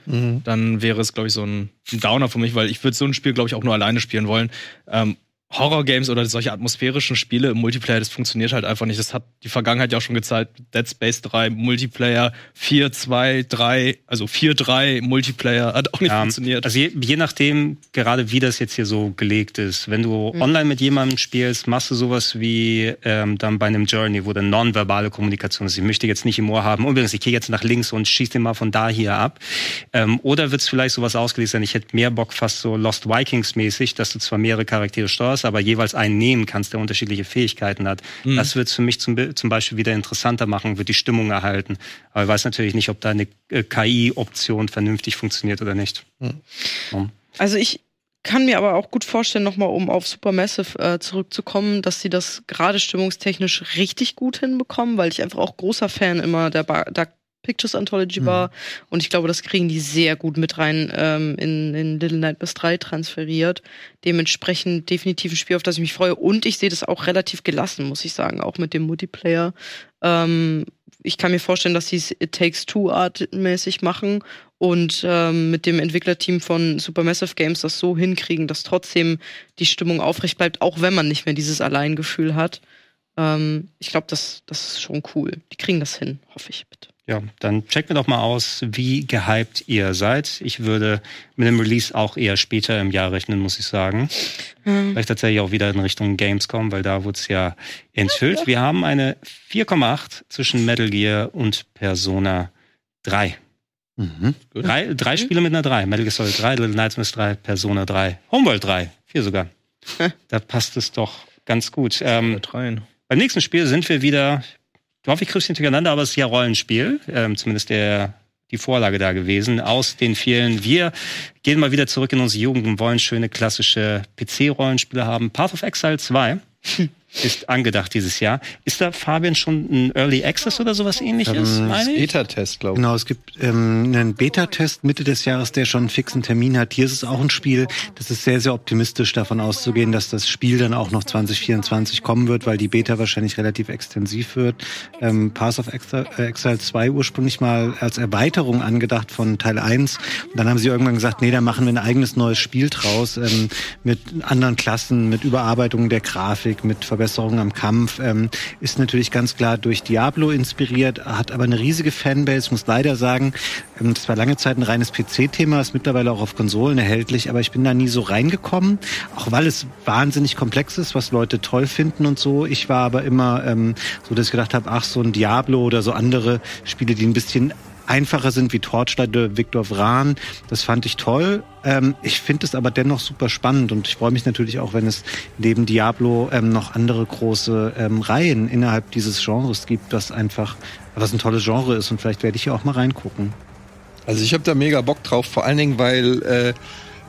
Speaker 4: Dann wäre es, glaube ich, so ein, ein Downer für mich, weil ich würde so ein Spiel, glaube ich, auch nur alleine spielen wollen. Ähm, Horror-Games oder solche atmosphärischen Spiele im Multiplayer, das funktioniert halt einfach nicht. Das hat die Vergangenheit ja auch schon gezeigt. Dead Space 3 Multiplayer, 4, 2, 3, also 4, 3 Multiplayer hat auch nicht
Speaker 1: Ja,
Speaker 4: funktioniert.
Speaker 1: Also je, je nachdem, gerade wie das jetzt hier so gelegt ist. Wenn du online mit jemandem spielst, machst du sowas wie ähm, dann bei einem Journey, wo dann nonverbale Kommunikation ist. Ich möchte jetzt nicht im Ohr haben, übrigens, ich gehe jetzt nach links und schieß den mal von da hier ab. Ähm, oder wird es vielleicht sowas ausgelegt sein, ich hätte mehr Bock fast so Lost Vikings mäßig, dass du zwar mehrere Charaktere steuerst, aber jeweils einen nehmen kannst, der unterschiedliche Fähigkeiten hat. Das wird es für mich zum, zum Beispiel wieder interessanter machen, wird die Stimmung erhalten. Aber ich weiß natürlich nicht, ob da eine äh, KI-Option vernünftig funktioniert oder nicht.
Speaker 5: Also ich kann mir aber auch gut vorstellen, nochmal um auf Supermassive äh, zurückzukommen, dass sie das gerade stimmungstechnisch richtig gut hinbekommen, weil ich einfach auch großer Fan immer der Ba- Dark Pictures Anthology war und ich glaube, das kriegen die sehr gut mit rein ähm, in, in Little Nightmares 3 transferiert. Dementsprechend definitiv ein Spiel, auf das ich mich freue und ich sehe das auch relativ gelassen, muss ich sagen, auch mit dem Multiplayer. Ähm, ich kann mir vorstellen, dass sie es It Takes Two artmäßig machen und ähm, mit dem Entwicklerteam von Supermassive Games das so hinkriegen, dass trotzdem die Stimmung aufrecht bleibt, auch wenn man nicht mehr dieses Alleingefühl hat. Ähm, ich glaube, das, das ist schon cool. Die kriegen das hin, hoffe ich bitte.
Speaker 1: Ja, dann checkt mir doch mal aus, wie gehypt ihr seid. Ich würde mit dem Release auch eher später im Jahr rechnen, muss ich sagen. Vielleicht tatsächlich auch wieder in Richtung Gamescom, weil da wurde es ja enthüllt. Wir haben eine 4,8 zwischen Metal Gear und Persona 3.
Speaker 3: Mhm.
Speaker 1: Drei, drei Spiele mit einer 3. Metal Gear Solid 3, Little Nightmares 3, Persona 3, Homeworld 3, 4 sogar. da passt es doch ganz gut. Ähm,
Speaker 4: Mit rein.
Speaker 1: beim nächsten Spiel sind wir wieder, ich kriege es hintereinander, aber es ist ja Rollenspiel, ähm, zumindest der, die Vorlage da gewesen, aus den vielen. Wir gehen mal wieder zurück in unsere Jugend und wollen schöne klassische PC-Rollenspiele haben. Path of Exile 2 ist angedacht dieses Jahr. Ist da, Fabian, schon ein Early Access oder sowas ähnliches,
Speaker 3: Ähm,
Speaker 1: meine ich?
Speaker 2: Beta-Test, glaube ich.
Speaker 3: Genau, es gibt ähm, einen Beta-Test Mitte des Jahres, der schon einen fixen Termin hat. Hier ist es auch ein Spiel. Das ist sehr, sehr optimistisch davon auszugehen, dass das Spiel dann auch noch 2024 kommen wird, weil die Beta wahrscheinlich relativ extensiv wird. Ähm, Path of Exile, äh, Exile 2 ursprünglich mal als Erweiterung angedacht von Teil 1. Und dann haben sie irgendwann gesagt, nee, da machen wir ein eigenes neues Spiel draus ähm, mit anderen Klassen, mit Überarbeitungen der Grafik, mit Verbesserungen Verbesserungen am Kampf. Ähm, ist natürlich ganz klar durch Diablo inspiriert, hat aber eine riesige Fanbase. Muss leider sagen, ähm, das war lange Zeit ein reines PC-Thema, ist mittlerweile auch auf Konsolen erhältlich, aber ich bin da nie so reingekommen, auch weil es wahnsinnig komplex ist, was Leute toll finden und so. Ich war aber immer ähm, so, dass ich gedacht habe, ach, so ein Diablo oder so andere Spiele, die ein bisschen einfacher sind wie Torchlight oder Victor Vran. Das fand ich toll. Ähm, ich finde es aber dennoch super spannend und ich freue mich natürlich auch, wenn es neben Diablo ähm, noch andere große ähm, Reihen innerhalb dieses Genres gibt, was einfach, was ein tolles Genre ist und vielleicht werde ich hier auch mal reingucken.
Speaker 2: Also ich habe da mega Bock drauf, vor allen Dingen, weil äh,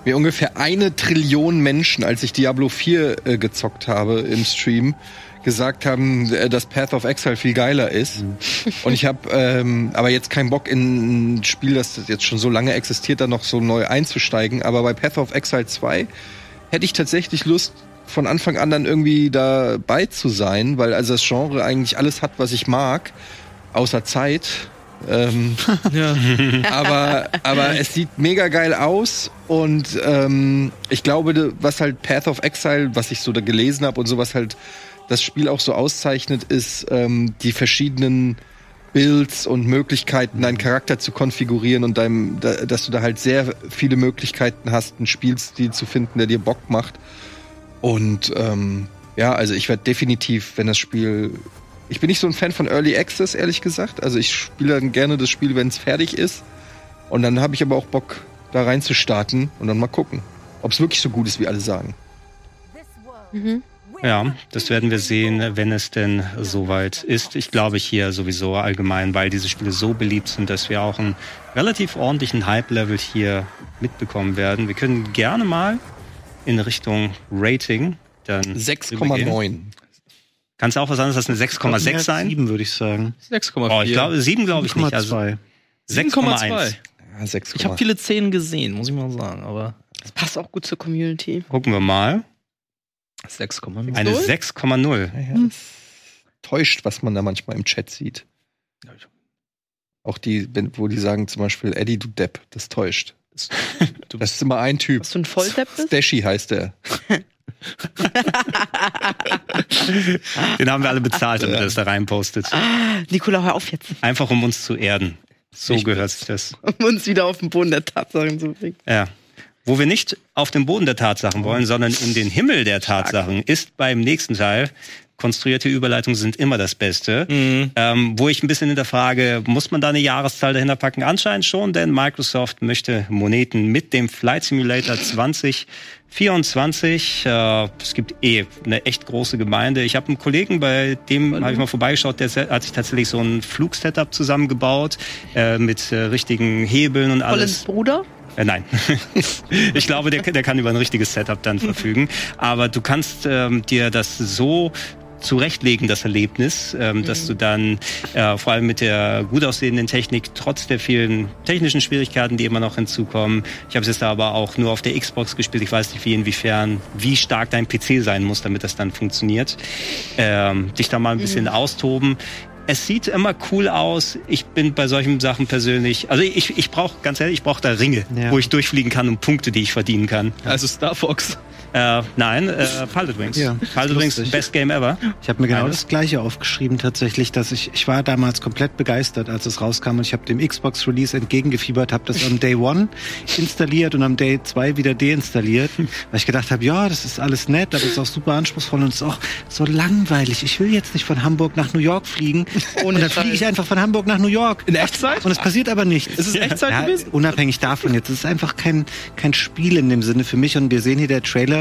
Speaker 2: mir ungefähr eine Trillion Menschen, als ich Diablo 4 äh, gezockt habe im Stream, gesagt haben, äh, dass Path of Exile viel geiler ist. Mhm. Und ich habe ähm, aber jetzt keinen Bock in ein Spiel, das jetzt schon so lange existiert, da noch so neu einzusteigen. Aber bei Path of Exile 2 hätte ich tatsächlich Lust, von Anfang an dann irgendwie dabei zu sein, weil also das Genre eigentlich alles hat, was ich mag, außer Zeit. Ähm, ja. aber, aber es sieht mega geil aus und ähm, ich glaube, was halt Path of Exile, was ich so da gelesen habe und sowas halt das Spiel auch so auszeichnet, ist ähm, die verschiedenen Builds und Möglichkeiten, deinen Charakter zu konfigurieren und deinem, da, dass du da halt sehr viele Möglichkeiten hast, einen Spielstil zu finden, der dir Bock macht. Und ähm, ja, also ich werde definitiv, wenn das Spiel. Ich bin nicht so ein Fan von Early Access, ehrlich gesagt. Also ich spiele dann gerne das Spiel, wenn es fertig ist. Und dann habe ich aber auch Bock, da rein zu starten und dann mal gucken, ob es wirklich so gut ist, wie alle sagen.
Speaker 1: Mhm. Ja, das werden wir sehen, wenn es denn soweit ist. Ich glaube hier sowieso allgemein, weil diese Spiele so beliebt sind, dass wir auch einen relativ ordentlichen Hype-Level hier mitbekommen werden. Wir können gerne mal in Richtung Rating dann
Speaker 2: 6,9.
Speaker 1: Kann es auch was anderes als eine 6,6 sein?
Speaker 3: 7 würde ich sagen.
Speaker 4: 6,4.
Speaker 1: Oh, ich glaube, 7 glaube ich nicht. Also 6,1.
Speaker 4: Ja, 6, ich habe viele 10 gesehen, muss ich mal sagen, aber
Speaker 5: das passt auch gut zur Community.
Speaker 1: Gucken wir mal.
Speaker 4: 6,0.
Speaker 1: Eine 6,0. Ja, hm.
Speaker 2: Täuscht, was man da manchmal im Chat sieht. Auch die, wo die sagen zum Beispiel, Eddie, du Depp, das täuscht. Das, ist immer ein Typ.
Speaker 5: Was du ein Volldepp bist?
Speaker 2: Stashy heißt der.
Speaker 1: Den haben wir alle bezahlt, damit er das da reinpostet.
Speaker 5: Ah, Nikola, hör auf jetzt.
Speaker 1: Einfach um uns zu erden. So gehört sich das.
Speaker 5: Um uns wieder auf den Boden der Tatsachen zu bringen.
Speaker 1: Ja. Wo wir nicht auf den Boden der Tatsachen wollen, sondern in den Himmel der Tatsachen, ist beim nächsten Teil. Konstruierte Überleitungen sind immer das Beste. Mhm. Ähm, wo ich ein bisschen hinterfrage, muss man da eine Jahreszahl dahinter packen? Anscheinend schon, denn Microsoft möchte Moneten mit dem Flight Simulator 2024. Äh, es gibt eh eine echt große Gemeinde. Ich habe einen Kollegen, bei dem habe ich mal vorbeigeschaut, der hat sich tatsächlich so ein Flugsetup zusammengebaut äh, mit äh, richtigen Hebeln und alles.
Speaker 5: Collins Bruder?
Speaker 1: Äh, nein. ich glaube, der, der kann über ein richtiges Setup dann verfügen. Aber du kannst ähm, dir das so zurechtlegen, das Erlebnis, ähm, mhm. dass du dann äh, vor allem mit der gut aussehenden Technik, trotz der vielen technischen Schwierigkeiten, die immer noch hinzukommen, ich habe es jetzt aber auch nur auf der Xbox gespielt, ich weiß nicht wie inwiefern, wie stark dein PC sein muss, damit das dann funktioniert, ähm, dich da mal ein bisschen mhm. austoben es sieht immer cool aus. Ich bin bei solchen Sachen persönlich, also ich, ich brauche, ganz ehrlich, ich brauche da Ringe, ja. wo ich durchfliegen kann und Punkte, die ich verdienen kann.
Speaker 4: Also Star Fox.
Speaker 1: Äh, nein, äh, Pilot Wings. Ja, Pilot Wings, best game ever.
Speaker 3: Ich habe mir genau Eines. das gleiche aufgeschrieben tatsächlich, dass ich, ich war damals komplett begeistert, als es rauskam und ich habe dem Xbox Release entgegengefiebert, habe das am Day One installiert und am Day 2 wieder deinstalliert, weil ich gedacht habe, ja, das ist alles nett, aber es ist auch super anspruchsvoll und es ist auch so langweilig. Ich will jetzt nicht von Hamburg nach New York fliegen und dann fliege ich einfach von Hamburg nach New York.
Speaker 4: In Echtzeit?
Speaker 3: Und es passiert aber nichts.
Speaker 4: Ist es Echtzeit ja, gewesen?
Speaker 3: Unabhängig davon jetzt. Es ist einfach kein, kein Spiel in dem Sinne für mich und wir sehen hier der Trailer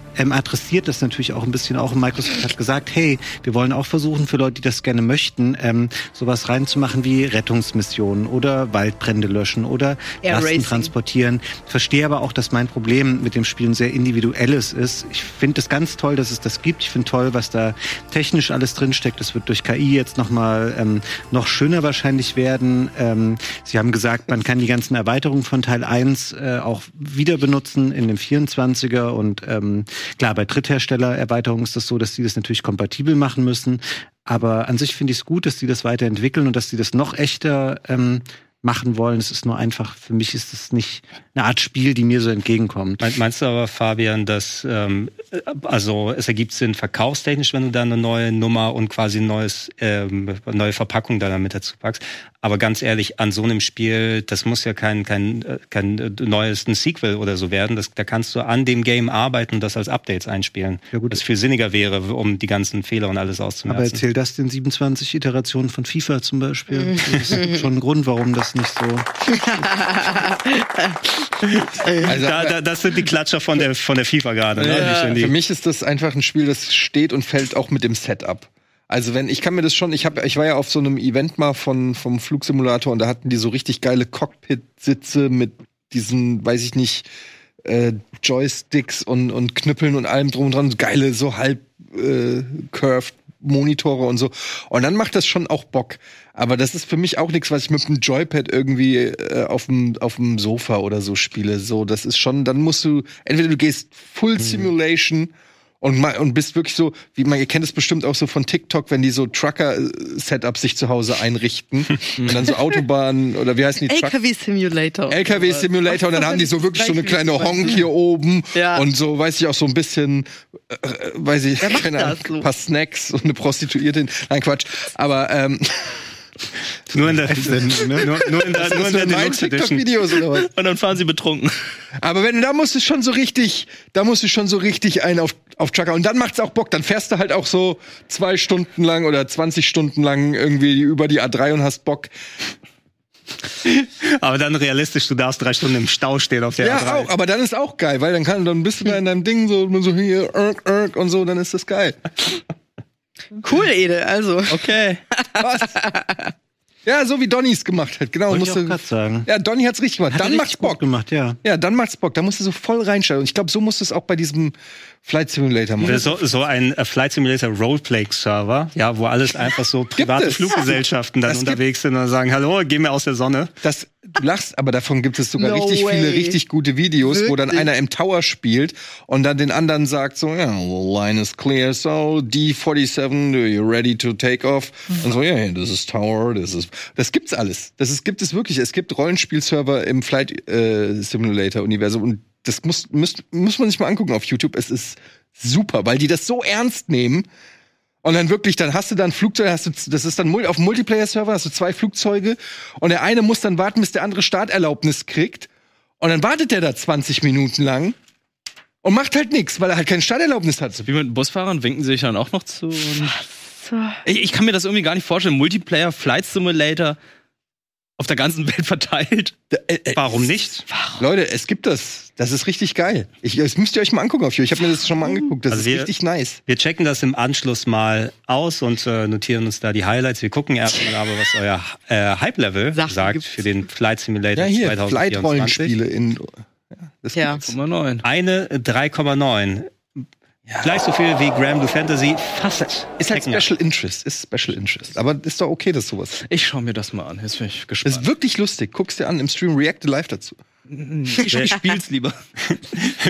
Speaker 3: ähm, adressiert das natürlich auch ein bisschen auch. Microsoft hat gesagt, hey, wir wollen auch versuchen, für Leute, die das gerne möchten, ähm, sowas reinzumachen wie Rettungsmissionen oder Waldbrände löschen oder Air Lasten transportieren. Verstehe aber auch, dass mein Problem mit dem Spielen sehr individuelles ist. Ich finde es ganz toll, dass es das gibt. Ich finde toll, was da technisch alles drinsteckt. Das wird durch KI jetzt nochmal ähm, noch schöner wahrscheinlich werden. Ähm, Sie haben gesagt, man kann die ganzen Erweiterungen von Teil 1 äh, auch wieder benutzen in dem 24er und ähm, Klar, bei Drittherstellererweiterungen ist das so, dass die das natürlich kompatibel machen müssen. Aber an sich finde ich es gut, dass die das weiterentwickeln und dass die das noch echter ähm, machen wollen. Es ist nur einfach, für mich ist es nicht eine Art Spiel, die mir so entgegenkommt.
Speaker 1: Meinst du aber, Fabian, dass ähm, also es ergibt Sinn verkaufstechnisch, wenn du da eine neue Nummer und quasi ein neues, ähm, neue Verpackung da damit dazu packst. Aber ganz ehrlich, an so einem Spiel, das muss ja kein, kein, äh, kein äh, neues ein Sequel oder so werden. Das, da kannst du an dem Game arbeiten und das als Updates einspielen.
Speaker 3: Ja, gut.
Speaker 1: Das viel sinniger wäre, um die ganzen Fehler und alles
Speaker 3: Aber
Speaker 1: auszumerzen.
Speaker 3: erzähl das den 27 Iterationen von FIFA zum Beispiel. Das ist schon ein Grund, warum das nicht so.
Speaker 2: Also,
Speaker 1: da, da, das sind die Klatscher von der, von der FIFA gerade. Ne? Die-
Speaker 2: Für mich ist das einfach ein Spiel, das steht und fällt auch mit dem Setup. Also wenn ich kann mir das schon, ich habe, ich war ja auf so einem Event mal von vom Flugsimulator und da hatten die so richtig geile Cockpit-Sitze mit diesen, weiß ich nicht, äh, Joysticks und und Knüppeln und allem drum und dran, geile so halb äh, curved Monitore und so. Und dann macht das schon auch Bock. Aber das ist für mich auch nichts, was ich mit dem Joypad irgendwie äh, auf dem auf dem Sofa oder so spiele. So, das ist schon. Dann musst du entweder du gehst Full Simulation und ma- und bist wirklich so, wie man ihr kennt es bestimmt auch so von TikTok, wenn die so Trucker-Setups sich zu Hause einrichten und dann so Autobahnen oder wie heißen die Truck
Speaker 5: LKW Simulator.
Speaker 2: LKW Simulator und dann haben die so wirklich so eine kleine Honk hier oben
Speaker 5: Ja.
Speaker 2: und so, weiß ich auch so ein bisschen, äh, weiß ich, keine Ahnung, ein paar Snacks und eine Prostituierte. Nein, Quatsch. Aber ähm,
Speaker 1: Nur in der, nur, nur in der, nur in der Deluxe Edition.
Speaker 2: TikTok-Videos oder was?
Speaker 4: Und dann fahren sie betrunken.
Speaker 2: Aber wenn da musst du schon so richtig, da musst du schon so richtig einen auf auf Trucker und dann macht's auch Bock. Dann fährst du halt auch so zwei Stunden lang oder 20 Stunden lang irgendwie über die A3 und hast Bock.
Speaker 1: Aber dann realistisch, du darfst drei Stunden im Stau stehen auf der
Speaker 2: Ja,
Speaker 1: A3.
Speaker 2: auch, aber dann ist auch geil, weil dann kann, dann bist du da in deinem Ding so, so hier, irk, irk und so, dann ist das geil.
Speaker 5: Cool, Ede, also.
Speaker 4: Okay.
Speaker 2: Was? ja, so wie Donny es gemacht hat, genau.
Speaker 3: Wollte ich
Speaker 2: musst
Speaker 3: auch sagen.
Speaker 2: Ja, Donny hat's richtig gemacht.
Speaker 3: Hat
Speaker 2: dann
Speaker 3: richtig
Speaker 2: macht's
Speaker 3: gut
Speaker 2: Bock.
Speaker 3: gemacht, ja.
Speaker 2: Ja, dann macht's Bock. Da musst du so voll reinstellen. Und ich glaube, so musst du es auch bei diesem Flight Simulator machen.
Speaker 1: So, so ein äh, Flight Simulator Roleplay-Server, ja, wo alles einfach so private
Speaker 2: es.
Speaker 1: Fluggesellschaften dann
Speaker 2: Das
Speaker 1: unterwegs sind und sagen, hallo, geh mir aus der Sonne.
Speaker 2: Das, du lachst, aber davon gibt es sogar
Speaker 5: No
Speaker 2: richtig
Speaker 5: way.
Speaker 2: viele richtig gute Videos, wo dann
Speaker 5: Wirklich?
Speaker 2: einer im Tower spielt und dann den anderen sagt so, ja, well, line is clear, so D47, are you ready to take off? Und so, ja, yeah, this is Tower, this is, das gibt's alles. Das ist, gibt es wirklich. Es gibt Rollenspielserver im Flight äh, Simulator Universum und das muss, muss, muss man sich mal angucken auf YouTube. Es ist super, weil die das so ernst nehmen. Und dann wirklich, dann hast du dann Flugzeuge, hast du, das ist dann auf dem Multiplayer-Server, hast du zwei Flugzeuge und der eine muss dann warten, bis der andere Starterlaubnis kriegt. Und dann wartet der da 20 Minuten lang und macht halt nichts, weil er halt keine Starterlaubnis hat.
Speaker 4: Wie mit Busfahrern winken sie sich dann auch noch zu. Ich, ich kann mir das irgendwie gar nicht vorstellen. Multiplayer, Flight Simulator auf der ganzen Welt verteilt.
Speaker 2: Äh, äh,
Speaker 1: Warum nicht?
Speaker 2: Leute, es gibt das. Das ist richtig geil. Ich, das müsst ihr euch mal angucken auf YouTube. Ich habe mir das schon mal angeguckt. Das
Speaker 1: Also
Speaker 2: ist
Speaker 1: wir-
Speaker 2: richtig nice.
Speaker 1: Wir checken das im Anschluss mal aus und äh, notieren uns da die Highlights. Wir gucken erstmal aber, was euer äh, Hype-Level sagt
Speaker 5: gibt's.
Speaker 1: für den Flight Simulator
Speaker 2: Ja, hier,
Speaker 1: 2024.
Speaker 2: Flight-Rollenspiele in. Ja, das
Speaker 5: Ja.
Speaker 2: gibt's.
Speaker 4: Nummer 9.
Speaker 1: Eine 3,9. Gleich so viel wie Graham Blue Fantasy. Fast.
Speaker 2: Ist halt
Speaker 1: Tekken.
Speaker 2: Special Interest. Ist Special Interest. Aber ist doch okay, dass sowas.
Speaker 4: Ich schaue mir das mal an. Jetzt bin ich gespannt.
Speaker 2: ist wirklich lustig. Guck's dir an im Stream, reacte live dazu.
Speaker 4: Ich, ich spiel's lieber.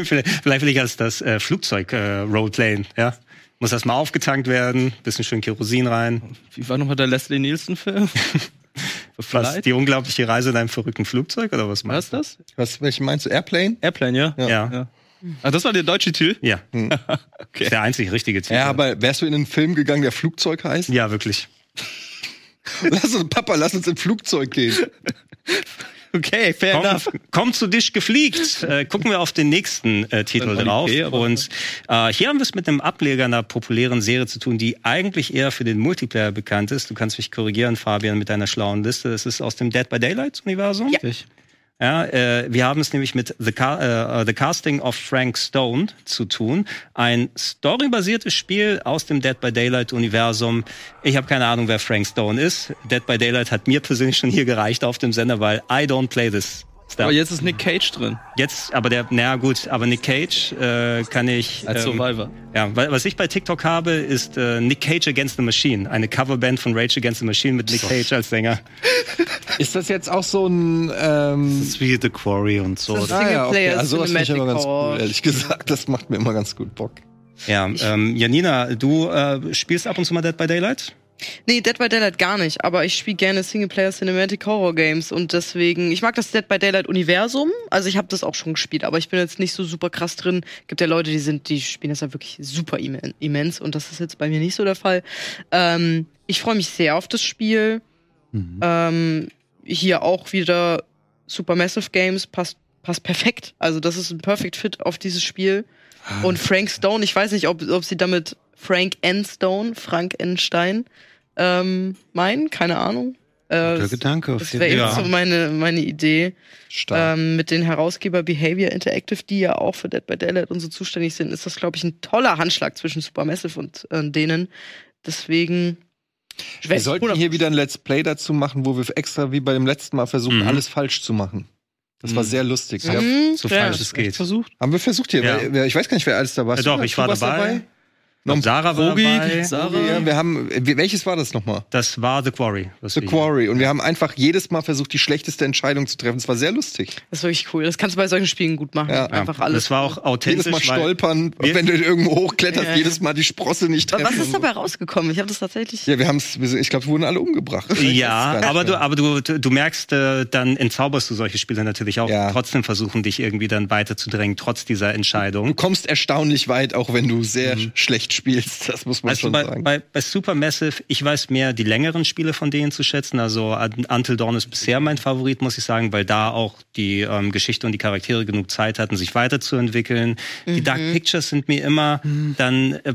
Speaker 1: vielleicht, vielleicht will ich als das äh, Flugzeug äh, Roleplayen, ja. Muss erstmal aufgetankt werden, bisschen schön Kerosin rein.
Speaker 4: Wie war nochmal der Leslie Nielsen-Film?
Speaker 1: Was, die unglaubliche Reise in einem verrückten Flugzeug oder was meinst du?
Speaker 4: das?
Speaker 2: Was, welchen meinst du? Airplane?
Speaker 4: Airplane, ja?
Speaker 1: Ja.
Speaker 4: ja. Ach, das war der deutsche Titel?
Speaker 1: Ja.
Speaker 4: Okay.
Speaker 1: Der einzig richtige Titel.
Speaker 2: Ja, aber wärst du in einen Film gegangen, der Flugzeug heißt?
Speaker 1: ja, wirklich.
Speaker 2: Lass uns, Papa, lass uns in Flugzeug gehen.
Speaker 4: Okay, fair
Speaker 1: Komm,
Speaker 4: enough.
Speaker 1: komm zu dich gefliegt. Äh, gucken wir auf den nächsten äh, Titel drauf.
Speaker 4: okay,
Speaker 1: und äh, hier haben wir es mit einem Ableger einer populären Serie zu tun, die eigentlich eher für den Multiplayer bekannt ist. Du kannst mich korrigieren, Fabian, mit deiner schlauen Liste. Es ist aus dem Dead by Daylight Universum.
Speaker 5: Ja.
Speaker 1: Ja, äh, wir haben es nämlich mit The, Ca äh, The Casting of Frank Stone zu tun. Ein storybasiertes Spiel aus dem Dead by Daylight Universum. Ich habe keine Ahnung, wer Frank Stone ist. Dead by Daylight hat mir persönlich schon hier gereicht auf dem Sender, weil I don't play this stuff.
Speaker 4: Aber jetzt ist Nick Cage drin.
Speaker 1: Jetzt, aber der, naja gut, aber Nick Cage äh, kann ich.
Speaker 4: Als Survivor.
Speaker 1: Ja, wa- was ich bei TikTok habe, ist äh, Nick Cage Against the Machine. Eine Coverband von Rage Against the Machine mit Nick Cage als Sänger.
Speaker 2: Ist das jetzt auch so ein. Ähm,
Speaker 3: Das ist wie The Quarry und so.
Speaker 5: Das ist-
Speaker 2: ah, ja, okay. Also, sowas finde ich immer ganz cool, ehrlich gesagt. Das macht mir immer ganz gut Bock.
Speaker 1: Ja, ähm, Janina, du äh, spielst ab und zu mal Dead by Daylight?
Speaker 5: Nee, Dead by Daylight gar nicht, aber ich spiele gerne Singleplayer Cinematic Horror Games und deswegen, ich mag das Dead by Daylight Universum, also ich habe das auch schon gespielt, aber ich bin jetzt nicht so super krass drin. Gibt ja Leute, die sind, die spielen das ja wirklich super immen- immens und das ist jetzt bei mir nicht so der Fall. Ähm, ich freue mich sehr auf das Spiel.
Speaker 3: Mhm.
Speaker 5: Ähm, hier auch wieder Supermassive Games passt, passt perfekt. Also das ist ein Perfect Fit auf dieses Spiel. Und Frank Stone, ich weiß nicht, ob, ob sie damit Frank N. Stone, Frank N. Stein ähm, meinen, keine Ahnung. Äh,
Speaker 3: Guter Gedanke.
Speaker 5: Das wäre
Speaker 1: Ja.
Speaker 5: so meine, meine Idee. Ähm, mit den Herausgeber Behavior Interactive, die ja auch für Dead by Daylight und so zuständig sind, ist das, glaube ich, ein toller Handschlag zwischen Supermassive und äh, denen. Deswegen.
Speaker 2: Wir sollten hier wieder ein Let's Play dazu machen, wo wir extra wie bei dem letzten Mal versuchen,
Speaker 1: Mhm.
Speaker 2: alles falsch zu machen. Das war
Speaker 1: Mhm.
Speaker 2: sehr lustig. Ja.
Speaker 5: Mhm,
Speaker 1: So
Speaker 5: ja.
Speaker 1: falsch es geht.
Speaker 3: versucht?
Speaker 2: Haben wir versucht hier.
Speaker 1: Ja.
Speaker 2: Ich weiß gar nicht, wer alles da war.
Speaker 1: Ja, doch, ich war
Speaker 2: warst
Speaker 1: dabei.
Speaker 2: Noch
Speaker 1: Sarah.
Speaker 2: Ja, wir haben, welches war das nochmal?
Speaker 1: Das war The Quarry. was
Speaker 2: The Quarry. Und wir haben einfach jedes Mal versucht, die schlechteste Entscheidung zu treffen. Es war sehr lustig.
Speaker 5: Das ist wirklich cool. Das kannst du bei solchen Spielen gut machen.
Speaker 2: Ja.
Speaker 5: Einfach alles.
Speaker 1: Das war auch authentisch.
Speaker 2: Jedes Mal stolpern, wenn du irgendwo hochkletterst,
Speaker 5: Ja.
Speaker 2: jedes Mal die Sprosse nicht treffen.
Speaker 5: was ist dabei rausgekommen? Ich habe das tatsächlich.
Speaker 2: Ja, wir haben es, ich glaube, wir wurden alle umgebracht.
Speaker 1: Ja, aber du, aber du, du merkst, äh, dann entzauberst du solche Spiele natürlich auch.
Speaker 2: Ja.
Speaker 1: Trotzdem versuchen, dich irgendwie dann weiterzudrängen, trotz dieser
Speaker 2: Du
Speaker 1: Entscheidung.
Speaker 2: kommst erstaunlich weit, auch wenn du sehr schlecht spielst. Das muss man
Speaker 1: Also
Speaker 2: schon
Speaker 1: bei,
Speaker 2: sagen.
Speaker 1: bei, bei Supermassive, ich weiß mehr die längeren Spiele von denen zu schätzen. Also Un- Until Dawn ist bisher mein Favorit, muss ich sagen, weil da auch die ähm, Geschichte und die Charaktere genug Zeit hatten, sich weiterzuentwickeln. Die Dark Pictures sind mir immer dann, äh,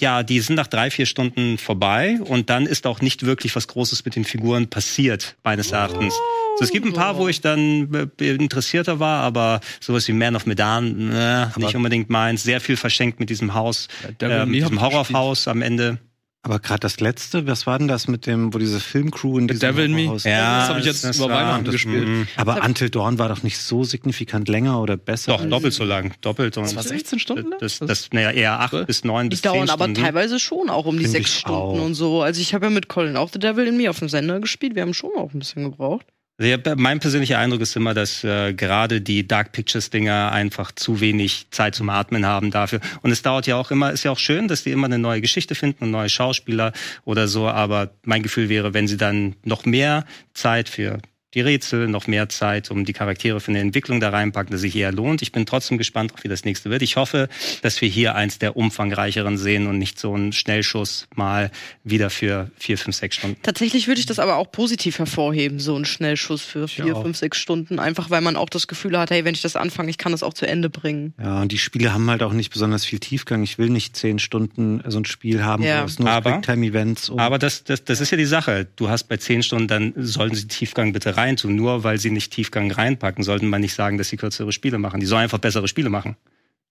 Speaker 1: ja, die sind nach drei, vier Stunden vorbei und dann ist auch nicht wirklich was Großes mit den Figuren passiert, meines Erachtens. So, es gibt ein paar, wo ich dann interessierter war, aber sowas wie Man of Medan, äh, nicht unbedingt meins. Sehr viel verschenkt mit diesem Haus, äh, mit diesem Horrorhaus am Ende.
Speaker 3: Aber gerade das letzte, was war denn das mit dem, wo diese Filmcrew in
Speaker 4: The
Speaker 3: diesem
Speaker 4: Devil in Me?
Speaker 3: Horrorhaus-
Speaker 4: Ja. das hab ich jetzt über Weihnachten
Speaker 1: das-
Speaker 4: gespielt.
Speaker 1: mm,
Speaker 3: Aber Until Dawn war doch nicht so signifikant länger oder besser.
Speaker 1: Doch, doppelt so lang. Doppelt und
Speaker 4: Das war 16 Stunden lang?
Speaker 1: Das, das, naja, eher acht bis neun bis
Speaker 5: Die dauern
Speaker 1: zehn
Speaker 5: aber teilweise schon auch um die
Speaker 3: Find
Speaker 5: sechs
Speaker 3: ich
Speaker 5: Stunden
Speaker 3: auch.
Speaker 5: und so. Also ich habe ja mit Colin auch The Devil in Me auf dem Sender gespielt. Wir haben schon auch ein bisschen gebraucht.
Speaker 1: Also ja, mein persönlicher Eindruck ist immer, dass äh, gerade die Dark Pictures Dinger einfach zu wenig Zeit zum Atmen haben dafür. Und es dauert ja auch immer, ist ja auch schön, dass die immer eine neue Geschichte finden neue Schauspieler oder so. Aber mein Gefühl wäre, wenn sie dann noch mehr Zeit für die Rätsel, noch mehr Zeit, um die Charaktere für eine Entwicklung da reinpacken, dass sich eher lohnt. Ich bin trotzdem gespannt, wie das nächste wird. Ich hoffe, dass wir hier eins der umfangreicheren sehen und nicht so einen Schnellschuss mal wieder für vier, fünf, sechs Stunden.
Speaker 5: Tatsächlich würde ich das aber auch positiv hervorheben, so ein Schnellschuss für vier,
Speaker 3: auch.
Speaker 5: fünf, sechs Stunden. Einfach weil man auch das Gefühl hat, hey, wenn ich das anfange, ich kann das auch zu Ende bringen.
Speaker 3: Ja, und die Spiele haben halt auch nicht besonders viel Tiefgang. Ich will nicht zehn Stunden so ein Spiel haben,
Speaker 5: Ja.
Speaker 3: wo es nur
Speaker 1: Aber-
Speaker 3: Quicktime-Events und
Speaker 1: Aber das, das, das ist ja die Sache. Du hast bei zehn Stunden, dann sollten sie Tiefgang bitte reintun. Nur weil sie nicht Tiefgang reinpacken, sollten man nicht sagen, dass sie kürzere Spiele machen. Die sollen einfach bessere Spiele machen.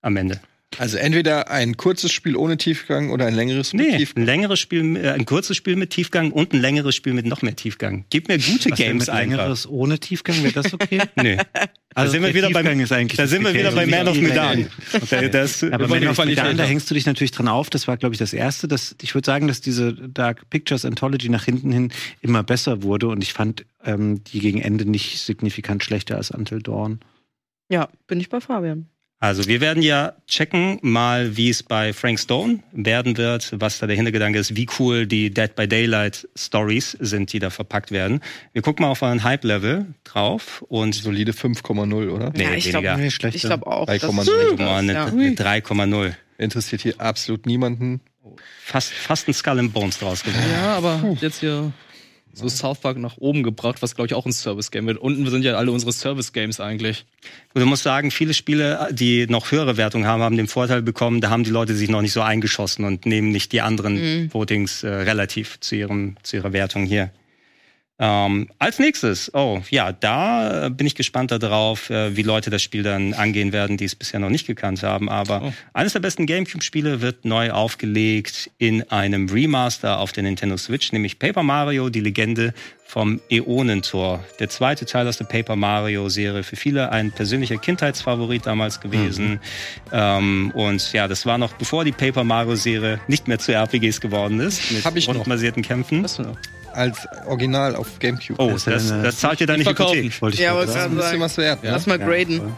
Speaker 1: Am Ende.
Speaker 2: Also entweder ein kurzes Spiel ohne Tiefgang oder ein längeres mit
Speaker 1: Nee, ein
Speaker 2: Tiefgang.
Speaker 1: längeres Spiel, äh, ein kurzes Spiel mit Tiefgang und ein längeres Spiel mit noch mehr Tiefgang. Gib mir gute
Speaker 3: was
Speaker 1: Games
Speaker 3: mit
Speaker 1: einfach.
Speaker 3: längeres ohne Tiefgang, wäre das okay?
Speaker 1: Nee. Da
Speaker 3: Also
Speaker 1: sind wir
Speaker 3: der
Speaker 1: wieder
Speaker 3: Tiefgang
Speaker 1: beim,
Speaker 3: ist eigentlich
Speaker 1: da sind wir wieder bei
Speaker 3: Kriterium.
Speaker 1: Man of Medan. Da- Das,
Speaker 3: Aber Man of Medan, da hängst du dich natürlich dran auf. Das war, glaube ich, das erste. Das, ich würde sagen, dass diese Dark Pictures Anthology nach hinten hin immer besser wurde und ich fand ähm, die gegen Ende nicht signifikant schlechter als Until Dawn.
Speaker 5: Ja, bin ich bei Fabian.
Speaker 1: Also wir werden ja checken mal, wie es bei Frank Stone werden wird, was da der Hintergedanke ist, wie cool die Dead by Daylight Stories sind, die da verpackt werden. Wir gucken mal auf euren Hype-Level drauf und
Speaker 2: Solide 5,0 oder?
Speaker 1: Nee,
Speaker 5: ja, ich glaube
Speaker 3: Nee, schlechter.
Speaker 5: ich glaub auch.
Speaker 2: 3,0
Speaker 5: dass-
Speaker 1: guck mal, eine,
Speaker 5: Ja.
Speaker 1: eine 3,0.
Speaker 2: Interessiert hier absolut niemanden.
Speaker 1: Fast, fast ein Skull and Bones draus geworden.
Speaker 4: Ja, aber jetzt hier so South Park nach oben gebracht, was glaube ich auch ein Service-Game wird. Unten sind ja alle unsere Service-Games eigentlich.
Speaker 1: Und du musst sagen, viele Spiele, die noch höhere Wertungen haben, haben den Vorteil bekommen, da haben die Leute sich noch nicht so eingeschossen und nehmen nicht die anderen Votings äh, relativ zu, ihrem, zu ihrer Wertung hier. Ähm, als nächstes, oh ja, da äh, bin ich gespannt darauf, äh, wie Leute das Spiel dann angehen werden, die es bisher noch nicht gekannt haben. Aber
Speaker 4: Oh.
Speaker 1: eines der besten GameCube-Spiele wird neu aufgelegt in einem Remaster auf der Nintendo Switch, nämlich Paper Mario, die Legende vom Äonentor. Der zweite Teil aus der Paper Mario-Serie. Für viele ein persönlicher Kindheitsfavorit damals gewesen. Ähm, und ja, das war noch bevor die Paper Mario-Serie nicht mehr zu RPGs geworden ist. Mit
Speaker 2: Hab ich noch.
Speaker 1: rundenbasierten Kämpfen.
Speaker 4: Was denn?
Speaker 2: Als Original auf Gamecube.
Speaker 1: Oh,
Speaker 3: ja
Speaker 1: das, das zahlt ihr dann
Speaker 4: Die
Speaker 1: nicht
Speaker 4: verkaufen.
Speaker 1: Hypothek.
Speaker 3: Wollte ich
Speaker 5: Ja, aber
Speaker 2: Das ist ein bisschen
Speaker 5: sagen.
Speaker 2: was wert.
Speaker 5: Lass mal graden.
Speaker 3: voll.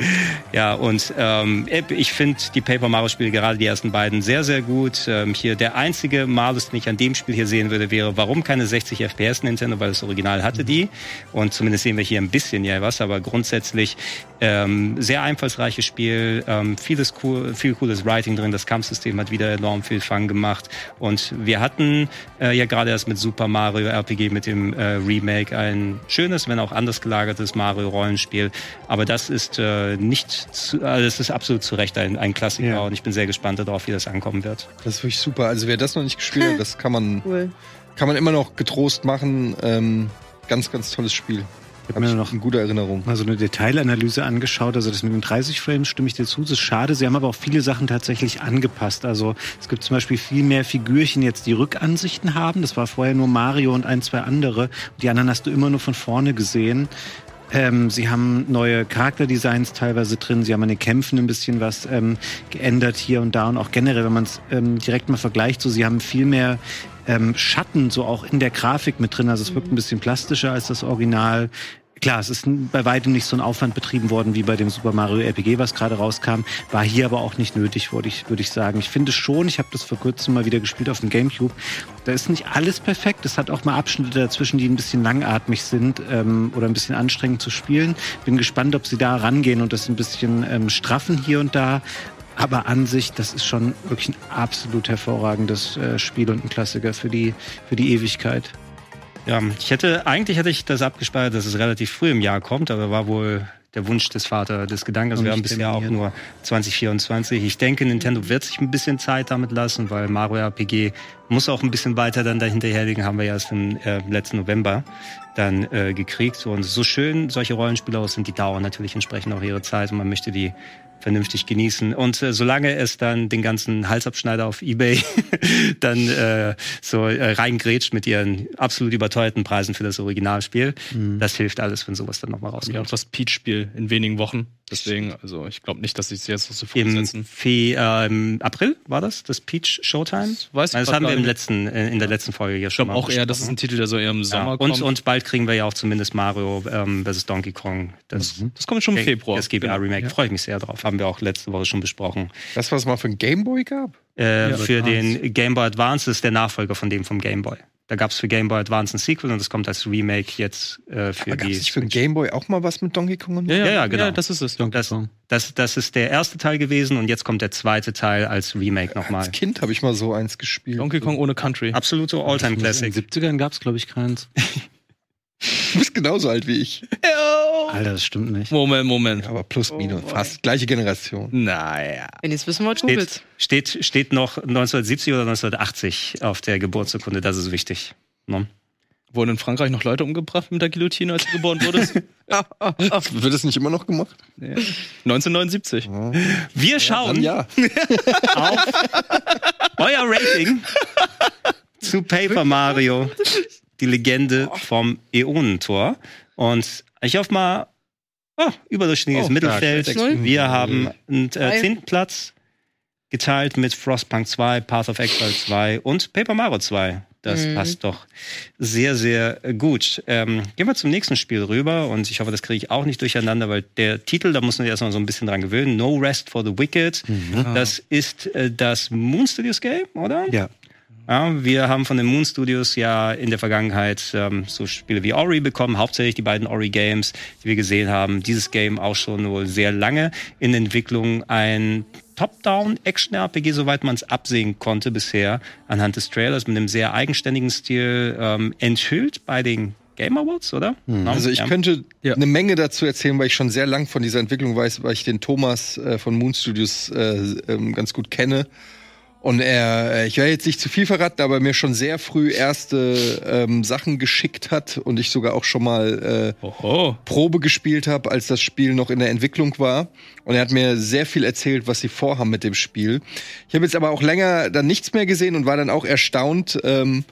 Speaker 1: Ja, und ähm, ich finde die Paper Mario-Spiele, gerade die ersten beiden, sehr, sehr gut. Ähm, hier der einzige Malus, den ich an dem Spiel hier sehen würde, wäre, warum keine 60 FPS Nintendo, weil das Original hatte die. Und zumindest sehen wir hier ein bisschen ja was, aber grundsätzlich ähm, sehr einfallsreiches Spiel, ähm, vieles cool, viel cooles Writing drin. Das Kampfsystem hat wieder enorm viel Fang gemacht. Und wir hatten äh, ja gerade erst mit Super Mario RPG, mit dem äh, Remake, ein schönes, wenn auch anders gelagertes Mario-Rollenspiel. Aber das ist äh, nicht, zu, also das ist absolut zu Recht ein, ein Klassiker ja. und ich bin sehr gespannt darauf, wie das ankommen wird.
Speaker 2: Das ist wirklich super. Also wer das noch nicht gespielt hat, das kann man, cool. kann man immer noch getrost machen. Ähm, ganz, ganz tolles Spiel.
Speaker 3: Ich habe mir noch eine gute Erinnerung. Mal so eine Detailanalyse angeschaut. Also das mit den 30 Frames stimme ich dir zu. Das ist schade. Sie haben aber auch viele Sachen tatsächlich angepasst. Also es gibt zum Beispiel viel mehr Figürchen jetzt, die Rückansichten haben. Das war vorher nur Mario und ein, zwei andere. Die anderen hast du immer nur von vorne gesehen. Ähm, sie haben neue Charakterdesigns teilweise drin. Sie haben an den Kämpfen ein bisschen was ähm, geändert hier und da und auch generell, wenn man es ähm, direkt mal vergleicht, so sie haben viel mehr ähm, Schatten so auch in der Grafik mit drin. Also es wirkt ein bisschen plastischer als das Original. Klar, es ist bei weitem nicht so ein Aufwand betrieben worden wie bei dem Super Mario RPG, was gerade rauskam. War hier aber auch nicht nötig, würde ich, würde ich sagen. Ich finde schon, ich habe das vor kurzem mal wieder gespielt auf dem Gamecube. Da ist nicht alles perfekt. Es hat auch mal Abschnitte dazwischen, die ein bisschen langatmig sind ähm, oder ein bisschen anstrengend zu spielen. Bin gespannt, ob sie da rangehen und das ein bisschen ähm, straffen hier und da. Aber an sich, das ist schon wirklich ein absolut hervorragendes äh, Spiel und ein Klassiker für die, für die Ewigkeit.
Speaker 1: Ja, ich hätte, eigentlich hätte ich das abgespeichert, dass es relativ früh im Jahr kommt, aber war wohl der Wunsch des Vaters des Gedankens. Wir haben bisher auch nur 2024. Ich denke, Nintendo wird sich ein bisschen Zeit damit lassen, weil Mario RPG muss auch ein bisschen weiter dann dahinterher liegen, haben wir ja erst im äh, letzten November dann äh, gekriegt. Und so schön solche Rollenspiele aus sind, die dauern natürlich entsprechend auch ihre Zeit und man möchte die vernünftig genießen. Und äh, solange es dann den ganzen Halsabschneider auf Ebay dann äh, so äh, reingrätscht mit ihren absolut überteuerten Preisen für das Originalspiel, mhm. das hilft alles, wenn sowas dann nochmal rauskommt. Ja,
Speaker 4: auch das Peach-Spiel in wenigen Wochen. Deswegen, also ich glaube nicht, dass sie es jetzt so
Speaker 1: fortsetzen. Im, Fe äh, Im April war das, das Peach Showtime? Das, weiß ich das haben wir im letzten, äh, in der letzten Folge hier schon
Speaker 4: mal. Ich glaube auch eher, das ist ein Titel, der so eher im Sommer ja.
Speaker 1: kommt. Und, und bald kriegen wir ja auch zumindest Mario ähm, vs. Donkey Kong.
Speaker 4: Das, mhm. das kommt schon im Februar.
Speaker 1: Das GBA genau. Remake, ja. freue ich mich sehr drauf. Haben wir auch letzte Woche schon besprochen.
Speaker 2: Das, was es mal für ein Gameboy gab?
Speaker 1: Äh, ja, für den Game Boy Advance ist der Nachfolger von dem vom Game Boy. Da gab es für Game Boy Advance ein Sequel und es kommt als Remake jetzt äh, für
Speaker 2: Aber
Speaker 1: die.
Speaker 2: Gab's für den Game Boy auch mal was mit Donkey Kong?
Speaker 1: Ja, ja, ja, genau. Ja,
Speaker 4: das ist es. Donkey
Speaker 1: das, Kong. Das, das ist der erste Teil gewesen und jetzt kommt der zweite Teil als Remake nochmal.
Speaker 2: Als Kind habe ich mal so eins gespielt.
Speaker 4: Donkey Kong ohne Country.
Speaker 1: Absolute Alltime Classic.
Speaker 3: In den 70ern gab es, glaube ich, keins.
Speaker 2: Du bist genauso alt wie ich.
Speaker 3: Alter, das stimmt nicht.
Speaker 4: Moment, Moment.
Speaker 2: Ja, aber plus, minus, oh, fast. Gleiche Generation.
Speaker 4: Naja.
Speaker 5: Wenn jetzt wissen wir,
Speaker 1: steht, steht, steht noch 1970 oder 1980 auf der Geburtsurkunde, das ist wichtig. No?
Speaker 4: Wurden in Frankreich noch Leute umgebracht mit der Guillotine, als du geboren wurdest?
Speaker 2: Wird es nicht immer noch gemacht?
Speaker 4: Ja. 1979. Ja.
Speaker 1: Wir schauen
Speaker 2: ja,
Speaker 1: auf euer Rating zu Paper Mario, die Legende vom Äonentor. Und ich hoffe mal, oh, überdurchschnittliches oh, Mittelfeld. Wir haben einen äh, zehnten Platz geteilt mit Frostpunk 2, Path of Exile 2 und Paper Mario 2. Das mhm. passt doch sehr, sehr gut. Ähm, gehen wir zum nächsten Spiel rüber und ich hoffe, das kriege ich auch nicht durcheinander, weil der Titel, da muss man sich erstmal so ein bisschen dran gewöhnen. No Rest for the Wicked. Mhm. Das ist äh, das Moon Studios Game, oder?
Speaker 3: Ja.
Speaker 1: Ja, wir haben von den Moon Studios ja in der Vergangenheit ähm, so Spiele wie Ori bekommen, hauptsächlich die beiden Ori Games, die wir gesehen haben. Dieses Game auch schon wohl sehr lange in Entwicklung. Ein Top-Down-Action-RPG, soweit man es absehen konnte bisher, anhand des Trailers mit einem sehr eigenständigen Stil ähm, enthüllt bei den Game Awards, oder?
Speaker 2: Mhm. Also ich ja. könnte ja. eine Menge dazu erzählen, weil ich schon sehr lang von dieser Entwicklung weiß, weil ich den Thomas äh, von Moon Studios äh, ähm, ganz gut kenne und er, äh, ich werde jetzt nicht zu viel verraten, aber mir schon sehr früh erste ähm, Sachen geschickt hat und ich sogar auch schon mal äh, Probe gespielt habe, als das Spiel noch in der Entwicklung war. Und er hat mir sehr viel erzählt, was sie vorhaben mit dem Spiel. Ich habe jetzt aber auch länger dann nichts mehr gesehen und war dann auch erstaunt, ähm,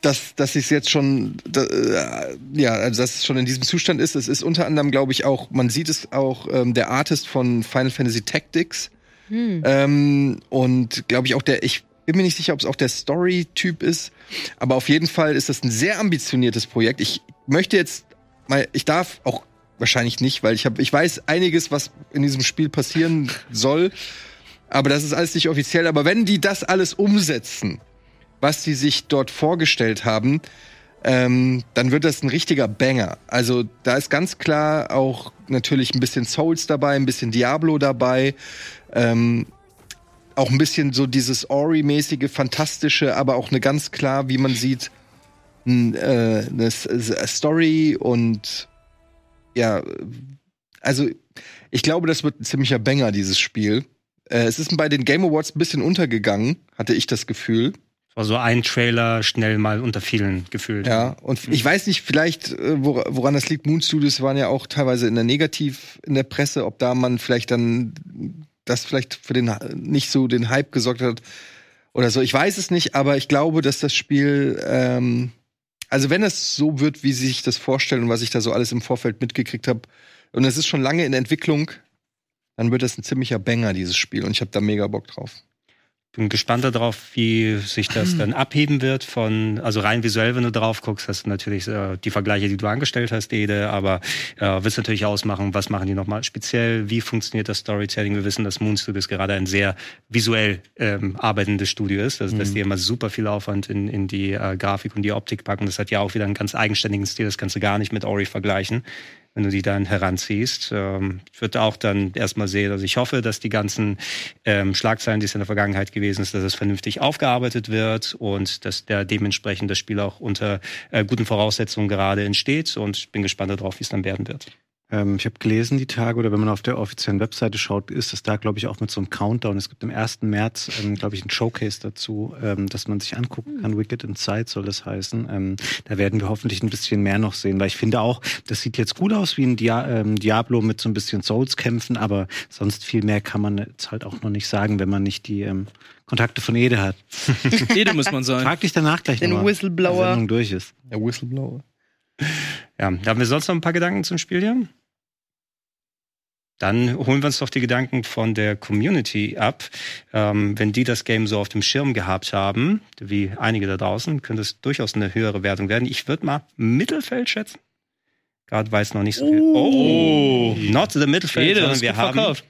Speaker 2: dass, dass es jetzt schon, da, äh, ja, also dass es schon in diesem Zustand ist. Es ist unter anderem, glaube ich, auch, man sieht es auch, ähm, der Artist von Final Fantasy Tactics hm. Ähm, und glaube ich auch der, ich bin mir nicht sicher, ob es auch der Story-Typ ist, aber auf jeden Fall ist das ein sehr ambitioniertes Projekt. Ich möchte jetzt mal, ich darf auch wahrscheinlich nicht, weil ich habe, ich weiß einiges, was in diesem Spiel passieren soll, aber das ist alles nicht offiziell. Aber wenn die das alles umsetzen, was sie sich dort vorgestellt haben, ähm, dann wird das ein richtiger Banger. Also da ist ganz klar auch natürlich ein bisschen Souls dabei, ein bisschen Diablo dabei. Ähm, auch ein bisschen so dieses Ori-mäßige, fantastische, aber auch eine ganz klar, wie man sieht, äh, eine Story und ja, also ich glaube, das wird ein ziemlicher Banger, dieses Spiel. Äh, es ist bei den Game Awards ein bisschen untergegangen, hatte ich das Gefühl.
Speaker 1: War so ein Trailer schnell mal unter vielen gefühlt.
Speaker 2: Ja, und ich weiß nicht, vielleicht, äh, woran das liegt, Moon Studios waren ja auch teilweise in der Negativ in der Presse, ob da man vielleicht dann das vielleicht für den nicht so den Hype gesorgt hat oder so. Ich weiß es nicht, aber ich glaube, dass das Spiel, ähm, also wenn es so wird, wie sie sich das vorstellen und was ich da so alles im Vorfeld mitgekriegt habe, und es ist schon lange in Entwicklung, dann wird das ein ziemlicher Banger, dieses Spiel. Und ich habe da mega Bock drauf
Speaker 1: bin gespannt darauf, wie sich das dann abheben wird von, also rein visuell, wenn du drauf guckst, hast du natürlich äh, die Vergleiche, die du angestellt hast, Ede, aber äh, wirst natürlich ausmachen, was machen die nochmal speziell, wie funktioniert das Storytelling. Wir wissen, dass Moon Studios gerade ein sehr visuell ähm, arbeitendes Studio ist, also, dass mhm. die immer super viel Aufwand in, in die äh, Grafik und die Optik packen. Das hat ja auch wieder einen ganz eigenständigen Stil, das kannst du gar nicht mit Ori vergleichen wenn du die dann heranziehst. Ähm, ich würde auch dann erstmal sehen, also ich hoffe, dass die ganzen ähm, Schlagzeilen, die es in der Vergangenheit gewesen ist, dass es vernünftig aufgearbeitet wird und dass der dementsprechend das Spiel auch unter äh, guten Voraussetzungen gerade entsteht und ich bin gespannt darauf, wie es dann werden wird.
Speaker 3: Ähm, ich habe gelesen die Tage, oder wenn man auf der offiziellen Webseite schaut, ist es da, glaube ich, auch mit so einem Countdown. Es gibt im 1. März, ähm, glaube ich, ein Showcase dazu, ähm, dass man sich angucken kann. Wicked Inside soll das heißen. Ähm, da werden wir hoffentlich ein bisschen mehr noch sehen, weil ich finde auch, das sieht jetzt gut aus wie ein Dia ähm, Diablo mit so ein bisschen Souls-Kämpfen, aber sonst viel mehr kann man jetzt halt auch noch nicht sagen, wenn man nicht die ähm, Kontakte von Ede hat.
Speaker 4: Ede muss man sein.
Speaker 3: Frag dich danach gleich
Speaker 5: Den Whistleblower. Die
Speaker 3: Sendung durch ist.
Speaker 2: Der Whistleblower.
Speaker 1: Ja, haben wir sonst noch ein paar Gedanken zum Spiel hier? Dann holen wir uns doch die Gedanken von der Community ab. Ähm, wenn die das Game so auf dem Schirm gehabt haben, wie einige da draußen, könnte es durchaus eine höhere Wertung werden. Ich würde mal Mittelfeld schätzen. Gerade weil es noch nicht so viel.
Speaker 4: Oh,
Speaker 1: oh not the Mittelfeld,
Speaker 4: Jede,
Speaker 1: sondern wir haben
Speaker 4: verkauft.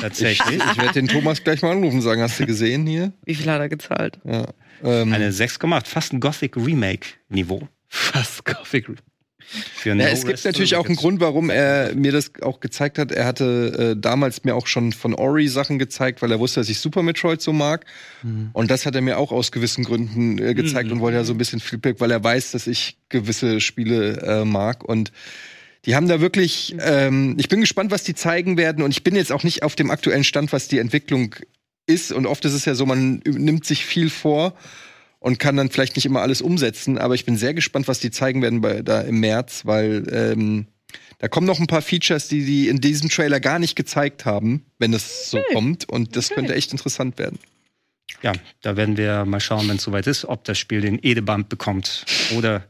Speaker 1: tatsächlich
Speaker 2: Ich werde den Thomas gleich mal anrufen und sagen, hast du gesehen hier?
Speaker 5: Wie viel hat er gezahlt?
Speaker 2: Ja. Ähm,
Speaker 1: eine 6,8, fast ein Gothic Remake Niveau.
Speaker 4: Fast Gothic.
Speaker 1: Für
Speaker 2: Ja, es gibt natürlich auch einen Grund, warum er mir das auch gezeigt hat. Er hatte äh, damals mir auch schon von Ori Sachen gezeigt, weil er wusste, dass ich Super Metroid so mag. Und das hat er mir auch aus gewissen Gründen äh, gezeigt
Speaker 4: Mhm.
Speaker 2: und wollte ja so ein bisschen Feedback, weil er weiß, dass ich gewisse Spiele äh, mag. Und die haben da wirklich, ähm, ich bin gespannt, was die zeigen werden. Und ich bin jetzt auch nicht auf dem aktuellen Stand, was die Entwicklung ist. Und oft ist es ja so, man nimmt sich viel vor und kann dann vielleicht nicht immer alles umsetzen. Aber ich bin sehr gespannt, was die zeigen werden bei, da im März, weil ähm, da kommen noch ein paar Features, die die in diesem Trailer gar nicht gezeigt haben, wenn es so kommt. Und das könnte echt interessant werden.
Speaker 1: Ja, da werden wir mal schauen, wenn es soweit ist, ob das Spiel den Edeband bekommt oder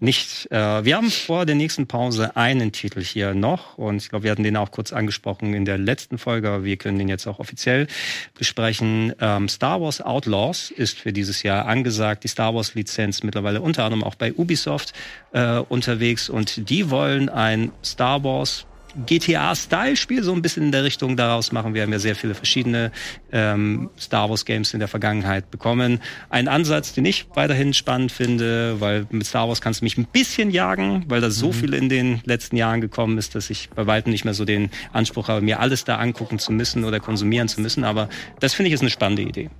Speaker 1: nicht. Äh, wir haben vor der nächsten Pause einen Titel hier noch und ich glaube, wir hatten den auch kurz angesprochen in der letzten Folge, wir können den jetzt auch offiziell besprechen. Ähm, Star Wars Outlaws ist für dieses Jahr angesagt. Die Star Wars Lizenz mittlerweile unter anderem auch bei Ubisoft äh, unterwegs und die wollen ein Star Wars GTA-Style-Spiel so ein bisschen in der Richtung daraus machen. Wir haben ja sehr viele verschiedene ähm, Star Wars-Games in der Vergangenheit bekommen. Ein Ansatz, den ich weiterhin spannend finde, weil mit Star Wars kannst du mich ein bisschen jagen, weil da so viel in den letzten Jahren gekommen ist, dass ich bei weitem nicht mehr so den Anspruch habe, mir alles da angucken zu müssen oder konsumieren zu müssen. Aber das finde ich ist eine spannende Idee.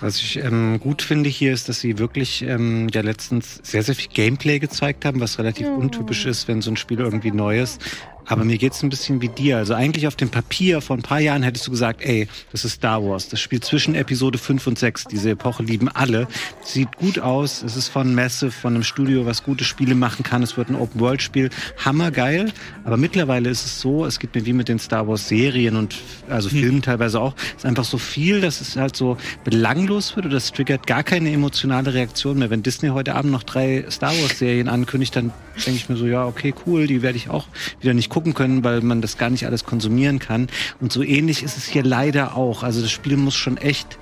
Speaker 3: Was ich ähm, gut finde hier ist, dass sie wirklich ähm, ja letztens sehr, sehr viel Gameplay gezeigt haben, was relativ untypisch ist, wenn so ein Spiel irgendwie neu ist. Aber mir geht's ein bisschen wie dir. Also eigentlich auf dem Papier vor ein paar Jahren hättest du gesagt, ey, das ist Star Wars. Das spielt zwischen Episode 5 und 6. Diese Epoche lieben alle. Sieht gut aus. Es ist von Massive, von einem Studio, was gute Spiele machen kann. Es wird ein Open-World-Spiel. Hammergeil. Aber mittlerweile ist es so, es gibt mir wie mit den Star Wars-Serien und also Filmen teilweise auch, es ist einfach so viel, dass es halt so belanglos wird oder es triggert gar keine emotionale Reaktion mehr. Wenn Disney heute Abend noch drei Star Wars-Serien ankündigt, dann denke ich mir so, ja, okay, cool, die werde ich auch wieder nicht gucken können, weil man das gar nicht alles konsumieren kann. Und so ähnlich ist es hier leider auch. Also das Spiel muss schon echt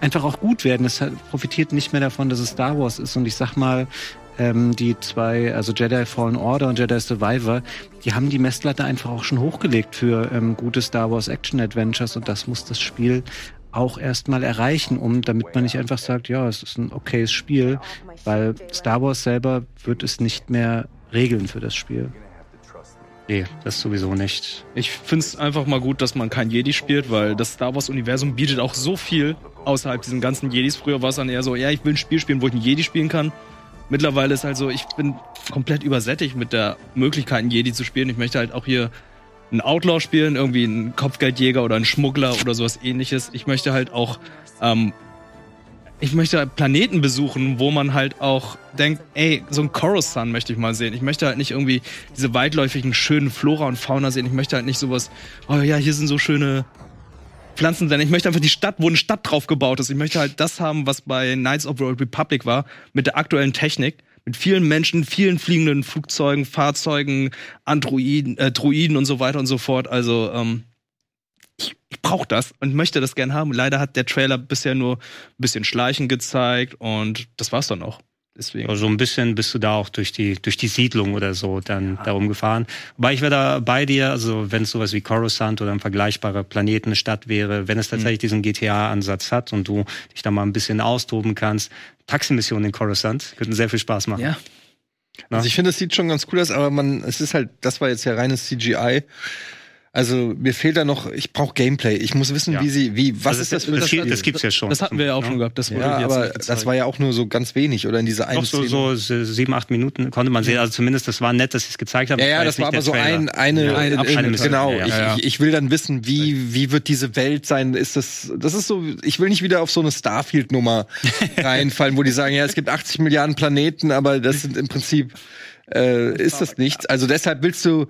Speaker 3: einfach auch gut werden. Es profitiert nicht mehr davon, dass es Star Wars ist. Und ich sag mal, ähm, die zwei, also Jedi Fallen Order und Jedi Survivor, die haben die Messlatte einfach auch schon hochgelegt für ähm, gute Star Wars Action Adventures und das muss das Spiel auch erstmal erreichen, um damit man nicht einfach sagt, ja, es ist ein okayes Spiel, weil Star Wars selber wird es nicht mehr regeln für das Spiel.
Speaker 1: Nee, das sowieso nicht.
Speaker 4: Ich finde es einfach mal gut, dass man kein Jedi spielt, weil das Star Wars-Universum bietet auch so viel außerhalb diesen ganzen Jedis. Früher war es dann eher so, ja, ich will ein Spiel spielen, wo ich einen Jedi spielen kann. Mittlerweile ist halt so, ich bin komplett übersättigt mit der Möglichkeit, einen Jedi zu spielen. Ich möchte halt auch hier einen Outlaw spielen, irgendwie einen Kopfgeldjäger oder einen Schmuggler oder sowas ähnliches. Ich möchte halt auch ähm, ich möchte Planeten besuchen, wo man halt auch denkt, ey, so ein Coruscant möchte ich mal sehen. Ich möchte halt nicht irgendwie diese weitläufigen, schönen Flora und Fauna sehen. Ich möchte halt nicht sowas, oh ja, hier sind so schöne Pflanzen denn Ich möchte einfach die Stadt, wo eine Stadt drauf gebaut ist. Ich möchte halt das haben, was bei Knights of the Republic war, mit der aktuellen Technik. Mit vielen Menschen, vielen fliegenden Flugzeugen, Fahrzeugen, Androiden, äh, Druiden und so weiter und so fort. Also, ähm, ich, ich brauche das und möchte das gern haben. Leider hat der Trailer bisher nur ein bisschen Schleichen gezeigt und das war's dann auch. Deswegen.
Speaker 1: So ein bisschen bist du da auch durch die, durch die Siedlung oder so dann ja. darum gefahren. Weil ich wäre da bei dir, also wenn es sowas wie Coruscant oder ein vergleichbarer Planetenstadt wäre, wenn es mhm. tatsächlich mhm. diesen GTA-Ansatz hat und du dich da mal ein bisschen austoben kannst. Taximissionen in Coruscant könnten sehr viel Spaß machen.
Speaker 2: Ja. Also ich finde, es sieht schon ganz cool aus, aber man, es ist halt, das war jetzt ja reines CGI. Also mir fehlt da noch, ich brauche Gameplay. Ich muss wissen, ja. wie sie, wie, was also ist das für
Speaker 1: das, das, das gibt's ja schon.
Speaker 4: Das hatten wir ja auch schon gehabt.
Speaker 2: Das wurde ja, aber das war ja auch nur so ganz wenig oder in dieser einen
Speaker 1: so, so sieben, acht Minuten konnte man sehen. Also zumindest das war nett, dass sie es gezeigt haben.
Speaker 2: Ja, ja, das war aber so ein, eine, ja, eine, eine genau. Ja, ja. Ich, ich will dann wissen, wie wie wird diese Welt sein? Ist das, das ist so. Ich will nicht wieder auf so eine Starfield-Nummer reinfallen, wo die sagen, ja, es gibt 80 Milliarden Planeten, aber das sind im Prinzip äh, ist das nichts. Also deshalb willst du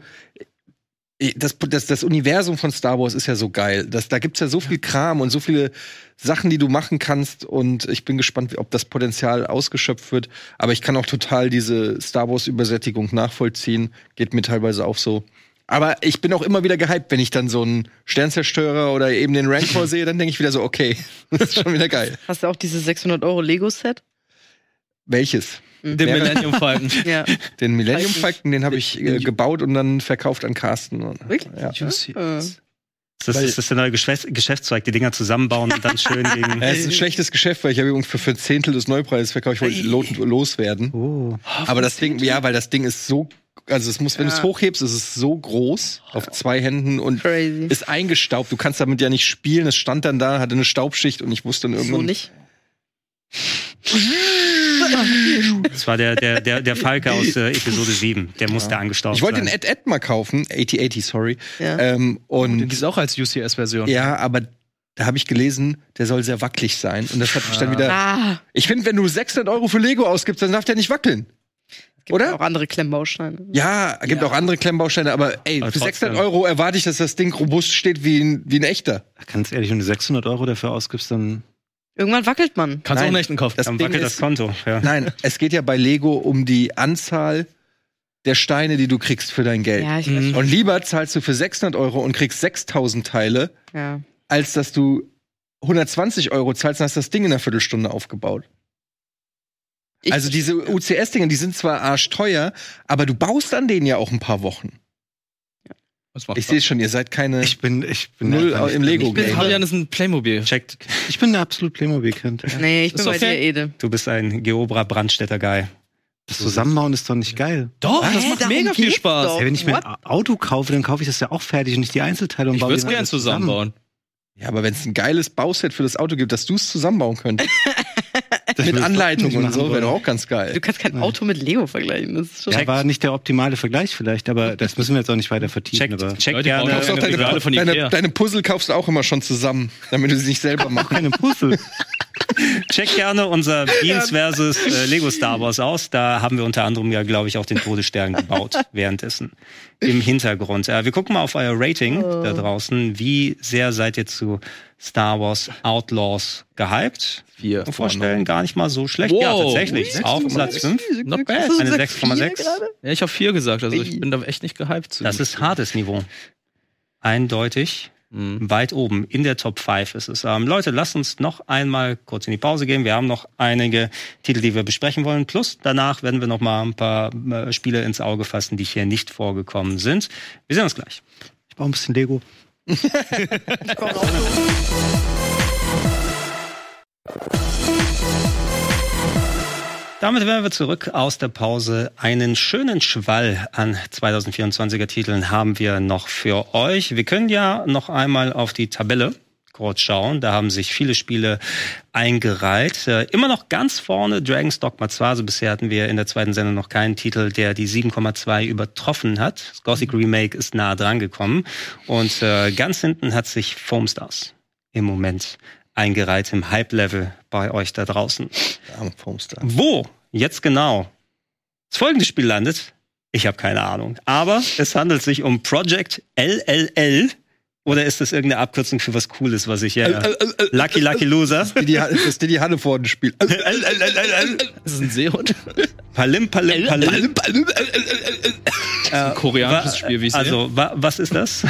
Speaker 2: das, das, das Universum von Star Wars ist ja so geil. Das, da gibt's ja so viel Kram und so viele Sachen, die du machen kannst. Und ich bin gespannt, ob das Potenzial ausgeschöpft wird. Aber ich kann auch total diese Star Wars-Übersättigung nachvollziehen. Geht mir teilweise auch so. Aber ich bin auch immer wieder gehypt, wenn ich dann so einen Sternzerstörer oder eben den Rancor sehe, dann denke ich wieder so, okay, das ist schon wieder geil.
Speaker 5: Hast du auch dieses 600 Euro Lego-Set?
Speaker 2: Welches?
Speaker 4: Den Millennium Falcon.
Speaker 2: ja. Den Millennium Falcon, den habe ich äh, gebaut und dann verkauft an Carsten.
Speaker 5: Wirklich?
Speaker 2: Ja.
Speaker 1: Das ist, das ist der neue Geschäftszweig, die Dinger zusammenbauen und dann schön gegen.
Speaker 2: Ja, es ist ein schlechtes Geschäft, weil ich habe ungefähr für ein Zehntel des Neupreises verkauft. Ich wollte loswerden. Oh. Aber das Ding, ja, weil das Ding ist so, also es muss, wenn ja. du es hochhebst, ist es so groß auf zwei Händen und Crazy. ist eingestaubt. Du kannst damit ja nicht spielen. Es stand dann da, hatte eine Staubschicht und ich wusste dann irgendwann. So
Speaker 5: nicht.
Speaker 1: Das war der, der, der, der Falke aus äh, Episode 7. Der musste ja. angestaubt
Speaker 2: Ich wollte den Ed Ed mal kaufen, 8080, sorry. Ja. Ähm, und
Speaker 4: den ist auch als UCS-Version.
Speaker 2: Ja, aber da habe ich gelesen, der soll sehr wackelig sein. Und das hat mich ah. dann wieder. Ah. Ich finde, wenn du 600 Euro für Lego ausgibst, dann darf der nicht wackeln.
Speaker 5: Gibt Oder? auch andere Klemmbausteine.
Speaker 2: Ja, gibt ja. auch andere Klemmbausteine, aber ey, aber für 600 Euro erwarte ich, dass das Ding robust steht wie ein, wie ein echter.
Speaker 3: Ganz ehrlich, wenn du 600 Euro dafür ausgibst, dann
Speaker 5: Irgendwann wackelt man.
Speaker 4: Kannst du auch einen echten kaufen.
Speaker 2: Das Dann wackelt das Konto. Ja. Nein, es geht ja bei Lego um die Anzahl der Steine, die du kriegst für dein Geld. Ja, ich weiß. Mhm. Und lieber zahlst du für 600 Euro und kriegst 6000 Teile, ja. als dass du 120 Euro zahlst und hast das Ding in einer Viertelstunde aufgebaut. Ich also diese UCS-Dinge, die sind zwar arschteuer, aber du baust an denen ja auch ein paar Wochen. Ich sehe schon, ihr seid keine.
Speaker 3: Ich bin, ich bin
Speaker 2: null im Lego.
Speaker 4: Game. Fabian ist ein Playmobil.
Speaker 3: Checkt. Ich bin ein absolut Playmobil-Kind.
Speaker 5: Nee, ich bin bei dir, Ede.
Speaker 1: Du bist ein Geobra Brandstätter Guy.
Speaker 3: Das Zusammenbauen ist doch nicht geil.
Speaker 4: Doch, Was? das macht mega viel Spaß.
Speaker 3: Ja, wenn ich mir ein Auto kaufe, dann kaufe ich das ja auch fertig und nicht die Einzelteile und
Speaker 4: ich baue Ich würde es gern zusammenbauen.
Speaker 2: Ja, aber wenn es ein geiles Bauset für das Auto gibt, dass du es zusammenbauen könntest. mit Anleitung und so wäre doch auch ganz geil.
Speaker 5: Du kannst kein Auto mit Lego vergleichen. Das ist
Speaker 3: schon ja, war nicht der optimale Vergleich vielleicht, aber das müssen wir jetzt auch nicht weiter vertiefen.
Speaker 2: Check, check Leute, gerne. Auch deine, deine, deine, Puzzle kaufst du auch immer schon zusammen, damit du sie nicht selber machst.
Speaker 3: Keine Puzzle.
Speaker 1: Check gerne unser Beans versus äh, Lego Star Wars aus. Da haben wir unter anderem ja, glaube ich, auch den Todesstern gebaut währenddessen im Hintergrund. Äh, wir gucken mal auf euer Rating oh. da draußen. Wie sehr seid ihr zu Star Wars Outlaws gehypt?
Speaker 2: Vier.
Speaker 1: Vorstellen, gar nicht mal so schlecht.
Speaker 4: Wow.
Speaker 1: Ja, tatsächlich. 6, auf Platz 5.
Speaker 4: Not bad.
Speaker 1: Eine 6,6.
Speaker 4: Ja, ich habe vier gesagt, also ich bin da echt nicht gehypt.
Speaker 1: Das ist hartes Niveau. Eindeutig Weit oben in der Top 5 ist es. Ähm, Leute, lasst uns noch einmal kurz in die Pause gehen. Wir haben noch einige Titel, die wir besprechen wollen. Plus danach werden wir noch mal ein paar äh, Spiele ins Auge fassen, die hier nicht vorgekommen sind. Wir sehen uns gleich.
Speaker 3: Ich brauche ein bisschen Lego.
Speaker 1: Damit wären wir zurück aus der Pause. Einen schönen Schwall an 2024er Titeln haben wir noch für euch. Wir können ja noch einmal auf die Tabelle kurz schauen. Da haben sich viele Spiele eingereiht. Äh, immer noch ganz vorne Dragon's Dogma 2. Also bisher hatten wir in der zweiten Sendung noch keinen Titel, der die 7,2 übertroffen hat. Das Gothic Remake ist nah dran gekommen. Und äh, ganz hinten hat sich Foam Stars im Moment eingereiht im Hype-Level bei euch da draußen. Wo jetzt genau das folgende Spiel landet, ich habe keine Ahnung. Aber es handelt sich um Project LLL. Oder ist das irgendeine Abkürzung für was Cooles, was ich ja. Lucky Lucky Loser.
Speaker 2: Das Didi Hanneforden Spiel.
Speaker 4: Das ist ein Seehund.
Speaker 1: Palim, Palim, Palim.
Speaker 4: Ein koreanisches Spiel, wie ich sehe.
Speaker 1: Also, wa was ist das?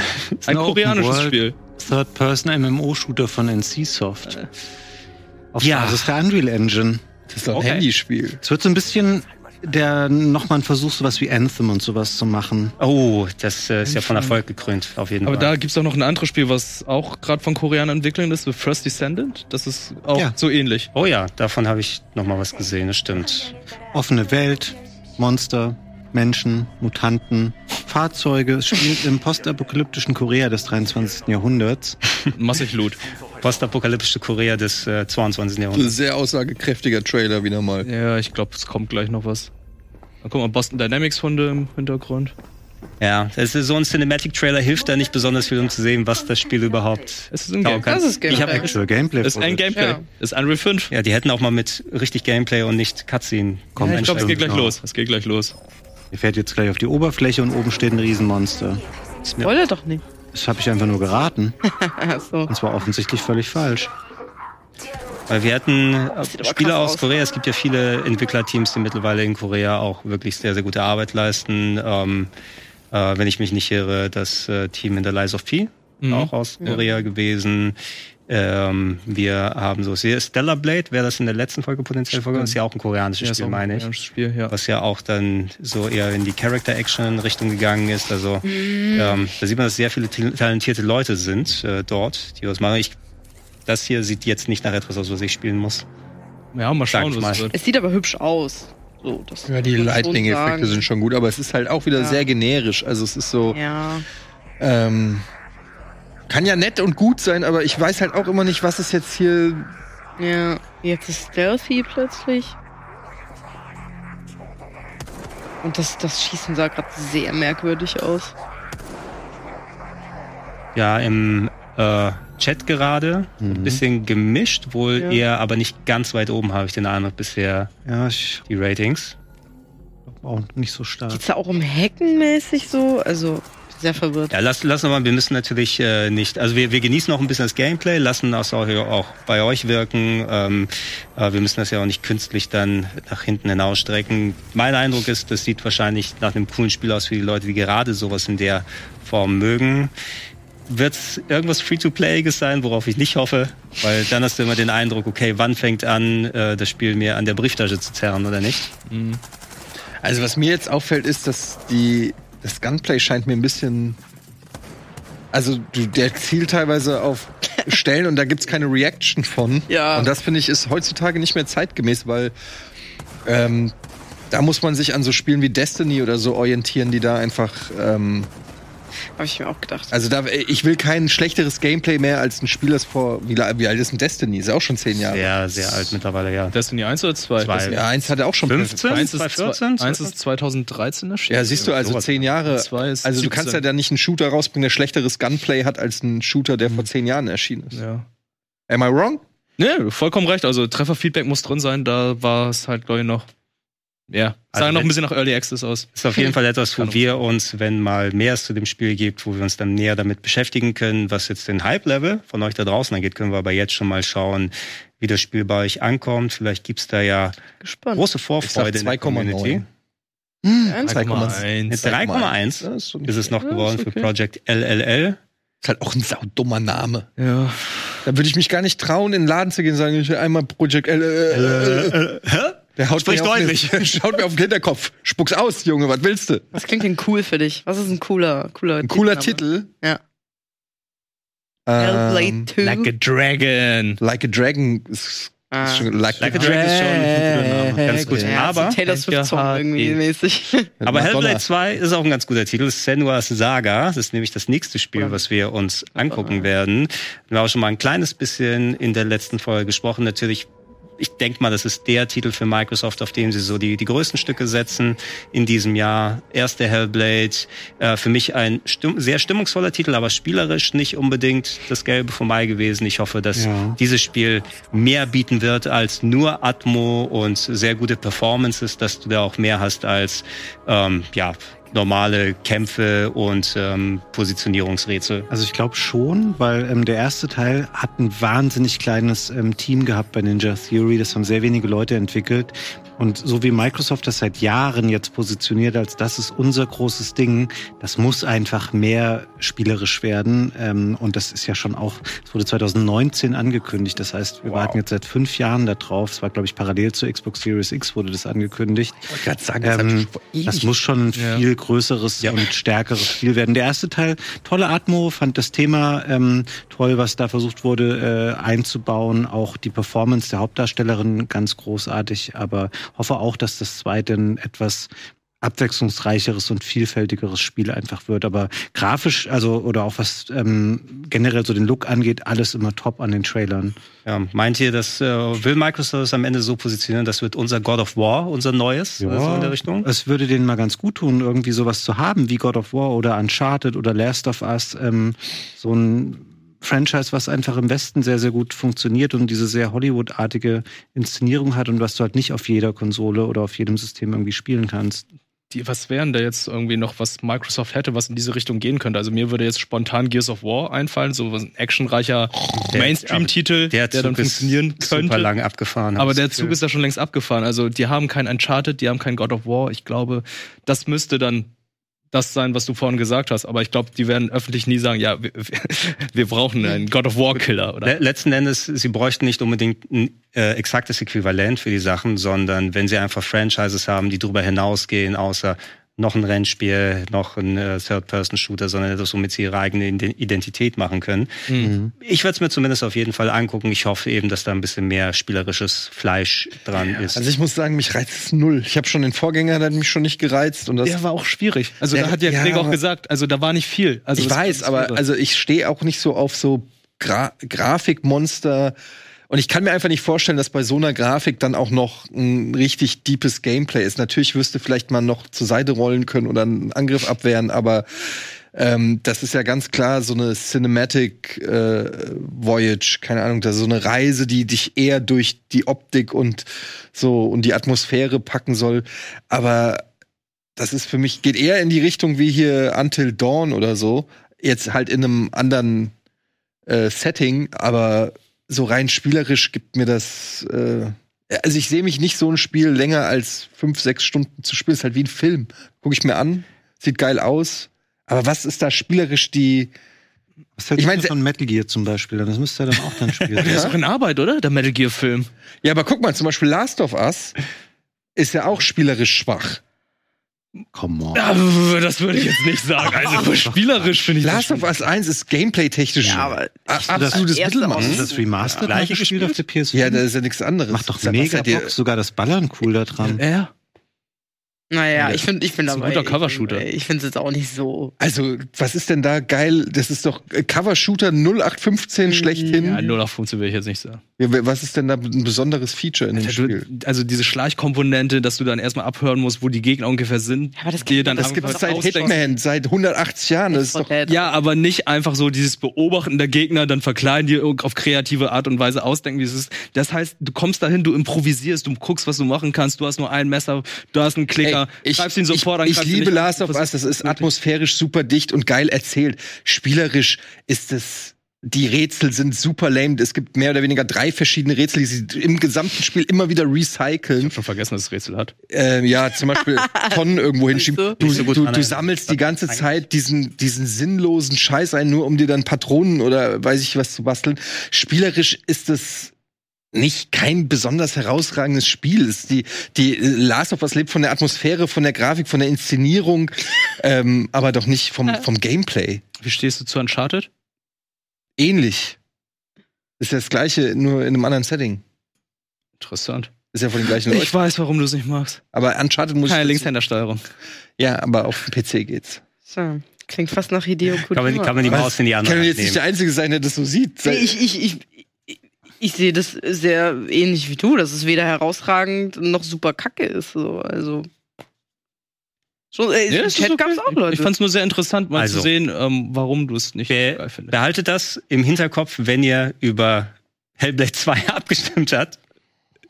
Speaker 4: Ein koreanisches. Spiel.
Speaker 3: Third-Person-MMO-Shooter von NC-Soft. Auf
Speaker 1: Ja.
Speaker 3: Basis der Unreal Engine.
Speaker 2: Das ist doch ein
Speaker 4: Okay.
Speaker 2: Handyspiel.
Speaker 3: Es wird so ein bisschen der nochmal ein Versuch, sowas wie Anthem und sowas zu machen.
Speaker 1: Oh, das äh, ist ja von Erfolg gekrönt, auf jeden
Speaker 4: Aber
Speaker 1: Fall.
Speaker 4: da gibt's auch noch ein anderes Spiel, was auch gerade von Koreanern entwickelt ist, The First Descendant. Das ist auch
Speaker 3: Ja.
Speaker 4: so ähnlich.
Speaker 1: oh ja, davon habe ich noch mal was gesehen, das stimmt.
Speaker 3: Offene Welt, Monster, Menschen, Mutanten, Fahrzeuge. Es spielt im postapokalyptischen Korea des 23. Jahrhunderts.
Speaker 4: Massig Loot.
Speaker 1: Postapokalyptische Korea des äh, 22.
Speaker 2: Ein
Speaker 1: Jahrhunderts.
Speaker 2: sehr aussagekräftiger Trailer wieder mal.
Speaker 4: Ja, ich glaube, es kommt gleich noch was. Da guck mal, Boston Dynamics Hunde im Hintergrund.
Speaker 1: Ja, das ist so ein Cinematic-Trailer hilft da nicht besonders viel, um zu sehen, was das Spiel überhaupt
Speaker 4: Es ist ein Gameplay.
Speaker 1: kann.
Speaker 5: Das ist
Speaker 1: Ich hab,
Speaker 5: Gameplay.
Speaker 3: Actual Gameplay.
Speaker 4: Es ist ein Gameplay.
Speaker 5: Ja.
Speaker 4: Es ist Unreal 5.
Speaker 1: ja, die hätten auch mal mit richtig Gameplay und nicht Cutscene kommen.
Speaker 4: Ja, ich glaube, es geht gleich los. Es geht gleich los.
Speaker 3: Ihr fährt jetzt gleich auf die Oberfläche und oben steht ein Riesenmonster.
Speaker 5: Spoiler doch nicht.
Speaker 3: Das habe ich einfach nur geraten.
Speaker 5: Achso.
Speaker 3: Und zwar offensichtlich völlig falsch.
Speaker 1: Weil wir hatten äh, Spieler aus
Speaker 5: aus.
Speaker 1: Korea. Es gibt ja viele Entwicklerteams, die mittlerweile in Korea auch wirklich sehr, sehr gute Arbeit leisten. Ähm, äh, wenn ich mich nicht irre, das äh, Team in der Lies of P,
Speaker 4: Mhm.
Speaker 1: auch aus Korea gewesen. Ähm, wir haben so Stellar Blade, wäre das in der letzten Folge potenziell vorgekommen, ist ja auch ein koreanisches
Speaker 4: Ja,
Speaker 1: Spiel,
Speaker 4: ein
Speaker 1: meine ich.
Speaker 4: koreanisches Spiel, ja.
Speaker 1: Was ja auch dann so eher in die Character-Action-Richtung gegangen ist. Also ähm, da sieht man, dass sehr viele tal- talentierte Leute sind äh, dort, die was machen. Ich, das hier sieht jetzt nicht nach etwas aus, was ich spielen muss.
Speaker 4: Ja, mal schauen, was
Speaker 1: mal.
Speaker 4: es wird.
Speaker 5: Es sieht aber hübsch aus. So, das
Speaker 2: Ja, die Lightning-Effekte sind schon gut, aber es ist halt auch wieder
Speaker 5: Ja.
Speaker 2: sehr generisch. Also es ist so,
Speaker 5: Ja.
Speaker 2: ähm, kann ja nett und gut sein, aber ich weiß halt auch immer nicht, was ist jetzt hier.
Speaker 5: Ja. Jetzt ist Stealthy plötzlich. Und das, das Schießen sah gerade sehr merkwürdig aus.
Speaker 1: Ja, im äh, Chat gerade ein bisschen gemischt, wohl
Speaker 5: Ja.
Speaker 1: eher, aber nicht ganz weit oben, habe ich den Eindruck, bisher
Speaker 3: Ja, ich
Speaker 1: die Ratings.
Speaker 3: auch nicht so stark.
Speaker 5: Geht's da auch um Hacken mäßig so? Also, sehr verwirrt.
Speaker 1: Ja, lass, lass noch mal, wir müssen natürlich äh, nicht, also wir, wir genießen auch ein bisschen das Gameplay, lassen das auch, auch bei euch wirken. Ähm, äh, wir müssen das ja auch nicht künstlich dann nach hinten hinausstrecken. Mein Eindruck ist, das sieht wahrscheinlich nach einem coolen Spiel aus für die Leute, die gerade sowas in der Form mögen. Wird es irgendwas Free-to-Playiges sein, worauf ich nicht hoffe, weil dann hast du immer den Eindruck, okay, wann fängt an, äh, das Spiel mir an der Brieftasche zu zerren oder nicht?
Speaker 2: Also was mir jetzt auffällt, ist, dass die das Gunplay scheint mir ein bisschen. Also du, der zielt teilweise auf Stellen und da gibt's keine Reaction von.
Speaker 5: Ja.
Speaker 2: Und das finde ich ist heutzutage nicht mehr zeitgemäß, weil ähm, da muss man sich an so Spielen wie Destiny oder so orientieren, die da einfach. Ähm,
Speaker 5: Habe ich mir auch gedacht.
Speaker 2: also da, ich will kein schlechteres Gameplay mehr als ein Spiel, das vor wie, wie alt ist ein Destiny? Ist auch schon zehn Jahre.
Speaker 1: Sehr, sehr alt mittlerweile, ja.
Speaker 4: Destiny 1 oder 2?
Speaker 1: Zwei.
Speaker 2: Ja, eins hat er auch schon
Speaker 1: 15?
Speaker 4: Eins ist,
Speaker 1: 2014?
Speaker 4: 2, eins ist 2013 erschienen.
Speaker 2: Ja, siehst du, also zehn Jahre. Also du kannst ja
Speaker 4: 17.
Speaker 2: da nicht einen Shooter rausbringen, der schlechteres Gunplay hat als ein Shooter, der vor zehn Jahren erschienen ist.
Speaker 4: Ja.
Speaker 2: Am I wrong?
Speaker 4: Nee, vollkommen recht. Also Trefferfeedback muss drin sein. Da war es halt, glaube ich, noch. Ja,
Speaker 1: Also
Speaker 4: sah noch ein bisschen nach Early Access aus.
Speaker 1: ist auf jeden Fall etwas, wo wir uns, wenn mal mehr es zu dem Spiel gibt, wo wir uns dann näher damit beschäftigen können, was jetzt den Hype-Level von euch da draußen angeht, können wir aber jetzt schon mal schauen, wie das Spiel bei euch ankommt. Vielleicht gibt's da ja
Speaker 5: Gespannt.
Speaker 1: große
Speaker 2: Ich
Speaker 1: Vorfreude in der
Speaker 2: 2,9.
Speaker 1: Community.
Speaker 5: Eins?
Speaker 2: 2,1.
Speaker 1: Mit 3,1
Speaker 2: Ja, ist
Speaker 1: es noch
Speaker 5: Ja,
Speaker 1: geworden
Speaker 5: ist
Speaker 1: für
Speaker 5: okay.
Speaker 1: Project LLL.
Speaker 2: Ist halt auch ein saudummer Name.
Speaker 4: Ja.
Speaker 2: Da würde ich mich gar nicht trauen, in den Laden zu gehen und sagen, ich will einmal Project L. Der haut
Speaker 1: Sprich
Speaker 2: mir auf den-
Speaker 1: deutlich.
Speaker 2: Schaut mir auf den Hinterkopf. Spuck's aus, Junge, was willst du?
Speaker 5: Was klingt denn cool für dich? Was ist ein cooler, cooler
Speaker 2: Ein cooler? Titel.
Speaker 5: Ja. Hellblade
Speaker 2: Ähm,
Speaker 5: 2.
Speaker 4: Like a Dragon.
Speaker 2: like a Dragon ist,
Speaker 5: Ah.
Speaker 2: like,
Speaker 1: Like
Speaker 2: a
Speaker 1: Dragon ist schon ein guter Name. Ganz gut.
Speaker 5: ja,
Speaker 1: aber
Speaker 5: so Taylor Swift Song irgendwie mäßig.
Speaker 1: Aber. Hellblade 2 ist auch ein ganz guter Titel. Senua's Saga. Das ist nämlich das nächste Spiel, was wir uns angucken werden. Wir haben auch schon mal ein kleines bisschen in der letzten Folge gesprochen. Natürlich, ich denke mal, das ist der Titel für Microsoft, auf dem sie so die, die größten Stücke setzen in diesem Jahr. Erste Hellblade. Äh, für mich ein stimm sehr stimmungsvoller Titel, aber spielerisch nicht unbedingt das Gelbe vom Mai gewesen. Ich hoffe, dass
Speaker 3: Ja.
Speaker 1: dieses Spiel mehr bieten wird als nur Atmo und sehr gute Performances, dass du da auch mehr hast als ähm, ja normale Kämpfe und ähm, Positionierungsrätsel.
Speaker 3: Also ich glaube schon, weil ähm, der erste Teil hat ein wahnsinnig kleines ähm, Team gehabt bei Ninja Theory. Das haben sehr wenige Leute entwickelt. Und so wie Microsoft das seit Jahren jetzt positioniert, als das ist unser großes Ding, das muss einfach mehr spielerisch werden. Ähm, und das ist ja schon auch, es wurde 2019 angekündigt. Das heißt, wir warten jetzt seit fünf Jahren da drauf. Es war, glaube ich, parallel zur Xbox Series X wurde das angekündigt.
Speaker 2: Ich wollte sagen, das
Speaker 3: Ähm, das muss schon ein
Speaker 4: Ja.
Speaker 3: viel größeres
Speaker 2: Ja.
Speaker 3: und stärkeres Spiel werden. Der erste Teil, tolle Atmo, fand das Thema ähm, toll, was da versucht wurde äh, einzubauen. Auch die Performance der Hauptdarstellerin ganz großartig, aber hoffe auch, dass das zweite ein etwas abwechslungsreicheres und vielfältigeres Spiel einfach wird. Aber grafisch, also oder auch was ähm, generell so den Look angeht, alles immer top an den Trailern.
Speaker 1: Ja, meint ihr, das äh, will Microsoft das am Ende so positionieren, das wird unser God of War, unser neues, oder so in der Richtung?
Speaker 3: Es würde denen mal ganz gut tun, irgendwie sowas zu haben wie God of War oder Uncharted oder Last of Us. Ähm, so ein Franchise, was einfach im Westen sehr, sehr gut funktioniert und diese sehr Hollywood-artige Inszenierung hat und was du halt nicht auf jeder Konsole oder auf jedem System irgendwie spielen kannst.
Speaker 4: Die, was wären da jetzt irgendwie noch, was Microsoft hätte, was in diese Richtung gehen könnte? Also mir würde jetzt spontan Gears of War einfallen, so ein actionreicher Mainstream-Titel, der,
Speaker 1: Der
Speaker 4: dann funktionieren könnte.
Speaker 1: super lang abgefahren.
Speaker 4: Aber der Zug ist da schon längst abgefahren. Also die haben kein Uncharted, die haben kein God of War. Ich glaube, das müsste dann das sein, was du vorhin gesagt hast. Aber ich glaube, die werden öffentlich nie sagen, ja, wir, wir brauchen einen God of War Killer. Oder?
Speaker 1: Le letzten Endes, sie bräuchten nicht unbedingt ein äh, exaktes Äquivalent für die Sachen, sondern wenn sie einfach Franchises haben, die darüber hinausgehen, außer noch ein Rennspiel, noch ein äh, Third-Person-Shooter, sondern etwas, womit sie ihre eigene Ide- Identität machen können.
Speaker 4: Mhm.
Speaker 1: Ich werde es mir zumindest auf jeden Fall angucken. Ich hoffe eben, dass da ein bisschen mehr spielerisches Fleisch dran ist.
Speaker 2: Also ich muss sagen, mich reizt es null. Ich habe schon den Vorgänger, der hat mich schon nicht gereizt und das.
Speaker 4: Der war auch schwierig. Also
Speaker 2: Der-
Speaker 4: da hat ja
Speaker 2: ja,
Speaker 4: Gregor auch gesagt, also da war nicht viel. Also
Speaker 2: ich weiß, aber also ich stehe auch nicht so auf so Gra Grafikmonster. Und ich kann mir einfach nicht vorstellen, dass bei so einer Grafik dann auch noch ein richtig deepes Gameplay ist. Natürlich wirst vielleicht mal noch zur Seite rollen können oder einen Angriff abwehren, aber ähm, das ist ja ganz klar so eine Cinematic äh, Voyage, keine Ahnung, das ist so eine Reise, die dich eher durch die Optik und so und die Atmosphäre packen soll. Aber das ist für mich, geht eher in die Richtung wie hier Until Dawn oder so. Jetzt halt in einem anderen äh, Setting, aber so rein spielerisch gibt mir das. Äh, also ich sehe mich nicht so ein Spiel länger als fünf, sechs Stunden zu spielen. Ist halt wie ein Film. Gucke ich mir an, sieht geil aus. Aber was ist da spielerisch die.
Speaker 3: Was hältst
Speaker 2: Ich
Speaker 3: du
Speaker 2: mein,
Speaker 3: von Metal Gear zum Beispiel? Das müsste er dann auch dann spielen.
Speaker 4: Der ist doch in Arbeit, oder? Der Metal Gear Film.
Speaker 2: Ja, aber guck mal, zum Beispiel Last of Us ist ja auch spielerisch schwach.
Speaker 3: Come on.
Speaker 4: Ja, das würde ich jetzt nicht sagen. Also spielerisch finde ich das
Speaker 2: Last of Us 1 ist gameplay-technisch
Speaker 5: Ja, aber
Speaker 2: a-
Speaker 3: das
Speaker 2: absolutes Mittelmaß.
Speaker 3: Ist das Remastered
Speaker 1: Gleiche
Speaker 3: mal gespielt auf der PS4?
Speaker 2: Ja, das ist ja nichts anderes.
Speaker 3: Macht doch mega Bock, sogar das Ballern cool da dran.
Speaker 4: Ja.
Speaker 5: Naja,
Speaker 2: Ja,
Speaker 5: ich finde, ich bin
Speaker 4: ist ein
Speaker 5: dabei.
Speaker 4: guter Cover-Shooter.
Speaker 5: Ich finde es jetzt auch nicht so.
Speaker 2: Also, was ist denn da geil? Das ist doch äh, Cover-Shooter 0815 schlechthin.
Speaker 4: Ja, 0 auf 15 will ich jetzt nicht sagen.
Speaker 2: Ja, was ist denn da ein besonderes Feature in dem
Speaker 4: Also,
Speaker 2: Spiel?
Speaker 4: du, also diese Schleichkomponente, dass du dann erstmal abhören musst, wo die Gegner ungefähr sind.
Speaker 5: aber das
Speaker 4: dann
Speaker 2: Das
Speaker 4: einfach
Speaker 2: gibt es seit. Hitman, seit 180 Jahren. Das ist doch,
Speaker 4: Ja, aber nicht einfach so dieses Beobachten der Gegner, dann verkleiden die auf kreative Art und Weise ausdenken, wie es ist. Das heißt, du kommst dahin, du improvisierst, du guckst, was du machen kannst. Du hast nur ein Messer, du hast einen Klicker,
Speaker 2: Ey, ich,
Speaker 4: greifst ihn sofort an.
Speaker 2: ich liebe Last of Us, das ist atmosphärisch super dicht und geil erzählt. Spielerisch ist es die Rätsel sind super lame. Es gibt mehr oder weniger drei verschiedene Rätsel, die sie im gesamten Spiel immer wieder recyceln.
Speaker 4: Ich hab schon vergessen, dass es Rätsel hat.
Speaker 2: Ähm, ja, zum Beispiel Tonnen irgendwo hinschieben. Du,
Speaker 1: so
Speaker 2: du, du sammelst die ganze. Zeit diesen, diesen sinnlosen Scheiß ein, nur um dir dann Patronen oder weiß ich was zu basteln. Spielerisch ist es nicht kein besonders herausragendes Spiel. Ist die, die äh, Last of Us lebt von der Atmosphäre, von der Grafik, von der Inszenierung, ähm, aber doch nicht vom, vom Gameplay.
Speaker 4: Wie stehst du zu Uncharted?
Speaker 2: Ähnlich. Ist ja das gleiche, nur in einem anderen Setting.
Speaker 4: Interessant.
Speaker 2: Ist ja von den gleichen
Speaker 4: Ich
Speaker 2: Leuten.
Speaker 4: weiß, warum du es nicht magst.
Speaker 2: Aber Uncharted muss
Speaker 4: Keine
Speaker 2: ich.
Speaker 4: Linkshändersteuerung.
Speaker 2: Ja, aber auf dem PC geht's.
Speaker 5: So, klingt fast nach Hideo Kojima.
Speaker 1: Kann man, kann man die? Maus in die andere
Speaker 2: Kann
Speaker 1: Hand
Speaker 2: jetzt nicht der Einzige sein, der das so sieht.
Speaker 5: Nee, ich, ich, ich, ich, ich sehe das sehr ähnlich wie du, dass es weder herausragend noch super kacke ist. So. Also. Schon, äh,
Speaker 4: Ja,
Speaker 5: Chat
Speaker 4: okay.
Speaker 5: gab's auch Leute.
Speaker 4: Ich fand's nur sehr interessant, mal
Speaker 1: Also.
Speaker 4: zu sehen, ähm, warum du es nicht
Speaker 1: Be
Speaker 4: geil findest.
Speaker 1: behaltet das im Hinterkopf, wenn ihr über Hellblade 2 abgestimmt habt.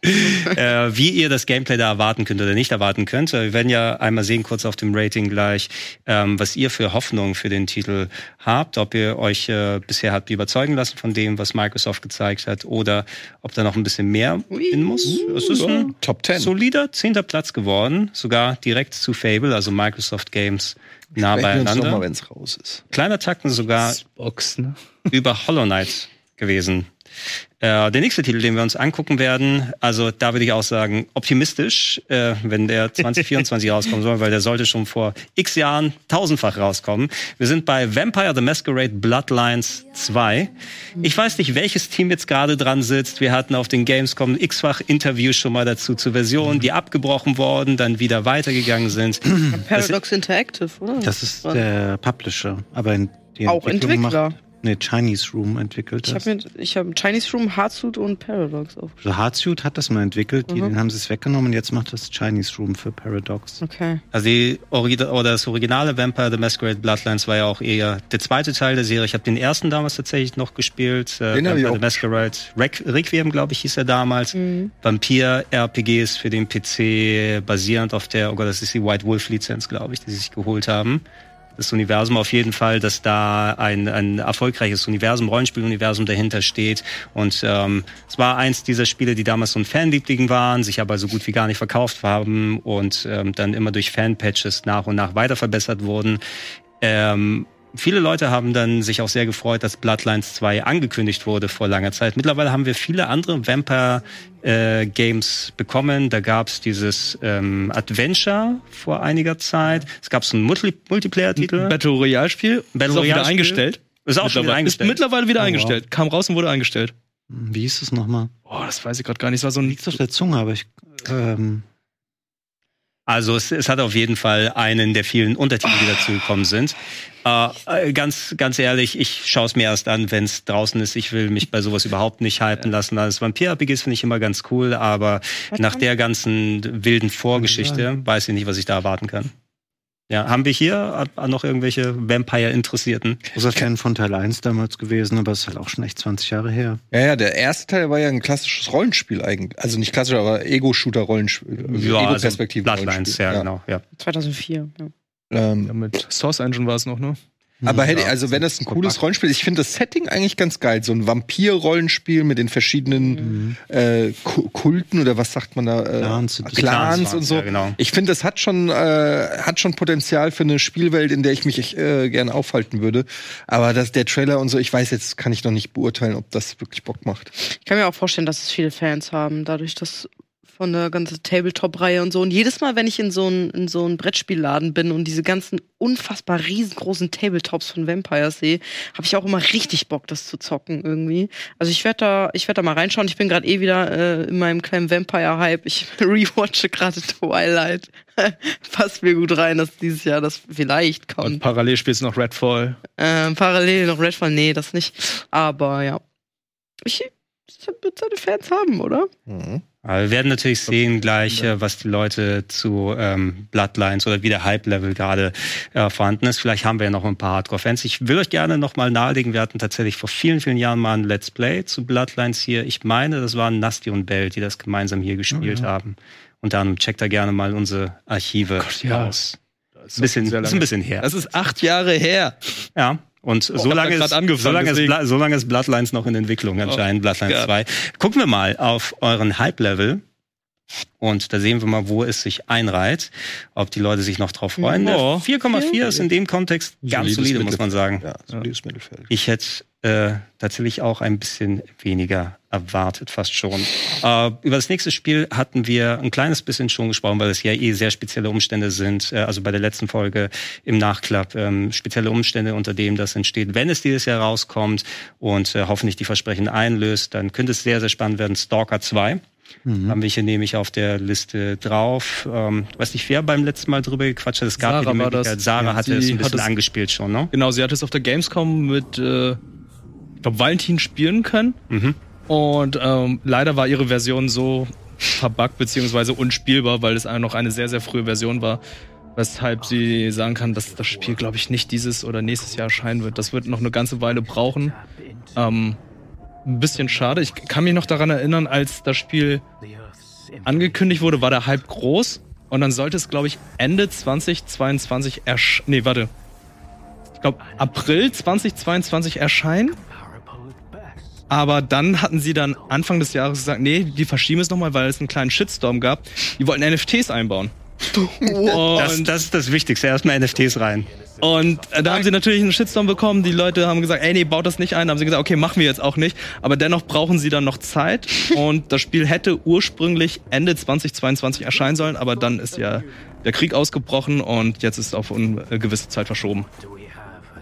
Speaker 1: Äh, wie ihr das Gameplay da erwarten könnt oder nicht erwarten könnt. Äh, Wir werden ja einmal sehen, kurz auf dem Rating gleich, ähm, was ihr für Hoffnungen für den Titel habt, ob ihr euch äh, bisher habt überzeugen lassen von dem, was Microsoft gezeigt hat, oder ob da noch ein bisschen mehr hin muss. Es ist ein
Speaker 2: Top 10.
Speaker 1: solider zehnter Platz geworden, sogar direkt zu Fable, also Microsoft Games nah
Speaker 2: mal,
Speaker 1: beieinander.
Speaker 2: ist.
Speaker 1: Kleiner Takten sogar
Speaker 4: Box, ne?
Speaker 1: über Hollow Knight gewesen. Äh, der nächste Titel, den wir uns angucken werden, also da würde ich auch sagen, optimistisch, äh, wenn der 2024 rauskommen soll, weil der sollte schon vor x Jahren tausendfach rauskommen. Wir sind bei Vampire the Masquerade Bloodlines 2. Ich weiß nicht, welches Team jetzt gerade dran sitzt. Wir hatten auf den Gamescom x-fach Interviews schon mal dazu zur Version, die abgebrochen worden, dann wieder weitergegangen sind.
Speaker 5: Paradox Interactive, oder?
Speaker 3: Das ist der Publisher, aber in die
Speaker 5: Auch Entwickler.
Speaker 3: Macht, nee, Chinese Room entwickelt
Speaker 5: Ich
Speaker 3: das.
Speaker 5: habe ich hab Chinese Room, Hardsuit und Paradox auf.
Speaker 3: Also Hardsuit hat das mal entwickelt, die,
Speaker 5: Mhm.
Speaker 3: den haben sie es weggenommen, jetzt macht das Chinese Room für Paradox.
Speaker 5: Okay.
Speaker 1: Also die Origi oder das originale Vampire the Masquerade Bloodlines war ja auch eher der zweite Teil der Serie. Ich habe den ersten damals tatsächlich noch gespielt. Äh,
Speaker 2: Den ich
Speaker 1: Vampire
Speaker 2: auch
Speaker 1: the Masquerade Requ Requiem, glaube ich, hieß er damals. Vampir-RPGs für den PC basierend auf der, oh Gott, das ist die White Wolf-Lizenz, glaube ich, die sie sich geholt haben. Das Universum auf jeden Fall, dass da ein, ein erfolgreiches Universum, Rollenspieluniversum dahinter steht. Und ähm, es war eins dieser Spiele, die damals so ein Fanliebling waren, sich aber so gut wie gar nicht verkauft haben und ähm, dann immer durch Fanpatches nach und nach weiter verbessert wurden. Ähm, viele Leute haben dann sich auch sehr gefreut, dass Bloodlines 2 angekündigt wurde vor langer Zeit. Mittlerweile haben wir viele andere Vampire-Games bekommen. Da gab es dieses ähm, Adventure vor einiger Zeit. Es gab so einen Multi Multiplayer-Titel.
Speaker 4: Battle Royale-Spiel.
Speaker 1: Battle
Speaker 4: ist auch wieder eingestellt.
Speaker 1: Ist auch schon wieder
Speaker 4: Mittlerweile-
Speaker 1: eingestellt.
Speaker 4: Ist mittlerweile wieder
Speaker 3: Oh, wow.
Speaker 4: eingestellt. Kam raus und wurde eingestellt.
Speaker 3: Hm, Wie hieß es nochmal?
Speaker 4: Boah, das weiß ich gerade gar nicht. Es war so ein
Speaker 3: Liegt auf der Zunge, aber ich. Ähm,
Speaker 1: Also es, es hat auf jeden Fall einen der vielen Untertitel, die dazugekommen sind. Äh, äh, ganz, ganz ehrlich, ich schaue es mir erst an, wenn es draußen ist. Ich will mich bei sowas überhaupt nicht hypen lassen. Also Vampir-RPGs finde ich immer ganz cool, aber nach der ganzen wilden Vorgeschichte weiß ich nicht, was ich da erwarten kann. Ja, haben wir hier noch irgendwelche Vampire-Interessierten?
Speaker 3: großer Fan von Teil 1 damals gewesen, aber es ist halt auch schon echt 20 Jahre her.
Speaker 2: Ja, ja, der erste Teil war ja ein klassisches Rollenspiel eigentlich. Also nicht klassisch, aber Ego-Shooter-Rollenspiel.
Speaker 1: also
Speaker 2: Ego-Perspektiven.
Speaker 1: Bloodlines, ja, genau. Ja.
Speaker 5: 2004. Ja.
Speaker 2: Ähm,
Speaker 4: Ja, mit Source Engine war es noch, ne?
Speaker 2: Aber hätte, also wenn das ein cooles Rollenspiel ist, ich finde das Setting eigentlich ganz geil. So ein Vampir-Rollenspiel mit den verschiedenen äh, Ku- Kulten oder was sagt man da? Äh,
Speaker 3: Clans.
Speaker 2: Clans,
Speaker 1: Clans
Speaker 2: und so.
Speaker 1: ja, genau.
Speaker 2: Ich finde, das hat schon, äh, hat schon Potenzial für eine Spielwelt, in der ich mich äh, gerne aufhalten würde. Aber das, der Trailer und so, ich weiß jetzt, kann ich noch nicht beurteilen, ob das wirklich Bock macht.
Speaker 5: Ich kann mir auch vorstellen, dass es viele Fans haben, dadurch, dass von der ganzen Tabletop-Reihe und so. Und jedes Mal, wenn ich in so einen in so einen Brettspielladen bin und diese ganzen unfassbar riesengroßen Tabletops von Vampires sehe, habe ich auch immer richtig Bock, das zu zocken irgendwie. Also ich werde da, ich werde da mal reinschauen. Ich bin gerade eh wieder äh, in meinem kleinen Vampire-Hype. Ich rewatche gerade Twilight. Passt mir gut rein, dass dieses Jahr das vielleicht
Speaker 4: Und
Speaker 5: kommt.
Speaker 4: parallel spielst du noch Redfall.
Speaker 5: Ähm, parallel noch Redfall, nee, das nicht. Aber ja. Ich wird seine Fans haben, oder?
Speaker 1: Aber wir werden natürlich sehen gleich, äh, was die Leute zu ähm, Bloodlines oder wie der Hype-Level gerade äh, vorhanden ist. Vielleicht haben wir ja noch ein paar Hardcore-Fans. Ich will euch gerne noch mal nahelegen, wir hatten tatsächlich vor vielen, vielen Jahren mal ein Let's Play zu Bloodlines hier. Ich meine, das waren Nasti und Bell, die das gemeinsam hier gespielt haben. Und dann checkt da gerne mal unsere Archive
Speaker 4: ja.
Speaker 1: aus.
Speaker 4: Das
Speaker 1: Ein bisschen, ist ein bisschen her.
Speaker 4: Das ist acht Jahre her.
Speaker 1: Ja, Und
Speaker 4: hab
Speaker 1: solange,
Speaker 4: angefangen,
Speaker 1: solange. Bla- solange ist Bloodlines noch in Entwicklung anscheinend, Bloodlines
Speaker 4: ja.
Speaker 1: 2. Gucken wir mal auf euren Hype-Level. Und da sehen wir mal, wo es sich einreiht, ob die Leute sich noch drauf freuen.
Speaker 4: Ja.
Speaker 1: 4,4 ist in dem Kontext ganz
Speaker 2: Solides
Speaker 1: solide, muss man sagen.
Speaker 2: Ja, solides Mittelfeld.
Speaker 1: Ich hätte äh, tatsächlich auch ein bisschen weniger erwartet, fast schon. Äh, über das nächste Spiel hatten wir ein kleines bisschen schon gesprochen, weil es ja eh sehr spezielle Umstände sind. Äh, also bei der letzten Folge im Nachklapp ähm, spezielle Umstände, unter denen das entsteht. Wenn es dieses Jahr rauskommt und äh, hoffentlich die Versprechen einlöst, dann könnte es sehr, sehr spannend werden. Stalker 2. Haben wir hier nämlich auf der Liste drauf. Ähm, weiß nicht, wer beim letzten Mal drüber gequatscht hat. Es gab
Speaker 4: Sarah
Speaker 1: die. Möglichkeit. Sarah
Speaker 4: Ja,
Speaker 1: hatte es ein bisschen
Speaker 4: es-
Speaker 1: angespielt schon, ne?
Speaker 4: Genau, sie hat es auf der Gamescom mit, äh, ich glaube, Valentin spielen können.
Speaker 1: Mhm.
Speaker 4: Und ähm, leider war ihre Version so verbuggt beziehungsweise unspielbar, weil es noch eine sehr, sehr frühe Version war. Weshalb sie sagen kann, dass das Spiel, glaube ich, nicht dieses oder nächstes Jahr erscheinen wird. Das wird noch eine ganze Weile brauchen. Ähm, ein bisschen schade. Ich kann mich noch daran erinnern, als das Spiel angekündigt wurde, war der Hype groß. Und dann sollte es, glaube ich, Ende 2022 erscheinen. Nee, warte. Ich glaube, April 2022 erscheinen. Aber dann hatten sie dann Anfang des Jahres gesagt, nee, die verschieben es nochmal, weil es einen kleinen Shitstorm gab. Die wollten NFTs einbauen.
Speaker 1: Das, das ist das Wichtigste. Erstmal NFTs rein.
Speaker 4: und da haben sie natürlich einen Shitstorm bekommen. Die Leute haben gesagt, ey, nee, baut das nicht ein. Da haben sie gesagt, okay, machen wir jetzt auch nicht. Aber dennoch brauchen sie dann noch Zeit. Und das Spiel hätte ursprünglich Ende 2022 erscheinen sollen. Aber dann ist ja der Krieg ausgebrochen und jetzt ist es auf ungewisse Zeit verschoben.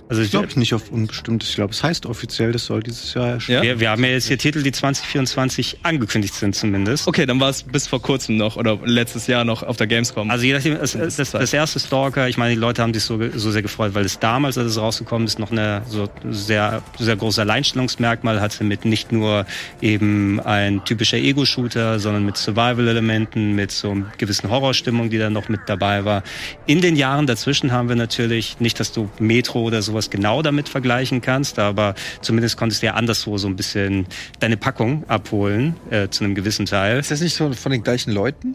Speaker 1: Also
Speaker 3: Ich glaube nicht auf unbestimmtes. Ich glaube, es heißt offiziell, das soll dieses Jahr erscheinen.
Speaker 4: Ja?
Speaker 1: wir, wir haben ja jetzt hier Titel, die 2024 angekündigt sind zumindest.
Speaker 4: Okay, dann war es bis vor kurzem noch oder letztes Jahr noch auf der Gamescom.
Speaker 1: Also je nachdem, es, es, das, das erste Stalker, ich meine, die Leute haben sich so, so sehr gefreut, weil es damals, als es rausgekommen ist, noch eine so sehr, sehr großes Alleinstellungsmerkmal hatte mit nicht nur eben ein typischer Ego-Shooter, sondern mit Survival-Elementen, mit so einer gewissen Horrorstimmung, die da noch mit dabei war. In den Jahren dazwischen haben wir natürlich, nicht, dass du Metro oder sowas genau damit vergleichen kannst, aber zumindest konntest du ja anderswo so ein bisschen deine Packung abholen, äh, zu einem gewissen Teil.
Speaker 2: Ist das nicht so von den gleichen Leuten?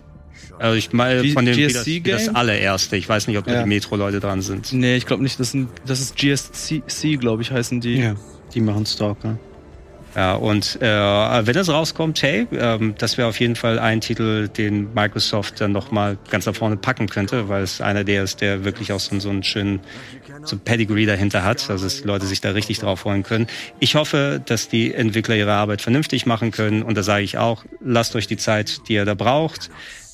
Speaker 1: Also ich meine von dem wie das, wie das allererste. Ich weiß nicht, ob da
Speaker 2: Ja.
Speaker 1: die Metro-Leute dran sind.
Speaker 4: nee, ich glaube nicht. Das, sind, das ist GSC, glaube ich, heißen die.
Speaker 3: Ja, die machen Stalker.
Speaker 1: Ja, und äh, wenn es rauskommt, hey, ähm, das wäre auf jeden Fall ein Titel, den Microsoft dann noch mal ganz nach vorne packen könnte, weil es einer der ist, der wirklich auch so, so einen schönen so Pedigree dahinter hat, also dass die Leute sich da richtig drauf freuen können. Ich hoffe, dass die Entwickler ihre Arbeit vernünftig machen können und da sage ich auch, lasst euch die Zeit, die ihr da braucht,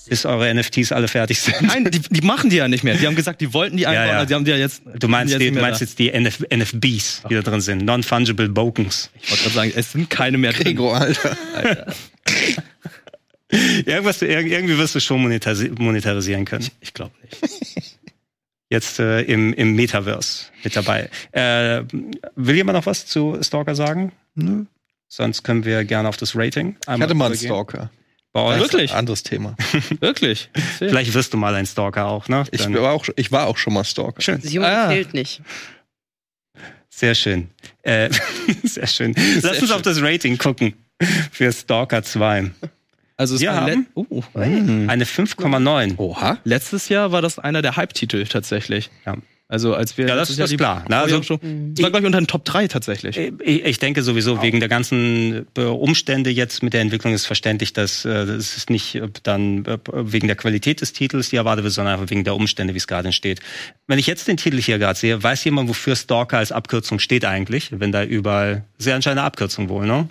Speaker 1: bis eure NFTs alle fertig sind.
Speaker 4: Nein, die, die machen die ja nicht mehr. Die haben gesagt, die wollten die einbauen.
Speaker 1: ja.
Speaker 4: also Die haben die ja jetzt.
Speaker 1: Du meinst, die,
Speaker 4: jetzt mehr
Speaker 1: meinst jetzt die NF NFBs, die da drin sind, Non-Fungible Tokens.
Speaker 4: Ich wollte gerade sagen, es sind keine mehr drin.
Speaker 2: Gregor, Alter.
Speaker 4: Alter.
Speaker 1: Irgendwas, ir- irgendwie wirst du schon monetarisi monetarisieren können.
Speaker 4: Ich glaube nicht.
Speaker 1: Jetzt äh, im, im Metaverse mit dabei. Äh, will jemand noch was zu Stalker sagen?
Speaker 3: Nö.
Speaker 1: Sonst können wir gerne auf das Rating
Speaker 2: Ich hatte mal einen. Stalker.
Speaker 1: Bei euch?
Speaker 4: Wirklich?
Speaker 2: Anderes Thema.
Speaker 4: Wirklich?
Speaker 1: Vielleicht wirst du mal ein Stalker auch, ne?
Speaker 2: Ich war auch, ich war auch schon mal Stalker.
Speaker 1: schön.
Speaker 5: Das Junge
Speaker 4: Ah.
Speaker 5: zählt nicht.
Speaker 1: Sehr schön. Äh, sehr schön. Lass uns auf das Rating gucken für Stalker 2.
Speaker 4: Also es le-
Speaker 1: haben-
Speaker 4: uh,
Speaker 1: Eine 5,9.
Speaker 2: Oha.
Speaker 4: letztes Jahr war das einer der Hype-Titel tatsächlich.
Speaker 1: Ja.
Speaker 4: Also als wir
Speaker 1: Ja, das- das ist klar. Na, also-
Speaker 4: das war glaube ich unter den Top 3 tatsächlich.
Speaker 1: Ich, ich denke sowieso, wegen der ganzen äh, Umstände jetzt mit der Entwicklung ist verständlich, dass äh, es ist nicht äh, dann äh, wegen der Qualität des Titels, die erwartet wird, sondern einfach wegen der Umstände, wie es gerade entsteht. Wenn ich jetzt den Titel hier gerade sehe, weiß jemand, wofür Stalker als Abkürzung steht eigentlich? Wenn da überall, sehr anscheinend eine Abkürzung wohl, ne?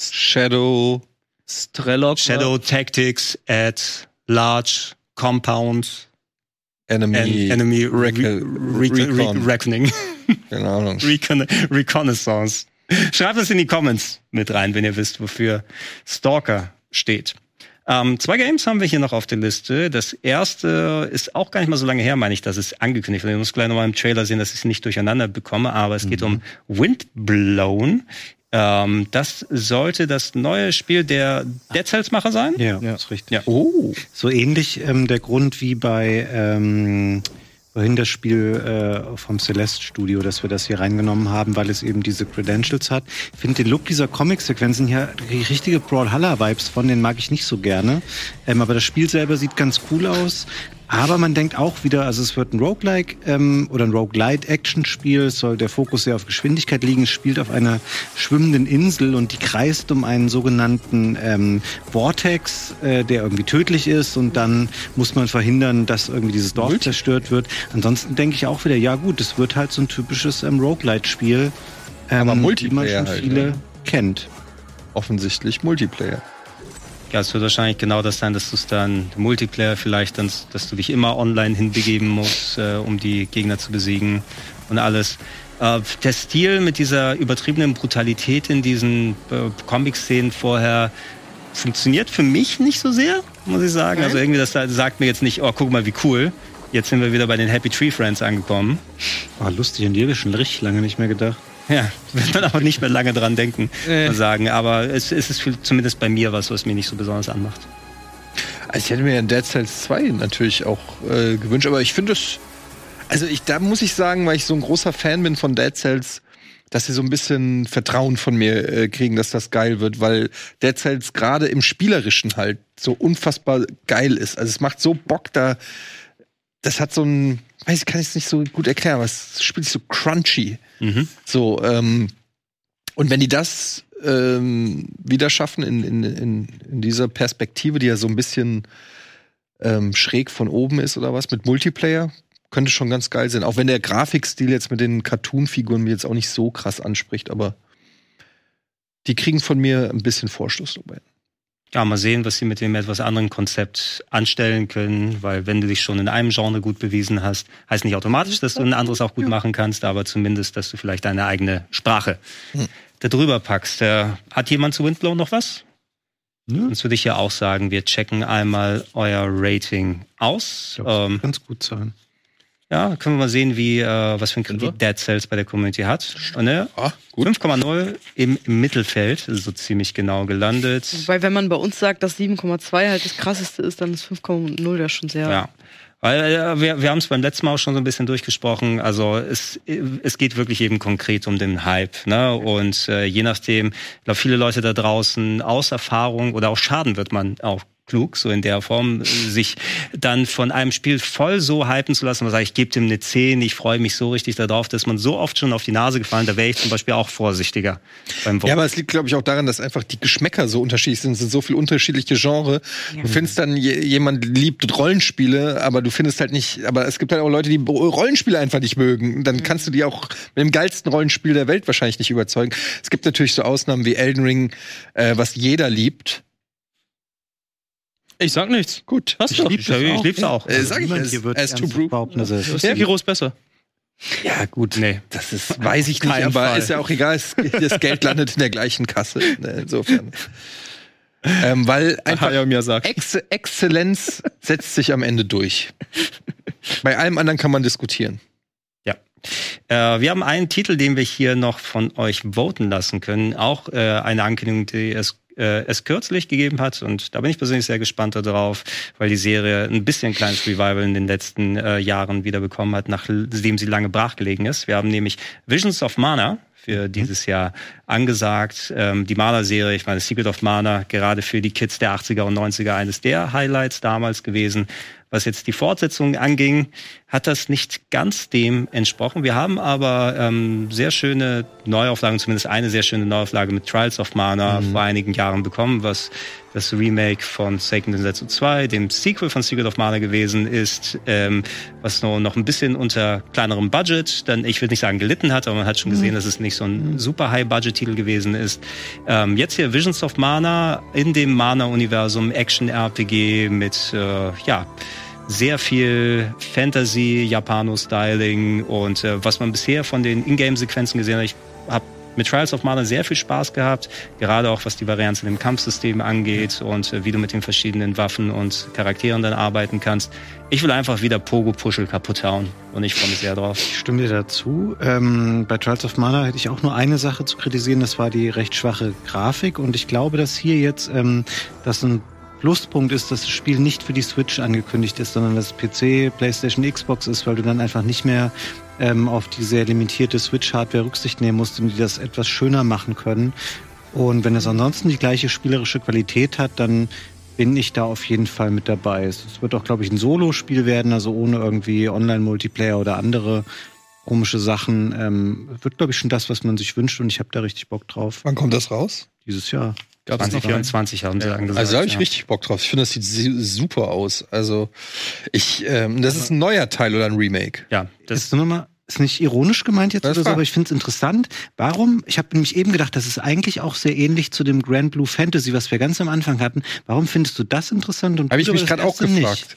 Speaker 2: Shadow.
Speaker 4: Strelok.
Speaker 1: Shadow Tactics at Large Compound
Speaker 2: Enemy.
Speaker 1: and Enemy Re
Speaker 2: Recon-
Speaker 1: Re. Reckoning.
Speaker 2: Keine Ahnung.
Speaker 1: Recon Reconnaissance. Schreibt es in die Comments mit rein, wenn ihr wisst, wofür Stalker steht. Ähm, zwei Games haben wir hier noch auf der Liste. Das erste ist auch gar nicht mal so lange her, meine ich, dass es angekündigt wurde. Ich muss gleich nochmal im Trailer sehen, dass ich es nicht durcheinander bekomme, aber es geht um Windblown. Ähm, das sollte das neue Spiel der Dead Cells-Macher sein.
Speaker 3: Ja,
Speaker 4: Ja.
Speaker 3: ist richtig.
Speaker 1: Ja. Oh.
Speaker 3: So ähnlich ähm, der Grund wie bei ähm, vorhin das Spiel äh, vom Celeste Studio, dass wir das hier reingenommen haben, weil es eben diese Credentials hat. Ich finde den Look dieser Comic-Sequenzen hier die richtige Brawlhalla-Vibes von, den mag ich nicht so gerne. Ähm, aber das Spiel selber sieht ganz cool aus. Aber man denkt auch wieder, also es wird ein Roguelike ähm, oder ein Roguelite-Action-Spiel. Es soll der Fokus sehr auf Geschwindigkeit liegen. Es spielt auf einer schwimmenden Insel und die kreist um einen sogenannten ähm, Vortex, äh, der irgendwie tödlich ist. Und dann muss man verhindern, dass irgendwie dieses Dorf zerstört wird. Ansonsten denke ich auch wieder, ja gut, es wird halt so ein typisches ähm, Roguelite-Spiel. Ähm,
Speaker 2: Aber
Speaker 3: wie man
Speaker 2: Multiplayer
Speaker 3: schon
Speaker 2: halt,
Speaker 3: viele
Speaker 2: ne?
Speaker 3: kennt.
Speaker 2: Offensichtlich Multiplayer.
Speaker 1: Ja, es wird wahrscheinlich genau das sein, dass du es dann Multiplayer vielleicht, dann, dass du dich immer online hinbegeben musst, äh, um die Gegner zu besiegen und alles. Äh, der Stil mit dieser übertriebenen Brutalität in diesen äh, Comic-Szenen vorher funktioniert für mich nicht so sehr, muss ich sagen. Also irgendwie, das sagt mir jetzt nicht, oh, guck mal, wie cool. Jetzt sind wir wieder bei den Happy Tree Friends angekommen.
Speaker 3: Oh, lustig, an die habe ich schon richtig lange nicht mehr gedacht.
Speaker 1: Ja, wird man aber nicht mehr lange dran denken,
Speaker 4: Äh.
Speaker 1: mal sagen. Aber es, es ist für, zumindest bei mir was, was mir nicht so besonders anmacht.
Speaker 2: Also ich hätte mir ja Dead Cells 2 natürlich auch äh, gewünscht, aber ich finde es. Also ich, da muss ich sagen, weil ich so ein großer Fan bin von Dead Cells, dass sie so ein bisschen Vertrauen von mir äh, kriegen, dass das geil wird, weil Dead Cells gerade im Spielerischen halt so unfassbar geil ist. Also es macht so Bock da. Das hat so ein, weiß ich, kann ich es nicht so gut erklären, aber es spielt sich so crunchy.
Speaker 1: Mhm.
Speaker 2: So, ähm, und wenn die das ähm, wieder schaffen in, in, in, in dieser Perspektive, die ja so ein bisschen ähm, schräg von oben ist oder was, mit Multiplayer, könnte schon ganz geil sein. Auch wenn der Grafikstil jetzt mit den Cartoon-Figuren mir jetzt auch nicht so krass anspricht, aber die kriegen von mir ein bisschen Vorstoß dabei.
Speaker 1: Ja, mal sehen, was sie mit dem etwas anderen Konzept anstellen können, weil wenn du dich schon in einem Genre gut bewiesen hast, heißt nicht automatisch, dass du ein anderes auch gut machen kannst, aber zumindest, dass du vielleicht deine eigene Sprache
Speaker 2: Hm.
Speaker 1: da drüber packst. Äh, hat jemand zu Windblow noch was? Sonst würde ich ja auch sagen, wir checken einmal euer Rating aus. Ähm,
Speaker 3: Ganz gut sein.
Speaker 1: Ja, können wir mal sehen, wie, äh, was für ein Kredit Dead Cells bei der Community hat. Ne,
Speaker 2: Ah, gut.
Speaker 1: 5,0 im, im Mittelfeld, so ziemlich genau gelandet.
Speaker 5: Weil wenn man bei uns sagt, dass 7,2 halt das krasseste ist, dann ist 5,0 ja schon sehr.
Speaker 1: Ja. Weil äh, wir, wir haben es beim letzten Mal auch schon so ein bisschen durchgesprochen. Also es, es geht wirklich eben konkret um den Hype. Ne? Und äh, je nachdem, ich glaube, viele Leute da draußen aus Erfahrung oder auch Schaden wird man auch klug, so in der Form, sich dann von einem Spiel voll so hypen zu lassen, was sagt, ich gebe dem eine 10, ich freue mich so richtig darauf, dass man so oft schon auf die Nase gefallen, da wäre ich zum Beispiel auch vorsichtiger beim Voten.
Speaker 2: Ja, aber es liegt, glaube ich, auch daran, dass einfach die Geschmäcker so unterschiedlich sind. Es sind so viele unterschiedliche Genres. Du findest dann, je, jemand liebt Rollenspiele, aber du findest halt nicht, aber es gibt halt auch Leute, die Rollenspiele einfach nicht mögen. Dann kannst du die auch mit dem geilsten Rollenspiel der Welt wahrscheinlich nicht überzeugen. Es gibt natürlich so Ausnahmen wie Elden Ring, äh, was jeder liebt.
Speaker 4: Ich sag nichts.
Speaker 2: Gut.
Speaker 4: Hast du?
Speaker 1: ich, ich lieb's auch.
Speaker 2: Äh, sag ich,
Speaker 3: hier wird
Speaker 2: as to prove.
Speaker 3: behaupten, dass es ist.
Speaker 4: Sekiro ist besser.
Speaker 2: Ja, gut.
Speaker 1: Nee.
Speaker 2: Das ist, weiß ich nicht, aber
Speaker 1: Fall.
Speaker 2: ist ja auch egal. Es, das Geld landet in der gleichen Kasse. Ne, Insofern. ähm, weil einfach. Ex Exzellenz setzt sich am Ende durch. Bei allem anderen kann man diskutieren.
Speaker 1: Ja. Äh, wir haben einen Titel, den wir hier noch von euch voten lassen können. Auch äh, eine Ankündigung, die es, äh, es kürzlich gegeben hat. Und da bin ich persönlich sehr gespannt darauf, weil die Serie ein bisschen ein kleines Revival in den letzten äh, Jahren wieder bekommen hat, nachdem sie lange brachgelegen ist. Wir haben nämlich Visions of Mana für dieses Jahr angesagt. Ähm, die Mana-Serie, ich meine, Secret of Mana, gerade für die Kids der 80er und 90er eines der Highlights damals gewesen. Was jetzt die Fortsetzung anging, hat das nicht ganz dem entsprochen. Wir haben aber ähm, sehr schöne Neuauflagen, zumindest eine sehr schöne Neuauflage mit Trials of Mana vor einigen Jahren bekommen, was das Remake von Seiken Densetsu 2, dem Sequel von Secret of Mana gewesen ist, ähm, was nur noch ein bisschen unter kleinerem Budget, dann ich will nicht sagen gelitten hat, aber man hat schon gesehen, dass es nicht so ein super High-Budget-Titel gewesen ist. Ähm, jetzt hier Visions of Mana in dem Mana-Universum, Action-RPG mit, äh, ja, sehr viel Fantasy, Japano-Styling und äh, was man bisher von den Ingame-Sequenzen gesehen hat. Ich habe mit Trials of Mana sehr viel Spaß gehabt, gerade auch was die Varianz in dem Kampfsystem angeht und äh, wie du mit den verschiedenen Waffen und Charakteren dann arbeiten kannst. Ich will einfach wieder Pogo-Puschel kaputt hauen und ich freue mich sehr drauf.
Speaker 3: Ich stimme dir dazu. Ähm, bei Trials of Mana hätte ich auch nur eine Sache zu kritisieren, das war die recht schwache Grafik. Und ich glaube, dass hier jetzt ähm, das ein Pluspunkt ist, dass das Spiel nicht für die Switch angekündigt ist, sondern dass PC, PlayStation, Xbox ist, weil du dann einfach nicht mehr ähm, auf die sehr limitierte Switch-Hardware Rücksicht nehmen musst und die das etwas schöner machen können. Und wenn es ansonsten die gleiche spielerische Qualität hat, dann bin ich da auf jeden Fall mit dabei. Es wird auch, glaube ich, ein Solo-Spiel werden, also ohne irgendwie Online-Multiplayer oder andere komische Sachen. Ähm, wird, glaube ich, schon das, was man sich wünscht und ich habe da richtig Bock drauf.
Speaker 2: Wann kommt das raus?
Speaker 3: Dieses Jahr.
Speaker 1: 2024 haben sie
Speaker 2: ja.
Speaker 1: angesagt.
Speaker 2: Also da habe ich
Speaker 1: ja.
Speaker 2: richtig Bock drauf. Ich finde, das sieht super aus. Also ich, ähm, das ist ein neuer Teil oder ein Remake.
Speaker 1: Ja,
Speaker 3: Das ist nur mal ist nicht ironisch gemeint jetzt
Speaker 2: Das
Speaker 3: oder so, aber ich finde es interessant. Warum? Ich habe nämlich eben gedacht, das ist eigentlich auch sehr ähnlich zu dem Grand Blue Fantasy, was wir ganz am Anfang hatten. Warum findest du das interessant und
Speaker 2: Habe ich mich gerade auch gefragt.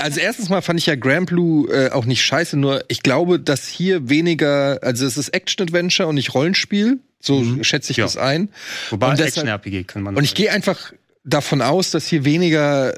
Speaker 2: Also erstens mal fand ich ja Grand Blue äh, auch nicht scheiße, nur ich glaube, dass hier weniger, also es ist Action-Adventure und nicht Rollenspiel. So schätze ich
Speaker 1: Ja.
Speaker 2: das ein.
Speaker 1: Wobei Action-RPG kann man
Speaker 2: Und ich gehe einfach davon aus, dass hier weniger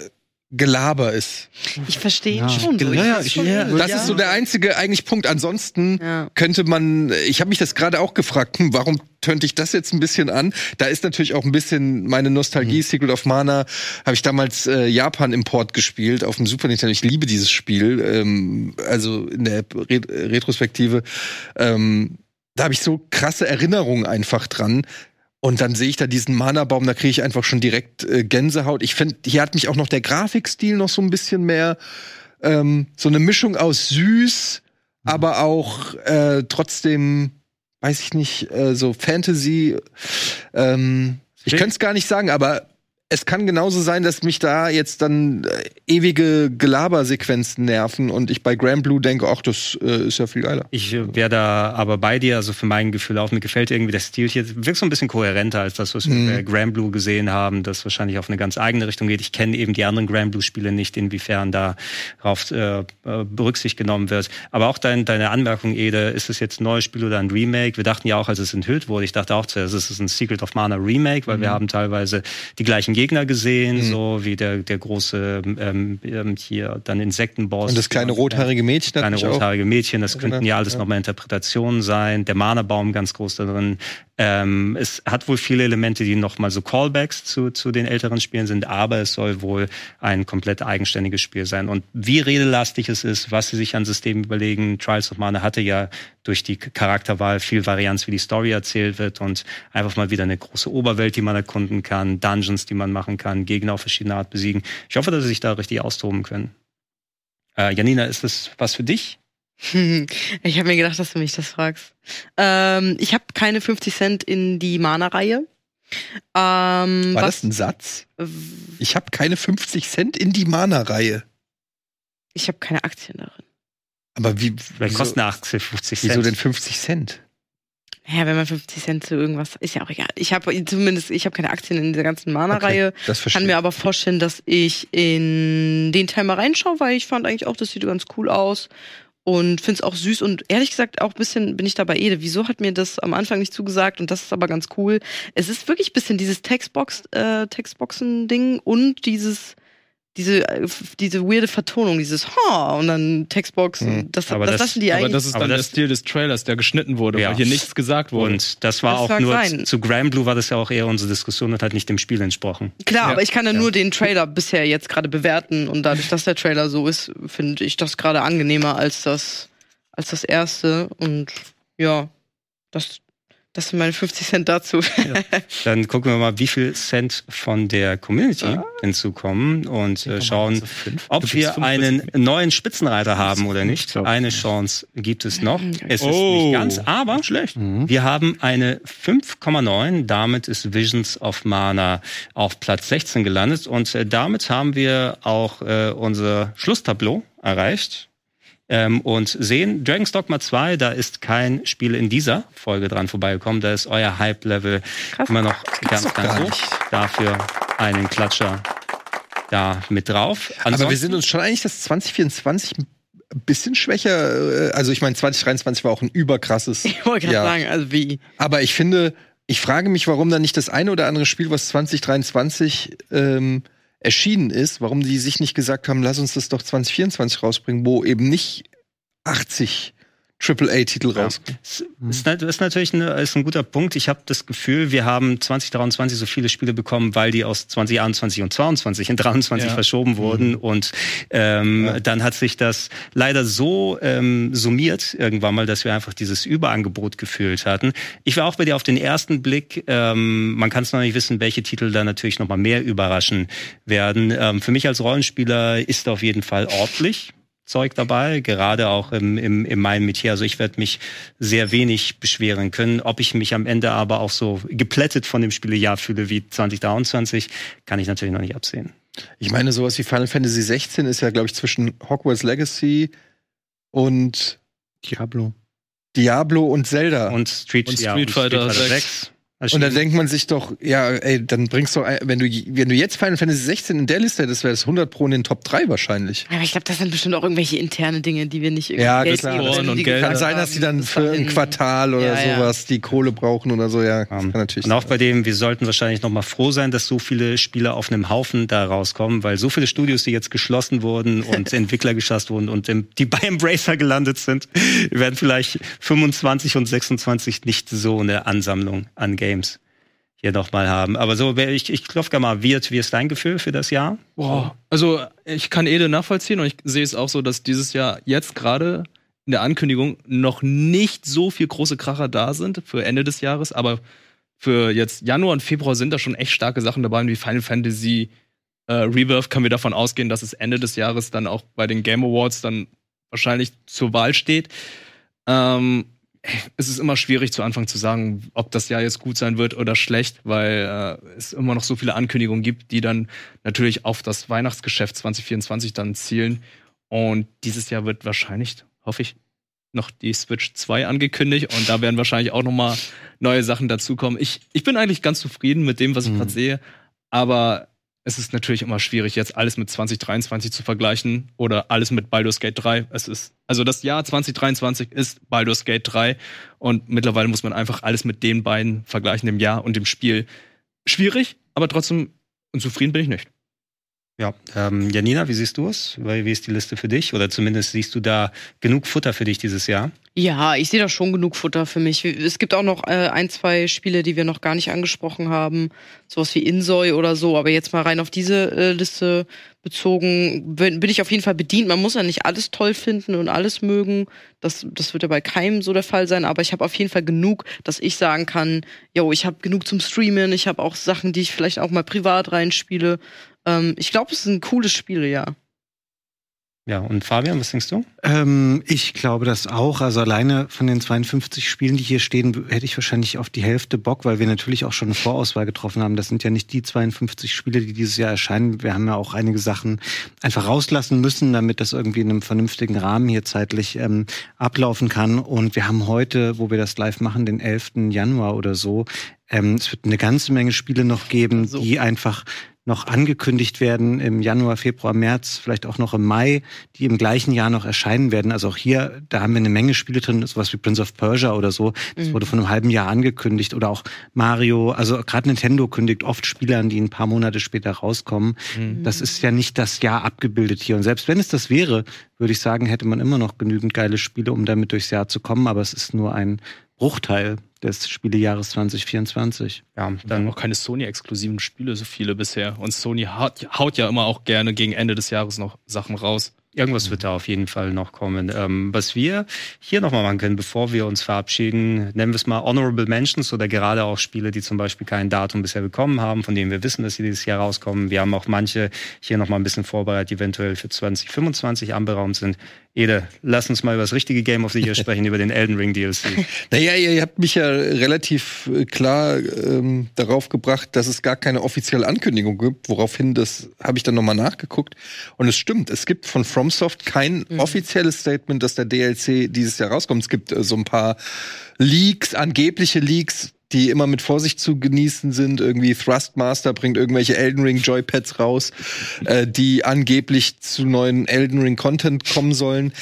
Speaker 2: Gelaber ist.
Speaker 5: Ich verstehe ihn
Speaker 3: Ja.
Speaker 5: schon. So.
Speaker 3: Ja, ich-
Speaker 5: schon,
Speaker 3: ja,
Speaker 2: Das
Speaker 5: ja.
Speaker 2: ist so der einzige eigentlich Punkt. Ansonsten
Speaker 5: Ja.
Speaker 2: könnte man, ich habe mich das gerade auch gefragt, hm, warum tönte ich das jetzt ein bisschen an? Da ist natürlich auch ein bisschen meine Nostalgie.
Speaker 3: Mhm.
Speaker 2: Secret of Mana habe ich damals äh, Japan-Import gespielt auf dem Super Nintendo. Ich liebe dieses Spiel. Ähm, also in der Re Retrospektive. Ähm, da habe ich so krasse Erinnerungen einfach dran. Und dann sehe ich da diesen Mana-Baum, da kriege ich einfach schon direkt äh, Gänsehaut. Ich finde, hier hat mich auch noch der Grafikstil noch so ein bisschen mehr ähm, so eine Mischung aus süß, aber auch äh, trotzdem, weiß ich nicht, äh, so Fantasy. Ähm, ich könnte es gar nicht sagen, aber es kann genauso sein, dass mich da jetzt dann äh, ewige Gelabersequenzen nerven und ich bei Grand Blue denke, ach, das äh, ist ja viel geiler.
Speaker 1: Ich wäre da aber bei dir, also für mein Gefühl auch. Mir gefällt irgendwie der Stil hier. Wirkt so ein bisschen kohärenter als das, was wir
Speaker 2: Mhm.
Speaker 1: bei Grand Blue gesehen haben, das wahrscheinlich auf eine ganz eigene Richtung geht. Ich kenne eben die anderen Grand Blue-Spiele nicht, inwiefern darauf äh, äh, Berücksicht genommen wird. Aber auch dein, deine Anmerkung, Ede, ist es jetzt ein neues Spiel oder ein Remake? Wir dachten ja auch, als es enthüllt wurde, ich dachte auch zuerst, es ist ein Secret of Mana Remake, weil wir
Speaker 2: Mhm.
Speaker 1: haben teilweise die gleichen Gegner gesehen, so wie der, der große ähm, ähm, hier dann Insektenboss.
Speaker 2: Und das kleine rothaarige Mädchen hat
Speaker 1: kleine rothaarige Mädchen, das könnten ja alles
Speaker 2: ja.
Speaker 1: nochmal Interpretationen sein. Der Mana-Baum ganz groß da drin. Ähm, es hat wohl viele Elemente, die nochmal so Callbacks zu, zu den älteren Spielen sind, aber es soll wohl ein komplett eigenständiges Spiel sein. Und wie redelastig es ist, was sie sich an Systemen überlegen, Trials of Mana hatte ja durch die Charakterwahl viel Varianz, wie die Story erzählt wird und einfach mal wieder eine große Oberwelt, die man erkunden kann, Dungeons, die man machen kann, Gegner auf verschiedene Art besiegen. Ich hoffe, dass sie sich da richtig austoben können. Äh, Janina, ist das was für dich?
Speaker 5: Ich habe mir gedacht, dass du mich das fragst. Ähm, ich habe keine 50 Cent in die Mana-Reihe. Ähm,
Speaker 2: War
Speaker 5: was,
Speaker 2: das ein Satz? Ich habe keine 50 Cent in die Mana-Reihe.
Speaker 5: ich habe keine Aktien darin.
Speaker 2: Aber wie,
Speaker 1: Vielleicht
Speaker 2: wieso,
Speaker 1: kostet eine Aktie 50 Cent.
Speaker 2: wieso denn 50 Cent?
Speaker 5: Naja, wenn man 50 Cent zu irgendwas, ist ja auch egal. Ich habe zumindest, ich habe keine Aktien in dieser ganzen Mana-Reihe.
Speaker 2: das verstehe
Speaker 5: Kann mir aber vorstellen, dass ich in den Teil mal reinschaue, weil ich fand eigentlich auch, das sieht ganz cool aus. Und finde es auch süß und ehrlich gesagt auch ein bisschen bin ich da bei Ede. Wieso hat mir das am Anfang nicht zugesagt und das ist aber ganz cool. Es ist wirklich ein bisschen dieses Textbox, äh, Textboxen-Ding und dieses, diese, äh, diese weirde Vertonung, dieses Ha und dann Textbox.
Speaker 2: Mhm.
Speaker 5: Das,
Speaker 1: Aber
Speaker 5: das,
Speaker 1: das-
Speaker 5: lassen die
Speaker 4: Aber
Speaker 5: eigentlich.
Speaker 4: das ist
Speaker 1: aber
Speaker 4: dann der
Speaker 1: das-
Speaker 4: Stil des Trailers, der geschnitten wurde,
Speaker 1: Ja.
Speaker 4: weil hier nichts gesagt wurde.
Speaker 1: Und das war
Speaker 5: Das
Speaker 1: auch nur
Speaker 5: sein.
Speaker 1: zu, Grand Blue war das ja auch eher unsere Diskussion und hat nicht dem Spiel entsprochen.
Speaker 5: Klar,
Speaker 4: Ja.
Speaker 5: aber ich kann ja, nur den Trailer bisher jetzt gerade bewerten und dadurch, dass der Trailer so ist, finde ich das gerade angenehmer als das, als das erste. Und ja, das, das sind meine 50 Cent dazu.
Speaker 1: Dann gucken wir mal, wie viel Cent von der Community hinzukommen und äh, schauen, ob
Speaker 4: Du
Speaker 1: wir einen neuen Spitzenreiter haben oder nicht. Eine Chance gibt es noch. Es ist
Speaker 4: Oh,
Speaker 1: nicht ganz, aber
Speaker 4: schlecht.
Speaker 1: wir haben eine 5,9. Damit ist Visions of Mana auf Platz 16 gelandet und äh, damit haben wir auch äh, unser Schlusstableau erreicht. Ähm, und sehen, Dragon's Dogma 2, da ist kein Spiel in dieser Folge dran vorbeigekommen. Da ist euer Hype-Level immer noch ganz, ganz hoch.
Speaker 2: nicht.
Speaker 1: Dafür einen Klatscher da mit drauf.
Speaker 2: Aber wir
Speaker 1: Ansonsten-
Speaker 2: sind uns schon eigentlich das 2024 ein bisschen schwächer. äh, Also ich meine, 2023 war auch ein überkrasses.
Speaker 5: Ich wollte gerade sagen, also wie.
Speaker 2: Aber ich finde, ich frage mich, warum dann nicht das eine oder andere Spiel, was 2023 ähm, erschienen ist, warum die sich nicht gesagt haben, lass uns das doch 2024 rausbringen, wo eben nicht 80 AAA-Titel raus.
Speaker 1: Das ist, das ist natürlich eine, ist ein guter Punkt. Ich habe das Gefühl, wir haben 2023 so viele Spiele bekommen, weil die aus 2021 und 22 in 23
Speaker 4: Ja.
Speaker 1: verschoben wurden.
Speaker 2: Mhm.
Speaker 1: Und ähm, dann hat sich das leider so ähm, summiert irgendwann mal, dass wir einfach dieses Überangebot gefühlt hatten. Ich war auch bei dir auf den ersten Blick. Ähm, man kann es noch nicht wissen, welche Titel da natürlich noch mal mehr überraschen werden. Ähm, für mich als Rollenspieler ist auf jeden Fall ordentlich. Zeug dabei, gerade auch im, im, in meinem Metier. Also ich werde mich sehr wenig beschweren können. Ob ich mich am Ende aber auch so geplättet von dem Spielejahr fühle wie 2023, kann ich natürlich noch nicht absehen.
Speaker 2: Ich meine, sowas wie Final Fantasy 16 ist ja, glaube ich, zwischen Hogwarts Legacy und
Speaker 3: Diablo.
Speaker 2: Diablo und Zelda. Und,
Speaker 1: Und Street,
Speaker 4: Und
Speaker 1: ja,
Speaker 4: Street Fighter
Speaker 1: 6.
Speaker 4: 6.
Speaker 2: dann denkt man sich doch, ja, ey, dann bringst du, ein- wenn du, wenn du jetzt Final Fantasy 16 in der Liste hättest, wäre es 100 pro in den Top 3 wahrscheinlich.
Speaker 5: Aber ich glaube, das sind bestimmt auch irgendwelche interne Dinge, die wir nicht irgendwie
Speaker 2: Ja,
Speaker 5: Geld
Speaker 2: klar.
Speaker 5: geben,
Speaker 4: und
Speaker 5: die
Speaker 4: Geld.
Speaker 2: Kann sein, dass die dann für ein Quartal oder
Speaker 5: Ja, ja.
Speaker 2: sowas die Kohle brauchen oder so, ja. Das kann natürlich
Speaker 1: Und auch
Speaker 2: sein.
Speaker 1: bei dem, wir sollten wahrscheinlich noch mal froh sein, dass so viele Spiele auf einem Haufen da rauskommen, weil so viele Studios, die jetzt geschlossen wurden und Entwickler geschasst wurden und im, die bei Embracer gelandet sind, werden vielleicht 25 und 26 nicht so eine Ansammlung an Games hier noch mal haben. Aber so, ich, ich klopfe gerne mal, wird, wie ist dein Gefühl für das Jahr?
Speaker 4: Boah. Also ich kann Ede nachvollziehen und ich sehe es auch so, dass dieses Jahr jetzt gerade in der Ankündigung noch nicht so viel große Kracher da sind für Ende des Jahres, aber für jetzt Januar und Februar sind da schon echt starke Sachen dabei, wie Final Fantasy äh, Rebirth können wir davon ausgehen, dass es Ende des Jahres dann auch bei den Game Awards dann wahrscheinlich zur Wahl steht. Ähm, es ist immer schwierig zu Anfang zu sagen, ob das Jahr jetzt gut sein wird oder schlecht, weil äh, es immer noch so viele Ankündigungen gibt, die dann natürlich auf das Weihnachtsgeschäft 2024 dann zielen. Und dieses Jahr wird wahrscheinlich, hoffe ich, noch die Switch 2 angekündigt und da werden wahrscheinlich auch noch mal neue Sachen dazukommen. Ich, ich bin eigentlich ganz zufrieden mit dem, was ich
Speaker 3: Mhm.
Speaker 4: gerade sehe, aber es ist natürlich immer schwierig, jetzt alles mit 2023 zu vergleichen oder alles mit Baldur's Gate 3. Es ist, also das Jahr 2023 ist Baldur's Gate 3 und mittlerweile muss man einfach alles mit den beiden vergleichen, dem Jahr und dem Spiel. Schwierig, aber trotzdem unzufrieden bin ich nicht.
Speaker 1: Ja, ähm, Janina, wie siehst du es? Wie ist die Liste für dich? Oder zumindest siehst du da genug Futter für dich dieses Jahr?
Speaker 5: Ja, ich sehe da schon genug Futter für mich. Es gibt auch noch äh, ein, zwei Spiele, die wir noch gar nicht angesprochen haben. Sowas wie Insoy oder so. Aber jetzt mal rein auf diese äh, Liste bezogen, bin, bin ich auf jeden Fall bedient. Man muss ja nicht alles toll finden und alles mögen. Das, das wird ja bei keinem so der Fall sein. Aber ich habe auf jeden Fall genug, dass ich sagen kann, yo, ich habe genug zum Streamen. Ich habe auch Sachen, die ich vielleicht auch mal privat reinspiele. Ähm, ich glaube, es ist ein cooles Spiel, ja.
Speaker 1: Ja, und Fabian, was denkst du?
Speaker 3: Ähm, ich glaube das auch. Also alleine von den 52 Spielen, die hier stehen, hätte ich wahrscheinlich auf die Hälfte Bock, weil wir natürlich auch schon eine Vorauswahl getroffen haben. Das sind ja nicht die 52 Spiele, die dieses Jahr erscheinen. Wir haben ja auch einige Sachen einfach rauslassen müssen, damit das irgendwie in einem vernünftigen Rahmen hier zeitlich ähm, ablaufen kann. Und wir haben heute, wo wir das live machen, den 11. Januar oder so, ähm, es wird eine ganze Menge Spiele noch geben,
Speaker 5: So.
Speaker 3: die einfach noch angekündigt werden im Januar, Februar, März, vielleicht auch noch im Mai, die im gleichen Jahr noch erscheinen werden. Also auch hier, da haben wir eine Menge Spiele drin, sowas wie Prince of Persia oder so. Das
Speaker 5: Mhm.
Speaker 3: wurde vor einem halben Jahr angekündigt. Oder auch Mario, also gerade Nintendo kündigt oft Spiele an, die ein paar Monate später rauskommen. Das ist ja nicht das Jahr abgebildet hier. Und selbst wenn es das wäre, würde ich sagen, hätte man immer noch genügend geile Spiele, um damit durchs Jahr zu kommen. Aber es ist nur ein Bruchteil des Spielejahres 2024.
Speaker 1: Ja,
Speaker 4: Dann
Speaker 1: dann
Speaker 4: noch keine Sony-exklusiven Spiele, so viele bisher. Und Sony haut, haut ja immer auch gerne gegen Ende des Jahres noch Sachen raus.
Speaker 1: Irgendwas wird da auf jeden Fall noch kommen. Ähm, was wir hier nochmal machen können, bevor wir uns verabschieden, nennen wir es mal Honorable Mentions oder gerade auch Spiele, die zum Beispiel kein Datum bisher bekommen haben, von denen wir wissen, dass sie dieses Jahr rauskommen. Wir haben auch manche hier nochmal ein bisschen vorbereitet, die eventuell für 2025 anberaumt sind. Ede, lass uns mal über das richtige Game of the Year sprechen, über den Elden Ring DLC.
Speaker 2: Naja, ihr, ihr habt mich ja relativ äh, klar ähm, darauf gebracht, dass es gar keine offizielle Ankündigung gibt, woraufhin das habe ich dann nochmal nachgeguckt. Und es stimmt, es gibt von FromSoft kein offizielles Statement, dass der DLC dieses Jahr rauskommt. Es gibt äh, so ein paar Leaks, angebliche Leaks, die immer mit Vorsicht zu genießen sind. Irgendwie Thrustmaster bringt irgendwelche Elden Ring Joypads raus, äh, die angeblich zu neuen Elden Ring Content kommen sollen.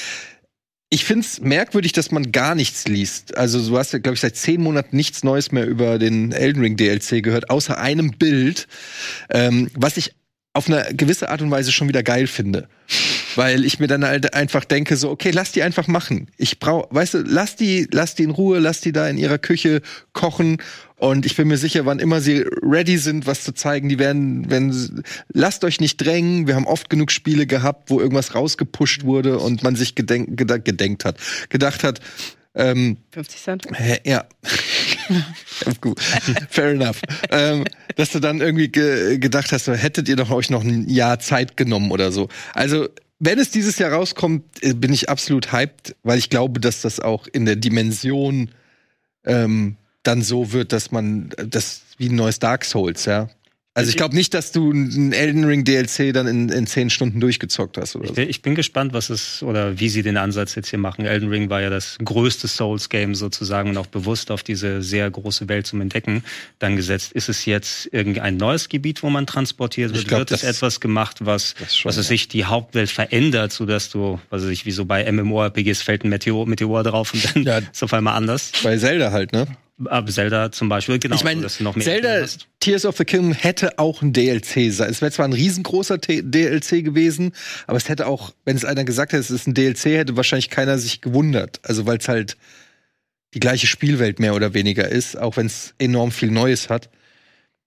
Speaker 2: Ich find's merkwürdig, dass man gar nichts liest. Also du hast ja, glaube ich, seit zehn Monaten nichts Neues mehr über den Elden Ring DLC gehört, außer einem Bild, ähm, was ich auf eine gewisse Art und Weise schon wieder geil finde. Weil ich mir dann halt einfach denke so, okay, lass die einfach machen. Ich brauch, weißt du, lass die, lass die in Ruhe, lass die da in ihrer Küche kochen und ich bin mir sicher, wann immer sie ready sind, was zu zeigen, die werden, wenn, sie- lasst euch nicht drängen. Wir haben oft genug Spiele gehabt, wo irgendwas rausgepusht wurde und man sich gedenk, gedacht, gedenkt hat, gedacht hat, ähm,
Speaker 5: 50 Cent.
Speaker 2: Hä, Ja. Fair enough. ähm, dass du dann irgendwie ge gedacht hast, hättet ihr doch euch noch ein Jahr Zeit genommen oder so. Also, wenn es dieses Jahr rauskommt, äh, bin ich absolut hyped, weil ich glaube, dass das auch in der Dimension ähm, dann so wird, dass man äh, das wie ein neues Dark Souls, ja. Also ich glaube nicht, dass du ein Elden Ring DLC dann in, in zehn Stunden durchgezockt hast oder
Speaker 1: Ich
Speaker 2: so.
Speaker 1: bin, ich bin gespannt, was es oder wie sie den Ansatz jetzt hier machen. Elden Ring war ja das größte Souls-Game sozusagen und auch bewusst auf diese sehr große Welt zum Entdecken dann gesetzt. Ist es jetzt irgendein neues Gebiet, wo man transportiert wird?
Speaker 2: Glaub,
Speaker 1: wird es etwas gemacht, was,
Speaker 2: schon,
Speaker 1: was es
Speaker 2: ja.
Speaker 1: sich die Hauptwelt verändert, sodass du, was weiß ich, wie so bei MMORPGs fällt ein Meteor, Meteor drauf und dann
Speaker 2: Ja.
Speaker 1: ist auf einmal anders.
Speaker 2: Bei Zelda halt, ne?
Speaker 1: Aber Zelda zum Beispiel, genau.
Speaker 2: ich meine,
Speaker 1: dass du noch mehr
Speaker 2: Zelda. Tears of the Kingdom hätte auch ein DLC sein. Es wäre zwar ein riesengroßer T DLC gewesen, aber es hätte auch, wenn es einer gesagt hätte, es ist ein DLC, hätte wahrscheinlich keiner sich gewundert. Also weil es halt die gleiche Spielwelt mehr oder weniger ist, auch wenn es enorm viel Neues hat.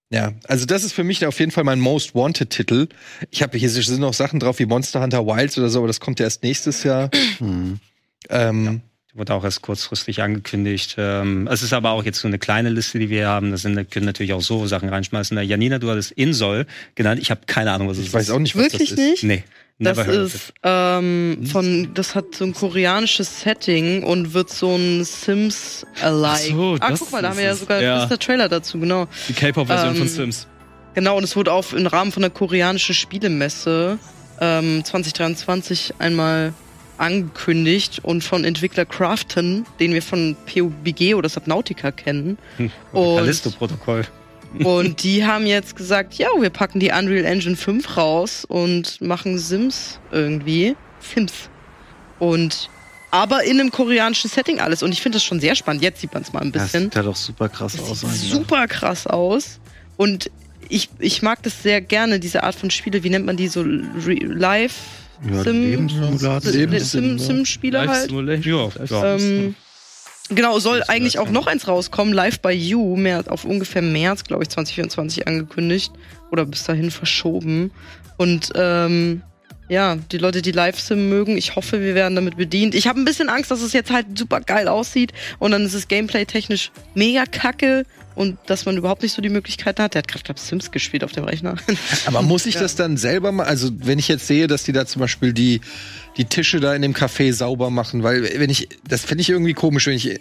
Speaker 2: Ja, also das ist für mich auf jeden Fall mein Most Wanted Titel. Ich habe hier sind noch Sachen drauf wie Monster Hunter Wilds oder so, aber das kommt ja erst nächstes Jahr. Ähm,
Speaker 1: Wurde auch erst kurzfristig angekündigt. Ähm, es ist aber auch jetzt so eine kleine Liste, die wir haben. Da sind, können natürlich auch so Sachen reinschmeißen. Na, Janina, du hattest Insol genannt. Ich habe keine Ahnung, was es
Speaker 2: ich
Speaker 1: ist.
Speaker 2: weiß auch nicht, was
Speaker 5: Wirklich
Speaker 2: das ist.
Speaker 5: nicht?
Speaker 1: Nee.
Speaker 5: Das
Speaker 1: never heard of
Speaker 5: ist ähm, von, das hat so ein koreanisches Setting und wird so ein Sims-alike.
Speaker 4: Ach so,
Speaker 5: ah, guck mal, da haben wir ja sogar
Speaker 4: Ja.
Speaker 5: das ist der Trailer dazu, genau.
Speaker 4: Die K-Pop-Version
Speaker 5: Ähm,
Speaker 4: von Sims.
Speaker 5: Genau, und es wurde auch im Rahmen von der koreanischen Spielemesse ähm, 2023 einmal angekündigt und von Entwickler Crafton, den wir von PUBG oder Subnautica kennen.
Speaker 1: Hm,
Speaker 5: Und-
Speaker 1: Callisto-Protokoll.
Speaker 5: Und die haben jetzt gesagt, ja, wir packen die Unreal Engine 5 raus und machen Sims irgendwie. Sims. Und aber in einem koreanischen Setting alles. Und ich finde das schon sehr spannend. Jetzt sieht man es mal ein
Speaker 3: Das
Speaker 5: bisschen.
Speaker 3: sieht ja doch super krass aus.
Speaker 5: Sieht
Speaker 3: eigentlich.
Speaker 5: super krass aus. Und ich, ich mag das sehr gerne, diese Art von Spiele. Wie nennt man die so? Live?
Speaker 3: Ja,
Speaker 5: Sim-
Speaker 3: Lebenssimulator.
Speaker 5: Sim, Sim, Sim-Spiele halt.
Speaker 1: Ja, ja.
Speaker 5: Ähm, genau, soll eigentlich auch noch eins rauskommen, Live by You, mehr, auf ungefähr März, glaube ich, 2024 angekündigt oder bis dahin verschoben. Und ähm, ja, die Leute, die Live-Sim mögen, ich hoffe, wir werden damit bedient. Ich habe ein bisschen Angst, dass es jetzt halt super geil aussieht und dann ist es gameplay-technisch mega kacke und dass man überhaupt nicht so die Möglichkeiten hat. Der hat gerade, glaube Sims gespielt auf dem Rechner.
Speaker 2: Aber muss ich das dann selber mal, also wenn ich jetzt sehe, dass die da zum Beispiel die, die Tische da in dem Café sauber machen, weil wenn ich, das finde ich irgendwie komisch, wenn ich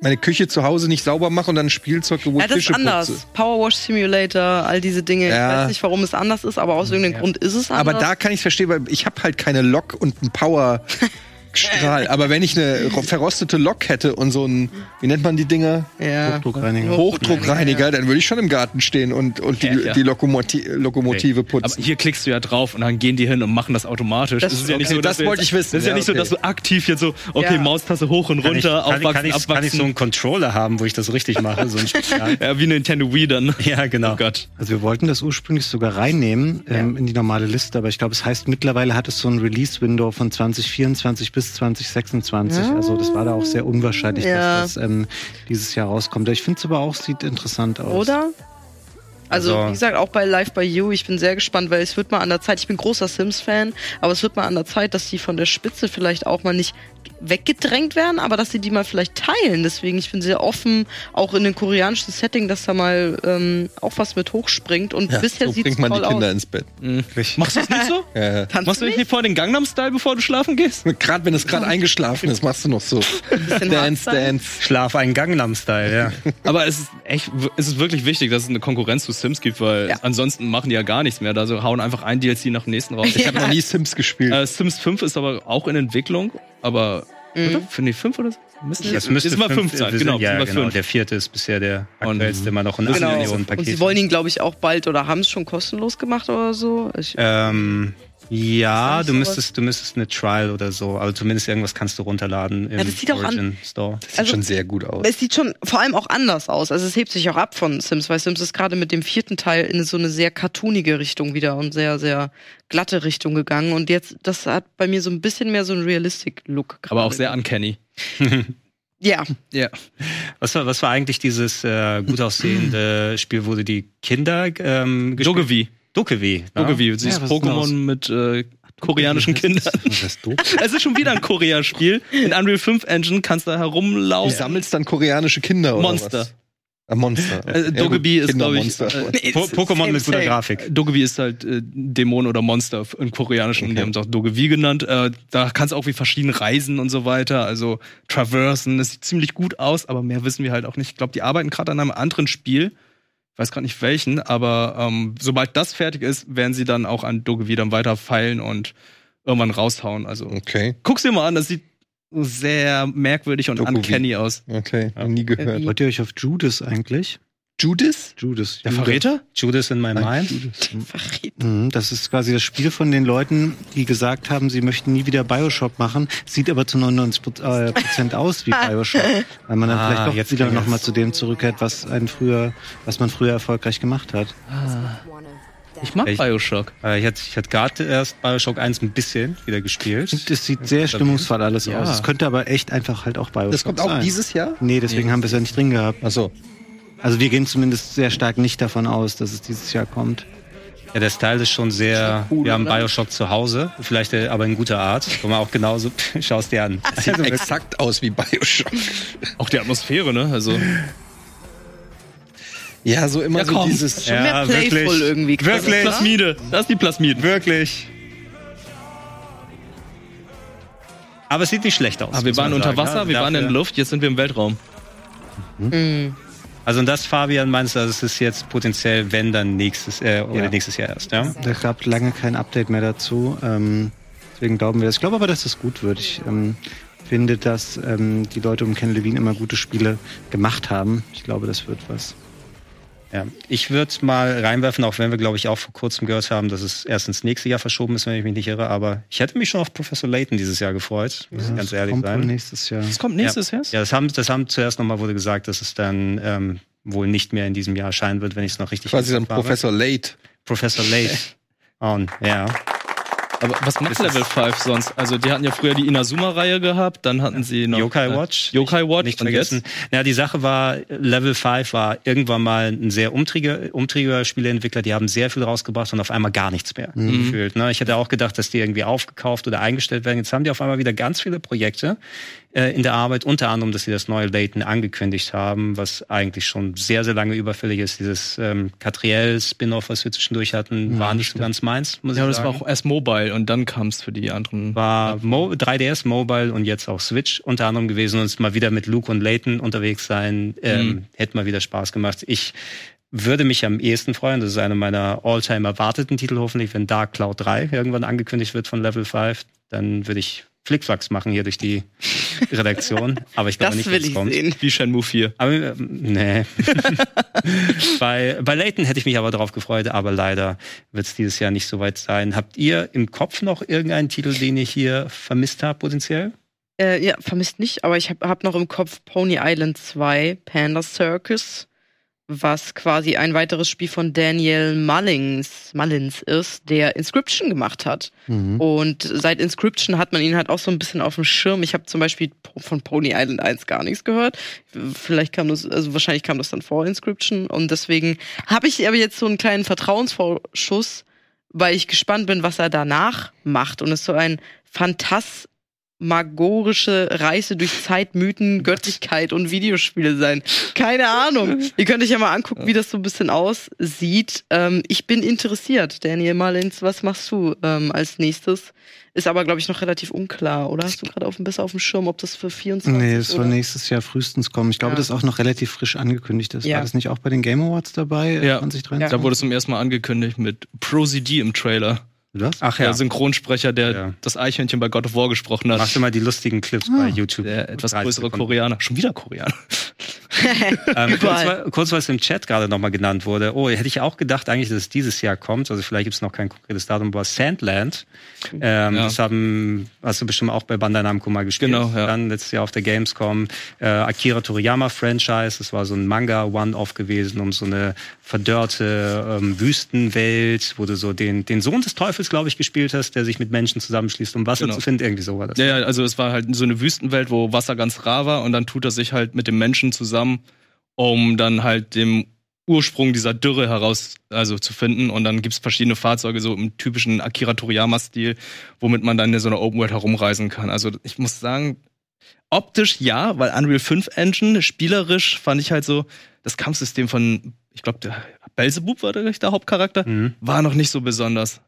Speaker 2: meine Küche zu Hause nicht sauber mache und dann ein Spielzeug, wo
Speaker 5: Ja, das
Speaker 2: Tische
Speaker 5: ist anders.
Speaker 2: putze.
Speaker 5: Power Wash Simulator, all diese Dinge.
Speaker 2: Ja.
Speaker 5: Ich weiß nicht, warum es anders ist, aber aus irgendeinem Grund ist es anders.
Speaker 2: Aber da kann ich verstehen, weil ich habe halt keine Lok und einen Power Strahl. Aber wenn ich eine ro- verrostete Lok hätte und so ein, wie nennt man die Dinger?
Speaker 5: ja.
Speaker 3: Hochdruckreiniger.
Speaker 2: Hochdruckreiniger, dann würde ich schon im Garten stehen und, und die,
Speaker 4: Ja, ja.
Speaker 2: die Lokomoti Lokomotive
Speaker 4: Aber
Speaker 2: putzen.
Speaker 4: hier klickst du ja drauf und dann gehen die hin und machen das automatisch.
Speaker 5: Das
Speaker 4: ist
Speaker 5: ist
Speaker 4: ja nicht
Speaker 2: okay,
Speaker 4: so, dass
Speaker 2: das
Speaker 4: du
Speaker 2: wollte ich wissen.
Speaker 4: Das ist ja,
Speaker 2: Ja,
Speaker 4: nicht so,
Speaker 2: okay.
Speaker 4: dass du aktiv jetzt so, okay,
Speaker 5: Ja.
Speaker 4: Maustaste hoch und
Speaker 1: Kann ich,
Speaker 4: runter,
Speaker 1: kann, ich-
Speaker 4: aufwachsen,
Speaker 1: kann, ich,
Speaker 4: abwachsen.
Speaker 1: kann ich so einen Controller haben, wo ich das richtig mache? So ein
Speaker 4: ja, wie Nintendo Wii dann.
Speaker 1: ja, genau.
Speaker 4: Oh Gott.
Speaker 3: Also wir wollten das ursprünglich sogar reinnehmen ähm, in die normale Liste, aber ich glaube, es heißt mittlerweile hat es so ein Release-Window von 2024 bis 2026. Also das war da auch sehr unwahrscheinlich,
Speaker 5: Ja.
Speaker 3: dass das ähm, dieses Jahr rauskommt. Ich finde es aber auch, sieht interessant aus.
Speaker 5: Oder? Also,
Speaker 1: Also-
Speaker 5: wie gesagt, auch bei Live by You, ich bin sehr gespannt, weil es wird mal an der Zeit, ich bin großer Sims-Fan, aber es wird mal an der Zeit, dass die von der Spitze vielleicht auch mal nicht weggedrängt werden, aber dass sie die mal vielleicht teilen. Deswegen, ich bin sehr offen, auch in den koreanischen Setting, dass da mal ähm, auch was mit hochspringt. Und
Speaker 2: Ja,
Speaker 5: bisher
Speaker 2: so
Speaker 5: sieht es
Speaker 2: bringt man die
Speaker 5: toll
Speaker 2: Kinder
Speaker 5: aus.
Speaker 2: ins Bett.
Speaker 4: Machst du das nicht so?
Speaker 2: Ja, ja.
Speaker 4: Machst du nicht
Speaker 5: nicht?
Speaker 4: vor den Gangnam-Style, bevor du schlafen gehst?
Speaker 2: Gerade wenn es gerade eingeschlafen ist, machst du noch so. Dance? Dance.
Speaker 1: Schlaf einen Gangnam-Style, ja.
Speaker 4: Aber es ist echt, es ist wirklich wichtig, dass es eine Konkurrenz zu Sims gibt, weil
Speaker 5: Ja.
Speaker 4: ansonsten machen die ja gar nichts mehr. Da so hauen einfach ein DLC nach dem nächsten raus.
Speaker 2: Ich habe noch nie Sims gespielt.
Speaker 4: Äh, Sims 5 ist aber auch in Entwicklung, aber oder? Finde ich 5 oder so? Müssen
Speaker 1: Das müsste
Speaker 4: ist mal 5 sein,
Speaker 1: wir
Speaker 4: genau.
Speaker 1: sind- Ja,
Speaker 4: sind
Speaker 1: genau.
Speaker 4: fünf.
Speaker 1: Der vierte ist bisher der
Speaker 4: Und-
Speaker 1: aktuellste, immer noch ein 8
Speaker 5: Genau.
Speaker 1: Millionen
Speaker 5: Und
Speaker 1: Paket.
Speaker 5: sie wollen ihn, glaube ich, auch bald oder haben es schon kostenlos gemacht oder so. Ich,
Speaker 1: ähm, Ja, du müsstest, du müsstest eine Trial oder so, also zumindest irgendwas kannst du runterladen im
Speaker 5: Ja, das sieht auch an-
Speaker 1: Origin Store.
Speaker 2: Das sieht
Speaker 5: Also-
Speaker 2: schon sehr gut aus.
Speaker 5: Es sieht schon vor allem auch anders aus. Also es hebt sich auch ab von Sims, weil Sims ist gerade mit dem vierten Teil in so eine sehr cartoonige Richtung wieder und sehr, sehr glatte Richtung gegangen. Und jetzt, das hat bei mir so ein bisschen mehr so einen Realistic-Look.
Speaker 4: Aber auch sehr uncanny.
Speaker 5: Ja,
Speaker 4: Ja.
Speaker 1: Was war, was war eigentlich dieses äh, gut aussehende Spiel, wo du die Kinder ähm, gespielt
Speaker 4: Dogevi.
Speaker 1: Dokevi. ne?
Speaker 4: Sie
Speaker 3: Ja, denn
Speaker 4: Pokémon mit äh, koreanischen Kindern.
Speaker 3: Was ist doof?
Speaker 4: Es ist schon wieder ein Korea-Spiel. In Unreal 5 Engine kannst du
Speaker 2: Du
Speaker 4: herumlaufen.
Speaker 2: sammelst dann koreanische Kinder oder
Speaker 4: Monster.
Speaker 2: was? Ah, Monster.
Speaker 4: Äh, Dogebi ist, glaub ich, äh,
Speaker 1: Po Pokémon mit guter Grafik.
Speaker 4: Dogevi ist halt äh, Dämon oder Monster im Koreanischen.
Speaker 2: Okay.
Speaker 4: Die haben es auch Dogevi genannt. Äh, da kannst du auch wie verschieden reisen und so weiter. Also traversen. Das sieht ziemlich gut aus, aber mehr wissen wir halt auch nicht. Ich glaube, die arbeiten gerade an einem anderen Spiel. Ich weiß gerade nicht welchen, aber ähm, sobald das fertig ist, werden sie dann auch an Dogevi dann weiter feilen und irgendwann raushauen. Also
Speaker 2: Okay,
Speaker 4: guck's dir mal an, das sieht sehr merkwürdig und
Speaker 2: Dogevi.
Speaker 4: uncanny aus.
Speaker 2: okay, noch nie gehört.
Speaker 3: Freut ihr euch auf Judas eigentlich?
Speaker 2: Judas?
Speaker 3: Judas.
Speaker 4: Der
Speaker 3: Judas.
Speaker 4: Verräter?
Speaker 1: Judas in my mind.
Speaker 3: Mhm, Das ist quasi das Spiel von den Leuten, die gesagt haben, sie möchten nie wieder Bioshock machen, sieht aber zu 99 Prozent äh, Prozent aus wie Bioshock, weil man dann
Speaker 1: Ah,
Speaker 3: vielleicht doch
Speaker 1: jetzt
Speaker 3: wieder nochmal zu dem zurückkehrt, was einen früher, was man früher erfolgreich gemacht hat.
Speaker 4: Ich mag
Speaker 1: Ich-
Speaker 4: Bioshock.
Speaker 1: Äh, ich hatte, ich hatte gerade erst Bioshock 1 ein bisschen wieder gespielt.
Speaker 3: Und es sieht sehr stimmungsvoll alles
Speaker 4: Ja.
Speaker 3: aus. Es könnte aber echt einfach halt auch Bioshock
Speaker 2: Das kommt auch
Speaker 3: sein.
Speaker 2: dieses Jahr?
Speaker 3: Nee, deswegen haben wir es ja nicht drin gehabt.
Speaker 2: Achso.
Speaker 3: Also wir gehen zumindest sehr stark nicht davon aus, dass es dieses Jahr kommt.
Speaker 1: Ja, der Style ist schon sehr.
Speaker 5: cool,
Speaker 1: wir haben
Speaker 5: oder?
Speaker 1: Bioshock zu Hause, vielleicht äh, aber in guter Art, wo man auch genauso schaust dir an.
Speaker 2: Sieht exakt aus wie Bioshock.
Speaker 4: Auch die Atmosphäre, ne? Also
Speaker 2: Ja, so immer
Speaker 4: Ja,
Speaker 2: so
Speaker 4: komm.
Speaker 2: dieses.
Speaker 5: schon mehr playful irgendwie. gerade,
Speaker 1: Wirklich?
Speaker 5: oder?
Speaker 4: Plasmide. Das ist die Plasmide.
Speaker 1: Wirklich. Aber es sieht nicht schlecht aus.
Speaker 4: Aber Ah, wir waren unter
Speaker 1: sagen,
Speaker 4: Wasser,
Speaker 1: ja.
Speaker 4: wir waren in der Luft, jetzt sind wir im Weltraum.
Speaker 5: Mhm.
Speaker 1: Also und das, Fabian, meinst du, also es ist jetzt potenziell, wenn dann nächstes äh, oder
Speaker 3: Ja.
Speaker 1: nächstes Jahr erst, ja?
Speaker 3: Da gab lange kein Update mehr dazu. Ähm, deswegen glauben wir das. Ich glaube aber, dass es gut wird. Ich ähm, finde, dass ähm, die Leute um Ken Levine immer gute Spiele gemacht haben. Ich glaube, das wird was.
Speaker 1: Ja, ich würde mal reinwerfen, auch wenn wir, glaube ich, auch vor kurzem gehört haben, dass es erst ins nächste Jahr verschoben ist, wenn ich mich nicht irre. Aber ich hätte mich schon auf Professor Layton dieses Jahr gefreut, muss ich ganz ehrlich
Speaker 3: kommt
Speaker 1: sein.
Speaker 3: nächstes Jahr.
Speaker 4: Das kommt nächstes Jahr?
Speaker 1: Ja, das haben, das haben zuerst nochmal wurde gesagt, dass es dann ähm, wohl nicht mehr in diesem Jahr erscheinen wird, wenn ich es noch richtig
Speaker 2: Quasi dann. Professor Late.
Speaker 1: Professor Layton. Und ja.
Speaker 4: Aber was macht Level 5 sonst? Also die hatten ja früher die Inazuma-Reihe gehabt, dann hatten sie noch
Speaker 1: Yokai
Speaker 4: äh,
Speaker 1: Watch.
Speaker 4: Yokai Watch
Speaker 1: Nicht
Speaker 4: und
Speaker 1: vergessen. Ja, die Sache war, Level 5 war irgendwann mal ein sehr umtriebiger, umtriebiger Spieleentwickler. Die haben sehr viel rausgebracht und auf einmal gar nichts mehr
Speaker 4: Mhm.
Speaker 1: gefühlt. Ne? Ich hätte auch gedacht, dass die irgendwie aufgekauft oder eingestellt werden. Jetzt haben die auf einmal wieder ganz viele Projekte in der Arbeit. Unter anderem, dass sie das neue Layton angekündigt haben, was eigentlich schon sehr, sehr lange überfällig ist. Dieses ähm, Catriel-Spin-Off, was wir zwischendurch hatten, war nicht so ganz meins, muss
Speaker 4: Ja, aber
Speaker 1: ich
Speaker 4: das
Speaker 1: sagen.
Speaker 4: war auch erst Mobile und dann kam es für die anderen.
Speaker 1: war Mo 3DS, Mobile und jetzt auch Switch unter anderem gewesen und mal wieder mit Luke und Layton unterwegs sein, ähm,
Speaker 4: Mhm.
Speaker 1: hätte mal wieder Spaß gemacht. Ich würde mich am ehesten freuen, das ist einer meiner all-time erwarteten Titel hoffentlich, wenn Dark Cloud 3 irgendwann angekündigt wird von Level 5, dann würde ich Flickflacks machen hier durch die Redaktion, aber ich glaube
Speaker 5: Das
Speaker 1: nicht,
Speaker 5: will
Speaker 1: dass es
Speaker 5: ich
Speaker 1: kommt.
Speaker 5: sehen.
Speaker 4: Wie Shenmue 4.
Speaker 1: Aber ähm, nee. bei, bei Layton hätte ich mich aber darauf gefreut, aber leider wird es dieses Jahr nicht so weit sein. Habt ihr im Kopf noch irgendeinen Titel, den ihr hier vermisst habt, potenziell?
Speaker 5: Äh, ja, vermisst nicht, aber ich habe hab noch im Kopf Pony Island 2, Panda Circus, was quasi ein weiteres Spiel von Daniel Mullins, Mullins ist, der Inscription gemacht hat.
Speaker 3: Mhm.
Speaker 5: Und seit Inscription hat man ihn halt auch so ein bisschen auf dem Schirm. Ich habe zum Beispiel von Pony Island 1 gar nichts gehört. Vielleicht kam das, also wahrscheinlich kam das dann vor Inscription. Und deswegen habe ich aber jetzt so einen kleinen Vertrauensvorschuss, weil ich gespannt bin, was er danach macht. Und es so ein Phantas magorische Reise durch Zeit, Mythen, Göttlichkeit und Videospiele sein. Keine Ahnung. Ihr könnt euch ja mal angucken, wie das so ein bisschen aussieht. Ähm, ich bin interessiert. Daniel Malins, was machst du ähm, als nächstes? Ist aber, glaube ich, noch relativ unklar, oder? Hast du gerade auf, besser auf dem Schirm, ob das für 24
Speaker 3: Nee, es soll nächstes Jahr frühestens kommen. Ich glaube,
Speaker 5: Ja.
Speaker 3: das ist auch noch relativ frisch angekündigt. ist.
Speaker 5: Ja.
Speaker 3: War das nicht auch bei den Game Awards dabei? äh,
Speaker 4: Ja.
Speaker 3: 2023?
Speaker 4: Da wurde zum ersten Mal angekündigt mit Prosy im Trailer.
Speaker 3: Was?
Speaker 1: Ach
Speaker 4: Der Synchronsprecher, der
Speaker 1: Ja.
Speaker 4: das Eichhörnchen bei God of War gesprochen hat.
Speaker 1: Du mal die lustigen Clips bei YouTube.
Speaker 4: Der etwas
Speaker 1: 30
Speaker 4: größere
Speaker 1: Sekunden.
Speaker 4: Koreaner. Schon wieder Koreaner.
Speaker 1: ähm, kurz, kurz, was im Chat gerade nochmal genannt wurde. Oh, hätte ich auch gedacht eigentlich, dass es dieses Jahr kommt. Also vielleicht gibt es noch kein konkretes Datum, aber Sandland. Ähm, ja. Das haben, hast du bestimmt auch bei Bandai Namco mal gespielt.
Speaker 4: Genau, ja.
Speaker 1: Dann letztes Jahr auf der Gamescom. Äh, Akira Toriyama Franchise. Das war so ein Manga One-Off gewesen um so eine verdörrte ähm, Wüstenwelt, wo du so den, den Sohn des Teufels, glaube ich, gespielt hast, der sich mit Menschen zusammenschließt, um Wasser genau. zu finden. Irgendwie so war das.
Speaker 4: Ja, ja, also es war halt so eine Wüstenwelt, wo Wasser ganz rar war und dann tut er sich halt mit dem Menschen zusammen, um dann halt dem Ursprung dieser Dürre heraus also zu finden und dann gibt's verschiedene Fahrzeuge so im typischen Akira Toriyama Stil, womit man dann in so einer Open World herumreisen kann. Also ich muss sagen, optisch ja, weil Unreal 5 Engine spielerisch fand ich halt so das Kampfsystem von ich glaube der Belzebub war der, der Hauptcharakter, mhm. war noch nicht so besonders.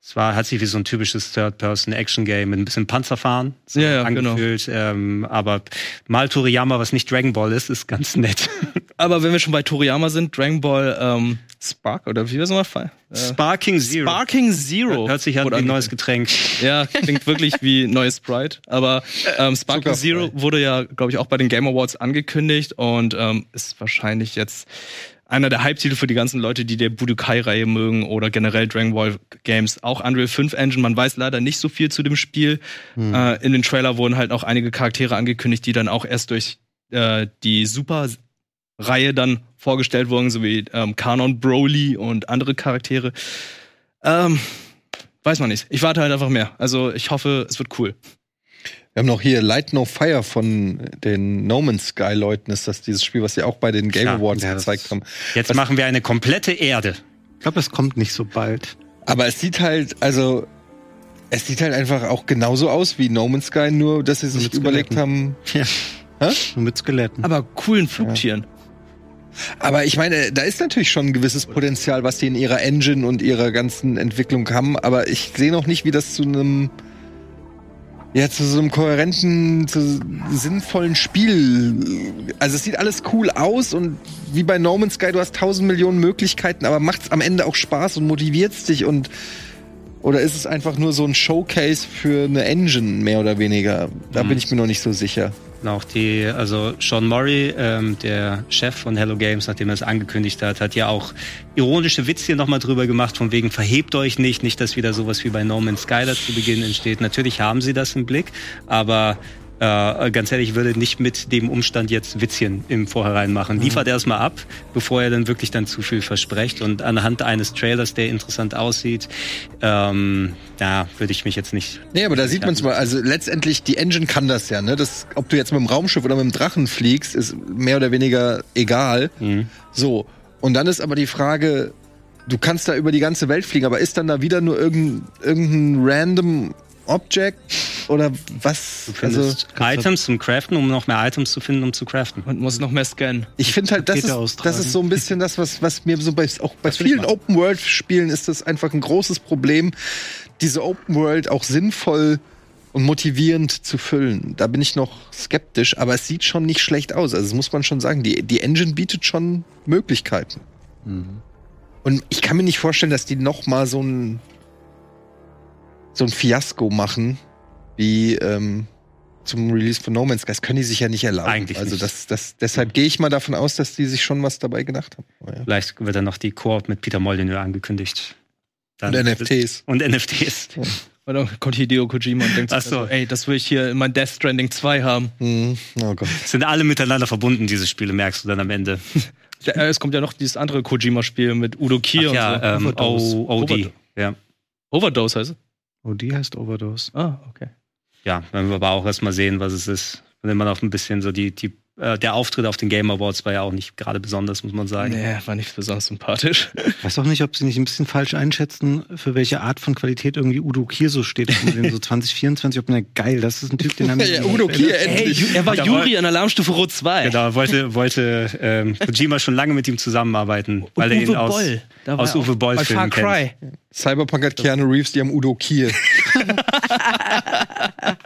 Speaker 1: Es war, hat sich wie so ein typisches Third-Person-Action-Game mit ein bisschen Panzerfahren
Speaker 4: so ja, ja,
Speaker 1: angefühlt. Genau. Ähm, aber mal Toriyama, was nicht Dragon Ball ist, ist ganz nett.
Speaker 4: aber wenn wir schon bei Toriyama sind, Dragon Ball ähm, Spark oder wie war es nochmal?
Speaker 1: Äh, Sparking Zero.
Speaker 4: Sparking Zero.
Speaker 1: Hört sich an wie ein neues Getränk.
Speaker 4: Ja, klingt wirklich wie neues Sprite. Aber ähm, Sparking Zero wurde ja, glaube ich, auch bei den Game Awards angekündigt und ähm, ist wahrscheinlich jetzt einer der Hype-Titel für die ganzen Leute, die der Budokai-Reihe mögen oder generell Dragon Ball Games. Auch Unreal 5 Engine, man weiß leider nicht so viel zu dem Spiel. Hm. Äh, in den Trailer wurden halt auch einige Charaktere angekündigt, die dann auch erst durch äh, die Super-Reihe dann vorgestellt wurden, sowie ähm, Kanon Broly und andere Charaktere. Ähm, weiß man nicht. Ich warte halt einfach mehr. Also ich hoffe, es wird cool.
Speaker 2: Wir haben noch hier Light No Fire von den No Man's Sky Leuten. Ist das dieses Spiel, was sie auch bei den Game Awards ja, gezeigt haben?
Speaker 1: Jetzt was, machen wir eine komplette Erde.
Speaker 3: Ich glaube, es kommt nicht so bald.
Speaker 2: Aber es sieht halt, also es sieht halt einfach auch genauso aus wie No Man's Sky, nur dass sie sich überlegt haben.
Speaker 3: Ja. Hä? Mit Skeletten.
Speaker 4: Aber coolen Flugtieren. Ja.
Speaker 2: Aber ich meine, da ist natürlich schon ein gewisses Potenzial, was die in ihrer Engine und ihrer ganzen Entwicklung haben. Aber ich sehe noch nicht, wie das zu einem ja, zu so einem kohärenten, zu sinnvollen Spiel. Also es sieht alles cool aus und wie bei No Man's Sky, du hast tausend Millionen Möglichkeiten, aber macht's am Ende auch Spaß und motiviert's dich und oder ist es einfach nur so ein Showcase für eine Engine, mehr oder weniger? Da mhm. bin ich mir noch nicht so sicher.
Speaker 1: Auch die, also Sean Murray, ähm, der Chef von Hello Games, nachdem er es angekündigt hat, hat ja auch ironische Witze hier nochmal drüber gemacht, von wegen verhebt euch nicht, nicht, dass wieder sowas wie bei No Man's Sky da zu Beginn entsteht. Natürlich haben sie das im Blick, aber äh, ganz ehrlich, ich würde nicht mit dem Umstand jetzt Witzchen im Vorhinein machen. Mhm. Liefert erstmal ab, bevor er dann wirklich dann zu viel versprecht. Und anhand eines Trailers, der interessant aussieht, ähm, da würde ich mich jetzt nicht.
Speaker 2: Nee, aber da sieht man es mal. Also letztendlich, die Engine kann das ja, ne? Das, ob du jetzt mit dem Raumschiff oder mit dem Drachen fliegst, ist mehr oder weniger egal. Mhm. So. Und dann ist aber die Frage, du kannst da über die ganze Welt fliegen, aber ist dann da wieder nur irgendein, irgendein random Object oder was?
Speaker 1: Du also Items zum Craften, um noch mehr Items zu finden, um zu craften.
Speaker 4: Und muss noch mehr scannen.
Speaker 2: Ich finde halt, das ist, das ist so ein bisschen das, was, was mir so bei, auch bei das vielen Open-World-Spielen ist das einfach ein großes Problem, diese Open-World auch sinnvoll und motivierend zu füllen. Da bin ich noch skeptisch, aber es sieht schon nicht schlecht aus. Also das muss man schon sagen. Die, die Engine bietet schon Möglichkeiten. Mhm. Und ich kann mir nicht vorstellen, dass die noch mal so ein so ein Fiasko machen, wie ähm, zum Release von No Man's Sky. Das können die sich ja nicht erlauben.
Speaker 1: Eigentlich
Speaker 2: also
Speaker 1: nicht.
Speaker 2: das, das, deshalb gehe ich mal davon aus, dass die sich schon was dabei gedacht haben.
Speaker 1: Oh ja. Vielleicht wird dann noch die Koop mit Peter Molyneux angekündigt.
Speaker 2: Dann und NFTs.
Speaker 1: Und NFTs. Ja.
Speaker 4: Und dann kommt Hideo Kojima und denkt
Speaker 1: Ach so.
Speaker 4: Also, ey, das will ich hier in mein Death Stranding 2 haben.
Speaker 2: Mhm. Oh Gott.
Speaker 1: Sind alle miteinander verbunden, diese Spiele, merkst du dann am Ende.
Speaker 4: ja, äh, es kommt ja noch dieses andere Kojima-Spiel mit Udo Kier
Speaker 1: Ach ja,
Speaker 4: und so.
Speaker 1: Ähm, Overdose. OD. Overdose. Ja.
Speaker 4: Overdose heißt es?
Speaker 3: OD heißt Overdose.
Speaker 4: Ah, okay.
Speaker 1: Ja, wenn wir aber auch erstmal sehen, was es ist. Wenn man auch ein bisschen so die, die äh, der Auftritt auf den Game Awards war ja auch nicht gerade besonders, muss man sagen.
Speaker 4: Nee, war nicht besonders sympathisch.
Speaker 3: Ich weiß auch nicht, ob sie nicht ein bisschen falsch einschätzen, für welche Art von Qualität irgendwie Udo Kier so steht. so 2024, ob man geil, das ist ein Typ, den haben wir.
Speaker 2: ja, Udo Kier, endlich.
Speaker 4: Hey, er war Juri an Alarmstufe Rot 2.
Speaker 1: Genau, wollte, wollte ähm, Kojima schon lange mit ihm zusammenarbeiten, weil er ihn aus,
Speaker 4: Boll.
Speaker 1: aus Uwe Boll Filmen kennt.
Speaker 2: Cyberpunk hat Keanu Reeves, die haben Udo Kier.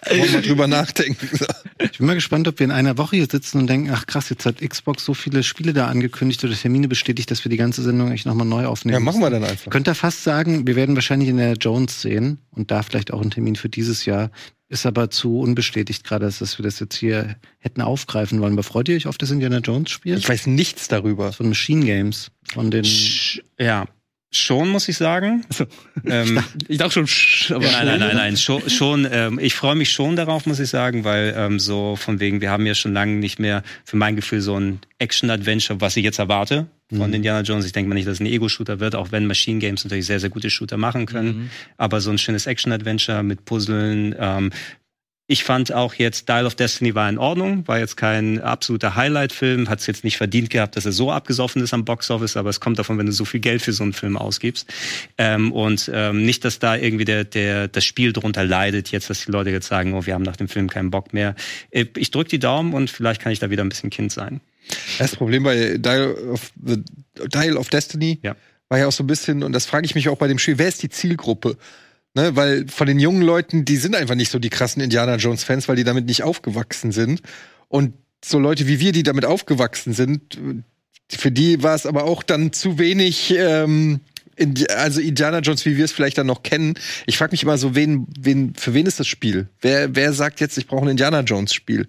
Speaker 2: Wollen wir drüber nachdenken.
Speaker 3: Ich bin mal gespannt, ob wir in einer Woche hier sitzen und denken, ach krass, jetzt hat Xbox so viele Spiele da angekündigt oder Termine bestätigt, dass wir die ganze Sendung eigentlich nochmal neu aufnehmen.
Speaker 2: Ja, machen wir dann einfach.
Speaker 3: Könnt ihr fast sagen, wir werden wahrscheinlich in der Jones sehen und da vielleicht auch einen Termin für dieses Jahr. Ist aber zu unbestätigt gerade, dass wir das jetzt hier hätten aufgreifen wollen. Aber freut ihr euch auf das Indiana Jones Spiel?
Speaker 2: Ich weiß nichts darüber.
Speaker 3: Von Machine Games. Von den.
Speaker 1: Sch ja, Schon, muss ich sagen.
Speaker 4: Also, ähm, ich dachte schon, sch,
Speaker 1: aber nein, nein, nein, nein, schon. schon ähm, ich freue mich schon darauf, muss ich sagen, weil ähm, so von wegen, wir haben ja schon lange nicht mehr, für mein Gefühl, so ein Action-Adventure, was ich jetzt erwarte von mhm. Indiana Jones. Ich denke mal nicht, dass es ein Ego-Shooter wird, auch wenn Machine Games natürlich sehr, sehr gute Shooter machen können. Mhm. Aber so ein schönes Action-Adventure mit Puzzeln, ähm, ich fand auch jetzt Dial of Destiny war in Ordnung, war jetzt kein absoluter Highlight-Film, hat es jetzt nicht verdient gehabt, dass er so abgesoffen ist am Boxoffice, aber es kommt davon, wenn du so viel Geld für so einen Film ausgibst. Ähm, und ähm, nicht, dass da irgendwie der, der, das Spiel drunter leidet, jetzt, dass die Leute jetzt sagen, oh, wir haben nach dem Film keinen Bock mehr. Äh, ich drücke die Daumen und vielleicht kann ich da wieder ein bisschen Kind sein.
Speaker 2: Das Problem bei Dial of, Dial of Destiny ja. war ja auch so ein bisschen, und das frage ich mich auch bei dem Spiel, wer ist die Zielgruppe? Ne, weil von den jungen Leuten, die sind einfach nicht so die krassen Indiana Jones Fans, weil die damit nicht aufgewachsen sind. Und so Leute wie wir, die damit aufgewachsen sind, für die war es aber auch dann zu wenig, ähm, also Indiana Jones, wie wir es vielleicht dann noch kennen. Ich frage mich immer so, wen, wen, für wen ist das Spiel? Wer, wer sagt jetzt, ich brauche ein Indiana Jones Spiel?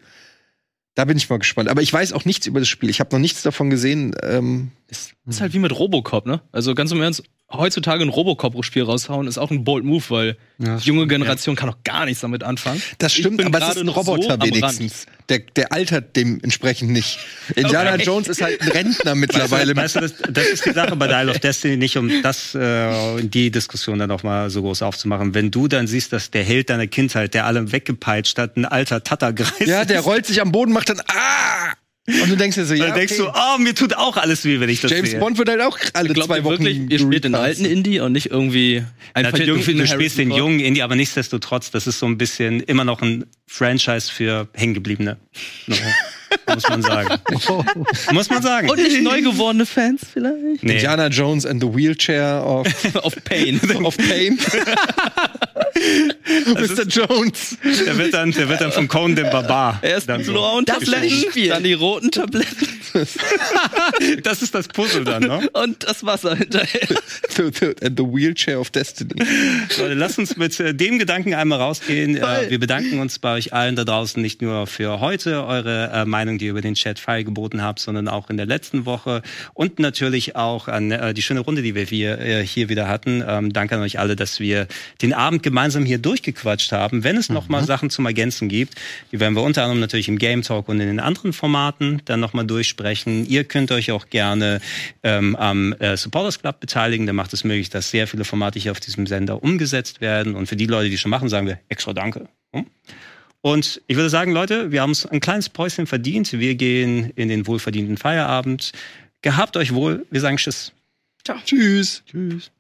Speaker 2: Da bin ich mal gespannt. Aber ich weiß auch nichts über das Spiel. Ich habe noch nichts davon gesehen. Ähm,
Speaker 4: ist, ist halt wie mit Robocop, ne? Also ganz im Ernst, heutzutage ein Robocop-Spiel raushauen, ist auch ein bold Move, weil ja, die junge Generation ja. kann auch gar nichts damit anfangen.
Speaker 2: Das stimmt, aber es ist ein Roboter so wenigstens. Der, der altert dementsprechend nicht. Indiana okay. Jones ist halt ein Rentner mittlerweile.
Speaker 1: Weißt du, weißt du das, das, ist die Sache bei Dial of Destiny nicht, um das, äh, die Diskussion dann auch mal so groß aufzumachen. Wenn du dann siehst, dass der Held deiner Kindheit, der alle weggepeitscht hat, ein alter Tattergreis
Speaker 2: Ja, der rollt sich am Boden, macht dann ah! Und du denkst dir so, ja,
Speaker 1: Dann denkst okay. du, oh, mir tut auch alles weh, wenn ich das
Speaker 2: James
Speaker 1: sehe.
Speaker 2: Bond wird halt auch alle
Speaker 4: glaub,
Speaker 2: zwei Wochen.
Speaker 4: Wirklich, ihr spielt den alten Indie und nicht irgendwie
Speaker 1: einfach Natürlich, du, du spielst den jungen Indie, aber nichtsdestotrotz, das ist so ein bisschen immer noch ein Franchise für Hängengebliebene. muss man sagen. Oh. Muss man sagen.
Speaker 4: Und nicht neu gewordene Fans vielleicht?
Speaker 2: Nee. Indiana Jones and the Wheelchair of,
Speaker 4: of Pain.
Speaker 2: of Pain. Mr. Jones.
Speaker 1: Der wird dann, der wird dann von Conan dem Barbar.
Speaker 4: Erst die blauen Tabletten, dann die roten Tabletten.
Speaker 1: das ist das Puzzle dann, ne?
Speaker 4: Und das Wasser hinterher.
Speaker 2: And the Wheelchair of Destiny.
Speaker 1: Leute, lasst uns mit äh, dem Gedanken einmal rausgehen. Äh, wir bedanken uns bei euch allen da draußen nicht nur für heute, eure äh, Meinung, die ihr über den Chat feilgeboten habt, sondern auch in der letzten Woche und natürlich auch an äh, die schöne Runde, die wir hier, äh, hier wieder hatten. Ähm, danke an euch alle, dass wir den Abend gemeinsam hier durchgequatscht haben. Wenn es mhm. noch mal Sachen zum Ergänzen gibt, die werden wir unter anderem natürlich im Game Talk und in den anderen Formaten dann noch mal durchsprechen. Ihr könnt euch auch gerne ähm, am äh, Supporters Club beteiligen. Der macht es möglich, dass sehr viele Formate hier auf diesem Sender umgesetzt werden. Und für die Leute, die schon machen, sagen wir extra Danke. Hm? Und ich würde sagen, Leute, wir haben uns ein kleines Päuschen verdient. Wir gehen in den wohlverdienten Feierabend. Gehabt euch wohl. Wir sagen Tschüss.
Speaker 2: Ciao. Tschüss. Tschüss.